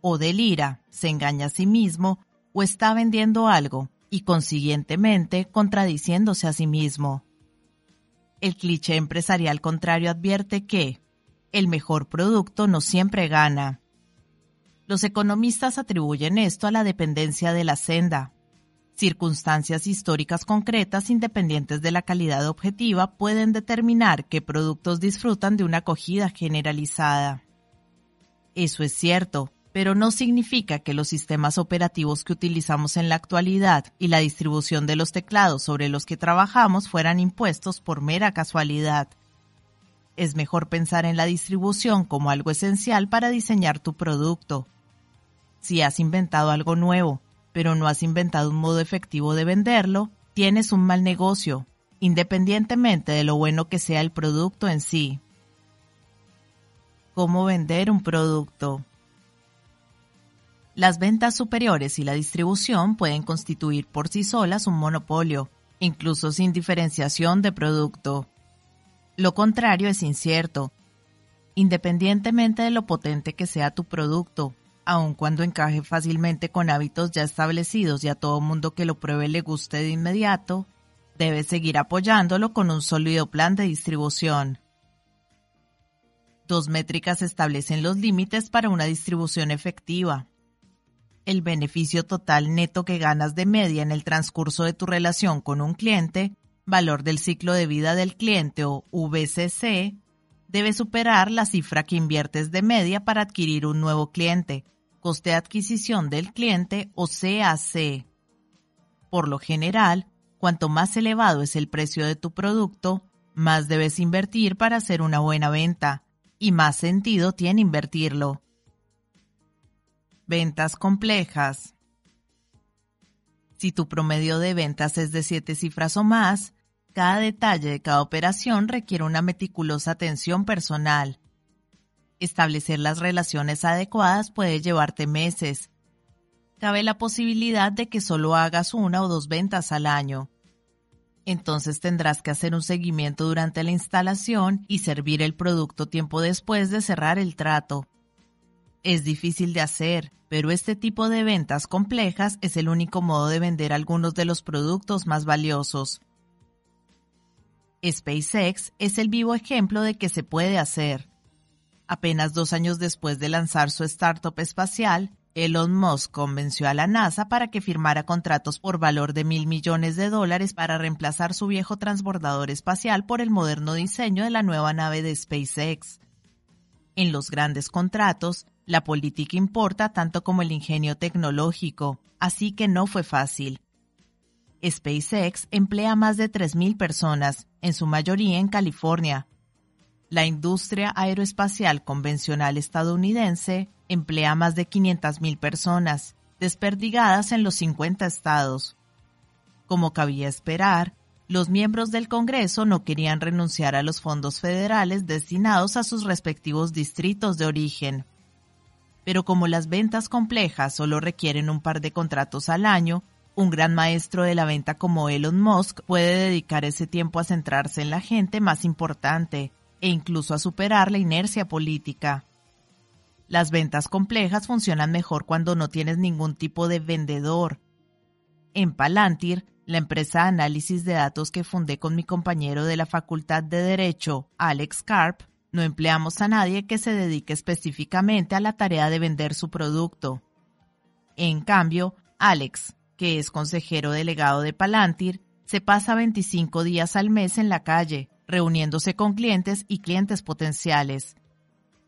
O delira, se engaña a sí mismo, o está vendiendo algo, y consiguientemente contradiciéndose a sí mismo. El cliché empresarial contrario advierte que el mejor producto no siempre gana. Los economistas atribuyen esto a la dependencia de la senda, Circunstancias históricas concretas independientes de la calidad objetiva pueden determinar qué productos disfrutan de una acogida generalizada. Eso es cierto, pero no significa que los sistemas operativos que utilizamos en la actualidad y la distribución de los teclados sobre los que trabajamos fueran impuestos por mera casualidad. Es mejor pensar en la distribución como algo esencial para diseñar tu producto. Si has inventado algo nuevo, pero no has inventado un modo efectivo de venderlo, tienes un mal negocio, independientemente de lo bueno que sea el producto en sí. ¿Cómo vender un producto? Las ventas superiores y la distribución pueden constituir por sí solas un monopolio, incluso sin diferenciación de producto. Lo contrario es incierto. Independientemente de lo potente que sea tu producto, aun cuando encaje fácilmente con hábitos ya establecidos y a todo mundo que lo pruebe le guste de inmediato, debes seguir apoyándolo con un sólido plan de distribución. Dos métricas establecen los límites para una distribución efectiva. El beneficio total neto que ganas de media en el transcurso de tu relación con un cliente, valor del ciclo de vida del cliente o VCC, debe superar la cifra que inviertes de media para adquirir un nuevo cliente, coste de adquisición del cliente o CAC. Por lo general, cuanto más elevado es el precio de tu producto, más debes invertir para hacer una buena venta, y más sentido tiene invertirlo. Ventas complejas. Si tu promedio de ventas es de 7 cifras o más, cada detalle de cada operación requiere una meticulosa atención personal Establecer las relaciones adecuadas puede llevarte meses. Cabe la posibilidad de que solo hagas una o dos ventas al año. Entonces tendrás que hacer un seguimiento durante la instalación y servir el producto tiempo después de cerrar el trato. Es difícil de hacer, pero este tipo de ventas complejas es el único modo de vender algunos de los productos más valiosos. SpaceX es el vivo ejemplo de que se puede hacer. Apenas dos años después de lanzar su startup espacial, Elon Musk convenció a la NASA para que firmara contratos por valor de mil millones de dólares para reemplazar su viejo transbordador espacial por el moderno diseño de la nueva nave de SpaceX. En los grandes contratos, la política importa tanto como el ingenio tecnológico, así que no fue fácil. SpaceX emplea más de 3.000 personas, en su mayoría en California, la industria aeroespacial convencional estadounidense emplea más de 500.000 personas, desperdigadas en los 50 estados. Como cabía esperar, los miembros del Congreso no querían renunciar a los fondos federales destinados a sus respectivos distritos de origen. Pero como las ventas complejas solo requieren un par de contratos al año, un gran maestro de la venta como Elon Musk puede dedicar ese tiempo a centrarse en la gente más importante, e incluso a superar la inercia política. Las ventas complejas funcionan mejor cuando no tienes ningún tipo de vendedor. En Palantir, la empresa de análisis de datos que fundé con mi compañero de la Facultad de Derecho, Alex Karp, no empleamos a nadie que se dedique específicamente a la tarea de vender su producto. En cambio, Alex, que es consejero delegado de Palantir, se pasa 25 días al mes en la calle, reuniéndose con clientes y clientes potenciales.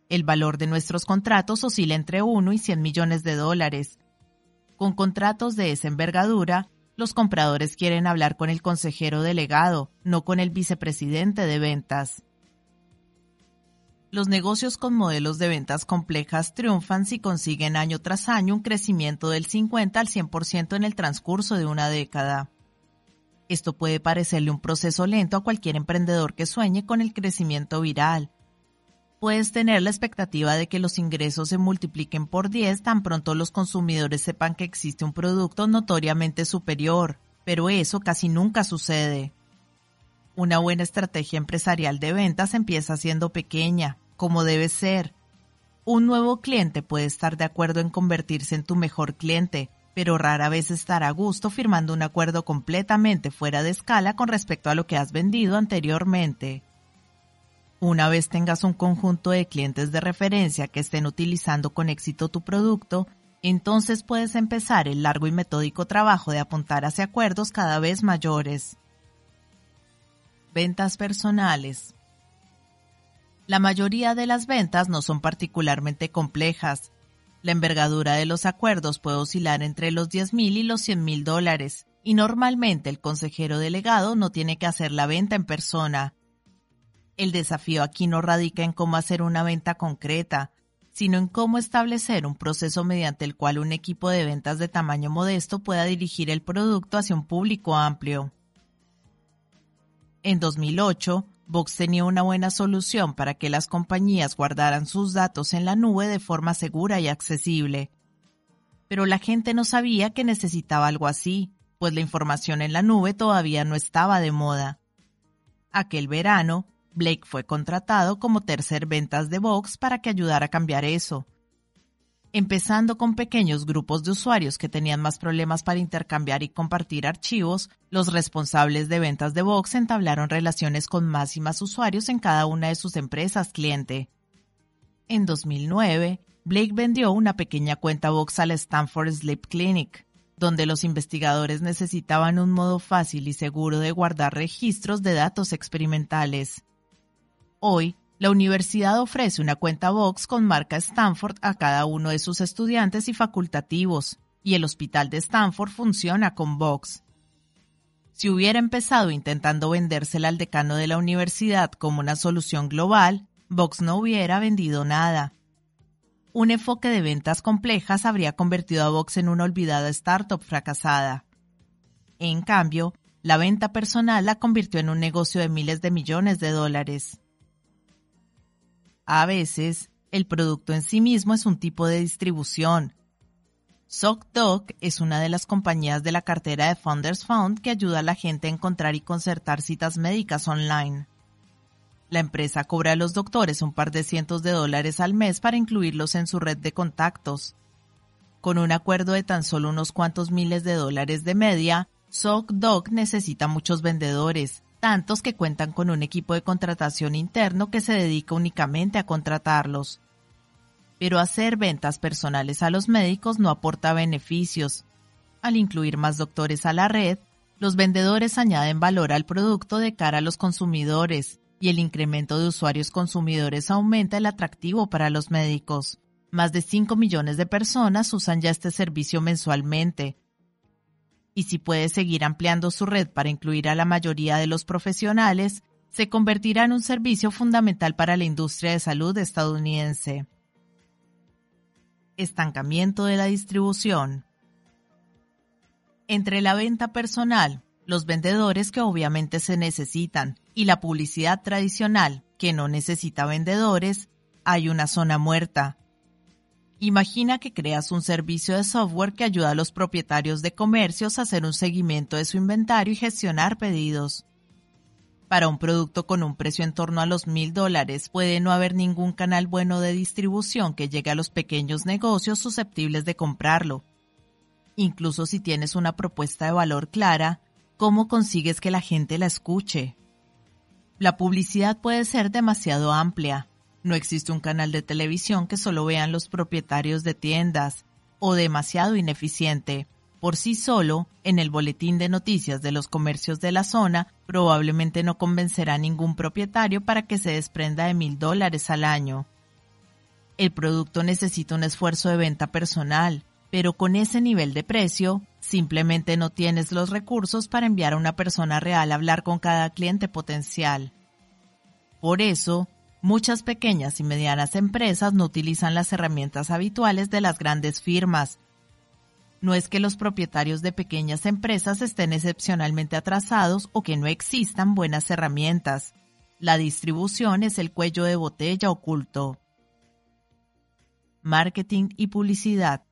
El valor de nuestros contratos oscila entre 1 y 100 millones de dólares. Con contratos de esa envergadura, los compradores quieren hablar con el consejero delegado, no con el vicepresidente de ventas. Los negocios con modelos de ventas complejas triunfan si consiguen año tras año un crecimiento del 50 al 100% en el transcurso de una década. Esto puede parecerle un proceso lento a cualquier emprendedor que sueñe con el crecimiento viral. Puedes tener la expectativa de que los ingresos se multipliquen por 10 tan pronto los consumidores sepan que existe un producto notoriamente superior, pero eso casi nunca sucede. Una buena estrategia empresarial de ventas empieza siendo pequeña, como debe ser. Un nuevo cliente puede estar de acuerdo en convertirse en tu mejor cliente, pero rara vez estará a gusto firmando un acuerdo completamente fuera de escala con respecto a lo que has vendido anteriormente. Una vez tengas un conjunto de clientes de referencia que estén utilizando con éxito tu producto, entonces puedes empezar el largo y metódico trabajo de apuntar hacia acuerdos cada vez mayores. Ventas personales. La mayoría de las ventas no son particularmente complejas. La envergadura de los acuerdos puede oscilar entre los 10 mil y los 100 mil dólares, y normalmente el consejero delegado no tiene que hacer la venta en persona. El desafío aquí no radica en cómo hacer una venta concreta, sino en cómo establecer un proceso mediante el cual un equipo de ventas de tamaño modesto pueda dirigir el producto hacia un público amplio. En 2008, Vox tenía una buena solución para que las compañías guardaran sus datos en la nube de forma segura y accesible. Pero la gente no sabía que necesitaba algo así, pues la información en la nube todavía no estaba de moda. Aquel verano, Blake fue contratado como tercer ventas de Vox para que ayudara a cambiar eso Empezando con pequeños grupos de usuarios que tenían más problemas para intercambiar y compartir archivos, los responsables de ventas de Vox entablaron relaciones con más y más usuarios en cada una de sus empresas cliente. En 2009, Blake vendió una pequeña cuenta Vox al Stanford Sleep Clinic, donde los investigadores necesitaban un modo fácil y seguro de guardar registros de datos experimentales. Hoy, la universidad ofrece una cuenta Vox con marca Stanford a cada uno de sus estudiantes y facultativos, y el hospital de Stanford funciona con Vox. Si hubiera empezado intentando vendérsela al decano de la universidad como una solución global, Vox no hubiera vendido nada. Un enfoque de ventas complejas habría convertido a Vox en una olvidada startup fracasada. En cambio, la venta personal la convirtió en un negocio de miles de millones de dólares. A veces, el producto en sí mismo es un tipo de distribución. ZocDoc es una de las compañías de la cartera de Founders Fund que ayuda a la gente a encontrar y concertar citas médicas online. La empresa cobra a los doctores un par de cientos de dólares al mes para incluirlos en su red de contactos. Con un acuerdo de tan solo unos cuantos miles de dólares de media, ZocDoc necesita muchos vendedores, tantos que cuentan con un equipo de contratación interno que se dedica únicamente a contratarlos. Pero hacer ventas personales a los médicos no aporta beneficios. Al incluir más doctores a la red, los vendedores añaden valor al producto de cara a los consumidores y el incremento de usuarios consumidores aumenta el atractivo para los médicos. Más de 5 millones de personas usan ya este servicio mensualmente, y si puede seguir ampliando su red para incluir a la mayoría de los profesionales, se convertirá en un servicio fundamental para la industria de salud estadounidense. Estancamiento de la distribución. Entre la venta personal, los vendedores que obviamente se necesitan, y la publicidad tradicional, que no necesita vendedores, hay una zona muerta, Imagina que creas un servicio de software que ayuda a los propietarios de comercios a hacer un seguimiento de su inventario y gestionar pedidos. Para un producto con un precio en torno a los mil dólares puede no haber ningún canal bueno de distribución que llegue a los pequeños negocios susceptibles de comprarlo. Incluso si tienes una propuesta de valor clara, ¿cómo consigues que la gente la escuche? La publicidad puede ser demasiado amplia, no existe un canal de televisión que solo vean los propietarios de tiendas, o demasiado ineficiente. por sí solo, en el boletín de noticias de los comercios de la zona, probablemente no convencerá a ningún propietario para que se desprenda de mil dólares al año. El producto necesita un esfuerzo de venta personal, pero con ese nivel de precio, simplemente no tienes los recursos para enviar a una persona real a hablar con cada cliente potencial. Por eso, muchas pequeñas y medianas empresas no utilizan las herramientas habituales de las grandes firmas. No es que los propietarios de pequeñas empresas estén excepcionalmente atrasados o que no existan buenas herramientas. La distribución es el cuello de botella oculto. Marketing y publicidad.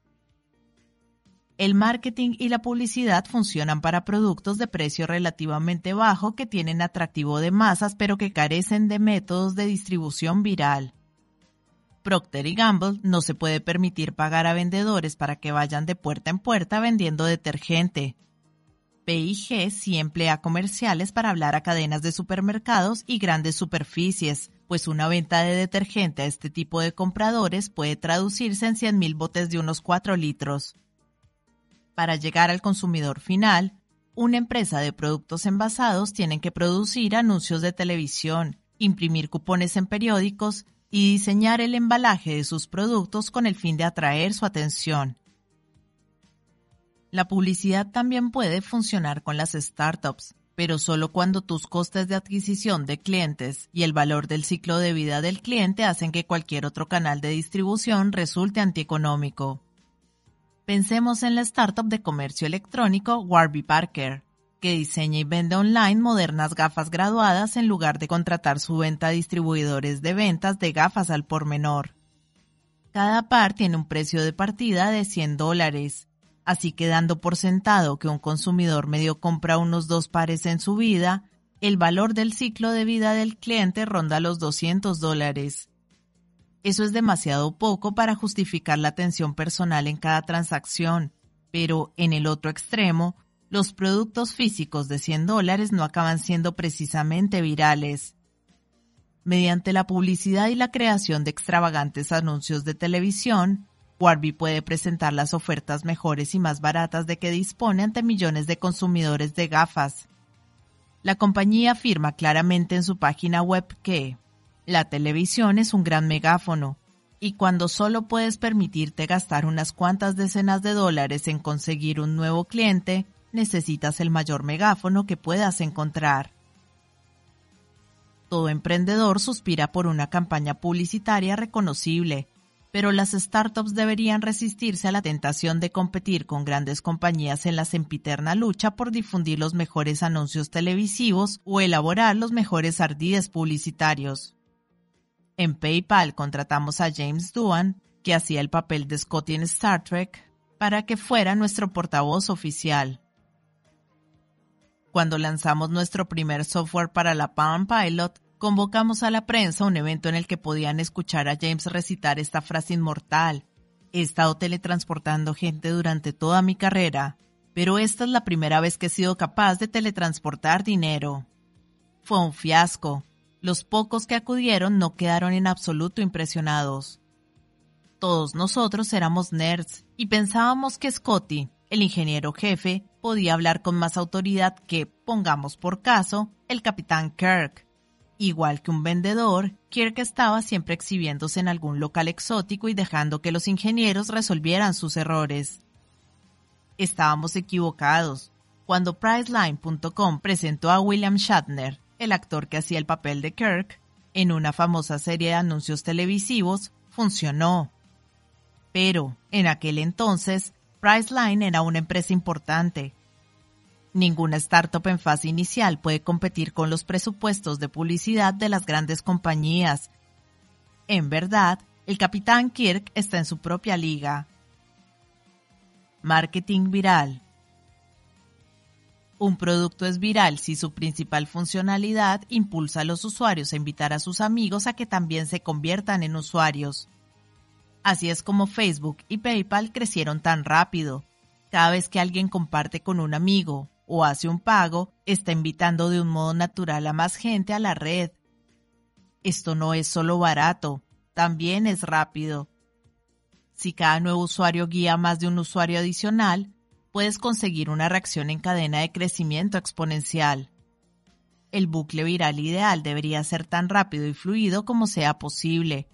El marketing y la publicidad funcionan para productos de precio relativamente bajo que tienen atractivo de masas pero que carecen de métodos de distribución viral. Procter Gamble no se puede permitir pagar a vendedores para que vayan de puerta en puerta vendiendo detergente. P&G sí emplea comerciales para hablar a cadenas de supermercados y grandes superficies, pues una venta de detergente a este tipo de compradores puede traducirse en 100.000 botes de unos 4 litros. Para llegar al consumidor final, una empresa de productos envasados tiene que producir anuncios de televisión, imprimir cupones en periódicos y diseñar el embalaje de sus productos con el fin de atraer su atención. La publicidad también puede funcionar con las startups, pero solo cuando tus costes de adquisición de clientes y el valor del ciclo de vida del cliente hacen que cualquier otro canal de distribución resulte antieconómico. Pensemos en la startup de comercio electrónico Warby Parker, que diseña y vende online modernas gafas graduadas en lugar de contratar su venta a distribuidores de ventas de gafas al por menor. Cada par tiene un precio de partida de 100 dólares, así que dando por sentado que un consumidor medio compra unos dos pares en su vida, el valor del ciclo de vida del cliente ronda los 200 dólares. Eso es demasiado poco para justificar la atención personal en cada transacción, pero en el otro extremo, los productos físicos de 100 dólares no acaban siendo precisamente virales. Mediante la publicidad y la creación de extravagantes anuncios de televisión, Warby puede presentar las ofertas mejores y más baratas de que dispone ante millones de consumidores de gafas. La compañía afirma claramente en su página web que la televisión es un gran megáfono, y cuando solo puedes permitirte gastar unas cuantas decenas de dólares en conseguir un nuevo cliente, necesitas el mayor megáfono que puedas encontrar. Todo emprendedor suspira por una campaña publicitaria reconocible, pero las startups deberían resistirse a la tentación de competir con grandes compañías en la sempiterna lucha por difundir los mejores anuncios televisivos o elaborar los mejores ardides publicitarios. En PayPal contratamos a James Doohan, que hacía el papel de Scotty en Star Trek, para que fuera nuestro portavoz oficial. Cuando lanzamos nuestro primer software para la Palm Pilot, convocamos a la prensa un evento en el que podían escuchar a James recitar esta frase inmortal. He estado teletransportando gente durante toda mi carrera, pero esta es la primera vez que he sido capaz de teletransportar dinero. Fue un fiasco, los pocos que acudieron no quedaron en absoluto impresionados. Todos nosotros éramos nerds y pensábamos que Scotty, el ingeniero jefe, podía hablar con más autoridad que, pongamos por caso, el capitán Kirk. Igual que un vendedor, Kirk estaba siempre exhibiéndose en algún local exótico y dejando que los ingenieros resolvieran sus errores. Estábamos equivocados. Cuando Priceline.com presentó a William Shatner el actor que hacía el papel de Kirk, en una famosa serie de anuncios televisivos, funcionó. Pero, en aquel entonces, Priceline era una empresa importante. Ninguna startup en fase inicial puede competir con los presupuestos de publicidad de las grandes compañías. En verdad, el capitán Kirk está en su propia liga. Marketing viral. Un producto es viral si su principal funcionalidad impulsa a los usuarios a invitar a sus amigos a que también se conviertan en usuarios. Así es como Facebook y PayPal crecieron tan rápido. Cada vez que alguien comparte con un amigo o hace un pago, está invitando de un modo natural a más gente a la red. Esto no es solo barato, también es rápido. Si cada nuevo usuario guía a más de un usuario adicional, puedes conseguir una reacción en cadena de crecimiento exponencial. El bucle viral ideal debería ser tan rápido y fluido como sea posible.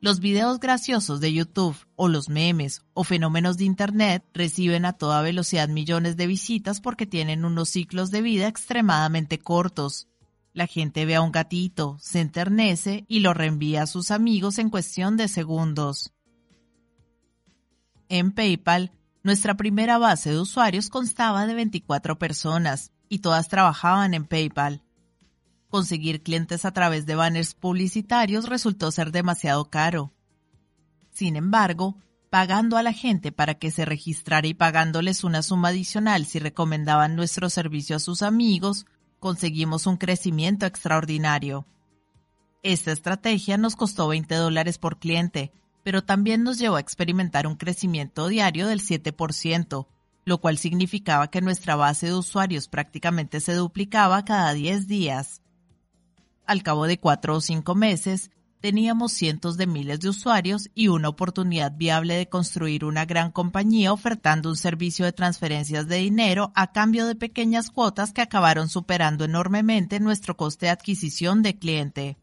Los videos graciosos de YouTube o los memes o fenómenos de Internet reciben a toda velocidad millones de visitas porque tienen unos ciclos de vida extremadamente cortos. La gente ve a un gatito, se enternece y lo reenvía a sus amigos en cuestión de segundos. En PayPal, nuestra primera base de usuarios constaba de 24 personas y todas trabajaban en PayPal. Conseguir clientes a través de banners publicitarios resultó ser demasiado caro. Sin embargo, pagando a la gente para que se registrara y pagándoles una suma adicional si recomendaban nuestro servicio a sus amigos, conseguimos un crecimiento extraordinario. Esta estrategia nos costó 20 dólares por cliente, pero también nos llevó a experimentar un crecimiento diario del 7%, lo cual significaba que nuestra base de usuarios prácticamente se duplicaba cada 10 días. Al cabo de cuatro o cinco meses, teníamos cientos de miles de usuarios y una oportunidad viable de construir una gran compañía ofertando un servicio de transferencias de dinero a cambio de pequeñas cuotas que acabaron superando enormemente nuestro coste de adquisición de cliente.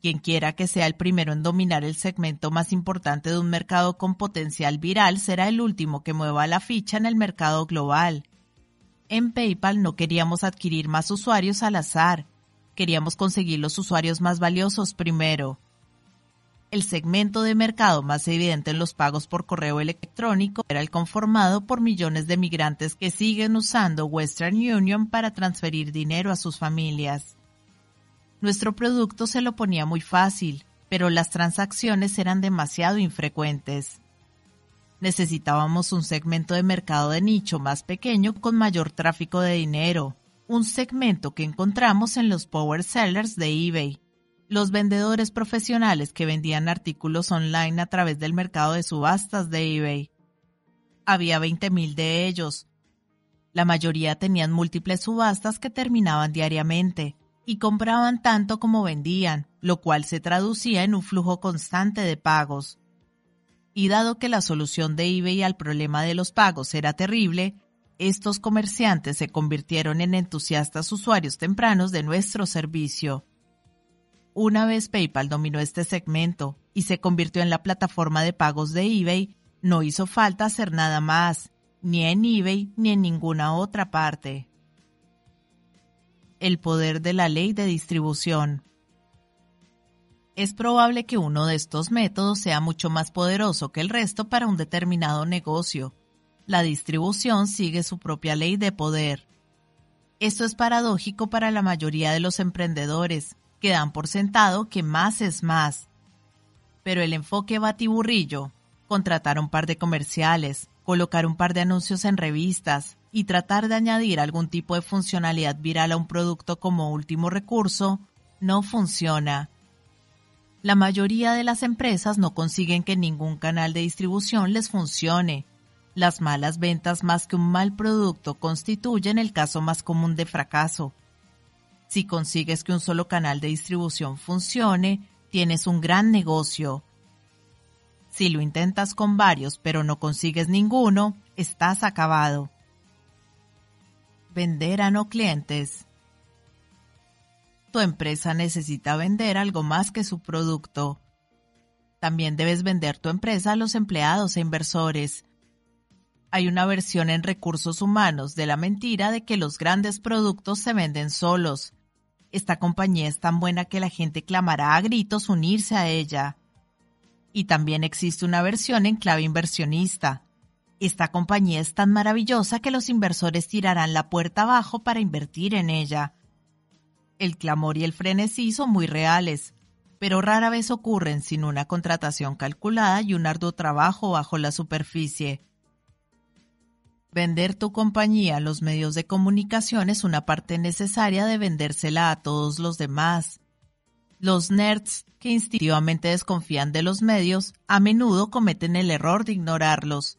Quien quiera que sea el primero en dominar el segmento más importante de un mercado con potencial viral será el último que mueva la ficha en el mercado global. En PayPal no queríamos adquirir más usuarios al azar, queríamos conseguir los usuarios más valiosos primero. El segmento de mercado más evidente en los pagos por correo electrónico era el conformado por millones de migrantes que siguen usando Western Union para transferir dinero a sus familias. Nuestro producto se lo ponía muy fácil, pero las transacciones eran demasiado infrecuentes. Necesitábamos un segmento de mercado de nicho más pequeño con mayor tráfico de dinero, un segmento que encontramos en los power sellers de eBay, los vendedores profesionales que vendían artículos online a través del mercado de subastas de eBay. Había 20.000 de ellos. La mayoría tenían múltiples subastas que terminaban diariamente, y compraban tanto como vendían, lo cual se traducía en un flujo constante de pagos. Y dado que la solución de eBay al problema de los pagos era terrible, estos comerciantes se convirtieron en entusiastas usuarios tempranos de nuestro servicio. Una vez PayPal dominó este segmento y se convirtió en la plataforma de pagos de eBay, no hizo falta hacer nada más, ni en eBay ni en ninguna otra parte el poder de la ley de distribución. Es probable que uno de estos métodos sea mucho más poderoso que el resto para un determinado negocio. La distribución sigue su propia ley de poder. Esto es paradójico para la mayoría de los emprendedores, que dan por sentado que más es más. Pero el enfoque batiburrillo, contratar un par de comerciales, colocar un par de anuncios en revistas, y tratar de añadir algún tipo de funcionalidad viral a un producto como último recurso no funciona. La mayoría de las empresas no consiguen que ningún canal de distribución les funcione. Las malas ventas más que un mal producto constituyen el caso más común de fracaso. Si consigues que un solo canal de distribución funcione, tienes un gran negocio. Si lo intentas con varios pero no consigues ninguno, estás acabado vender a no clientes. Tu empresa necesita vender algo más que su producto. También debes vender tu empresa a los empleados e inversores. Hay una versión en recursos humanos de la mentira de que los grandes productos se venden solos. Esta compañía es tan buena que la gente clamará a gritos unirse a ella. Y también existe una versión en clave inversionista. Esta compañía es tan maravillosa que los inversores tirarán la puerta abajo para invertir en ella. El clamor y el frenesí son muy reales, pero rara vez ocurren sin una contratación calculada y un arduo trabajo bajo la superficie. Vender tu compañía a los medios de comunicación es una parte necesaria de vendérsela a todos los demás. Los nerds que instintivamente desconfían de los medios a menudo cometen el error de ignorarlos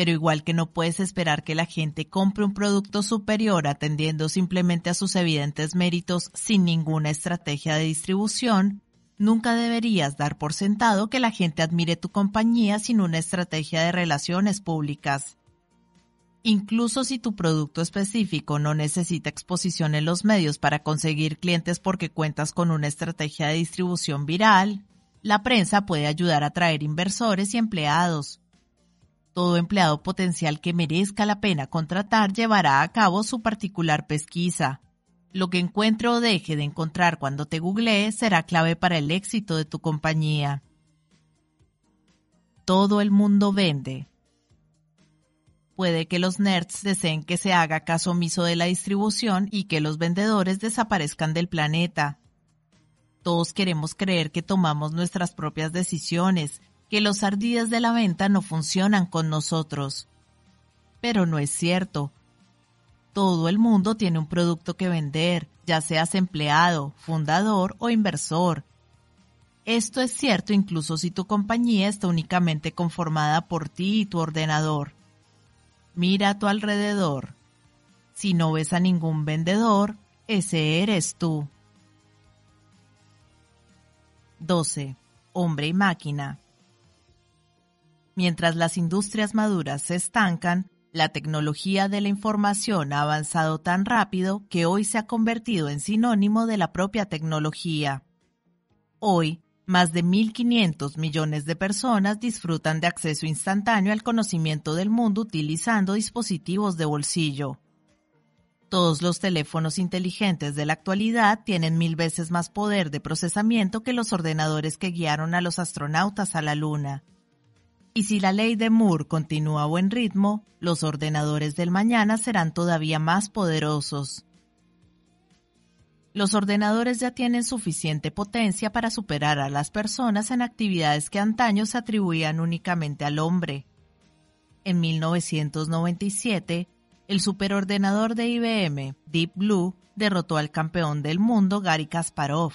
pero igual que no puedes esperar que la gente compre un producto superior atendiendo simplemente a sus evidentes méritos sin ninguna estrategia de distribución, Nunca deberías dar por sentado que la gente admire tu compañía sin una estrategia de relaciones públicas. Incluso si tu producto específico no necesita exposición en los medios para conseguir clientes porque cuentas con una estrategia de distribución viral, la prensa puede ayudar a atraer inversores y empleados. Todo empleado potencial que merezca la pena contratar llevará a cabo su particular pesquisa. Lo que encuentre o deje de encontrar cuando te googlee será clave para el éxito de tu compañía. Todo el mundo vende. Puede que los nerds deseen que se haga caso omiso de la distribución y que los vendedores desaparezcan del planeta. Todos queremos creer que tomamos nuestras propias decisiones, que los ardillas de la venta no funcionan con nosotros. Pero no es cierto. Todo el mundo tiene un producto que vender, ya seas empleado, fundador o inversor. Esto es cierto incluso si tu compañía está únicamente conformada por ti y tu ordenador. Mira a tu alrededor. Si no ves a ningún vendedor, ese eres tú. 12. Hombre y máquina. Mientras las industrias maduras se estancan, la tecnología de la información ha avanzado tan rápido que hoy se ha convertido en sinónimo de la propia tecnología. Hoy, más de 1.500 millones de personas disfrutan de acceso instantáneo al conocimiento del mundo utilizando dispositivos de bolsillo. Todos los teléfonos inteligentes de la actualidad tienen mil veces más poder de procesamiento que los ordenadores que guiaron a los astronautas a la Luna. Y si la ley de Moore continúa a buen ritmo, los ordenadores del mañana serán todavía más poderosos. Los ordenadores ya tienen suficiente potencia para superar a las personas en actividades que antaño se atribuían únicamente al hombre. En 1997, el superordenador de IBM, Deep Blue, derrotó al campeón del mundo Gary Kasparov.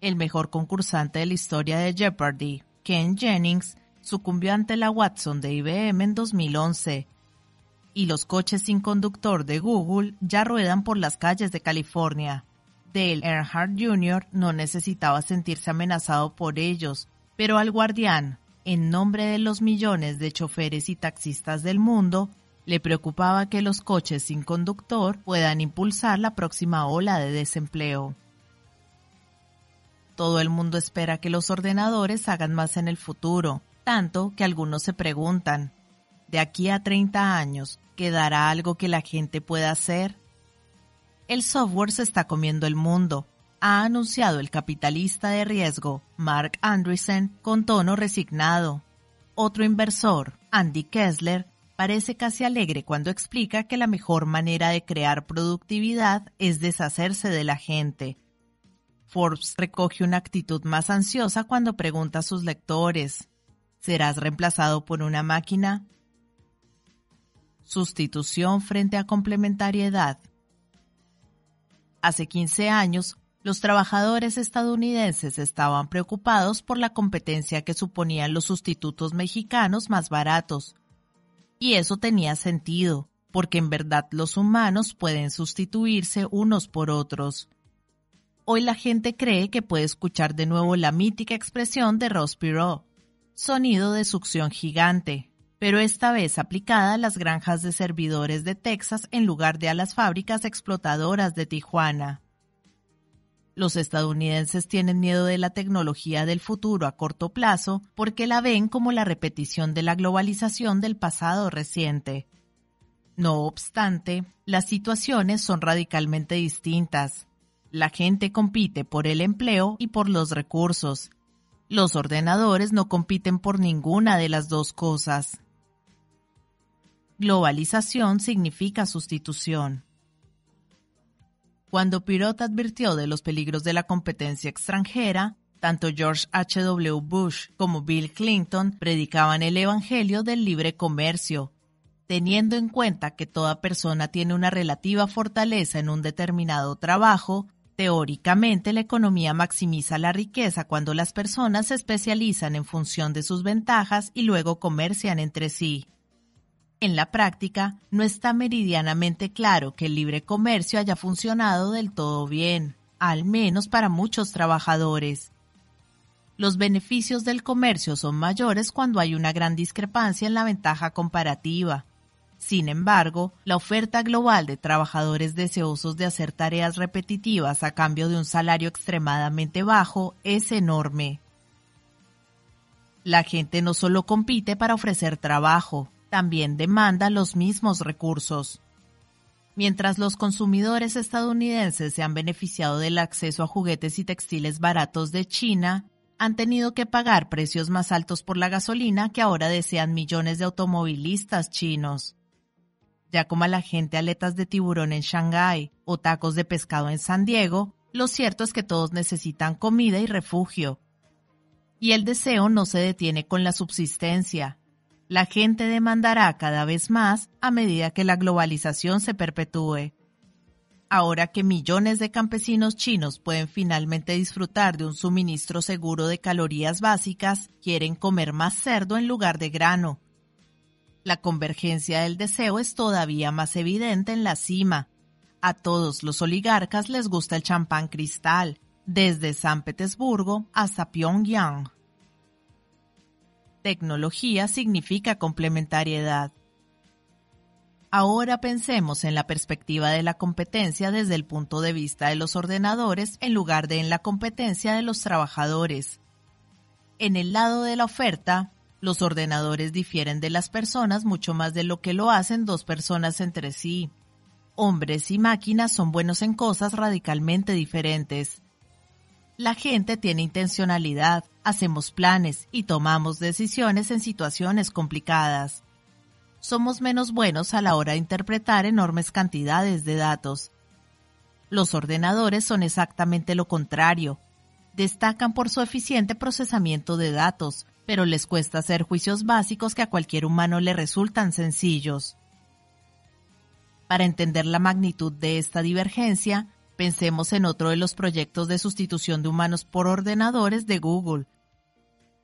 El mejor concursante de la historia de Jeopardy, Ken Jennings, sucumbió ante la Watson de IBM en 2011 y los coches sin conductor de Google ya ruedan por las calles de California. Dale Earnhardt Jr. no necesitaba sentirse amenazado por ellos, pero al guardián, en nombre de los millones de choferes y taxistas del mundo, le preocupaba que los coches sin conductor puedan impulsar la próxima ola de desempleo. Todo el mundo espera que los ordenadores hagan más en el futuro, tanto que algunos se preguntan, de aquí a 30 años, ¿quedará algo que la gente pueda hacer? El software se está comiendo el mundo, ha anunciado el capitalista de riesgo Mark Andreessen con tono resignado. Otro inversor, Andy Kessler, parece casi alegre cuando explica que la mejor manera de crear productividad es deshacerse de la gente. Forbes recoge una actitud más ansiosa cuando pregunta a sus lectores, ¿serás reemplazado por una máquina? Sustitución frente a complementariedad. Hace 15 años, los trabajadores estadounidenses estaban preocupados por la competencia que suponían los sustitutos mexicanos más baratos. Y eso tenía sentido, porque en verdad los humanos pueden sustituirse unos por otros. Hoy la gente cree que puede escuchar de nuevo la mítica expresión de Ross sonido de succión gigante, pero esta vez aplicada a las granjas de servidores de Texas en lugar de a las fábricas explotadoras de Tijuana. Los estadounidenses tienen miedo de la tecnología del futuro a corto plazo porque la ven como la repetición de la globalización del pasado reciente. No obstante, las situaciones son radicalmente distintas. La gente compite por el empleo y por los recursos. Los ordenadores no compiten por ninguna de las dos cosas. Globalización significa sustitución. Cuando Pirot advirtió de los peligros de la competencia extranjera, tanto George H.W. Bush como Bill Clinton predicaban el Evangelio del libre comercio, teniendo en cuenta que toda persona tiene una relativa fortaleza en un determinado trabajo, teóricamente la economía maximiza la riqueza cuando las personas se especializan en función de sus ventajas y luego comercian entre sí. En la práctica, no está meridianamente claro que el libre comercio haya funcionado del todo bien, al menos para muchos trabajadores. Los beneficios del comercio son mayores cuando hay una gran discrepancia en la ventaja comparativa. Sin embargo, la oferta global de trabajadores deseosos de hacer tareas repetitivas a cambio de un salario extremadamente bajo es enorme. La gente no solo compite para ofrecer trabajo, también demanda los mismos recursos. Mientras los consumidores estadounidenses se han beneficiado del acceso a juguetes y textiles baratos de China, han tenido que pagar precios más altos por la gasolina que ahora desean millones de automovilistas chinos ya como a la gente aletas de tiburón en Shanghái o tacos de pescado en San Diego, lo cierto es que todos necesitan comida y refugio. Y el deseo no se detiene con la subsistencia. La gente demandará cada vez más a medida que la globalización se perpetúe. Ahora que millones de campesinos chinos pueden finalmente disfrutar de un suministro seguro de calorías básicas, quieren comer más cerdo en lugar de grano, la convergencia del deseo es todavía más evidente en la cima. A todos los oligarcas les gusta el champán cristal, desde San Petersburgo hasta Pyongyang. Tecnología significa complementariedad. Ahora pensemos en la perspectiva de la competencia desde el punto de vista de los ordenadores en lugar de en la competencia de los trabajadores. En el lado de la oferta, los ordenadores difieren de las personas mucho más de lo que lo hacen dos personas entre sí. Hombres y máquinas son buenos en cosas radicalmente diferentes. La gente tiene intencionalidad, hacemos planes y tomamos decisiones en situaciones complicadas. Somos menos buenos a la hora de interpretar enormes cantidades de datos. Los ordenadores son exactamente lo contrario. Destacan por su eficiente procesamiento de datos, pero les cuesta hacer juicios básicos que a cualquier humano le resultan sencillos. Para entender la magnitud de esta divergencia, pensemos en otro de los proyectos de sustitución de humanos por ordenadores de Google.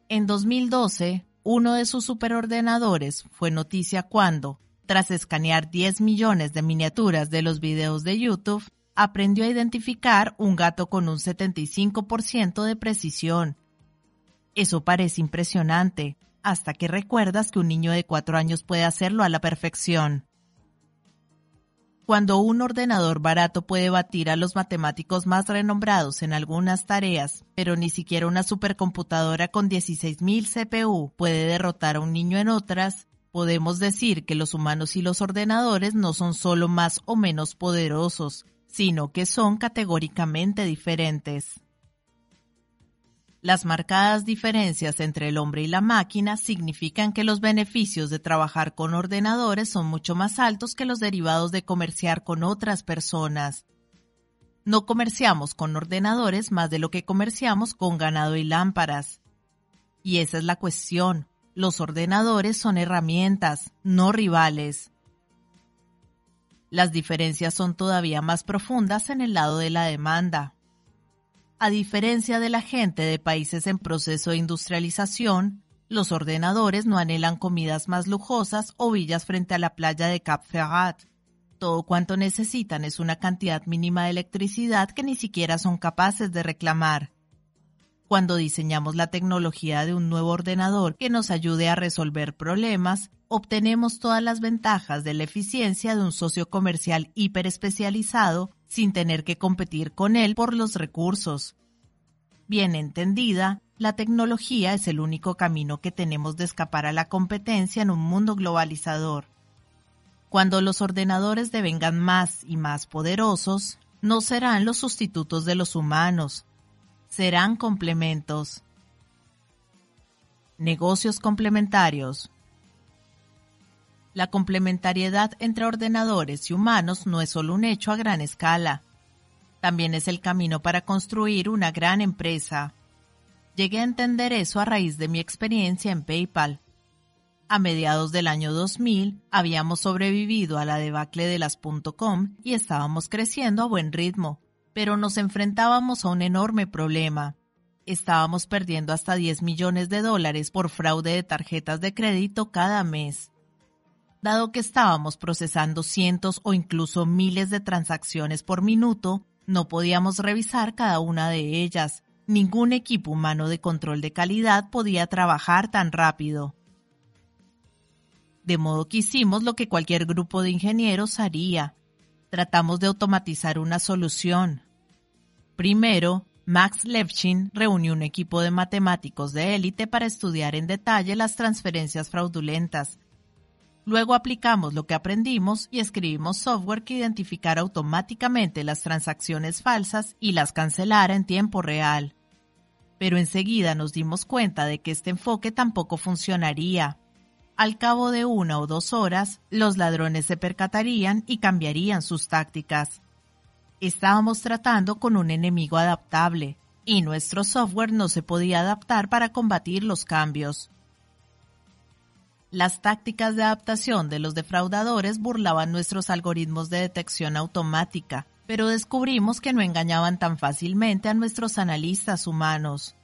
En 2012, uno de sus superordenadores fue noticia cuando, tras escanear 10 millones de miniaturas de los videos de YouTube, aprendió a identificar un gato con un 75% de precisión eso parece impresionante, hasta que recuerdas que un niño de cuatro años puede hacerlo a la perfección. Cuando un ordenador barato puede batir a los matemáticos más renombrados en algunas tareas, pero ni siquiera una supercomputadora con 16.000 CPU puede derrotar a un niño en otras, podemos decir que los humanos y los ordenadores no son solo más o menos poderosos, sino que son categóricamente diferentes. Las marcadas diferencias entre el hombre y la máquina significan que los beneficios de trabajar con ordenadores son mucho más altos que los derivados de comerciar con otras personas. No comerciamos con ordenadores más de lo que comerciamos con ganado y lámparas. Y esa es la cuestión. Los ordenadores son herramientas, no rivales. Las diferencias son todavía más profundas en el lado de la demanda. A diferencia de la gente de países en proceso de industrialización, los ordenadores no anhelan comidas más lujosas o villas frente a la playa de Cap Ferrat. Todo cuanto necesitan es una cantidad mínima de electricidad que ni siquiera son capaces de reclamar. Cuando diseñamos la tecnología de un nuevo ordenador que nos ayude a resolver problemas, obtenemos todas las ventajas de la eficiencia de un socio comercial hiperespecializado sin tener que competir con él por los recursos. Bien entendida, la tecnología es el único camino que tenemos de escapar a la competencia en un mundo globalizador. Cuando los ordenadores devengan más y más poderosos, no serán los sustitutos de los humanos, serán complementos. Negocios complementarios. La complementariedad entre ordenadores y humanos no es solo un hecho a gran escala. También es el camino para construir una gran empresa. Llegué a entender eso a raíz de mi experiencia en PayPal. A mediados del año 2000 habíamos sobrevivido a la debacle de las .com y estábamos creciendo a buen ritmo, pero nos enfrentábamos a un enorme problema. Estábamos perdiendo hasta 10 millones de dólares por fraude de tarjetas de crédito cada mes dado que estábamos procesando cientos o incluso miles de transacciones por minuto, no podíamos revisar cada una de ellas, Ningún equipo humano de control de calidad podía trabajar tan rápido. De modo que hicimos lo que cualquier grupo de ingenieros haría. Tratamos de automatizar una solución. Primero, Max Levchin reunió un equipo de matemáticos de élite para estudiar en detalle las transferencias fraudulentas. Luego aplicamos lo que aprendimos y escribimos software que identificara automáticamente las transacciones falsas y las cancelara en tiempo real. Pero enseguida nos dimos cuenta de que este enfoque tampoco funcionaría. Al cabo de una o dos horas, los ladrones se percatarían y cambiarían sus tácticas. Estábamos tratando con un enemigo adaptable, y nuestro software no se podía adaptar para combatir los cambios. Las tácticas de adaptación de los defraudadores burlaban nuestros algoritmos de detección automática, pero descubrimos que no engañaban tan fácilmente a nuestros analistas humanos.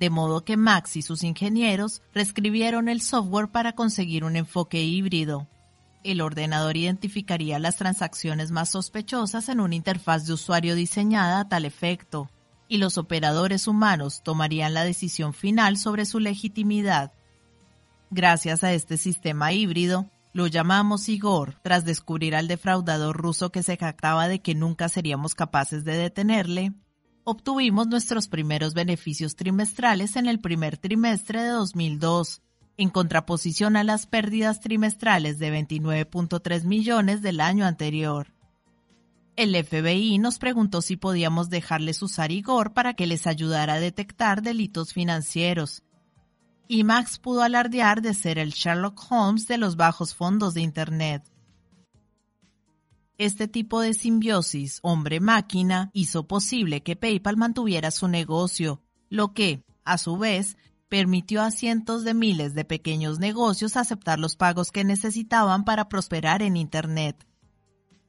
De modo que Max y sus ingenieros reescribieron el software para conseguir un enfoque híbrido, el ordenador identificaría las transacciones más sospechosas en una interfaz de usuario diseñada a tal efecto, y los operadores humanos tomarían la decisión final sobre su legitimidad. Gracias a este sistema híbrido, lo llamamos Igor, tras descubrir al defraudador ruso que se jactaba de que nunca seríamos capaces de detenerle, obtuvimos nuestros primeros beneficios trimestrales en el primer trimestre de 2002, en contraposición a las pérdidas trimestrales de 29.3 millones del año anterior. El FBI nos preguntó si podíamos dejarles usar Igor para que les ayudara a detectar delitos financieros. Y Max pudo alardear de ser el Sherlock Holmes de los bajos fondos de Internet. Este tipo de simbiosis hombre-máquina hizo posible que PayPal mantuviera su negocio, lo que, a su vez, permitió a cientos de miles de pequeños negocios aceptar los pagos que necesitaban para prosperar en Internet.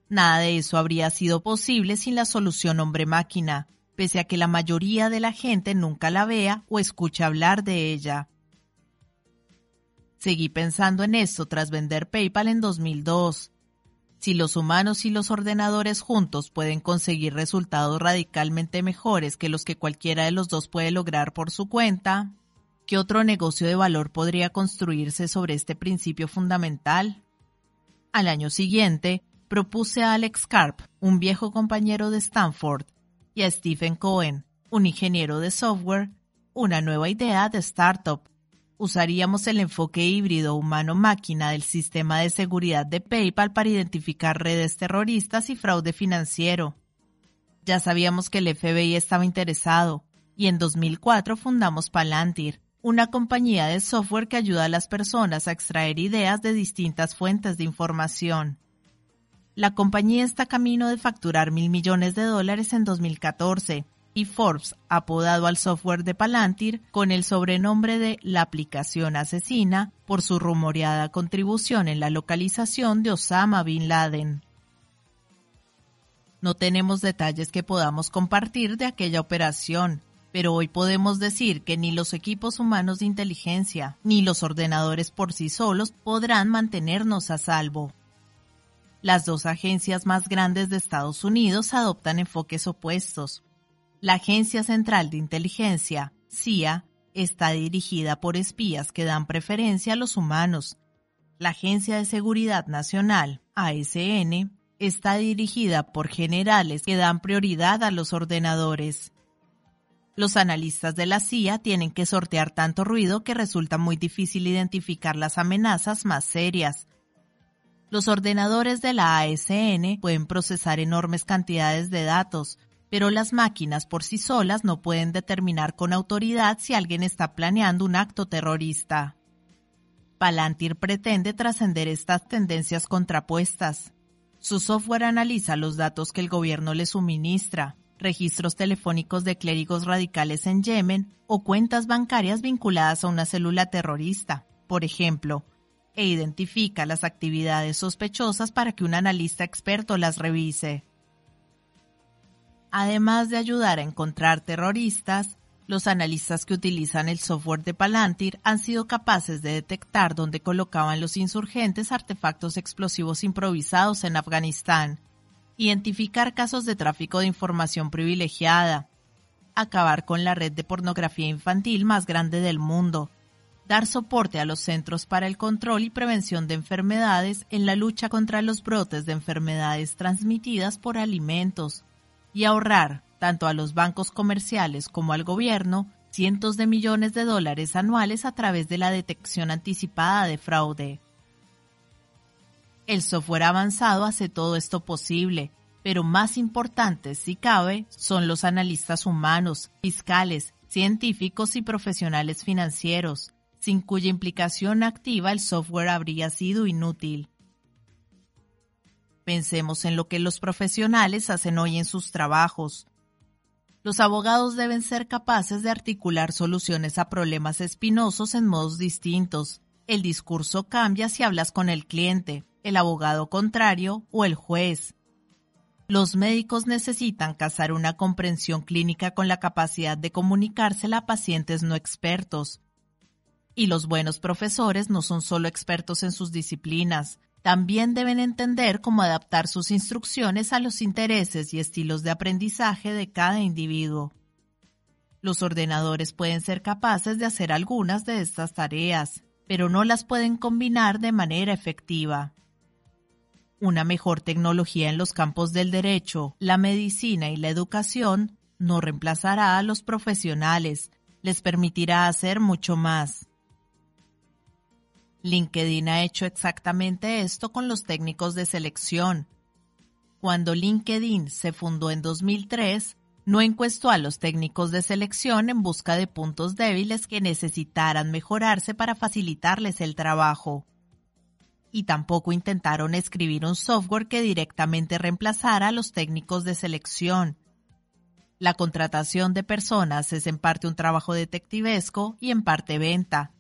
Nada de eso habría sido posible sin la solución hombre-máquina, pese a que la mayoría de la gente nunca la vea o escuche hablar de ella. Seguí pensando en esto tras vender PayPal en 2002. Si los humanos y los ordenadores juntos pueden conseguir resultados radicalmente mejores que los que cualquiera de los dos puede lograr por su cuenta, ¿Qué otro negocio de valor podría construirse sobre este principio fundamental? Al año siguiente, propuse a Alex Karp, un viejo compañero de Stanford, y a Stephen Cohen, un ingeniero de software, una nueva idea de startup. Usaríamos el enfoque híbrido humano-máquina del sistema de seguridad de PayPal para identificar redes terroristas y fraude financiero. Ya sabíamos que el FBI estaba interesado, y en 2004 fundamos Palantir, una compañía de software que ayuda a las personas a extraer ideas de distintas fuentes de información. La compañía está camino de facturar mil millones de dólares en 2014 y Forbes apodado al software de Palantir con el sobrenombre de la aplicación asesina por su rumoreada contribución en la localización de Osama Bin Laden. No tenemos detalles que podamos compartir de aquella operación, pero hoy podemos decir que ni los equipos humanos de inteligencia ni los ordenadores por sí solos podrán mantenernos a salvo. Las dos agencias más grandes de Estados Unidos adoptan enfoques opuestos. La Agencia Central de Inteligencia, CIA, está dirigida por espías que dan preferencia a los humanos. La Agencia de Seguridad Nacional, ASN, está dirigida por generales que dan prioridad a los ordenadores. Los analistas de la CIA tienen que sortear tanto ruido que resulta muy difícil identificar las amenazas más serias. Los ordenadores de la ASN pueden procesar enormes cantidades de datos, pero las máquinas por sí solas no pueden determinar con autoridad si alguien está planeando un acto terrorista. Palantir pretende trascender estas tendencias contrapuestas. Su software analiza los datos que el gobierno le suministra, registros telefónicos de clérigos radicales en Yemen o cuentas bancarias vinculadas a una célula terrorista, por ejemplo, e identifica las actividades sospechosas para que un analista experto las revise. Además de ayudar a encontrar terroristas, los analistas que utilizan el software de Palantir han sido capaces de detectar dónde colocaban los insurgentes artefactos explosivos improvisados en Afganistán identificar casos de tráfico de información privilegiada, acabar con la red de pornografía infantil más grande del mundo, dar soporte a los Centros para el Control y Prevención de Enfermedades en la lucha contra los brotes de enfermedades transmitidas por alimentos y ahorrar, tanto a los bancos comerciales como al gobierno, cientos de millones de dólares anuales a través de la detección anticipada de fraude. El software avanzado hace todo esto posible, pero más importantes, si cabe, son los analistas humanos, fiscales, científicos y profesionales financieros, sin cuya implicación activa el software habría sido inútil. Pensemos en lo que los profesionales hacen hoy en sus trabajos. Los abogados deben ser capaces de articular soluciones a problemas espinosos en modos distintos. El discurso cambia si hablas con el cliente, el abogado contrario o el juez. Los médicos necesitan cazar una comprensión clínica con la capacidad de comunicársela a pacientes no expertos. Y los buenos profesores no son solo expertos en sus disciplinas, también deben entender cómo adaptar sus instrucciones a los intereses y estilos de aprendizaje de cada individuo. Los ordenadores pueden ser capaces de hacer algunas de estas tareas, pero no las pueden combinar de manera efectiva. Una mejor tecnología en los campos del derecho, la medicina y la educación no reemplazará a los profesionales, les permitirá hacer mucho más. LinkedIn ha hecho exactamente esto con los técnicos de selección. Cuando LinkedIn se fundó en 2003, no encuestó a los técnicos de selección en busca de puntos débiles que necesitaran mejorarse para facilitarles el trabajo. Y tampoco intentaron escribir un software que directamente reemplazara a los técnicos de selección. La contratación de personas es en parte un trabajo detectivesco y en parte venta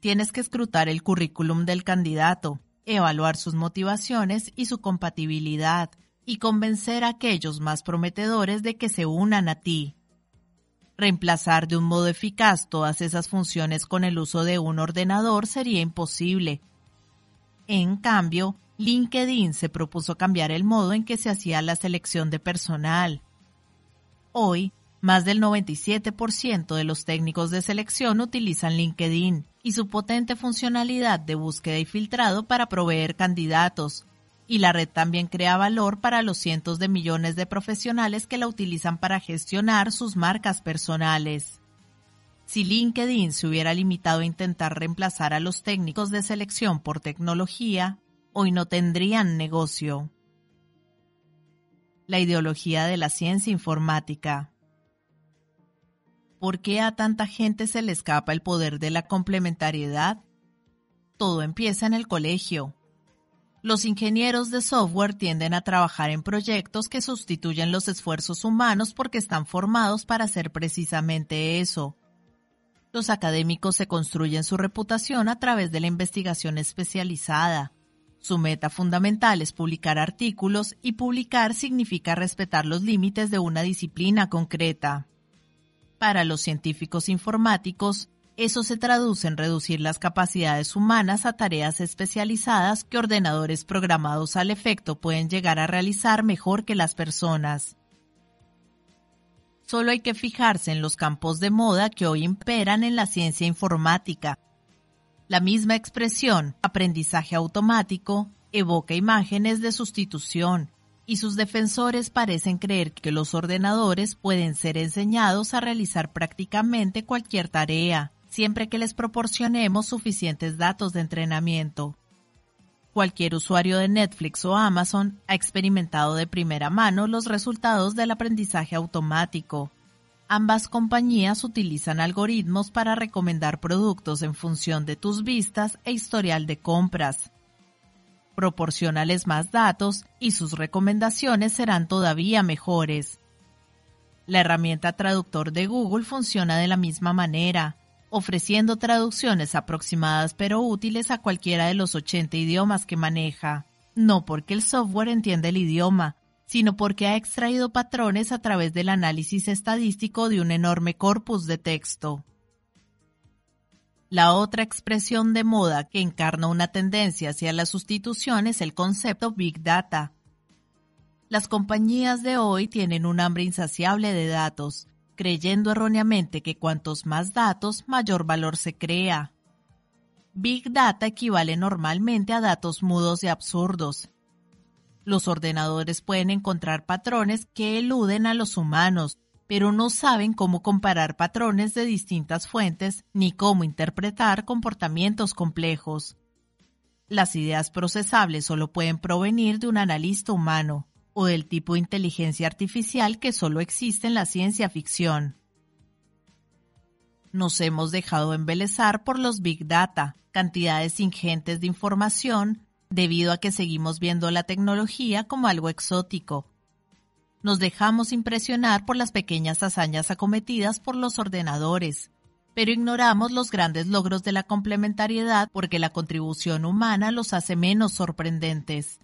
tienes que escrutar el currículum del candidato, evaluar sus motivaciones y su compatibilidad, y convencer a aquellos más prometedores de que se unan a ti. Reemplazar de un modo eficaz todas esas funciones con el uso de un ordenador sería imposible. En cambio, LinkedIn se propuso cambiar el modo en que se hacía la selección de personal. Hoy, más del 97% de los técnicos de selección utilizan LinkedIn y su potente funcionalidad de búsqueda y filtrado para proveer candidatos. Y la red también crea valor para los cientos de millones de profesionales que la utilizan para gestionar sus marcas personales. Si LinkedIn se hubiera limitado a intentar reemplazar a los técnicos de selección por tecnología, hoy no tendrían negocio. La ideología de la ciencia informática. ¿Por qué a tanta gente se le escapa el poder de la complementariedad? Todo empieza en el colegio. Los ingenieros de software tienden a trabajar en proyectos que sustituyen los esfuerzos humanos porque están formados para hacer precisamente eso. Los académicos se construyen su reputación a través de la investigación especializada. Su meta fundamental es publicar artículos y publicar significa respetar los límites de una disciplina concreta. Para los científicos informáticos, eso se traduce en reducir las capacidades humanas a tareas especializadas que ordenadores programados al efecto pueden llegar a realizar mejor que las personas. Solo hay que fijarse en los campos de moda que hoy imperan en la ciencia informática. La misma expresión, aprendizaje automático, evoca imágenes de sustitución, y sus defensores parecen creer que los ordenadores pueden ser enseñados a realizar prácticamente cualquier tarea, siempre que les proporcionemos suficientes datos de entrenamiento. Cualquier usuario de Netflix o Amazon ha experimentado de primera mano los resultados del aprendizaje automático. Ambas compañías utilizan algoritmos para recomendar productos en función de tus vistas e historial de compras proporcionales más datos y sus recomendaciones serán todavía mejores. La herramienta traductor de Google funciona de la misma manera, ofreciendo traducciones aproximadas pero útiles a cualquiera de los 80 idiomas que maneja, no porque el software entienda el idioma, sino porque ha extraído patrones a través del análisis estadístico de un enorme corpus de texto. La otra expresión de moda que encarna una tendencia hacia la sustitución es el concepto Big Data. Las compañías de hoy tienen un hambre insaciable de datos, creyendo erróneamente que cuantos más datos, mayor valor se crea. Big Data equivale normalmente a datos mudos y absurdos. Los ordenadores pueden encontrar patrones que eluden a los humanos, pero no saben cómo comparar patrones de distintas fuentes ni cómo interpretar comportamientos complejos. Las ideas procesables solo pueden provenir de un analista humano o del tipo de inteligencia artificial que solo existe en la ciencia ficción. Nos hemos dejado embelezar por los big data, cantidades ingentes de información, debido a que seguimos viendo la tecnología como algo exótico. Nos dejamos impresionar por las pequeñas hazañas acometidas por los ordenadores, pero ignoramos los grandes logros de la complementariedad porque la contribución humana los hace menos sorprendentes.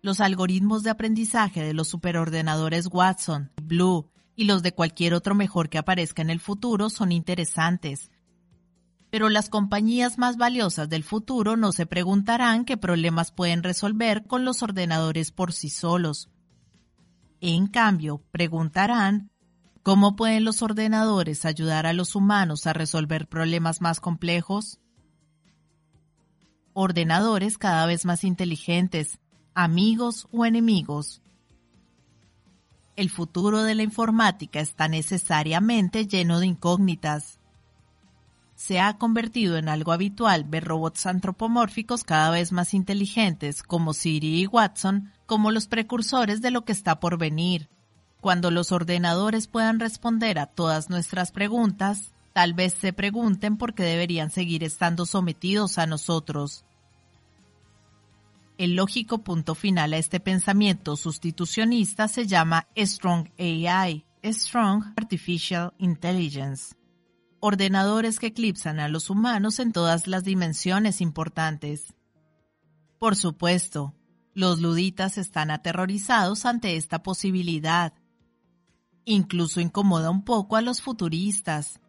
Los algoritmos de aprendizaje de los superordenadores Watson, Blue y los de cualquier otro mejor que aparezca en el futuro son interesantes. Pero las compañías más valiosas del futuro no se preguntarán qué problemas pueden resolver con los ordenadores por sí solos. En cambio, preguntarán ¿Cómo pueden los ordenadores ayudar a los humanos a resolver problemas más complejos? Ordenadores cada vez más inteligentes, amigos o enemigos. El futuro de la informática está necesariamente lleno de incógnitas. Se ha convertido en algo habitual ver robots antropomórficos cada vez más inteligentes como Siri y Watson como los precursores de lo que está por venir. Cuando los ordenadores puedan responder a todas nuestras preguntas, tal vez se pregunten por qué deberían seguir estando sometidos a nosotros. El lógico punto final a este pensamiento sustitucionista se llama Strong AI, Strong Artificial Intelligence. Ordenadores que eclipsan a los humanos en todas las dimensiones importantes. Por supuesto, los luditas están aterrorizados ante esta posibilidad Incluso incomoda un poco a los futuristas.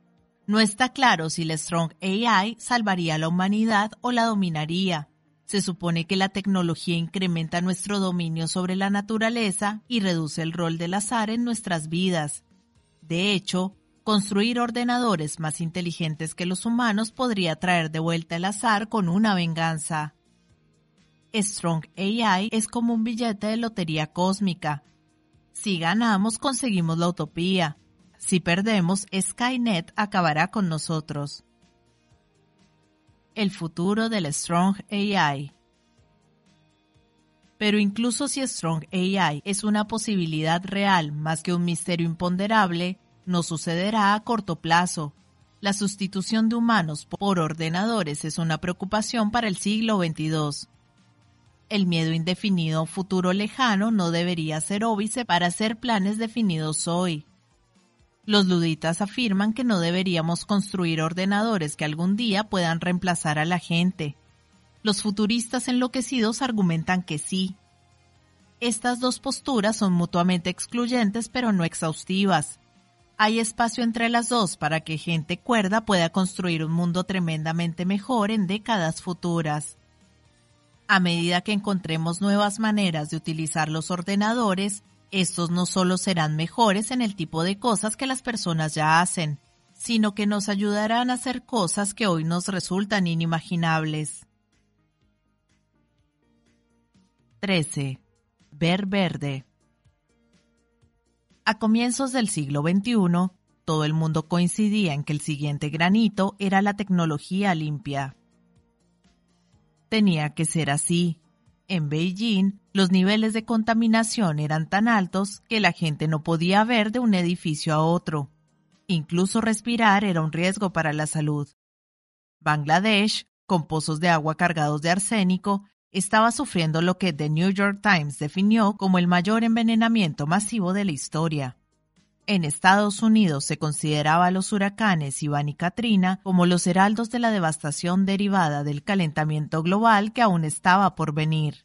No está claro si la Strong AI salvaría a la humanidad o la dominaría. Se supone que la tecnología incrementa nuestro dominio sobre la naturaleza y reduce el rol del azar en nuestras vidas. De hecho, construir ordenadores más inteligentes que los humanos podría traer de vuelta el azar con una venganza. Strong AI es como un billete de lotería cósmica, si ganamos, conseguimos la utopía. Si perdemos, Skynet acabará con nosotros. El futuro del Strong AI. Pero incluso si Strong AI es una posibilidad real más que un misterio imponderable, no sucederá a corto plazo. La sustitución de humanos por ordenadores es una preocupación para el siglo XXII el miedo indefinido a un futuro lejano no debería ser óbice para hacer planes definidos hoy. Los luditas afirman que no deberíamos construir ordenadores que algún día puedan reemplazar a la gente. Los futuristas enloquecidos argumentan que sí. Estas dos posturas son mutuamente excluyentes pero no exhaustivas. Hay espacio entre las dos para que gente cuerda pueda construir un mundo tremendamente mejor en décadas futuras. A medida que encontremos nuevas maneras de utilizar los ordenadores, estos no solo serán mejores en el tipo de cosas que las personas ya hacen, sino que nos ayudarán a hacer cosas que hoy nos resultan inimaginables. 13. Ver verde. A comienzos del siglo XXI, todo el mundo coincidía en que el siguiente granito era la tecnología limpia tenía que ser así. En Beijing, los niveles de contaminación eran tan altos que la gente no podía ver de un edificio a otro. Incluso respirar era un riesgo para la salud. Bangladesh, con pozos de agua cargados de arsénico, estaba sufriendo lo que The New York Times definió como el mayor envenenamiento masivo de la historia. En Estados Unidos se consideraba a los huracanes Iván y Katrina como los heraldos de la devastación derivada del calentamiento global que aún estaba por venir.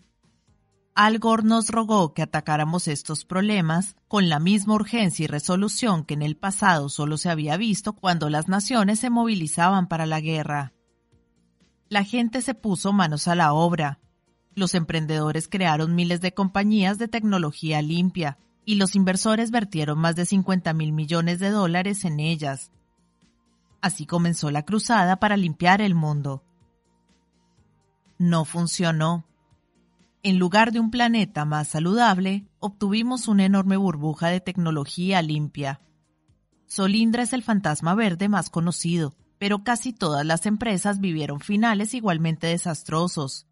Al Gore nos rogó que atacáramos estos problemas con la misma urgencia y resolución que en el pasado solo se había visto cuando las naciones se movilizaban para la guerra. La gente se puso manos a la obra. Los emprendedores crearon miles de compañías de tecnología limpia, y los inversores vertieron más de 50 mil millones de dólares en ellas. Así comenzó la cruzada para limpiar el mundo. No funcionó. En lugar de un planeta más saludable, obtuvimos una enorme burbuja de tecnología limpia. Solindra es el fantasma verde más conocido, pero casi todas las empresas vivieron finales igualmente desastrosos.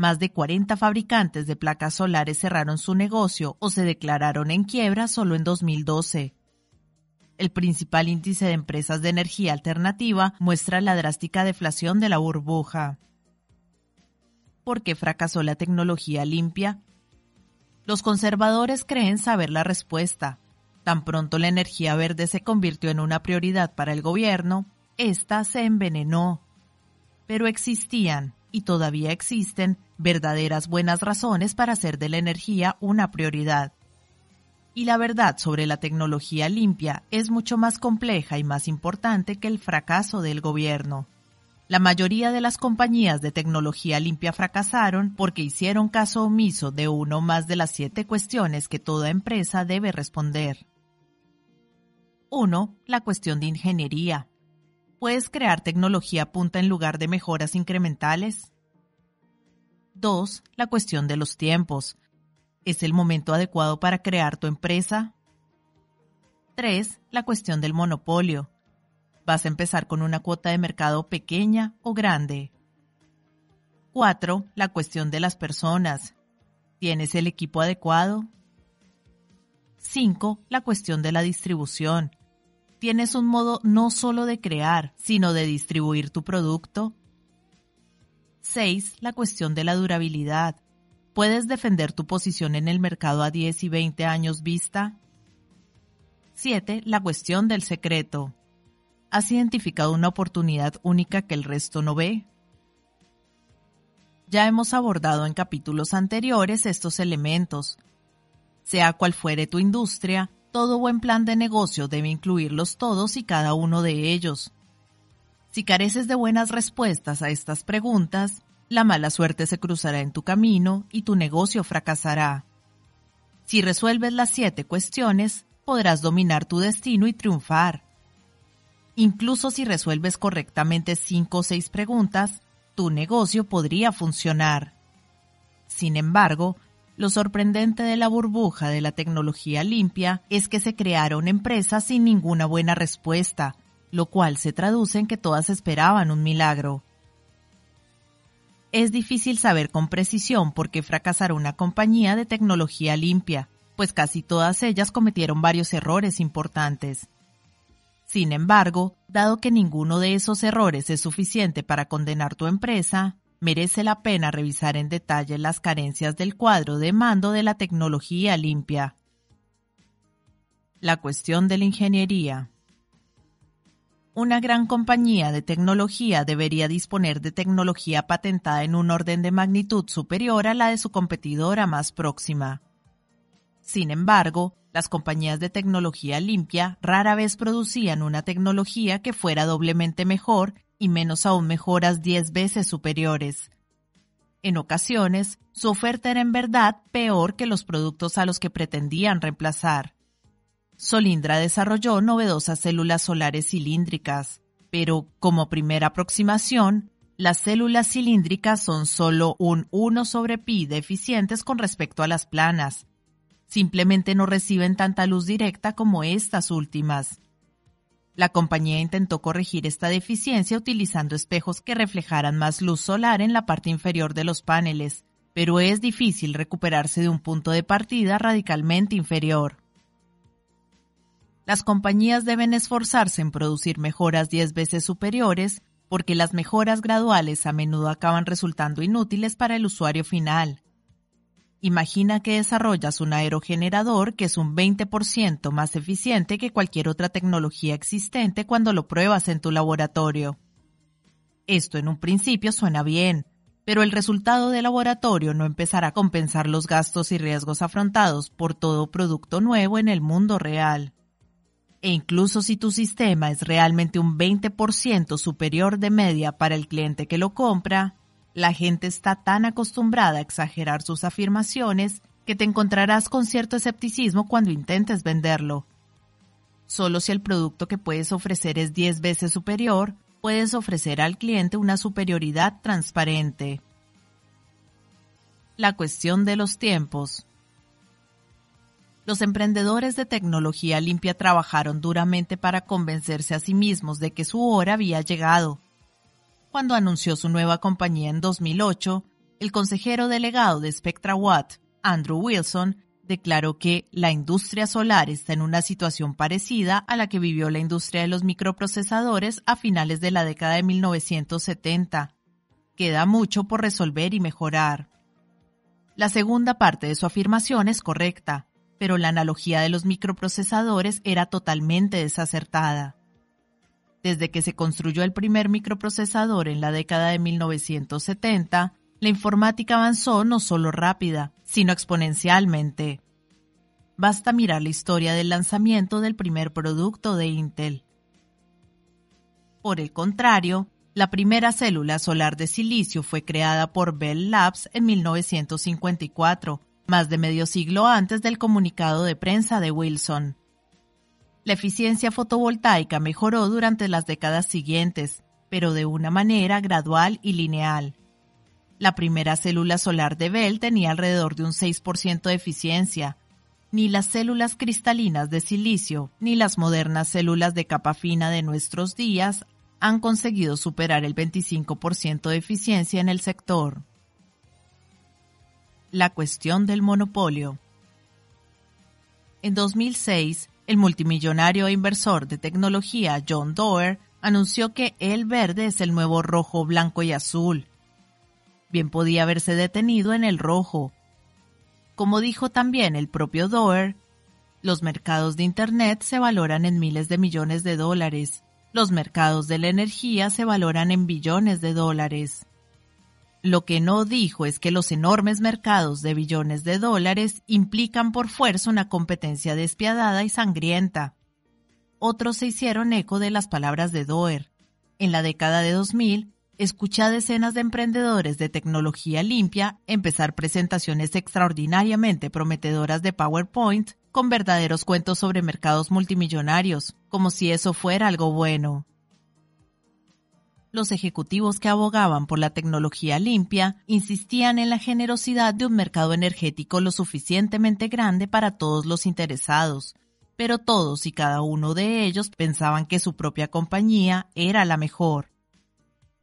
Más de 40 fabricantes de placas solares cerraron su negocio o se declararon en quiebra solo en 2012. El principal índice de empresas de energía alternativa muestra la drástica deflación de la burbuja. ¿Por qué fracasó la tecnología limpia? Los conservadores creen saber la respuesta. Tan pronto la energía verde se convirtió en una prioridad para el gobierno, ésta se envenenó. Pero existían, y todavía existen verdaderas buenas razones para hacer de la energía una prioridad. Y la verdad sobre la tecnología limpia es mucho más compleja y más importante que el fracaso del gobierno. La mayoría de las compañías de tecnología limpia fracasaron porque hicieron caso omiso de uno más de las siete cuestiones que toda empresa debe responder. 1. La cuestión de ingeniería. ¿Puedes crear tecnología punta en lugar de mejoras incrementales? 2. La cuestión de los tiempos. ¿Es el momento adecuado para crear tu empresa? 3. La cuestión del monopolio. ¿Vas a empezar con una cuota de mercado pequeña o grande? 4. La cuestión de las personas. ¿Tienes el equipo adecuado? 5. La cuestión de la distribución tienes un modo no solo de crear, sino de distribuir tu producto. 6. La cuestión de la durabilidad. ¿Puedes defender tu posición en el mercado a 10 y 20 años vista? 7. La cuestión del secreto. ¿Has identificado una oportunidad única que el resto no ve? Ya hemos abordado en capítulos anteriores estos elementos. Sea cual fuere tu industria, todo buen plan de negocio debe incluirlos todos y cada uno de ellos. Si careces de buenas respuestas a estas preguntas, la mala suerte se cruzará en tu camino y tu negocio fracasará. Si resuelves las siete cuestiones, podrás dominar tu destino y triunfar. Incluso si resuelves correctamente cinco o seis preguntas, tu negocio podría funcionar. Sin embargo, lo sorprendente de la burbuja de la tecnología limpia es que se crearon empresas sin ninguna buena respuesta, lo cual se traduce en que todas esperaban un milagro. Es difícil saber con precisión por qué fracasará una compañía de tecnología limpia, pues casi todas ellas cometieron varios errores importantes. Sin embargo, dado que ninguno de esos errores es suficiente para condenar tu empresa, merece la pena revisar en detalle las carencias del cuadro de mando de la tecnología limpia. La cuestión de la ingeniería. Una gran compañía de tecnología debería disponer de tecnología patentada en un orden de magnitud superior a la de su competidora más próxima. Sin embargo, las compañías de tecnología limpia rara vez producían una tecnología que fuera doblemente mejor y menos aún mejoras 10 veces superiores. En ocasiones, su oferta era en verdad peor que los productos a los que pretendían reemplazar. Solindra desarrolló novedosas células solares cilíndricas, pero como primera aproximación, las células cilíndricas son solo un 1 sobre pi de eficientes con respecto a las planas. Simplemente no reciben tanta luz directa como estas últimas. La compañía intentó corregir esta deficiencia utilizando espejos que reflejaran más luz solar en la parte inferior de los paneles, pero es difícil recuperarse de un punto de partida radicalmente inferior. Las compañías deben esforzarse en producir mejoras 10 veces superiores porque las mejoras graduales a menudo acaban resultando inútiles para el usuario final. Imagina que desarrollas un aerogenerador que es un 20% más eficiente que cualquier otra tecnología existente cuando lo pruebas en tu laboratorio. Esto en un principio suena bien, pero el resultado de laboratorio no empezará a compensar los gastos y riesgos afrontados por todo producto nuevo en el mundo real. E incluso si tu sistema es realmente un 20% superior de media para el cliente que lo compra, la gente está tan acostumbrada a exagerar sus afirmaciones que te encontrarás con cierto escepticismo cuando intentes venderlo. Solo si el producto que puedes ofrecer es 10 veces superior, puedes ofrecer al cliente una superioridad transparente. La cuestión de los tiempos. Los emprendedores de tecnología limpia trabajaron duramente para convencerse a sí mismos de que su hora había llegado. Cuando anunció su nueva compañía en 2008, el consejero delegado de Spectra Watt, Andrew Wilson, declaró que la industria solar está en una situación parecida a la que vivió la industria de los microprocesadores a finales de la década de 1970. Queda mucho por resolver y mejorar. La segunda parte de su afirmación es correcta, pero la analogía de los microprocesadores era totalmente desacertada. Desde que se construyó el primer microprocesador en la década de 1970, la informática avanzó no solo rápida, sino exponencialmente. Basta mirar la historia del lanzamiento del primer producto de Intel. Por el contrario, la primera célula solar de silicio fue creada por Bell Labs en 1954, más de medio siglo antes del comunicado de prensa de Wilson. La eficiencia fotovoltaica mejoró durante las décadas siguientes, pero de una manera gradual y lineal. La primera célula solar de Bell tenía alrededor de un 6% de eficiencia. Ni las células cristalinas de silicio ni las modernas células de capa fina de nuestros días han conseguido superar el 25% de eficiencia en el sector. La cuestión del monopolio. En 2006, el multimillonario e inversor de tecnología John Doerr anunció que el verde es el nuevo rojo, blanco y azul bien podía haberse detenido en el rojo. Como dijo también el propio Doer, los mercados de Internet se valoran en miles de millones de dólares. Los mercados de la energía se valoran en billones de dólares. Lo que no dijo es que los enormes mercados de billones de dólares implican por fuerza una competencia despiadada y sangrienta. Otros se hicieron eco de las palabras de Doer. En la década de 2000, escuché a decenas de emprendedores de tecnología limpia empezar presentaciones extraordinariamente prometedoras de PowerPoint con verdaderos cuentos sobre mercados multimillonarios, como si eso fuera algo bueno. Los ejecutivos que abogaban por la tecnología limpia insistían en la generosidad de un mercado energético lo suficientemente grande para todos los interesados, pero todos y cada uno de ellos pensaban que su propia compañía era la mejor.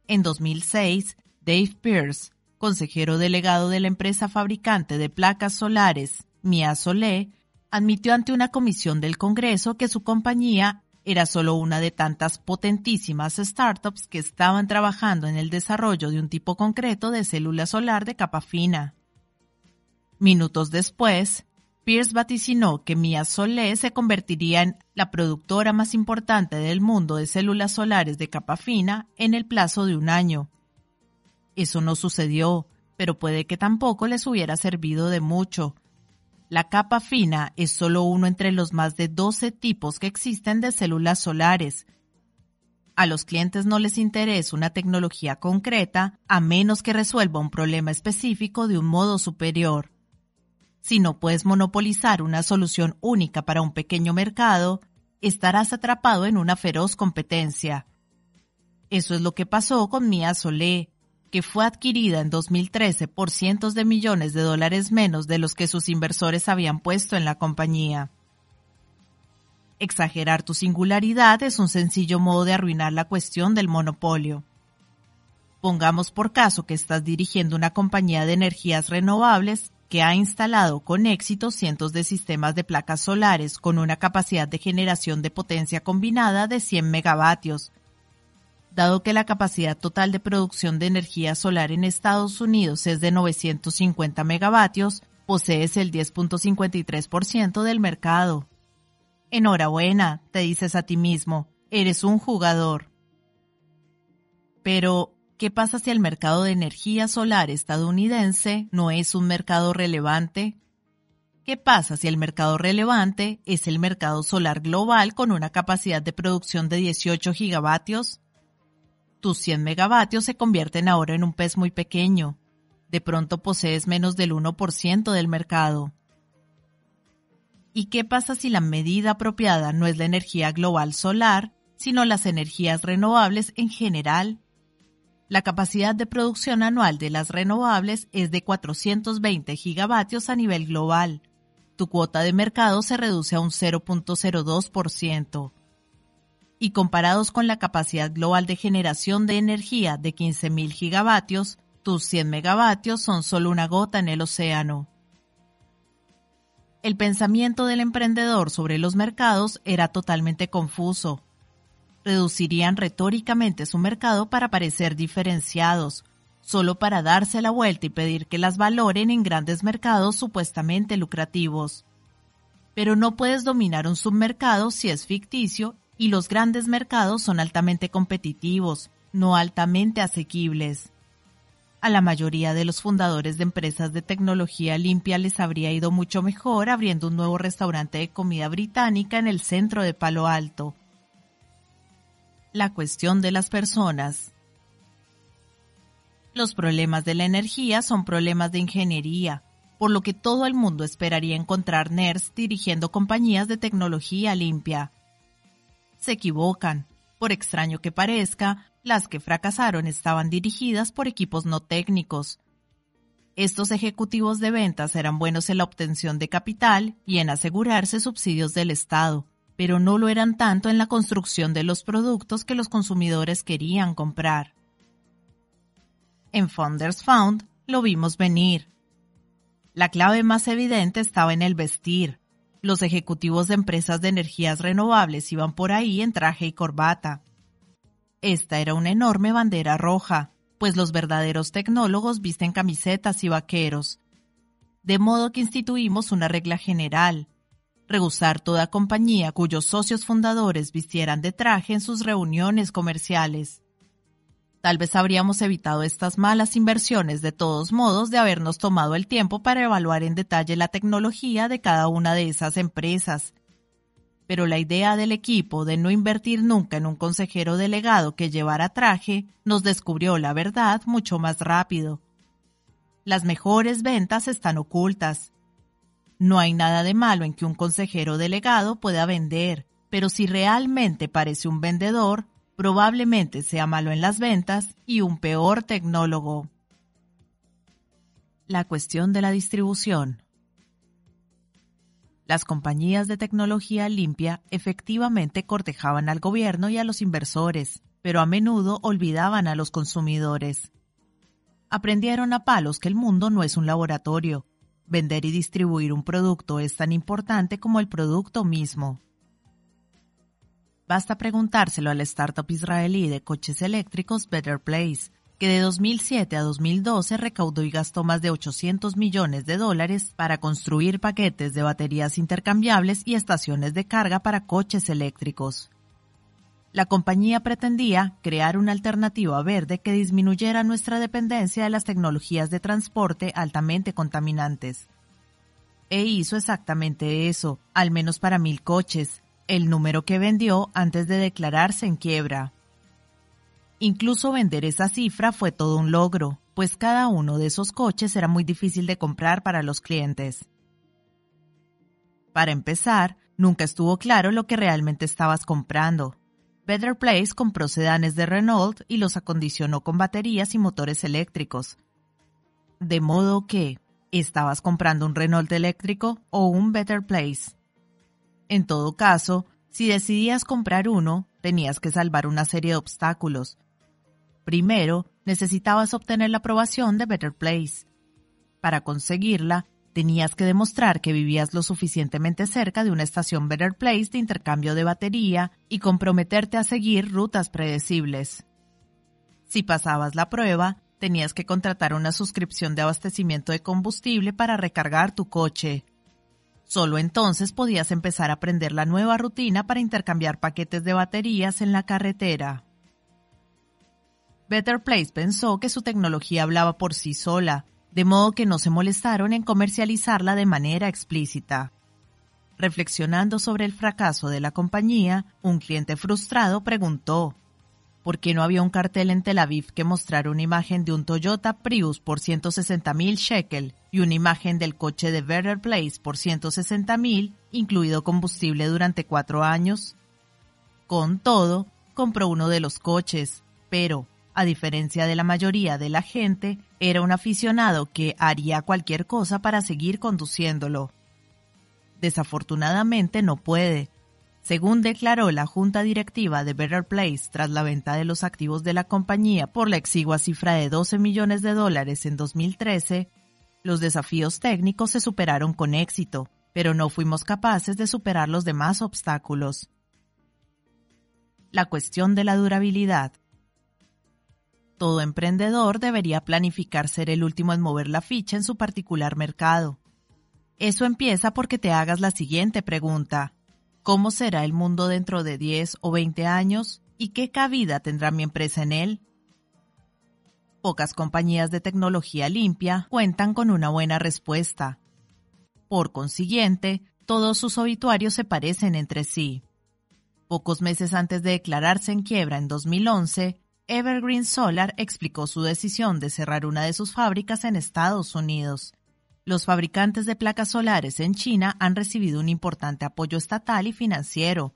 En 2006, Dave Pierce, consejero delegado de la empresa fabricante de placas solares, Mia Solé, admitió ante una comisión del Congreso que su compañía era solo una de tantas potentísimas startups que estaban trabajando en el desarrollo de un tipo concreto de célula solar de capa fina. Minutos después, Pierce vaticinó que Mia Solé se convertiría en la productora más importante del mundo de células solares de capa fina en el plazo de un año. Eso no sucedió, pero puede que tampoco les hubiera servido de mucho. La capa fina es solo uno entre los más de 12 tipos que existen de células solares. A los clientes no les interesa una tecnología concreta a menos que resuelva un problema específico de un modo superior. Si no puedes monopolizar una solución única para un pequeño mercado, estarás atrapado en una feroz competencia. Eso es lo que pasó con Mia Solé, que fue adquirida en 2013 por cientos de millones de dólares menos de los que sus inversores habían puesto en la compañía. Exagerar tu singularidad es un sencillo modo de arruinar la cuestión del monopolio. Pongamos por caso que estás dirigiendo una compañía de energías renovables que ha instalado con éxito cientos de sistemas de placas solares con una capacidad de generación de potencia combinada de 100 megavatios. Dado que la capacidad total de producción de energía solar en Estados Unidos es de 950 megavatios, posees el 10.53% del mercado. Enhorabuena, te dices a ti mismo, eres un jugador. Pero, ¿Qué pasa si el mercado de energía solar estadounidense no es un mercado relevante? ¿Qué pasa si el mercado relevante es el mercado solar global con una capacidad de producción de 18 gigavatios? Tus 100 megavatios se convierten ahora en un pez muy pequeño. de pronto posees menos del 1% del mercado. ¿Y qué pasa si la medida apropiada no es la energía global solar, sino las energías renovables en general? La capacidad de producción anual de las renovables es de 420 gigavatios a nivel global. Tu cuota de mercado se reduce a un 0.02%. Y comparados con la capacidad global de generación de energía de 15.000 gigavatios, tus 100 megavatios son solo una gota en el océano. El pensamiento del emprendedor sobre los mercados era totalmente confuso reducirían retóricamente su mercado para parecer diferenciados, solo para darse la vuelta y pedir que las valoren en grandes mercados supuestamente lucrativos. Pero no puedes dominar un submercado si es ficticio y los grandes mercados son altamente competitivos, no altamente asequibles. A la mayoría de los fundadores de empresas de tecnología limpia les habría ido mucho mejor abriendo un nuevo restaurante de comida británica en el centro de Palo Alto, la cuestión de las personas. Los problemas de la energía son problemas de ingeniería, por lo que todo el mundo esperaría encontrar nerds dirigiendo compañías de tecnología limpia. Se equivocan. Por extraño que parezca, las que fracasaron estaban dirigidas por equipos no técnicos. Estos ejecutivos de ventas eran buenos en la obtención de capital y en asegurarse subsidios del Estado, pero no lo eran tanto en la construcción de los productos que los consumidores querían comprar. En Founders Found lo vimos venir. La clave más evidente estaba en el vestir. Los ejecutivos de empresas de energías renovables iban por ahí en traje y corbata. Esta era una enorme bandera roja, pues los verdaderos tecnólogos visten camisetas y vaqueros. De modo que instituimos una regla general rehusar toda compañía cuyos socios fundadores vistieran de traje en sus reuniones comerciales. Tal vez habríamos evitado estas malas inversiones de todos modos de habernos tomado el tiempo para evaluar en detalle la tecnología de cada una de esas empresas. Pero la idea del equipo de no invertir nunca en un consejero delegado que llevara traje nos descubrió la verdad mucho más rápido. Las mejores ventas están ocultas, no hay nada de malo en que un consejero delegado pueda vender, pero si realmente parece un vendedor, probablemente sea malo en las ventas y un peor tecnólogo. La cuestión de la distribución. Las compañías de tecnología limpia efectivamente cortejaban al gobierno y a los inversores, pero a menudo olvidaban a los consumidores. Aprendieron a palos que el mundo no es un laboratorio, Vender y distribuir un producto es tan importante como el producto mismo. Basta preguntárselo al startup israelí de coches eléctricos Better Place, que de 2007 a 2012 recaudó y gastó más de 800 millones de dólares para construir paquetes de baterías intercambiables y estaciones de carga para coches eléctricos. La compañía pretendía crear una alternativa verde que disminuyera nuestra dependencia de las tecnologías de transporte altamente contaminantes. E hizo exactamente eso, al menos para mil coches, el número que vendió antes de declararse en quiebra. Incluso vender esa cifra fue todo un logro, pues cada uno de esos coches era muy difícil de comprar para los clientes. Para empezar, nunca estuvo claro lo que realmente estabas comprando. Better Place compró sedanes de Renault y los acondicionó con baterías y motores eléctricos. De modo que, ¿estabas comprando un Renault eléctrico o un Better Place? En todo caso, si decidías comprar uno, tenías que salvar una serie de obstáculos. Primero, necesitabas obtener la aprobación de Better Place. Para conseguirla, Tenías que demostrar que vivías lo suficientemente cerca de una estación Better Place de intercambio de batería y comprometerte a seguir rutas predecibles. Si pasabas la prueba, tenías que contratar una suscripción de abastecimiento de combustible para recargar tu coche. Solo entonces podías empezar a aprender la nueva rutina para intercambiar paquetes de baterías en la carretera. Better Place pensó que su tecnología hablaba por sí sola de modo que no se molestaron en comercializarla de manera explícita. Reflexionando sobre el fracaso de la compañía, un cliente frustrado preguntó, ¿Por qué no había un cartel en Tel Aviv que mostrara una imagen de un Toyota Prius por 160 mil shekel y una imagen del coche de Better Place por 160 mil, incluido combustible durante cuatro años? Con todo, compró uno de los coches, pero, a diferencia de la mayoría de la gente, era un aficionado que haría cualquier cosa para seguir conduciéndolo. Desafortunadamente no puede, según declaró la junta directiva de Better Place tras la venta de los activos de la compañía por la exigua cifra de 12 millones de dólares en 2013, los desafíos técnicos se superaron con éxito, pero no fuimos capaces de superar los demás obstáculos. La cuestión de la durabilidad. Todo emprendedor debería planificar ser el último en mover la ficha en su particular mercado. Eso empieza porque te hagas la siguiente pregunta. ¿Cómo será el mundo dentro de 10 o 20 años? ¿Y qué cabida tendrá mi empresa en él? Pocas compañías de tecnología limpia cuentan con una buena respuesta. Por consiguiente, todos sus obituarios se parecen entre sí. Pocos meses antes de declararse en quiebra en 2011, Evergreen Solar explicó su decisión de cerrar una de sus fábricas en Estados Unidos los fabricantes de placas solares en China han recibido un importante apoyo estatal y financiero.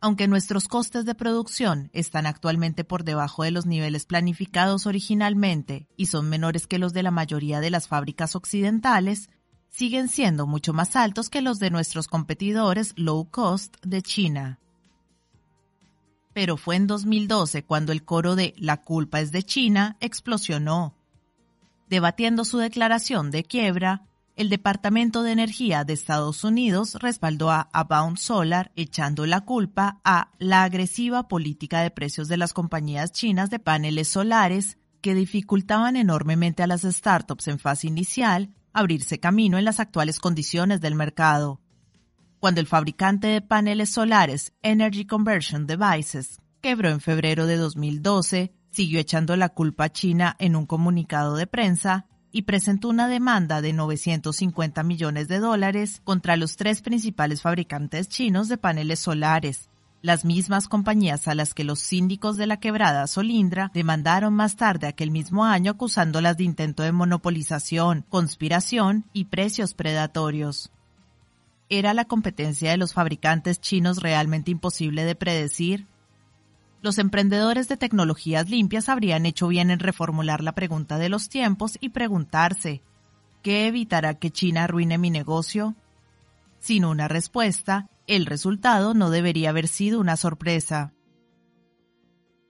Aunque nuestros costes de producción están actualmente por debajo de los niveles planificados originalmente y son menores que los de la mayoría de las fábricas occidentales, siguen siendo mucho más altos que los de nuestros competidores low cost de China. Pero fue en 2012 cuando el coro de La culpa es de China explosionó. Debatiendo su declaración de quiebra, el Departamento de Energía de Estados Unidos respaldó a Abound Solar echando la culpa a la agresiva política de precios de las compañías chinas de paneles solares que dificultaban enormemente a las startups en fase inicial abrirse camino en las actuales condiciones del mercado. Cuando el fabricante de paneles solares Energy Conversion Devices quebró en febrero de 2012, siguió echando la culpa a China en un comunicado de prensa y presentó una demanda de 950 millones de dólares contra los tres principales fabricantes chinos de paneles solares, las mismas compañías a las que los síndicos de la quebrada Solindra demandaron más tarde aquel mismo año acusándolas de intento de monopolización, conspiración y precios predatorios. ¿Era la competencia de los fabricantes chinos realmente imposible de predecir? Los emprendedores de tecnologías limpias habrían hecho bien en reformular la pregunta de los tiempos y preguntarse, ¿qué evitará que China arruine mi negocio? Sin una respuesta, el resultado no debería haber sido una sorpresa.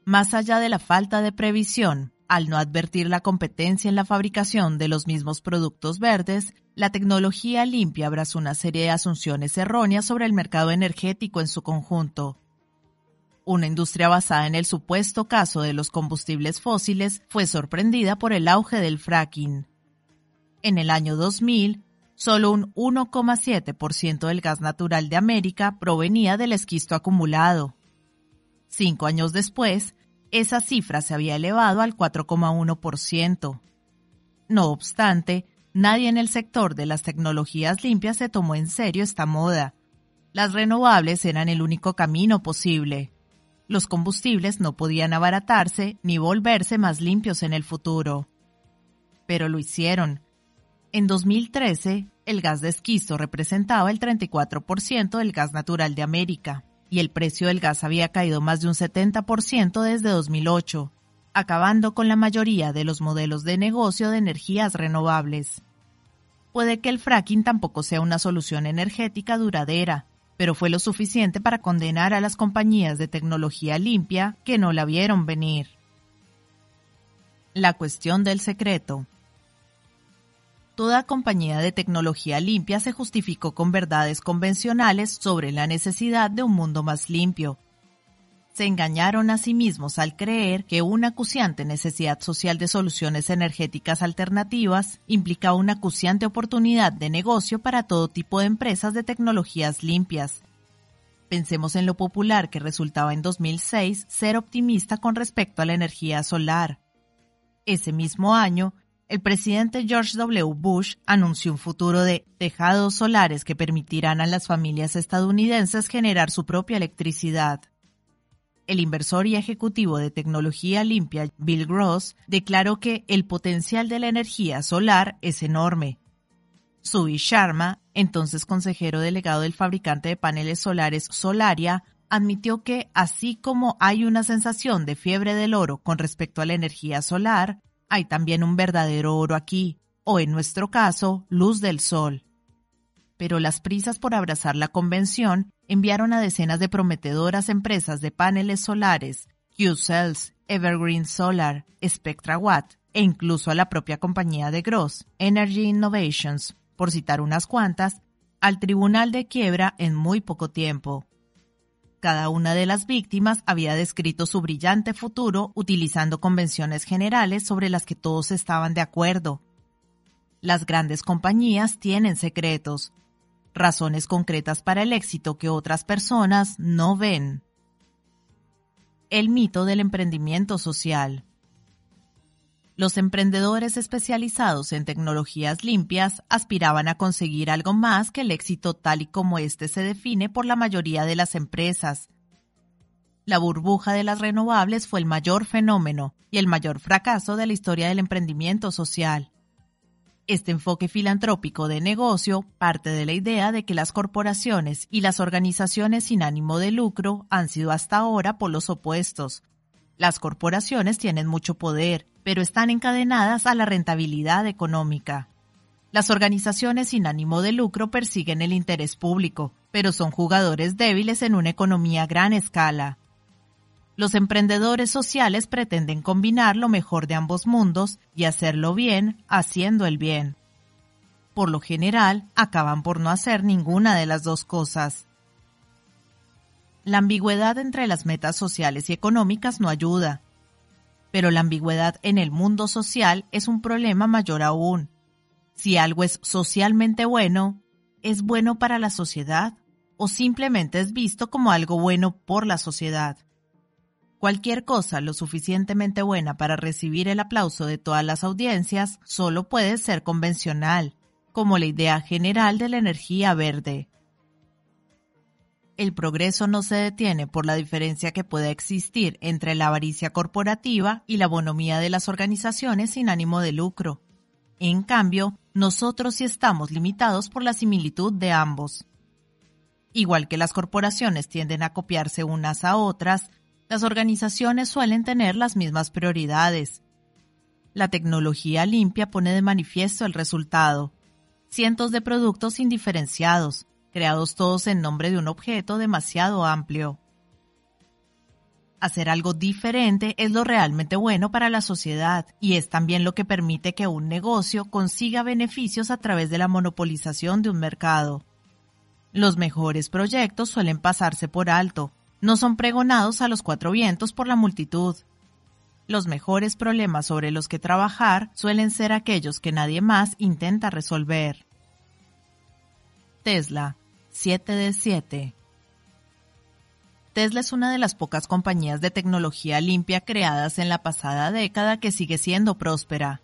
Más allá de la falta de previsión, al no advertir la competencia en la fabricación de los mismos productos verdes, la tecnología limpia abrazó una serie de asunciones erróneas sobre el mercado energético en su conjunto, una industria basada en el supuesto caso de los combustibles fósiles fue sorprendida por el auge del fracking. En el año 2000, solo un 1,7% del gas natural de América provenía del esquisto acumulado. Cinco años después, esa cifra se había elevado al 4,1%. No obstante, nadie en el sector de las tecnologías limpias se tomó en serio esta moda. Las renovables eran el único camino posible los combustibles no podían abaratarse ni volverse más limpios en el futuro. Pero lo hicieron. En 2013, el gas de esquisto representaba el 34% del gas natural de América, y el precio del gas había caído más de un 70% desde 2008, acabando con la mayoría de los modelos de negocio de energías renovables. Puede que el fracking tampoco sea una solución energética duradera, pero fue lo suficiente para condenar a las compañías de tecnología limpia que no la vieron venir. La cuestión del secreto. Toda compañía de tecnología limpia se justificó con verdades convencionales sobre la necesidad de un mundo más limpio, se engañaron a sí mismos al creer que una acuciante necesidad social de soluciones energéticas alternativas implicaba una acuciante oportunidad de negocio para todo tipo de empresas de tecnologías limpias. Pensemos en lo popular que resultaba en 2006 ser optimista con respecto a la energía solar. Ese mismo año, el presidente George W. Bush anunció un futuro de tejados solares que permitirán a las familias estadounidenses generar su propia electricidad. El inversor y ejecutivo de tecnología limpia Bill Gross declaró que el potencial de la energía solar es enorme. Subi Sharma, entonces consejero delegado del fabricante de paneles solares Solaria, admitió que así como hay una sensación de fiebre del oro con respecto a la energía solar, hay también un verdadero oro aquí, o en nuestro caso, luz del sol. Pero las prisas por abrazar la convención enviaron a decenas de prometedoras empresas de paneles solares, Q-Cells, Evergreen Solar, Spectra Watt, e incluso a la propia compañía de Gross, Energy Innovations, por citar unas cuantas, al tribunal de quiebra en muy poco tiempo. Cada una de las víctimas había descrito su brillante futuro utilizando convenciones generales sobre las que todos estaban de acuerdo. Las grandes compañías tienen secretos, razones concretas para el éxito que otras personas no ven. El mito del emprendimiento social. Los emprendedores especializados en tecnologías limpias aspiraban a conseguir algo más que el éxito tal y como éste se define por la mayoría de las empresas. La burbuja de las renovables fue el mayor fenómeno y el mayor fracaso de la historia del emprendimiento social. Este enfoque filantrópico de negocio parte de la idea de que las corporaciones y las organizaciones sin ánimo de lucro han sido hasta ahora por los opuestos. Las corporaciones tienen mucho poder pero están encadenadas a la rentabilidad económica. Las organizaciones sin ánimo de lucro persiguen el interés público, pero son jugadores débiles en una economía a gran escala. Los emprendedores sociales pretenden combinar lo mejor de ambos mundos y hacerlo bien haciendo el bien. Por lo general, acaban por no hacer ninguna de las dos cosas. La ambigüedad entre las metas sociales y económicas no ayuda, pero la ambigüedad en el mundo social es un problema mayor aún. Si algo es socialmente bueno, ¿es bueno para la sociedad o simplemente es visto como algo bueno por la sociedad? Cualquier cosa lo suficientemente buena para recibir el aplauso de todas las audiencias solo puede ser convencional, como la idea general de la energía verde el progreso no se detiene por la diferencia que pueda existir entre la avaricia corporativa y la bonomía de las organizaciones sin ánimo de lucro. En cambio, nosotros sí estamos limitados por la similitud de ambos. Igual que las corporaciones tienden a copiarse unas a otras, las organizaciones suelen tener las mismas prioridades. La tecnología limpia pone de manifiesto el resultado. Cientos de productos indiferenciados, creados todos en nombre de un objeto demasiado amplio. Hacer algo diferente es lo realmente bueno para la sociedad y es también lo que permite que un negocio consiga beneficios a través de la monopolización de un mercado. Los mejores proyectos suelen pasarse por alto, no son pregonados a los cuatro vientos por la multitud. Los mejores problemas sobre los que trabajar suelen ser aquellos que nadie más intenta resolver. Tesla 7 de 7. Tesla es una de las pocas compañías de tecnología limpia creadas en la pasada década que sigue siendo próspera.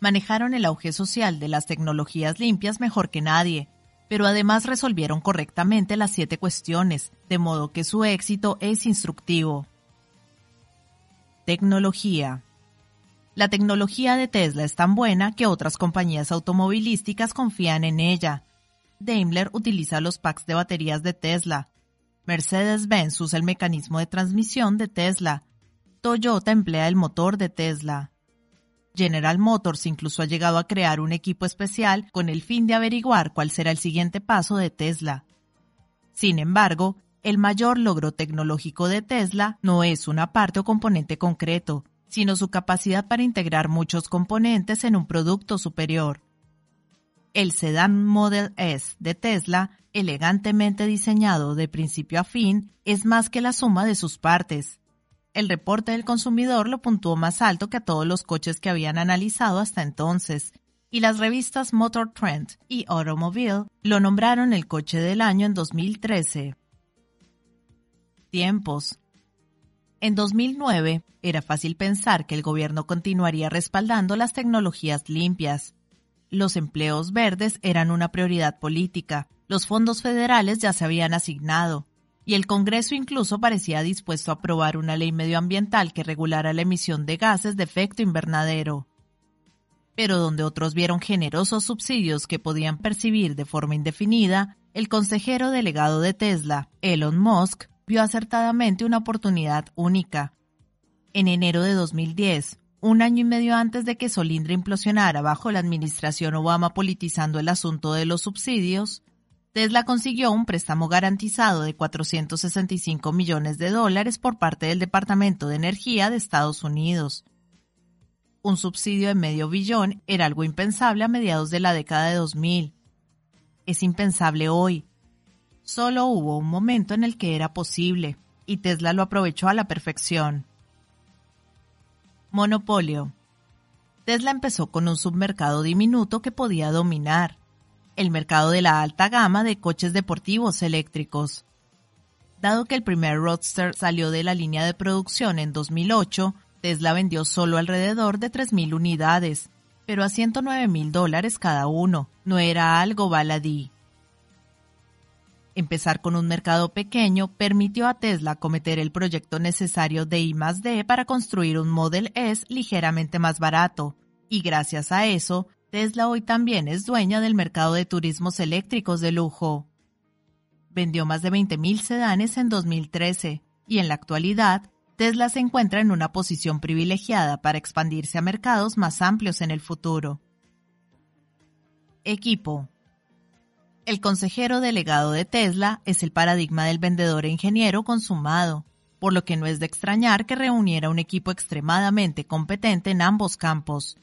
Manejaron el auge social de las tecnologías limpias mejor que nadie, pero además resolvieron correctamente las siete cuestiones, de modo que su éxito es instructivo. Tecnología. La tecnología de Tesla es tan buena que otras compañías automovilísticas confían en ella, Daimler utiliza los packs de baterías de Tesla. Mercedes-Benz usa el mecanismo de transmisión de Tesla. Toyota emplea el motor de Tesla. General Motors incluso ha llegado a crear un equipo especial con el fin de averiguar cuál será el siguiente paso de Tesla. Sin embargo, el mayor logro tecnológico de Tesla no es una parte o componente concreto, sino su capacidad para integrar muchos componentes en un producto superior. El sedán Model S de Tesla, elegantemente diseñado de principio a fin, es más que la suma de sus partes. El reporte del consumidor lo puntuó más alto que a todos los coches que habían analizado hasta entonces, y las revistas Motor Trend y Automobile lo nombraron el coche del año en 2013. Tiempos. En 2009, era fácil pensar que el gobierno continuaría respaldando las tecnologías limpias, los empleos verdes eran una prioridad política. Los fondos federales ya se habían asignado. Y el Congreso incluso parecía dispuesto a aprobar una ley medioambiental que regulara la emisión de gases de efecto invernadero. Pero donde otros vieron generosos subsidios que podían percibir de forma indefinida, el consejero delegado de Tesla, Elon Musk, vio acertadamente una oportunidad única. En enero de 2010, un año y medio antes de que Solindra implosionara bajo la administración Obama politizando el asunto de los subsidios, Tesla consiguió un préstamo garantizado de 465 millones de dólares por parte del Departamento de Energía de Estados Unidos. Un subsidio de medio billón era algo impensable a mediados de la década de 2000. Es impensable hoy. Solo hubo un momento en el que era posible, y Tesla lo aprovechó a la perfección. Monopolio. Tesla empezó con un submercado diminuto que podía dominar el mercado de la alta gama de coches deportivos eléctricos. Dado que el primer Roadster salió de la línea de producción en 2008, Tesla vendió solo alrededor de 3.000 unidades, pero a 109 mil dólares cada uno. No era algo baladí. Empezar con un mercado pequeño permitió a Tesla cometer el proyecto necesario de I+D para construir un Model S ligeramente más barato, y gracias a eso, Tesla hoy también es dueña del mercado de turismos eléctricos de lujo. Vendió más de 20.000 sedanes en 2013 y en la actualidad Tesla se encuentra en una posición privilegiada para expandirse a mercados más amplios en el futuro. Equipo. El consejero delegado de Tesla es el paradigma del vendedor e ingeniero consumado, por lo que no es de extrañar que reuniera un equipo extremadamente competente en ambos campos,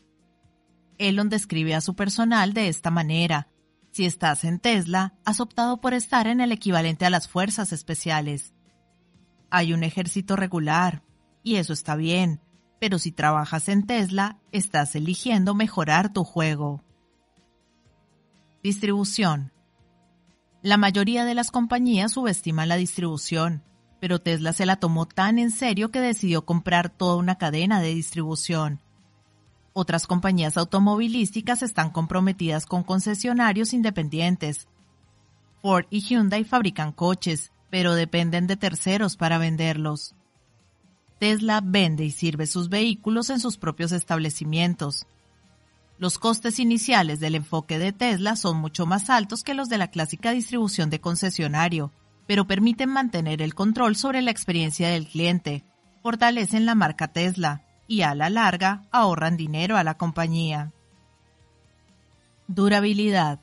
Elon describe a su personal de esta manera. Si estás en Tesla, has optado por estar en el equivalente a las fuerzas especiales. Hay un ejército regular, y eso está bien, pero si trabajas en Tesla, estás eligiendo mejorar tu juego. Distribución. La mayoría de las compañías subestiman la distribución, pero Tesla se la tomó tan en serio que decidió comprar toda una cadena de distribución. Otras compañías automovilísticas están comprometidas con concesionarios independientes. Ford y Hyundai fabrican coches, pero dependen de terceros para venderlos. Tesla vende y sirve sus vehículos en sus propios establecimientos. Los costes iniciales del enfoque de Tesla son mucho más altos que los de la clásica distribución de concesionario, pero permiten mantener el control sobre la experiencia del cliente, fortalecen la marca Tesla, y a la larga ahorran dinero a la compañía. Durabilidad.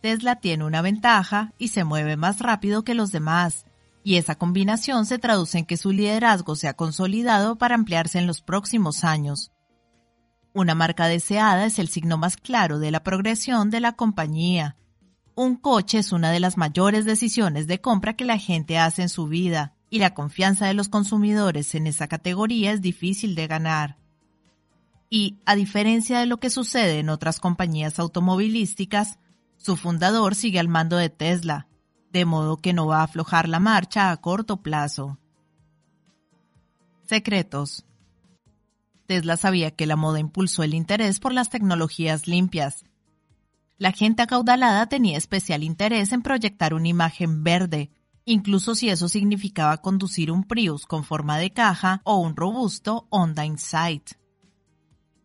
Tesla tiene una ventaja y se mueve más rápido que los demás, y esa combinación se traduce en que su liderazgo se ha consolidado para ampliarse en los próximos años. Una marca deseada es el signo más claro de la progresión de la compañía. Un coche es una de las mayores decisiones de compra que la gente hace en su vida, y la confianza de los consumidores en esa categoría es difícil de ganar. Y, a diferencia de lo que sucede en otras compañías automovilísticas, su fundador sigue al mando de Tesla, de modo que no va a aflojar la marcha a corto plazo. Secretos. Tesla sabía que la moda impulsó el interés por las tecnologías limpias. La gente acaudalada tenía especial interés en proyectar una imagen verde, incluso si eso significaba conducir un Prius con forma de caja o un robusto Honda Insight.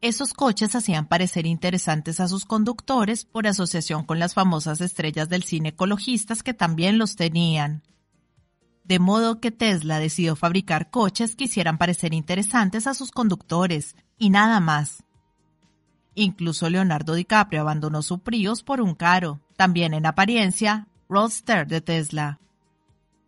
Esos coches hacían parecer interesantes a sus conductores por asociación con las famosas estrellas del cine ecologistas que también los tenían. De modo que Tesla decidió fabricar coches que hicieran parecer interesantes a sus conductores, y nada más. Incluso Leonardo DiCaprio abandonó su Prius por un caro, también en apariencia, Roadster de Tesla.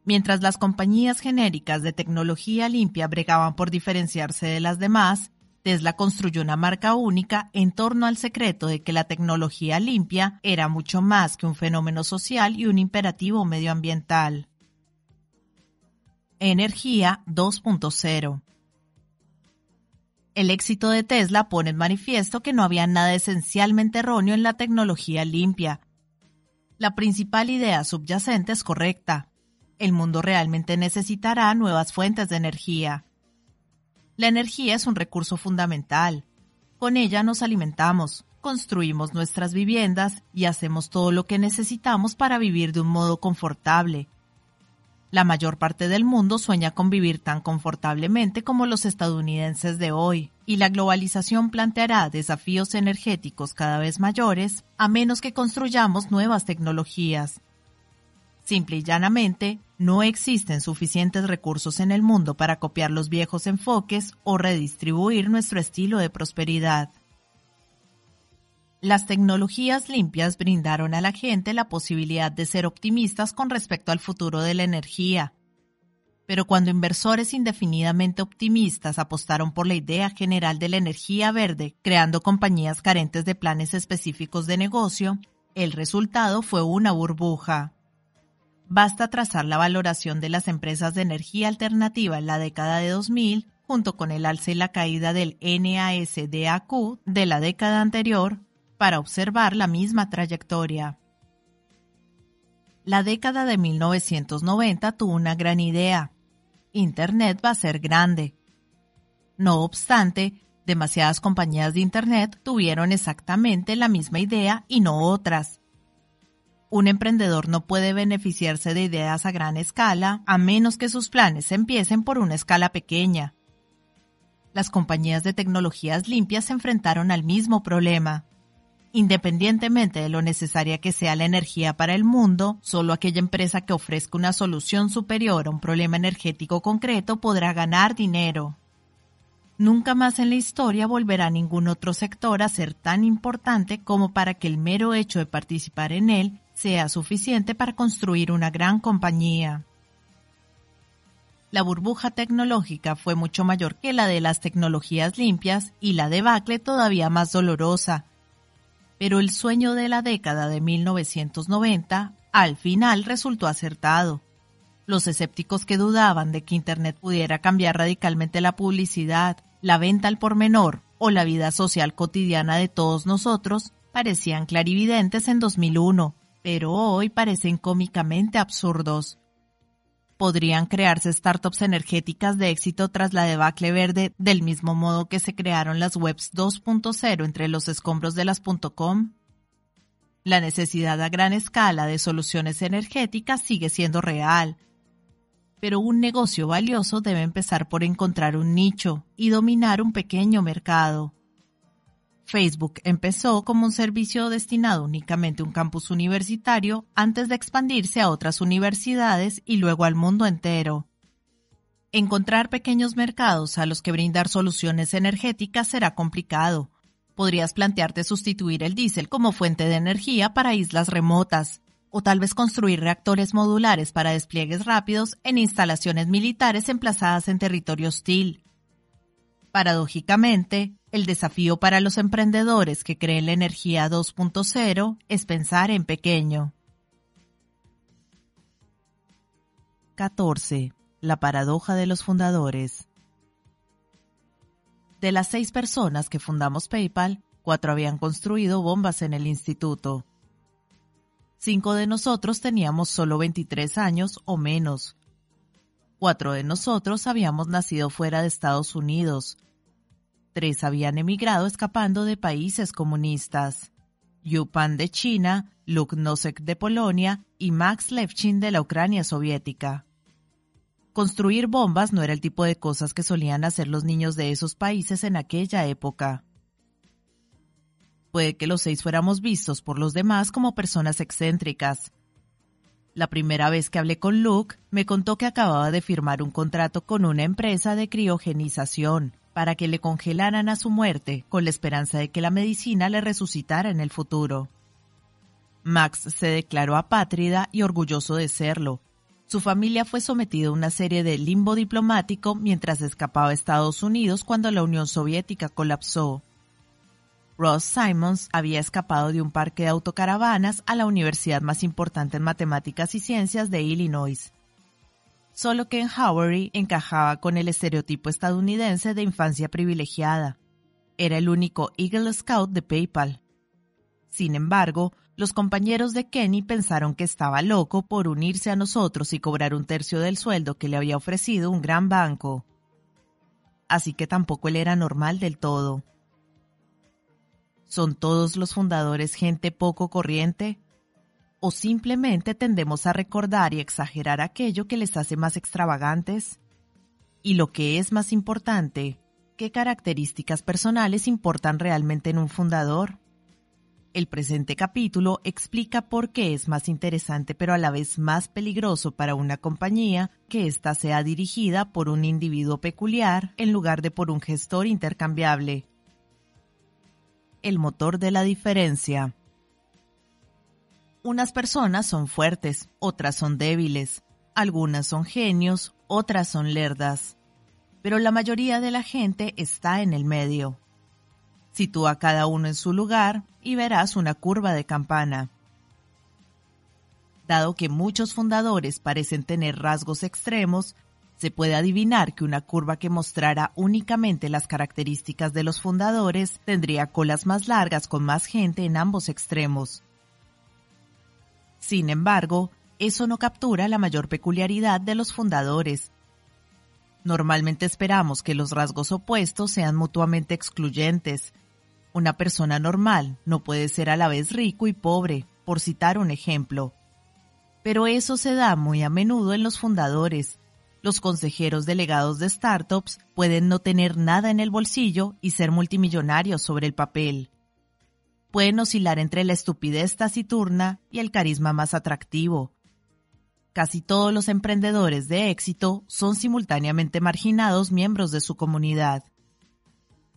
Mientras las compañías genéricas de tecnología limpia bregaban por diferenciarse de las demás, Tesla construyó una marca única en torno al secreto de que la tecnología limpia era mucho más que un fenómeno social y un imperativo medioambiental. Energía 2.0 El éxito de Tesla pone en manifiesto que no había nada esencialmente erróneo en la tecnología limpia. La principal idea subyacente es correcta, el mundo realmente necesitará nuevas fuentes de energía. La energía es un recurso fundamental. Con ella nos alimentamos, construimos nuestras viviendas y hacemos todo lo que necesitamos para vivir de un modo confortable. La mayor parte del mundo sueña con vivir tan confortablemente como los estadounidenses de hoy, y la globalización planteará desafíos energéticos cada vez mayores a menos que construyamos nuevas tecnologías. Simple y llanamente, no existen suficientes recursos en el mundo para copiar los viejos enfoques o redistribuir nuestro estilo de prosperidad. Las tecnologías limpias brindaron a la gente la posibilidad de ser optimistas con respecto al futuro de la energía. Pero cuando inversores indefinidamente optimistas apostaron por la idea general de la energía verde, creando compañías carentes de planes específicos de negocio, el resultado fue una burbuja. Basta trazar la valoración de las empresas de energía alternativa en la década de 2000, junto con el alza y la caída del NASDAQ de la década anterior, para observar la misma trayectoria. La década de 1990 tuvo una gran idea. Internet va a ser grande. No obstante, demasiadas compañías de Internet tuvieron exactamente la misma idea y no otras. Un emprendedor no puede beneficiarse de ideas a gran escala a menos que sus planes empiecen por una escala pequeña. Las compañías de tecnologías limpias se enfrentaron al mismo problema. Independientemente de lo necesaria que sea la energía para el mundo, solo aquella empresa que ofrezca una solución superior a un problema energético concreto podrá ganar dinero. Nunca más en la historia volverá ningún otro sector a ser tan importante como para que el mero hecho de participar en él sea suficiente para construir una gran compañía. La burbuja tecnológica fue mucho mayor que la de las tecnologías limpias y la debacle todavía más dolorosa, pero el sueño de la década de 1990 al final resultó acertado. Los escépticos que dudaban de que Internet pudiera cambiar radicalmente la publicidad, la venta al por menor o la vida social cotidiana de todos nosotros parecían clarividentes en 2001, pero hoy parecen cómicamente absurdos podrían crearse startups energéticas de éxito tras la debacle verde del mismo modo que se crearon las webs 2.0 entre los escombros de las .com? La necesidad a gran escala de soluciones energéticas sigue siendo real, pero un negocio valioso debe empezar por encontrar un nicho y dominar un pequeño mercado. Facebook empezó como un servicio destinado únicamente a un campus universitario antes de expandirse a otras universidades y luego al mundo entero. Encontrar pequeños mercados a los que brindar soluciones energéticas será complicado. Podrías plantearte sustituir el diésel como fuente de energía para islas remotas, o tal vez construir reactores modulares para despliegues rápidos en instalaciones militares emplazadas en territorio hostil. Paradójicamente, el desafío para los emprendedores que creen la energía 2.0 es pensar en pequeño. 14. La paradoja de los fundadores. De las seis personas que fundamos PayPal, cuatro habían construido bombas en el instituto. Cinco de nosotros teníamos solo 23 años o menos. Cuatro de nosotros habíamos nacido fuera de Estados Unidos, Tres habían emigrado escapando de países comunistas. Yupan de China, Luk Nosek de Polonia y Max Levchin de la Ucrania soviética. Construir bombas no era el tipo de cosas que solían hacer los niños de esos países en aquella época. Puede que los seis fuéramos vistos por los demás como personas excéntricas. La primera vez que hablé con Luke, me contó que acababa de firmar un contrato con una empresa de criogenización para que le congelaran a su muerte con la esperanza de que la medicina le resucitara en el futuro. Max se declaró apátrida y orgulloso de serlo. Su familia fue sometida a una serie de limbo diplomático mientras escapaba a Estados Unidos cuando la Unión Soviética colapsó. Ross Simons había escapado de un parque de autocaravanas a la universidad más importante en matemáticas y ciencias de Illinois solo que en Howery encajaba con el estereotipo estadounidense de infancia privilegiada. Era el único Eagle Scout de PayPal. Sin embargo, los compañeros de Kenny pensaron que estaba loco por unirse a nosotros y cobrar un tercio del sueldo que le había ofrecido un gran banco. Así que tampoco él era normal del todo. ¿Son todos los fundadores gente poco corriente? ¿O simplemente tendemos a recordar y exagerar aquello que les hace más extravagantes? Y lo que es más importante, ¿qué características personales importan realmente en un fundador? El presente capítulo explica por qué es más interesante pero a la vez más peligroso para una compañía que ésta sea dirigida por un individuo peculiar en lugar de por un gestor intercambiable. El motor de la diferencia. Unas personas son fuertes, otras son débiles, algunas son genios, otras son lerdas, pero la mayoría de la gente está en el medio. Sitúa cada uno en su lugar y verás una curva de campana. Dado que muchos fundadores parecen tener rasgos extremos, se puede adivinar que una curva que mostrara únicamente las características de los fundadores tendría colas más largas con más gente en ambos extremos. Sin embargo, eso no captura la mayor peculiaridad de los fundadores. Normalmente esperamos que los rasgos opuestos sean mutuamente excluyentes, una persona normal no puede ser a la vez rico y pobre, por citar un ejemplo. Pero eso se da muy a menudo en los fundadores. Los consejeros delegados de startups pueden no tener nada en el bolsillo y ser multimillonarios sobre el papel. Pueden oscilar entre la estupidez taciturna y el carisma más atractivo. Casi todos los emprendedores de éxito son simultáneamente marginados miembros de su comunidad.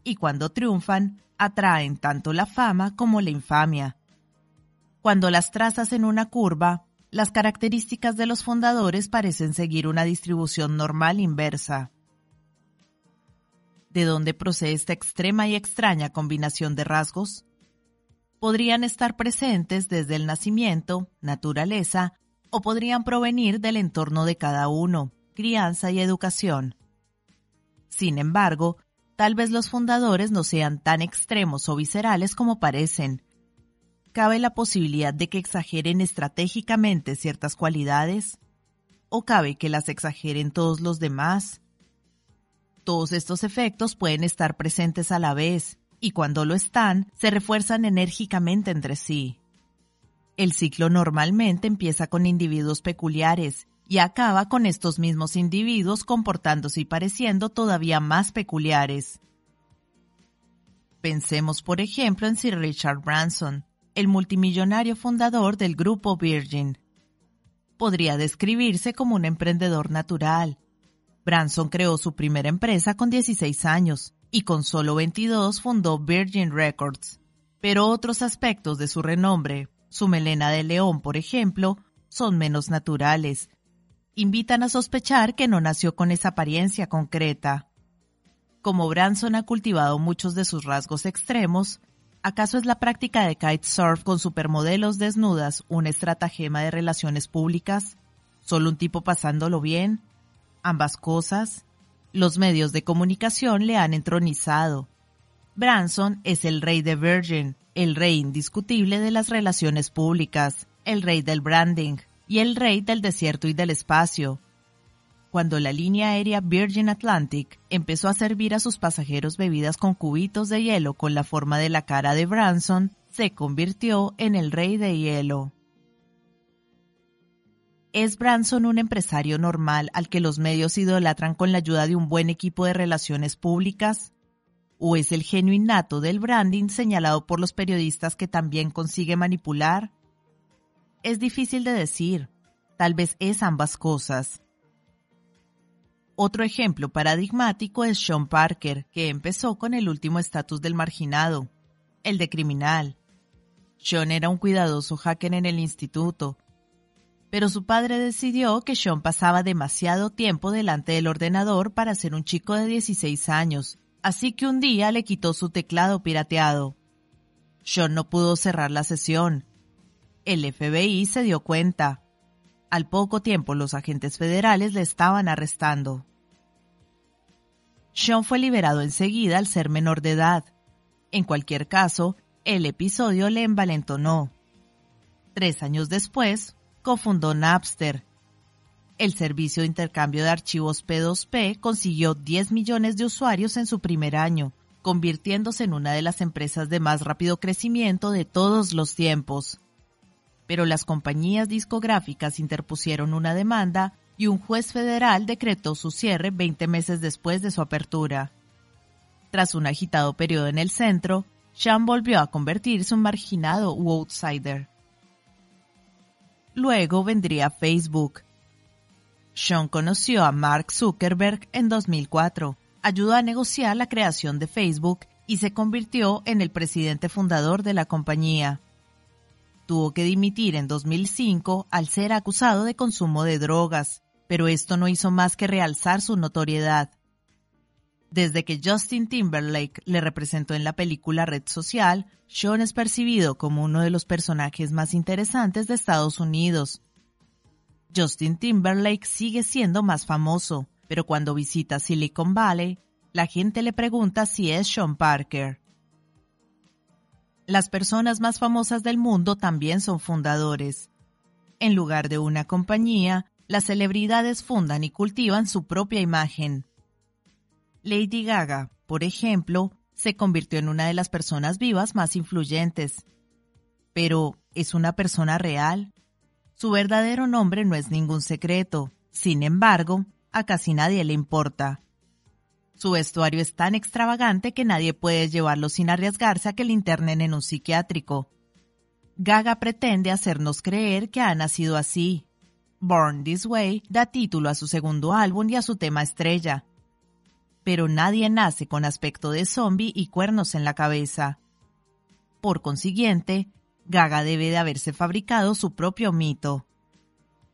Y cuando triunfan, atraen tanto la fama como la infamia. Cuando las trazas en una curva, las características de los fundadores parecen seguir una distribución normal inversa. ¿De dónde procede esta extrema y extraña combinación de rasgos? Podrían estar presentes desde el nacimiento, naturaleza, o podrían provenir del entorno de cada uno, crianza y educación. Sin embargo, Tal vez los fundadores no sean tan extremos o viscerales como parecen. ¿Cabe la posibilidad de que exageren estratégicamente ciertas cualidades? ¿O cabe que las exageren todos los demás? Todos estos efectos pueden estar presentes a la vez, y cuando lo están, se refuerzan enérgicamente entre sí. El ciclo normalmente empieza con individuos peculiares y acaba con estos mismos individuos comportándose y pareciendo todavía más peculiares. Pensemos, por ejemplo, en Sir Richard Branson, el multimillonario fundador del grupo Virgin. Podría describirse como un emprendedor natural. Branson creó su primera empresa con 16 años y con solo 22 fundó Virgin Records. Pero otros aspectos de su renombre, su melena de león, por ejemplo, son menos naturales invitan a sospechar que no nació con esa apariencia concreta. Como Branson ha cultivado muchos de sus rasgos extremos, ¿acaso es la práctica de kitesurf con supermodelos desnudas una estratagema de relaciones públicas? ¿Solo un tipo pasándolo bien? ¿Ambas cosas? Los medios de comunicación le han entronizado. Branson es el rey de Virgin, el rey indiscutible de las relaciones públicas, el rey del branding, y el rey del desierto y del espacio. Cuando la línea aérea Virgin Atlantic empezó a servir a sus pasajeros bebidas con cubitos de hielo con la forma de la cara de Branson, se convirtió en el rey de hielo. ¿Es Branson un empresario normal al que los medios idolatran con la ayuda de un buen equipo de relaciones públicas? ¿O es el genio innato del branding señalado por los periodistas que también consigue manipular? Es difícil de decir, tal vez es ambas cosas. Otro ejemplo paradigmático es Sean Parker, que empezó con el último estatus del marginado, el de criminal. Sean era un cuidadoso hacker en el instituto, pero su padre decidió que Sean pasaba demasiado tiempo delante del ordenador para ser un chico de 16 años, así que un día le quitó su teclado pirateado. Sean no pudo cerrar la sesión el FBI se dio cuenta. Al poco tiempo los agentes federales le estaban arrestando. Sean fue liberado enseguida al ser menor de edad. En cualquier caso, el episodio le envalentonó. Tres años después, cofundó Napster. El servicio de intercambio de archivos P2P consiguió 10 millones de usuarios en su primer año, convirtiéndose en una de las empresas de más rápido crecimiento de todos los tiempos. pero las compañías discográficas interpusieron una demanda y un juez federal decretó su cierre 20 meses después de su apertura. Tras un agitado periodo en el centro, Sean volvió a convertirse en marginado u outsider. Luego vendría Facebook. Sean conoció a Mark Zuckerberg en 2004, ayudó a negociar la creación de Facebook y se convirtió en el presidente fundador de la compañía. Tuvo que dimitir en 2005 al ser acusado de consumo de drogas, pero esto no hizo más que realzar su notoriedad. Desde que Justin Timberlake le representó en la película Red Social, Sean es percibido como uno de los personajes más interesantes de Estados Unidos. Justin Timberlake sigue siendo más famoso, pero cuando visita Silicon Valley, la gente le pregunta si es Sean Parker. Las personas más famosas del mundo también son fundadores. En lugar de una compañía, las celebridades fundan y cultivan su propia imagen. Lady Gaga, por ejemplo, se convirtió en una de las personas vivas más influyentes. Pero, ¿es una persona real? Su verdadero nombre no es ningún secreto. Sin embargo, a casi nadie le importa. Su vestuario es tan extravagante que nadie puede llevarlo sin arriesgarse a que le internen en un psiquiátrico. Gaga pretende hacernos creer que ha nacido así. Born This Way da título a su segundo álbum y a su tema estrella pero nadie nace con aspecto de zombie y cuernos en la cabeza. Por consiguiente, Gaga debe de haberse fabricado su propio mito.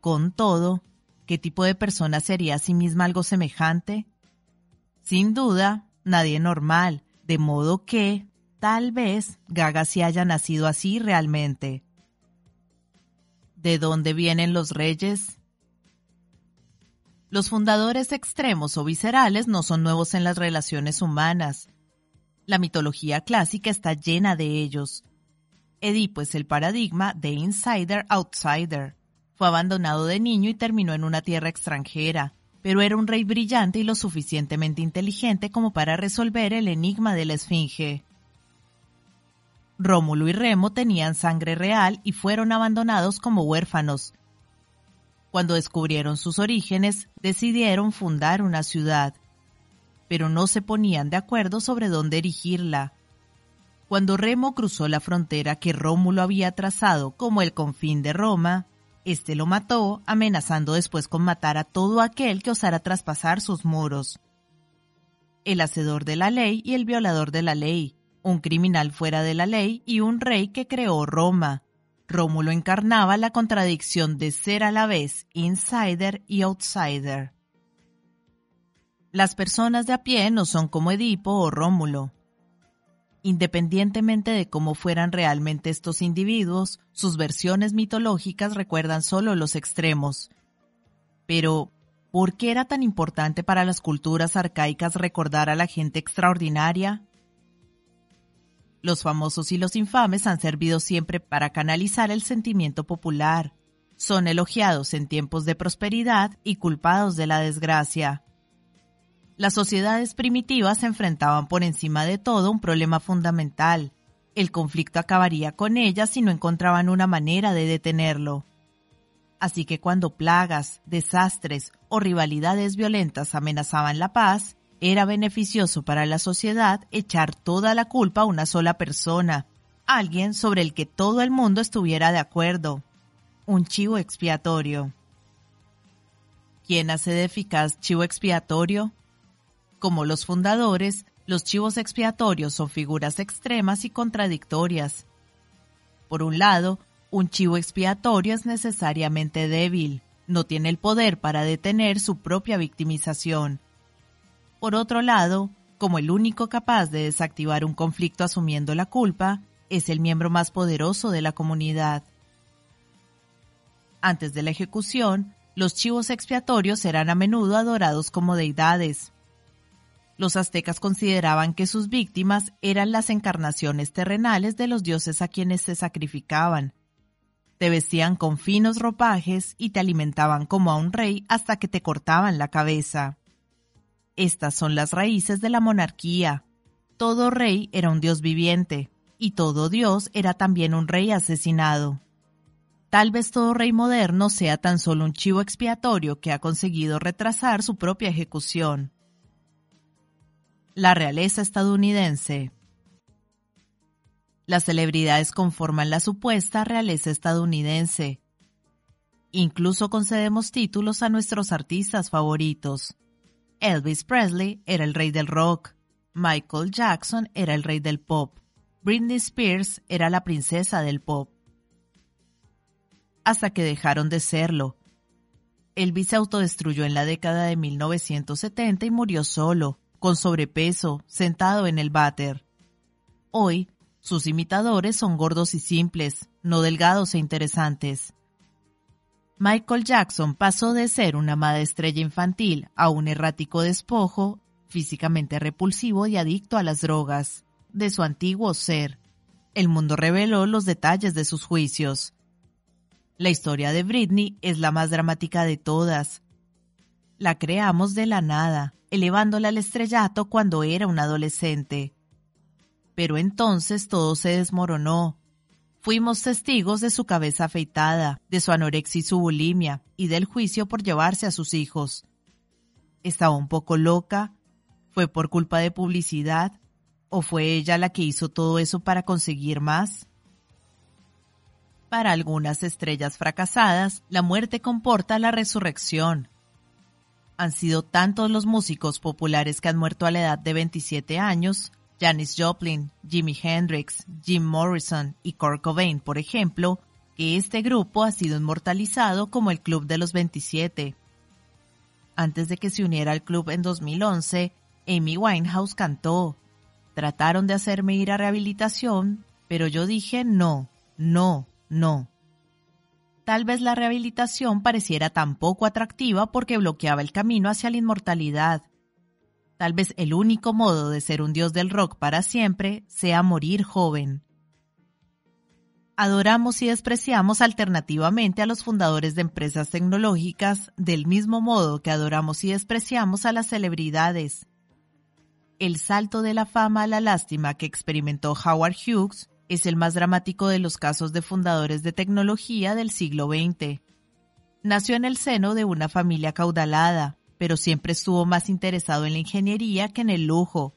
Con todo, ¿qué tipo de persona sería a sí misma algo semejante? Sin duda, nadie normal, de modo que, tal vez, Gaga sí haya nacido así realmente. ¿De dónde vienen los reyes? Los fundadores extremos o viscerales no son nuevos en las relaciones humanas. La mitología clásica está llena de ellos. Edipo es el paradigma de insider-outsider. Fue abandonado de niño y terminó en una tierra extranjera, pero era un rey brillante y lo suficientemente inteligente como para resolver el enigma de la Esfinge. Rómulo y Remo tenían sangre real y fueron abandonados como huérfanos, cuando descubrieron sus orígenes, decidieron fundar una ciudad, pero no se ponían de acuerdo sobre dónde erigirla. Cuando Remo cruzó la frontera que Rómulo había trazado como el confín de Roma, éste lo mató, amenazando después con matar a todo aquel que osara traspasar sus muros. El hacedor de la ley y el violador de la ley, un criminal fuera de la ley y un rey que creó Roma, Rómulo encarnaba la contradicción de ser a la vez insider y outsider. Las personas de a pie no son como Edipo o Rómulo. Independientemente de cómo fueran realmente estos individuos, sus versiones mitológicas recuerdan solo los extremos. Pero, ¿por qué era tan importante para las culturas arcaicas recordar a la gente extraordinaria? Los famosos y los infames han servido siempre para canalizar el sentimiento popular. Son elogiados en tiempos de prosperidad y culpados de la desgracia. Las sociedades primitivas enfrentaban por encima de todo un problema fundamental. El conflicto acabaría con ellas si no encontraban una manera de detenerlo. Así que cuando plagas, desastres o rivalidades violentas amenazaban la paz, era beneficioso para la sociedad echar toda la culpa a una sola persona, alguien sobre el que todo el mundo estuviera de acuerdo. Un chivo expiatorio. ¿Quién hace de eficaz chivo expiatorio? Como los fundadores, los chivos expiatorios son figuras extremas y contradictorias. Por un lado, un chivo expiatorio es necesariamente débil, no tiene el poder para detener su propia victimización por otro lado, como el único capaz de desactivar un conflicto asumiendo la culpa, es el miembro más poderoso de la comunidad. Antes de la ejecución, los chivos expiatorios eran a menudo adorados como deidades. Los aztecas consideraban que sus víctimas eran las encarnaciones terrenales de los dioses a quienes se sacrificaban. Te vestían con finos ropajes y te alimentaban como a un rey hasta que te cortaban la cabeza. Estas son las raíces de la monarquía. Todo rey era un dios viviente, y todo dios era también un rey asesinado. Tal vez todo rey moderno sea tan solo un chivo expiatorio que ha conseguido retrasar su propia ejecución. La realeza estadounidense Las celebridades conforman la supuesta realeza estadounidense. Incluso concedemos títulos a nuestros artistas favoritos. Elvis Presley era el rey del rock. Michael Jackson era el rey del pop. Britney Spears era la princesa del pop. Hasta que dejaron de serlo. Elvis se autodestruyó en la década de 1970 y murió solo, con sobrepeso, sentado en el váter. Hoy, sus imitadores son gordos y simples, no delgados e interesantes. Michael Jackson pasó de ser una amada estrella infantil a un errático despojo, físicamente repulsivo y adicto a las drogas, de su antiguo ser. El mundo reveló los detalles de sus juicios. La historia de Britney es la más dramática de todas. La creamos de la nada, elevándola al estrellato cuando era un adolescente. Pero entonces todo se desmoronó, Fuimos testigos de su cabeza afeitada, de su anorexia y su bulimia, y del juicio por llevarse a sus hijos. ¿Estaba un poco loca? ¿Fue por culpa de publicidad? ¿O fue ella la que hizo todo eso para conseguir más? Para algunas estrellas fracasadas, la muerte comporta la resurrección. Han sido tantos los músicos populares que han muerto a la edad de 27 años Janis Joplin, Jimi Hendrix, Jim Morrison y Kurt Cobain, por ejemplo, que este grupo ha sido inmortalizado como el Club de los 27. Antes de que se uniera al club en 2011, Amy Winehouse cantó. Trataron de hacerme ir a rehabilitación, pero yo dije no, no, no. Tal vez la rehabilitación pareciera tan poco atractiva porque bloqueaba el camino hacia la inmortalidad, Tal vez el único modo de ser un dios del rock para siempre sea morir joven. Adoramos y despreciamos alternativamente a los fundadores de empresas tecnológicas del mismo modo que adoramos y despreciamos a las celebridades. El salto de la fama a la lástima que experimentó Howard Hughes es el más dramático de los casos de fundadores de tecnología del siglo XX. Nació en el seno de una familia caudalada, pero siempre estuvo más interesado en la ingeniería que en el lujo.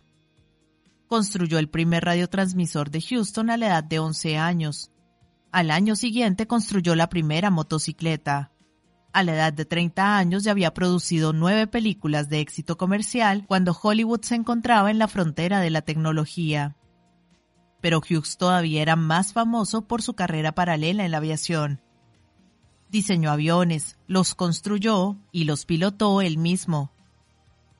Construyó el primer radiotransmisor de Houston a la edad de 11 años. Al año siguiente construyó la primera motocicleta. A la edad de 30 años ya había producido nueve películas de éxito comercial cuando Hollywood se encontraba en la frontera de la tecnología. Pero Hughes todavía era más famoso por su carrera paralela en la aviación diseñó aviones, los construyó y los pilotó él mismo.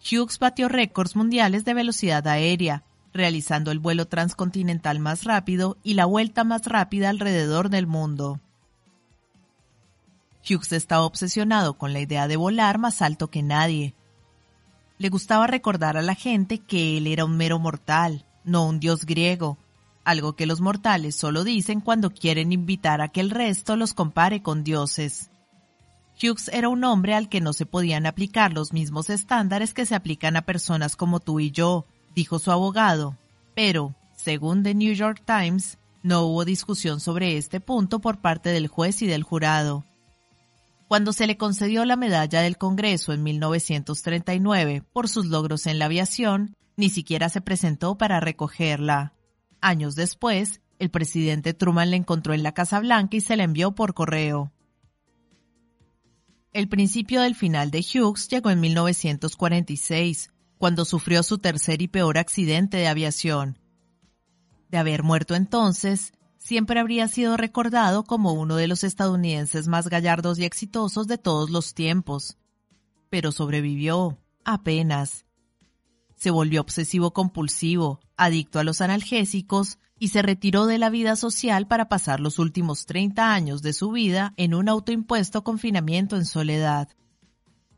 Hughes batió récords mundiales de velocidad aérea, realizando el vuelo transcontinental más rápido y la vuelta más rápida alrededor del mundo. Hughes estaba obsesionado con la idea de volar más alto que nadie. Le gustaba recordar a la gente que él era un mero mortal, no un dios griego, algo que los mortales solo dicen cuando quieren invitar a que el resto los compare con dioses. Hughes era un hombre al que no se podían aplicar los mismos estándares que se aplican a personas como tú y yo, dijo su abogado, pero, según The New York Times, no hubo discusión sobre este punto por parte del juez y del jurado. Cuando se le concedió la medalla del Congreso en 1939 por sus logros en la aviación, ni siquiera se presentó para recogerla. Años después, el presidente Truman la encontró en la Casa Blanca y se la envió por correo. El principio del final de Hughes llegó en 1946, cuando sufrió su tercer y peor accidente de aviación. De haber muerto entonces, siempre habría sido recordado como uno de los estadounidenses más gallardos y exitosos de todos los tiempos. Pero sobrevivió, apenas. Se volvió obsesivo compulsivo, adicto a los analgésicos y se retiró de la vida social para pasar los últimos 30 años de su vida en un autoimpuesto confinamiento en soledad.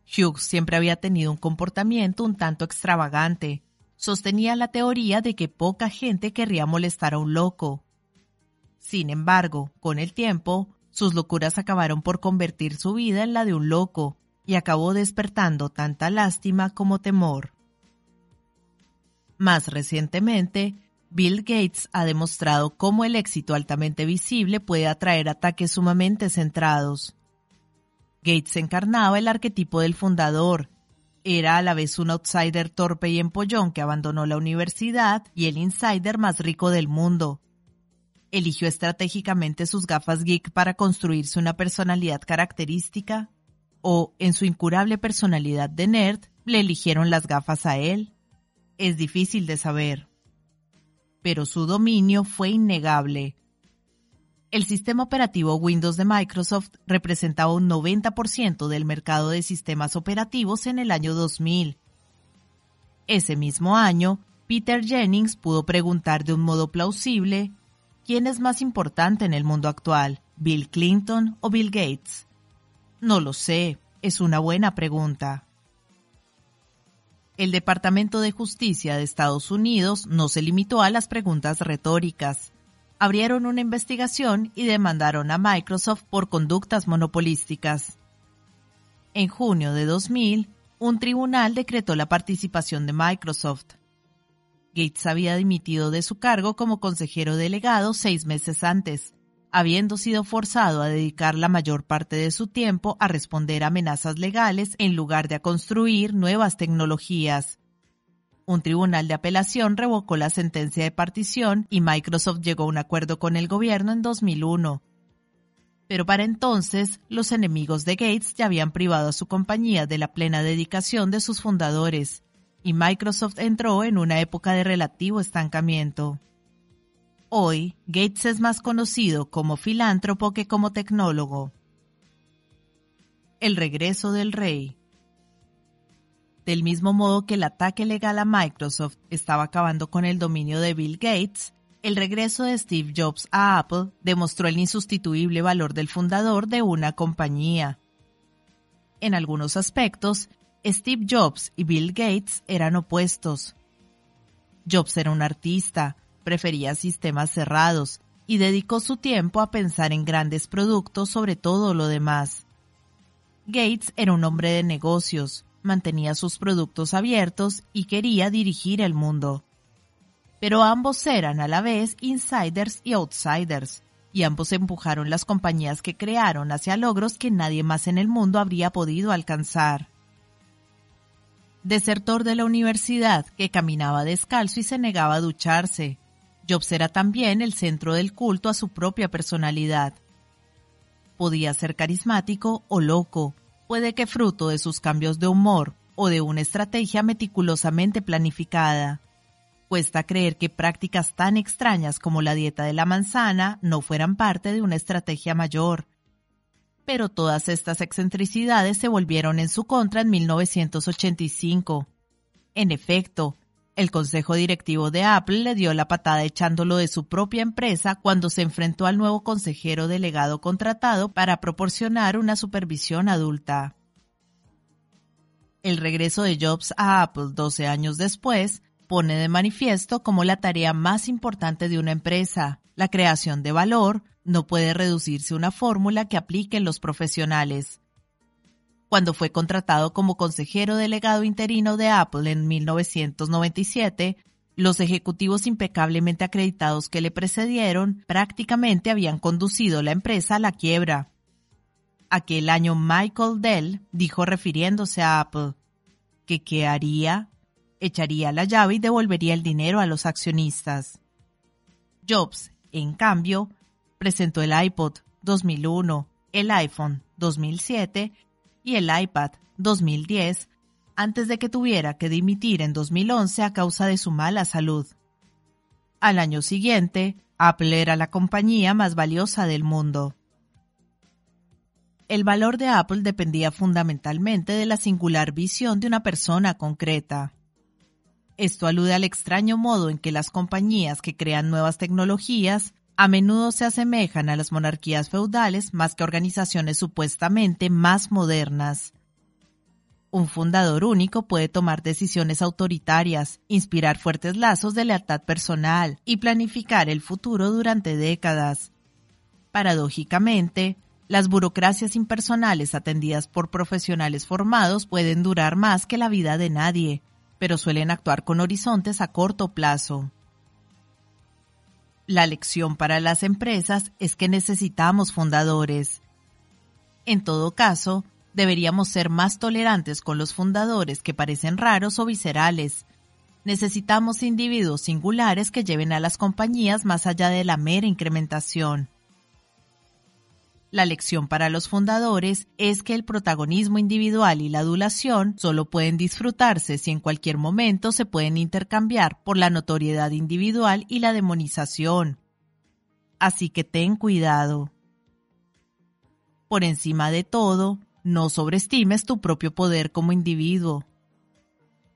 Hughes siempre había tenido un comportamiento un tanto extravagante. Sostenía la teoría de que poca gente querría molestar a un loco. Sin embargo, con el tiempo, sus locuras acabaron por convertir su vida en la de un loco, y acabó despertando tanta lástima como temor. Más recientemente, Bill Gates ha demostrado cómo el éxito altamente visible puede atraer ataques sumamente centrados. Gates encarnaba el arquetipo del fundador. Era a la vez un outsider torpe y empollón que abandonó la universidad y el insider más rico del mundo. Eligió estratégicamente sus gafas geek para construirse una personalidad característica, o, en su incurable personalidad de nerd, le eligieron las gafas a él. Es difícil de saber pero su dominio fue innegable. El sistema operativo Windows de Microsoft representaba un 90% del mercado de sistemas operativos en el año 2000. Ese mismo año, Peter Jennings pudo preguntar de un modo plausible, ¿quién es más importante en el mundo actual, Bill Clinton o Bill Gates? No lo sé, es una buena pregunta. El Departamento de Justicia de Estados Unidos no se limitó a las preguntas retóricas. Abrieron una investigación y demandaron a Microsoft por conductas monopolísticas. En junio de 2000, un tribunal decretó la participación de Microsoft. Gates había dimitido de su cargo como consejero delegado seis meses antes, habiendo sido forzado a dedicar la mayor parte de su tiempo a responder amenazas legales en lugar de a construir nuevas tecnologías. Un tribunal de apelación revocó la sentencia de partición y Microsoft llegó a un acuerdo con el gobierno en 2001. Pero para entonces, los enemigos de Gates ya habían privado a su compañía de la plena dedicación de sus fundadores, y Microsoft entró en una época de relativo estancamiento. Hoy, Gates es más conocido como filántropo que como tecnólogo. El regreso del rey. Del mismo modo que el ataque legal a Microsoft estaba acabando con el dominio de Bill Gates, el regreso de Steve Jobs a Apple demostró el insustituible valor del fundador de una compañía. En algunos aspectos, Steve Jobs y Bill Gates eran opuestos. Jobs era un artista, prefería sistemas cerrados y dedicó su tiempo a pensar en grandes productos sobre todo lo demás. Gates era un hombre de negocios, mantenía sus productos abiertos y quería dirigir el mundo. Pero ambos eran a la vez insiders y outsiders, y ambos empujaron las compañías que crearon hacia logros que nadie más en el mundo habría podido alcanzar. Desertor de la universidad que caminaba descalzo y se negaba a ducharse, Jobs era también el centro del culto a su propia personalidad. Podía ser carismático o loco, puede que fruto de sus cambios de humor o de una estrategia meticulosamente planificada. Cuesta creer que prácticas tan extrañas como la dieta de la manzana no fueran parte de una estrategia mayor. Pero todas estas excentricidades se volvieron en su contra en 1985. En efecto, el consejo directivo de Apple le dio la patada echándolo de su propia empresa cuando se enfrentó al nuevo consejero delegado contratado para proporcionar una supervisión adulta. El regreso de Jobs a Apple 12 años después pone de manifiesto como la tarea más importante de una empresa, la creación de valor, no puede reducirse a una fórmula que apliquen los profesionales. Cuando fue contratado como consejero delegado interino de Apple en 1997, los ejecutivos impecablemente acreditados que le precedieron prácticamente habían conducido la empresa a la quiebra. Aquel año Michael Dell dijo refiriéndose a Apple que ¿qué haría? Echaría la llave y devolvería el dinero a los accionistas. Jobs, en cambio, presentó el iPod 2001, el iPhone 2007 y el iPad 2010 antes de que tuviera que dimitir en 2011 a causa de su mala salud. Al año siguiente, Apple era la compañía más valiosa del mundo. El valor de Apple dependía fundamentalmente de la singular visión de una persona concreta. Esto alude al extraño modo en que las compañías que crean nuevas tecnologías a menudo se asemejan a las monarquías feudales más que organizaciones supuestamente más modernas. Un fundador único puede tomar decisiones autoritarias, inspirar fuertes lazos de lealtad personal y planificar el futuro durante décadas. Paradójicamente, las burocracias impersonales atendidas por profesionales formados pueden durar más que la vida de nadie, pero suelen actuar con horizontes a corto plazo. La lección para las empresas es que necesitamos fundadores. En todo caso, deberíamos ser más tolerantes con los fundadores que parecen raros o viscerales. Necesitamos individuos singulares que lleven a las compañías más allá de la mera incrementación. La lección para los fundadores es que el protagonismo individual y la adulación solo pueden disfrutarse si en cualquier momento se pueden intercambiar por la notoriedad individual y la demonización. Así que ten cuidado. Por encima de todo, no sobreestimes tu propio poder como individuo.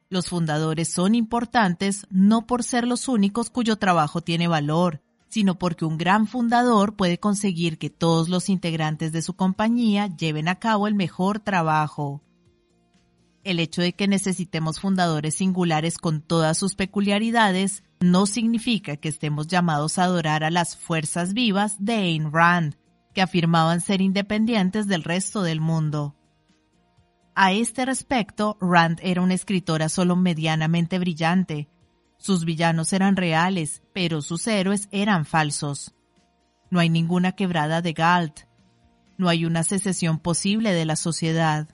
Los fundadores son importantes no por ser los únicos cuyo trabajo tiene valor, sino porque un gran fundador puede conseguir que todos los integrantes de su compañía lleven a cabo el mejor trabajo. El hecho de que necesitemos fundadores singulares con todas sus peculiaridades no significa que estemos llamados a adorar a las fuerzas vivas de Ayn Rand, que afirmaban ser independientes del resto del mundo. A este respecto, Rand era una escritora solo medianamente brillante. Sus villanos eran reales, pero sus héroes eran falsos. No hay ninguna quebrada de Galt. No hay una secesión posible de la sociedad.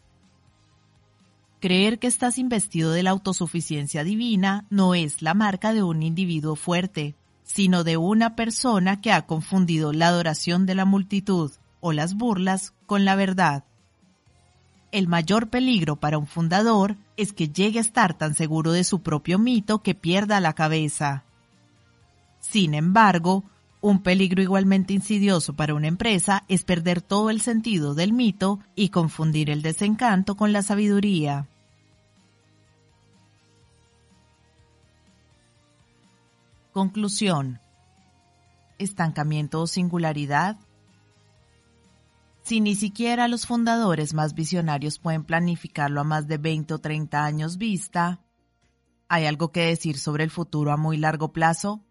Creer que estás investido de la autosuficiencia divina no es la marca de un individuo fuerte, sino de una persona que ha confundido la adoración de la multitud o las burlas con la verdad el mayor peligro para un fundador es que llegue a estar tan seguro de su propio mito que pierda la cabeza. Sin embargo, un peligro igualmente insidioso para una empresa es perder todo el sentido del mito y confundir el desencanto con la sabiduría. Conclusión. Estancamiento o singularidad si ni siquiera los fundadores más visionarios pueden planificarlo a más de 20 o 30 años vista, ¿hay algo que decir sobre el futuro a muy largo plazo?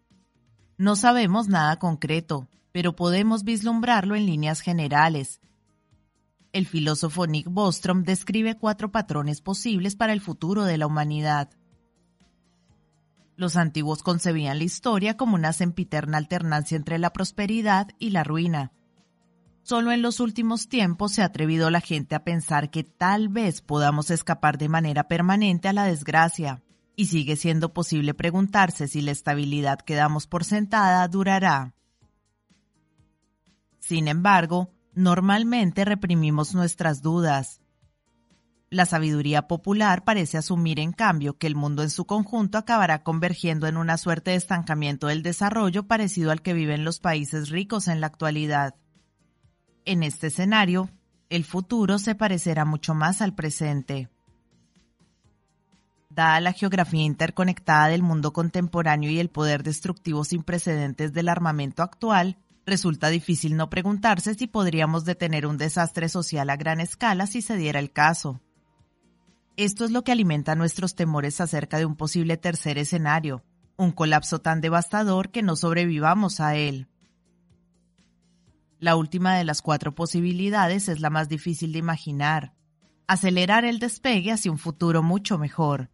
No sabemos nada concreto, pero podemos vislumbrarlo en líneas generales. El filósofo Nick Bostrom describe cuatro patrones posibles para el futuro de la humanidad. Los antiguos concebían la historia como una sempiterna alternancia entre la prosperidad y la ruina Solo en los últimos tiempos se ha atrevido la gente a pensar que tal vez podamos escapar de manera permanente a la desgracia, y sigue siendo posible preguntarse si la estabilidad que damos por sentada durará. Sin embargo, normalmente reprimimos nuestras dudas. La sabiduría popular parece asumir, en cambio, que el mundo en su conjunto acabará convergiendo en una suerte de estancamiento del desarrollo parecido al que viven los países ricos en la actualidad. En este escenario, el futuro se parecerá mucho más al presente. Dada la geografía interconectada del mundo contemporáneo y el poder destructivo sin precedentes del armamento actual, resulta difícil no preguntarse si podríamos detener un desastre social a gran escala si se diera el caso. Esto es lo que alimenta nuestros temores acerca de un posible tercer escenario, un colapso tan devastador que no sobrevivamos a él. La última de las cuatro posibilidades es la más difícil de imaginar. Acelerar el despegue hacia un futuro mucho mejor.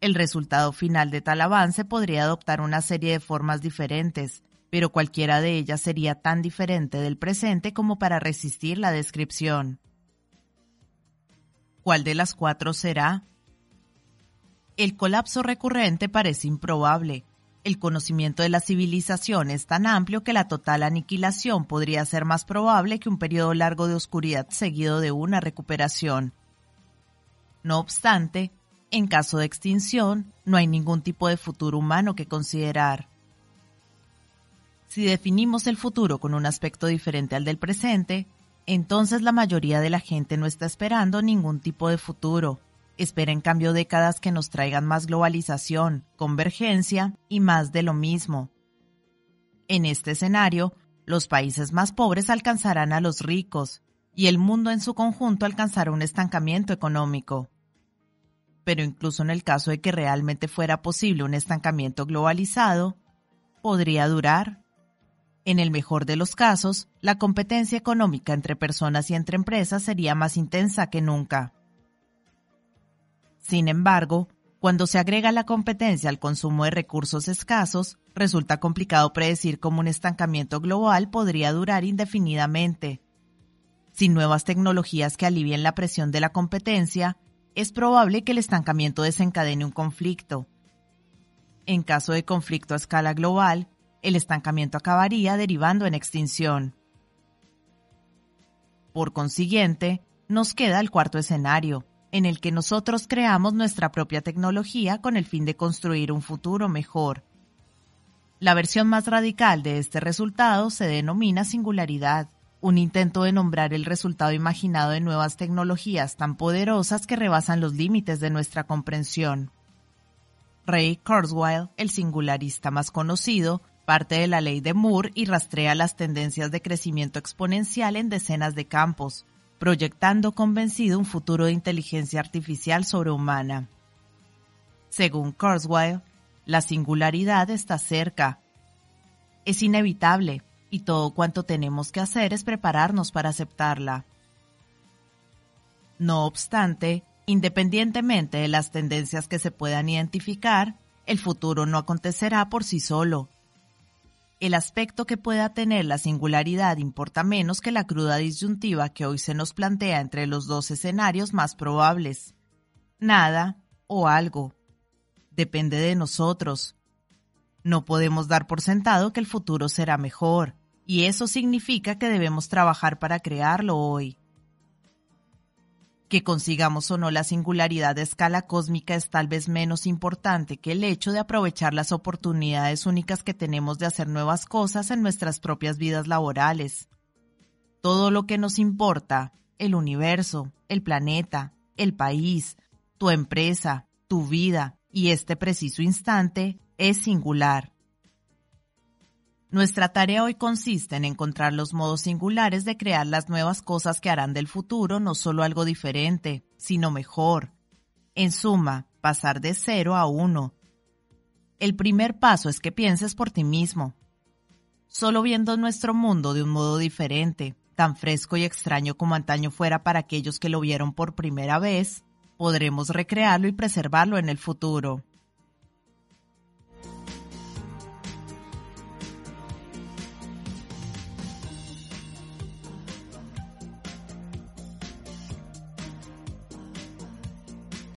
El resultado final de tal avance podría adoptar una serie de formas diferentes, pero cualquiera de ellas sería tan diferente del presente como para resistir la descripción. ¿Cuál de las cuatro será? El colapso recurrente parece improbable, el conocimiento de la civilización es tan amplio que la total aniquilación podría ser más probable que un periodo largo de oscuridad seguido de una recuperación. No obstante, en caso de extinción, no hay ningún tipo de futuro humano que considerar. Si definimos el futuro con un aspecto diferente al del presente, entonces la mayoría de la gente no está esperando ningún tipo de futuro, Espera en cambio décadas que nos traigan más globalización, convergencia y más de lo mismo. En este escenario, los países más pobres alcanzarán a los ricos y el mundo en su conjunto alcanzará un estancamiento económico. Pero incluso en el caso de que realmente fuera posible un estancamiento globalizado, podría durar. En el mejor de los casos, la competencia económica entre personas y entre empresas sería más intensa que nunca. Sin embargo, Cuando se agrega la competencia al consumo de recursos escasos, resulta complicado predecir cómo un estancamiento global podría durar indefinidamente. Sin nuevas tecnologías que alivien la presión de la competencia, es probable que el estancamiento desencadene un conflicto. En caso de conflicto a escala global, el estancamiento acabaría derivando en extinción. Por consiguiente, nos queda el cuarto escenario, en el que nosotros creamos nuestra propia tecnología con el fin de construir un futuro mejor. La versión más radical de este resultado se denomina singularidad, un intento de nombrar el resultado imaginado de nuevas tecnologías tan poderosas que rebasan los límites de nuestra comprensión. Ray Kurzweil, el singularista más conocido, parte de la ley de Moore y rastrea las tendencias de crecimiento exponencial en decenas de campos, proyectando convencido un futuro de inteligencia artificial sobrehumana. Según Kurzweil, la singularidad está cerca. Es inevitable, y todo cuanto tenemos que hacer es prepararnos para aceptarla. No obstante, independientemente de las tendencias que se puedan identificar, el futuro no acontecerá por sí solo, el aspecto que pueda tener la singularidad importa menos que la cruda disyuntiva que hoy se nos plantea entre los dos escenarios más probables. Nada o algo. Depende de nosotros. No podemos dar por sentado que el futuro será mejor, y eso significa que debemos trabajar para crearlo hoy. Que consigamos o no la singularidad de escala cósmica es tal vez menos importante que el hecho de aprovechar las oportunidades únicas que tenemos de hacer nuevas cosas en nuestras propias vidas laborales. Todo lo que nos importa, el universo, el planeta, el país, tu empresa, tu vida y este preciso instante es singular. Nuestra tarea hoy consiste en encontrar los modos singulares de crear las nuevas cosas que harán del futuro no solo algo diferente, sino mejor. En suma, pasar de cero a uno. El primer paso es que pienses por ti mismo. Solo viendo nuestro mundo de un modo diferente, tan fresco y extraño como antaño fuera para aquellos que lo vieron por primera vez, podremos recrearlo y preservarlo en el futuro.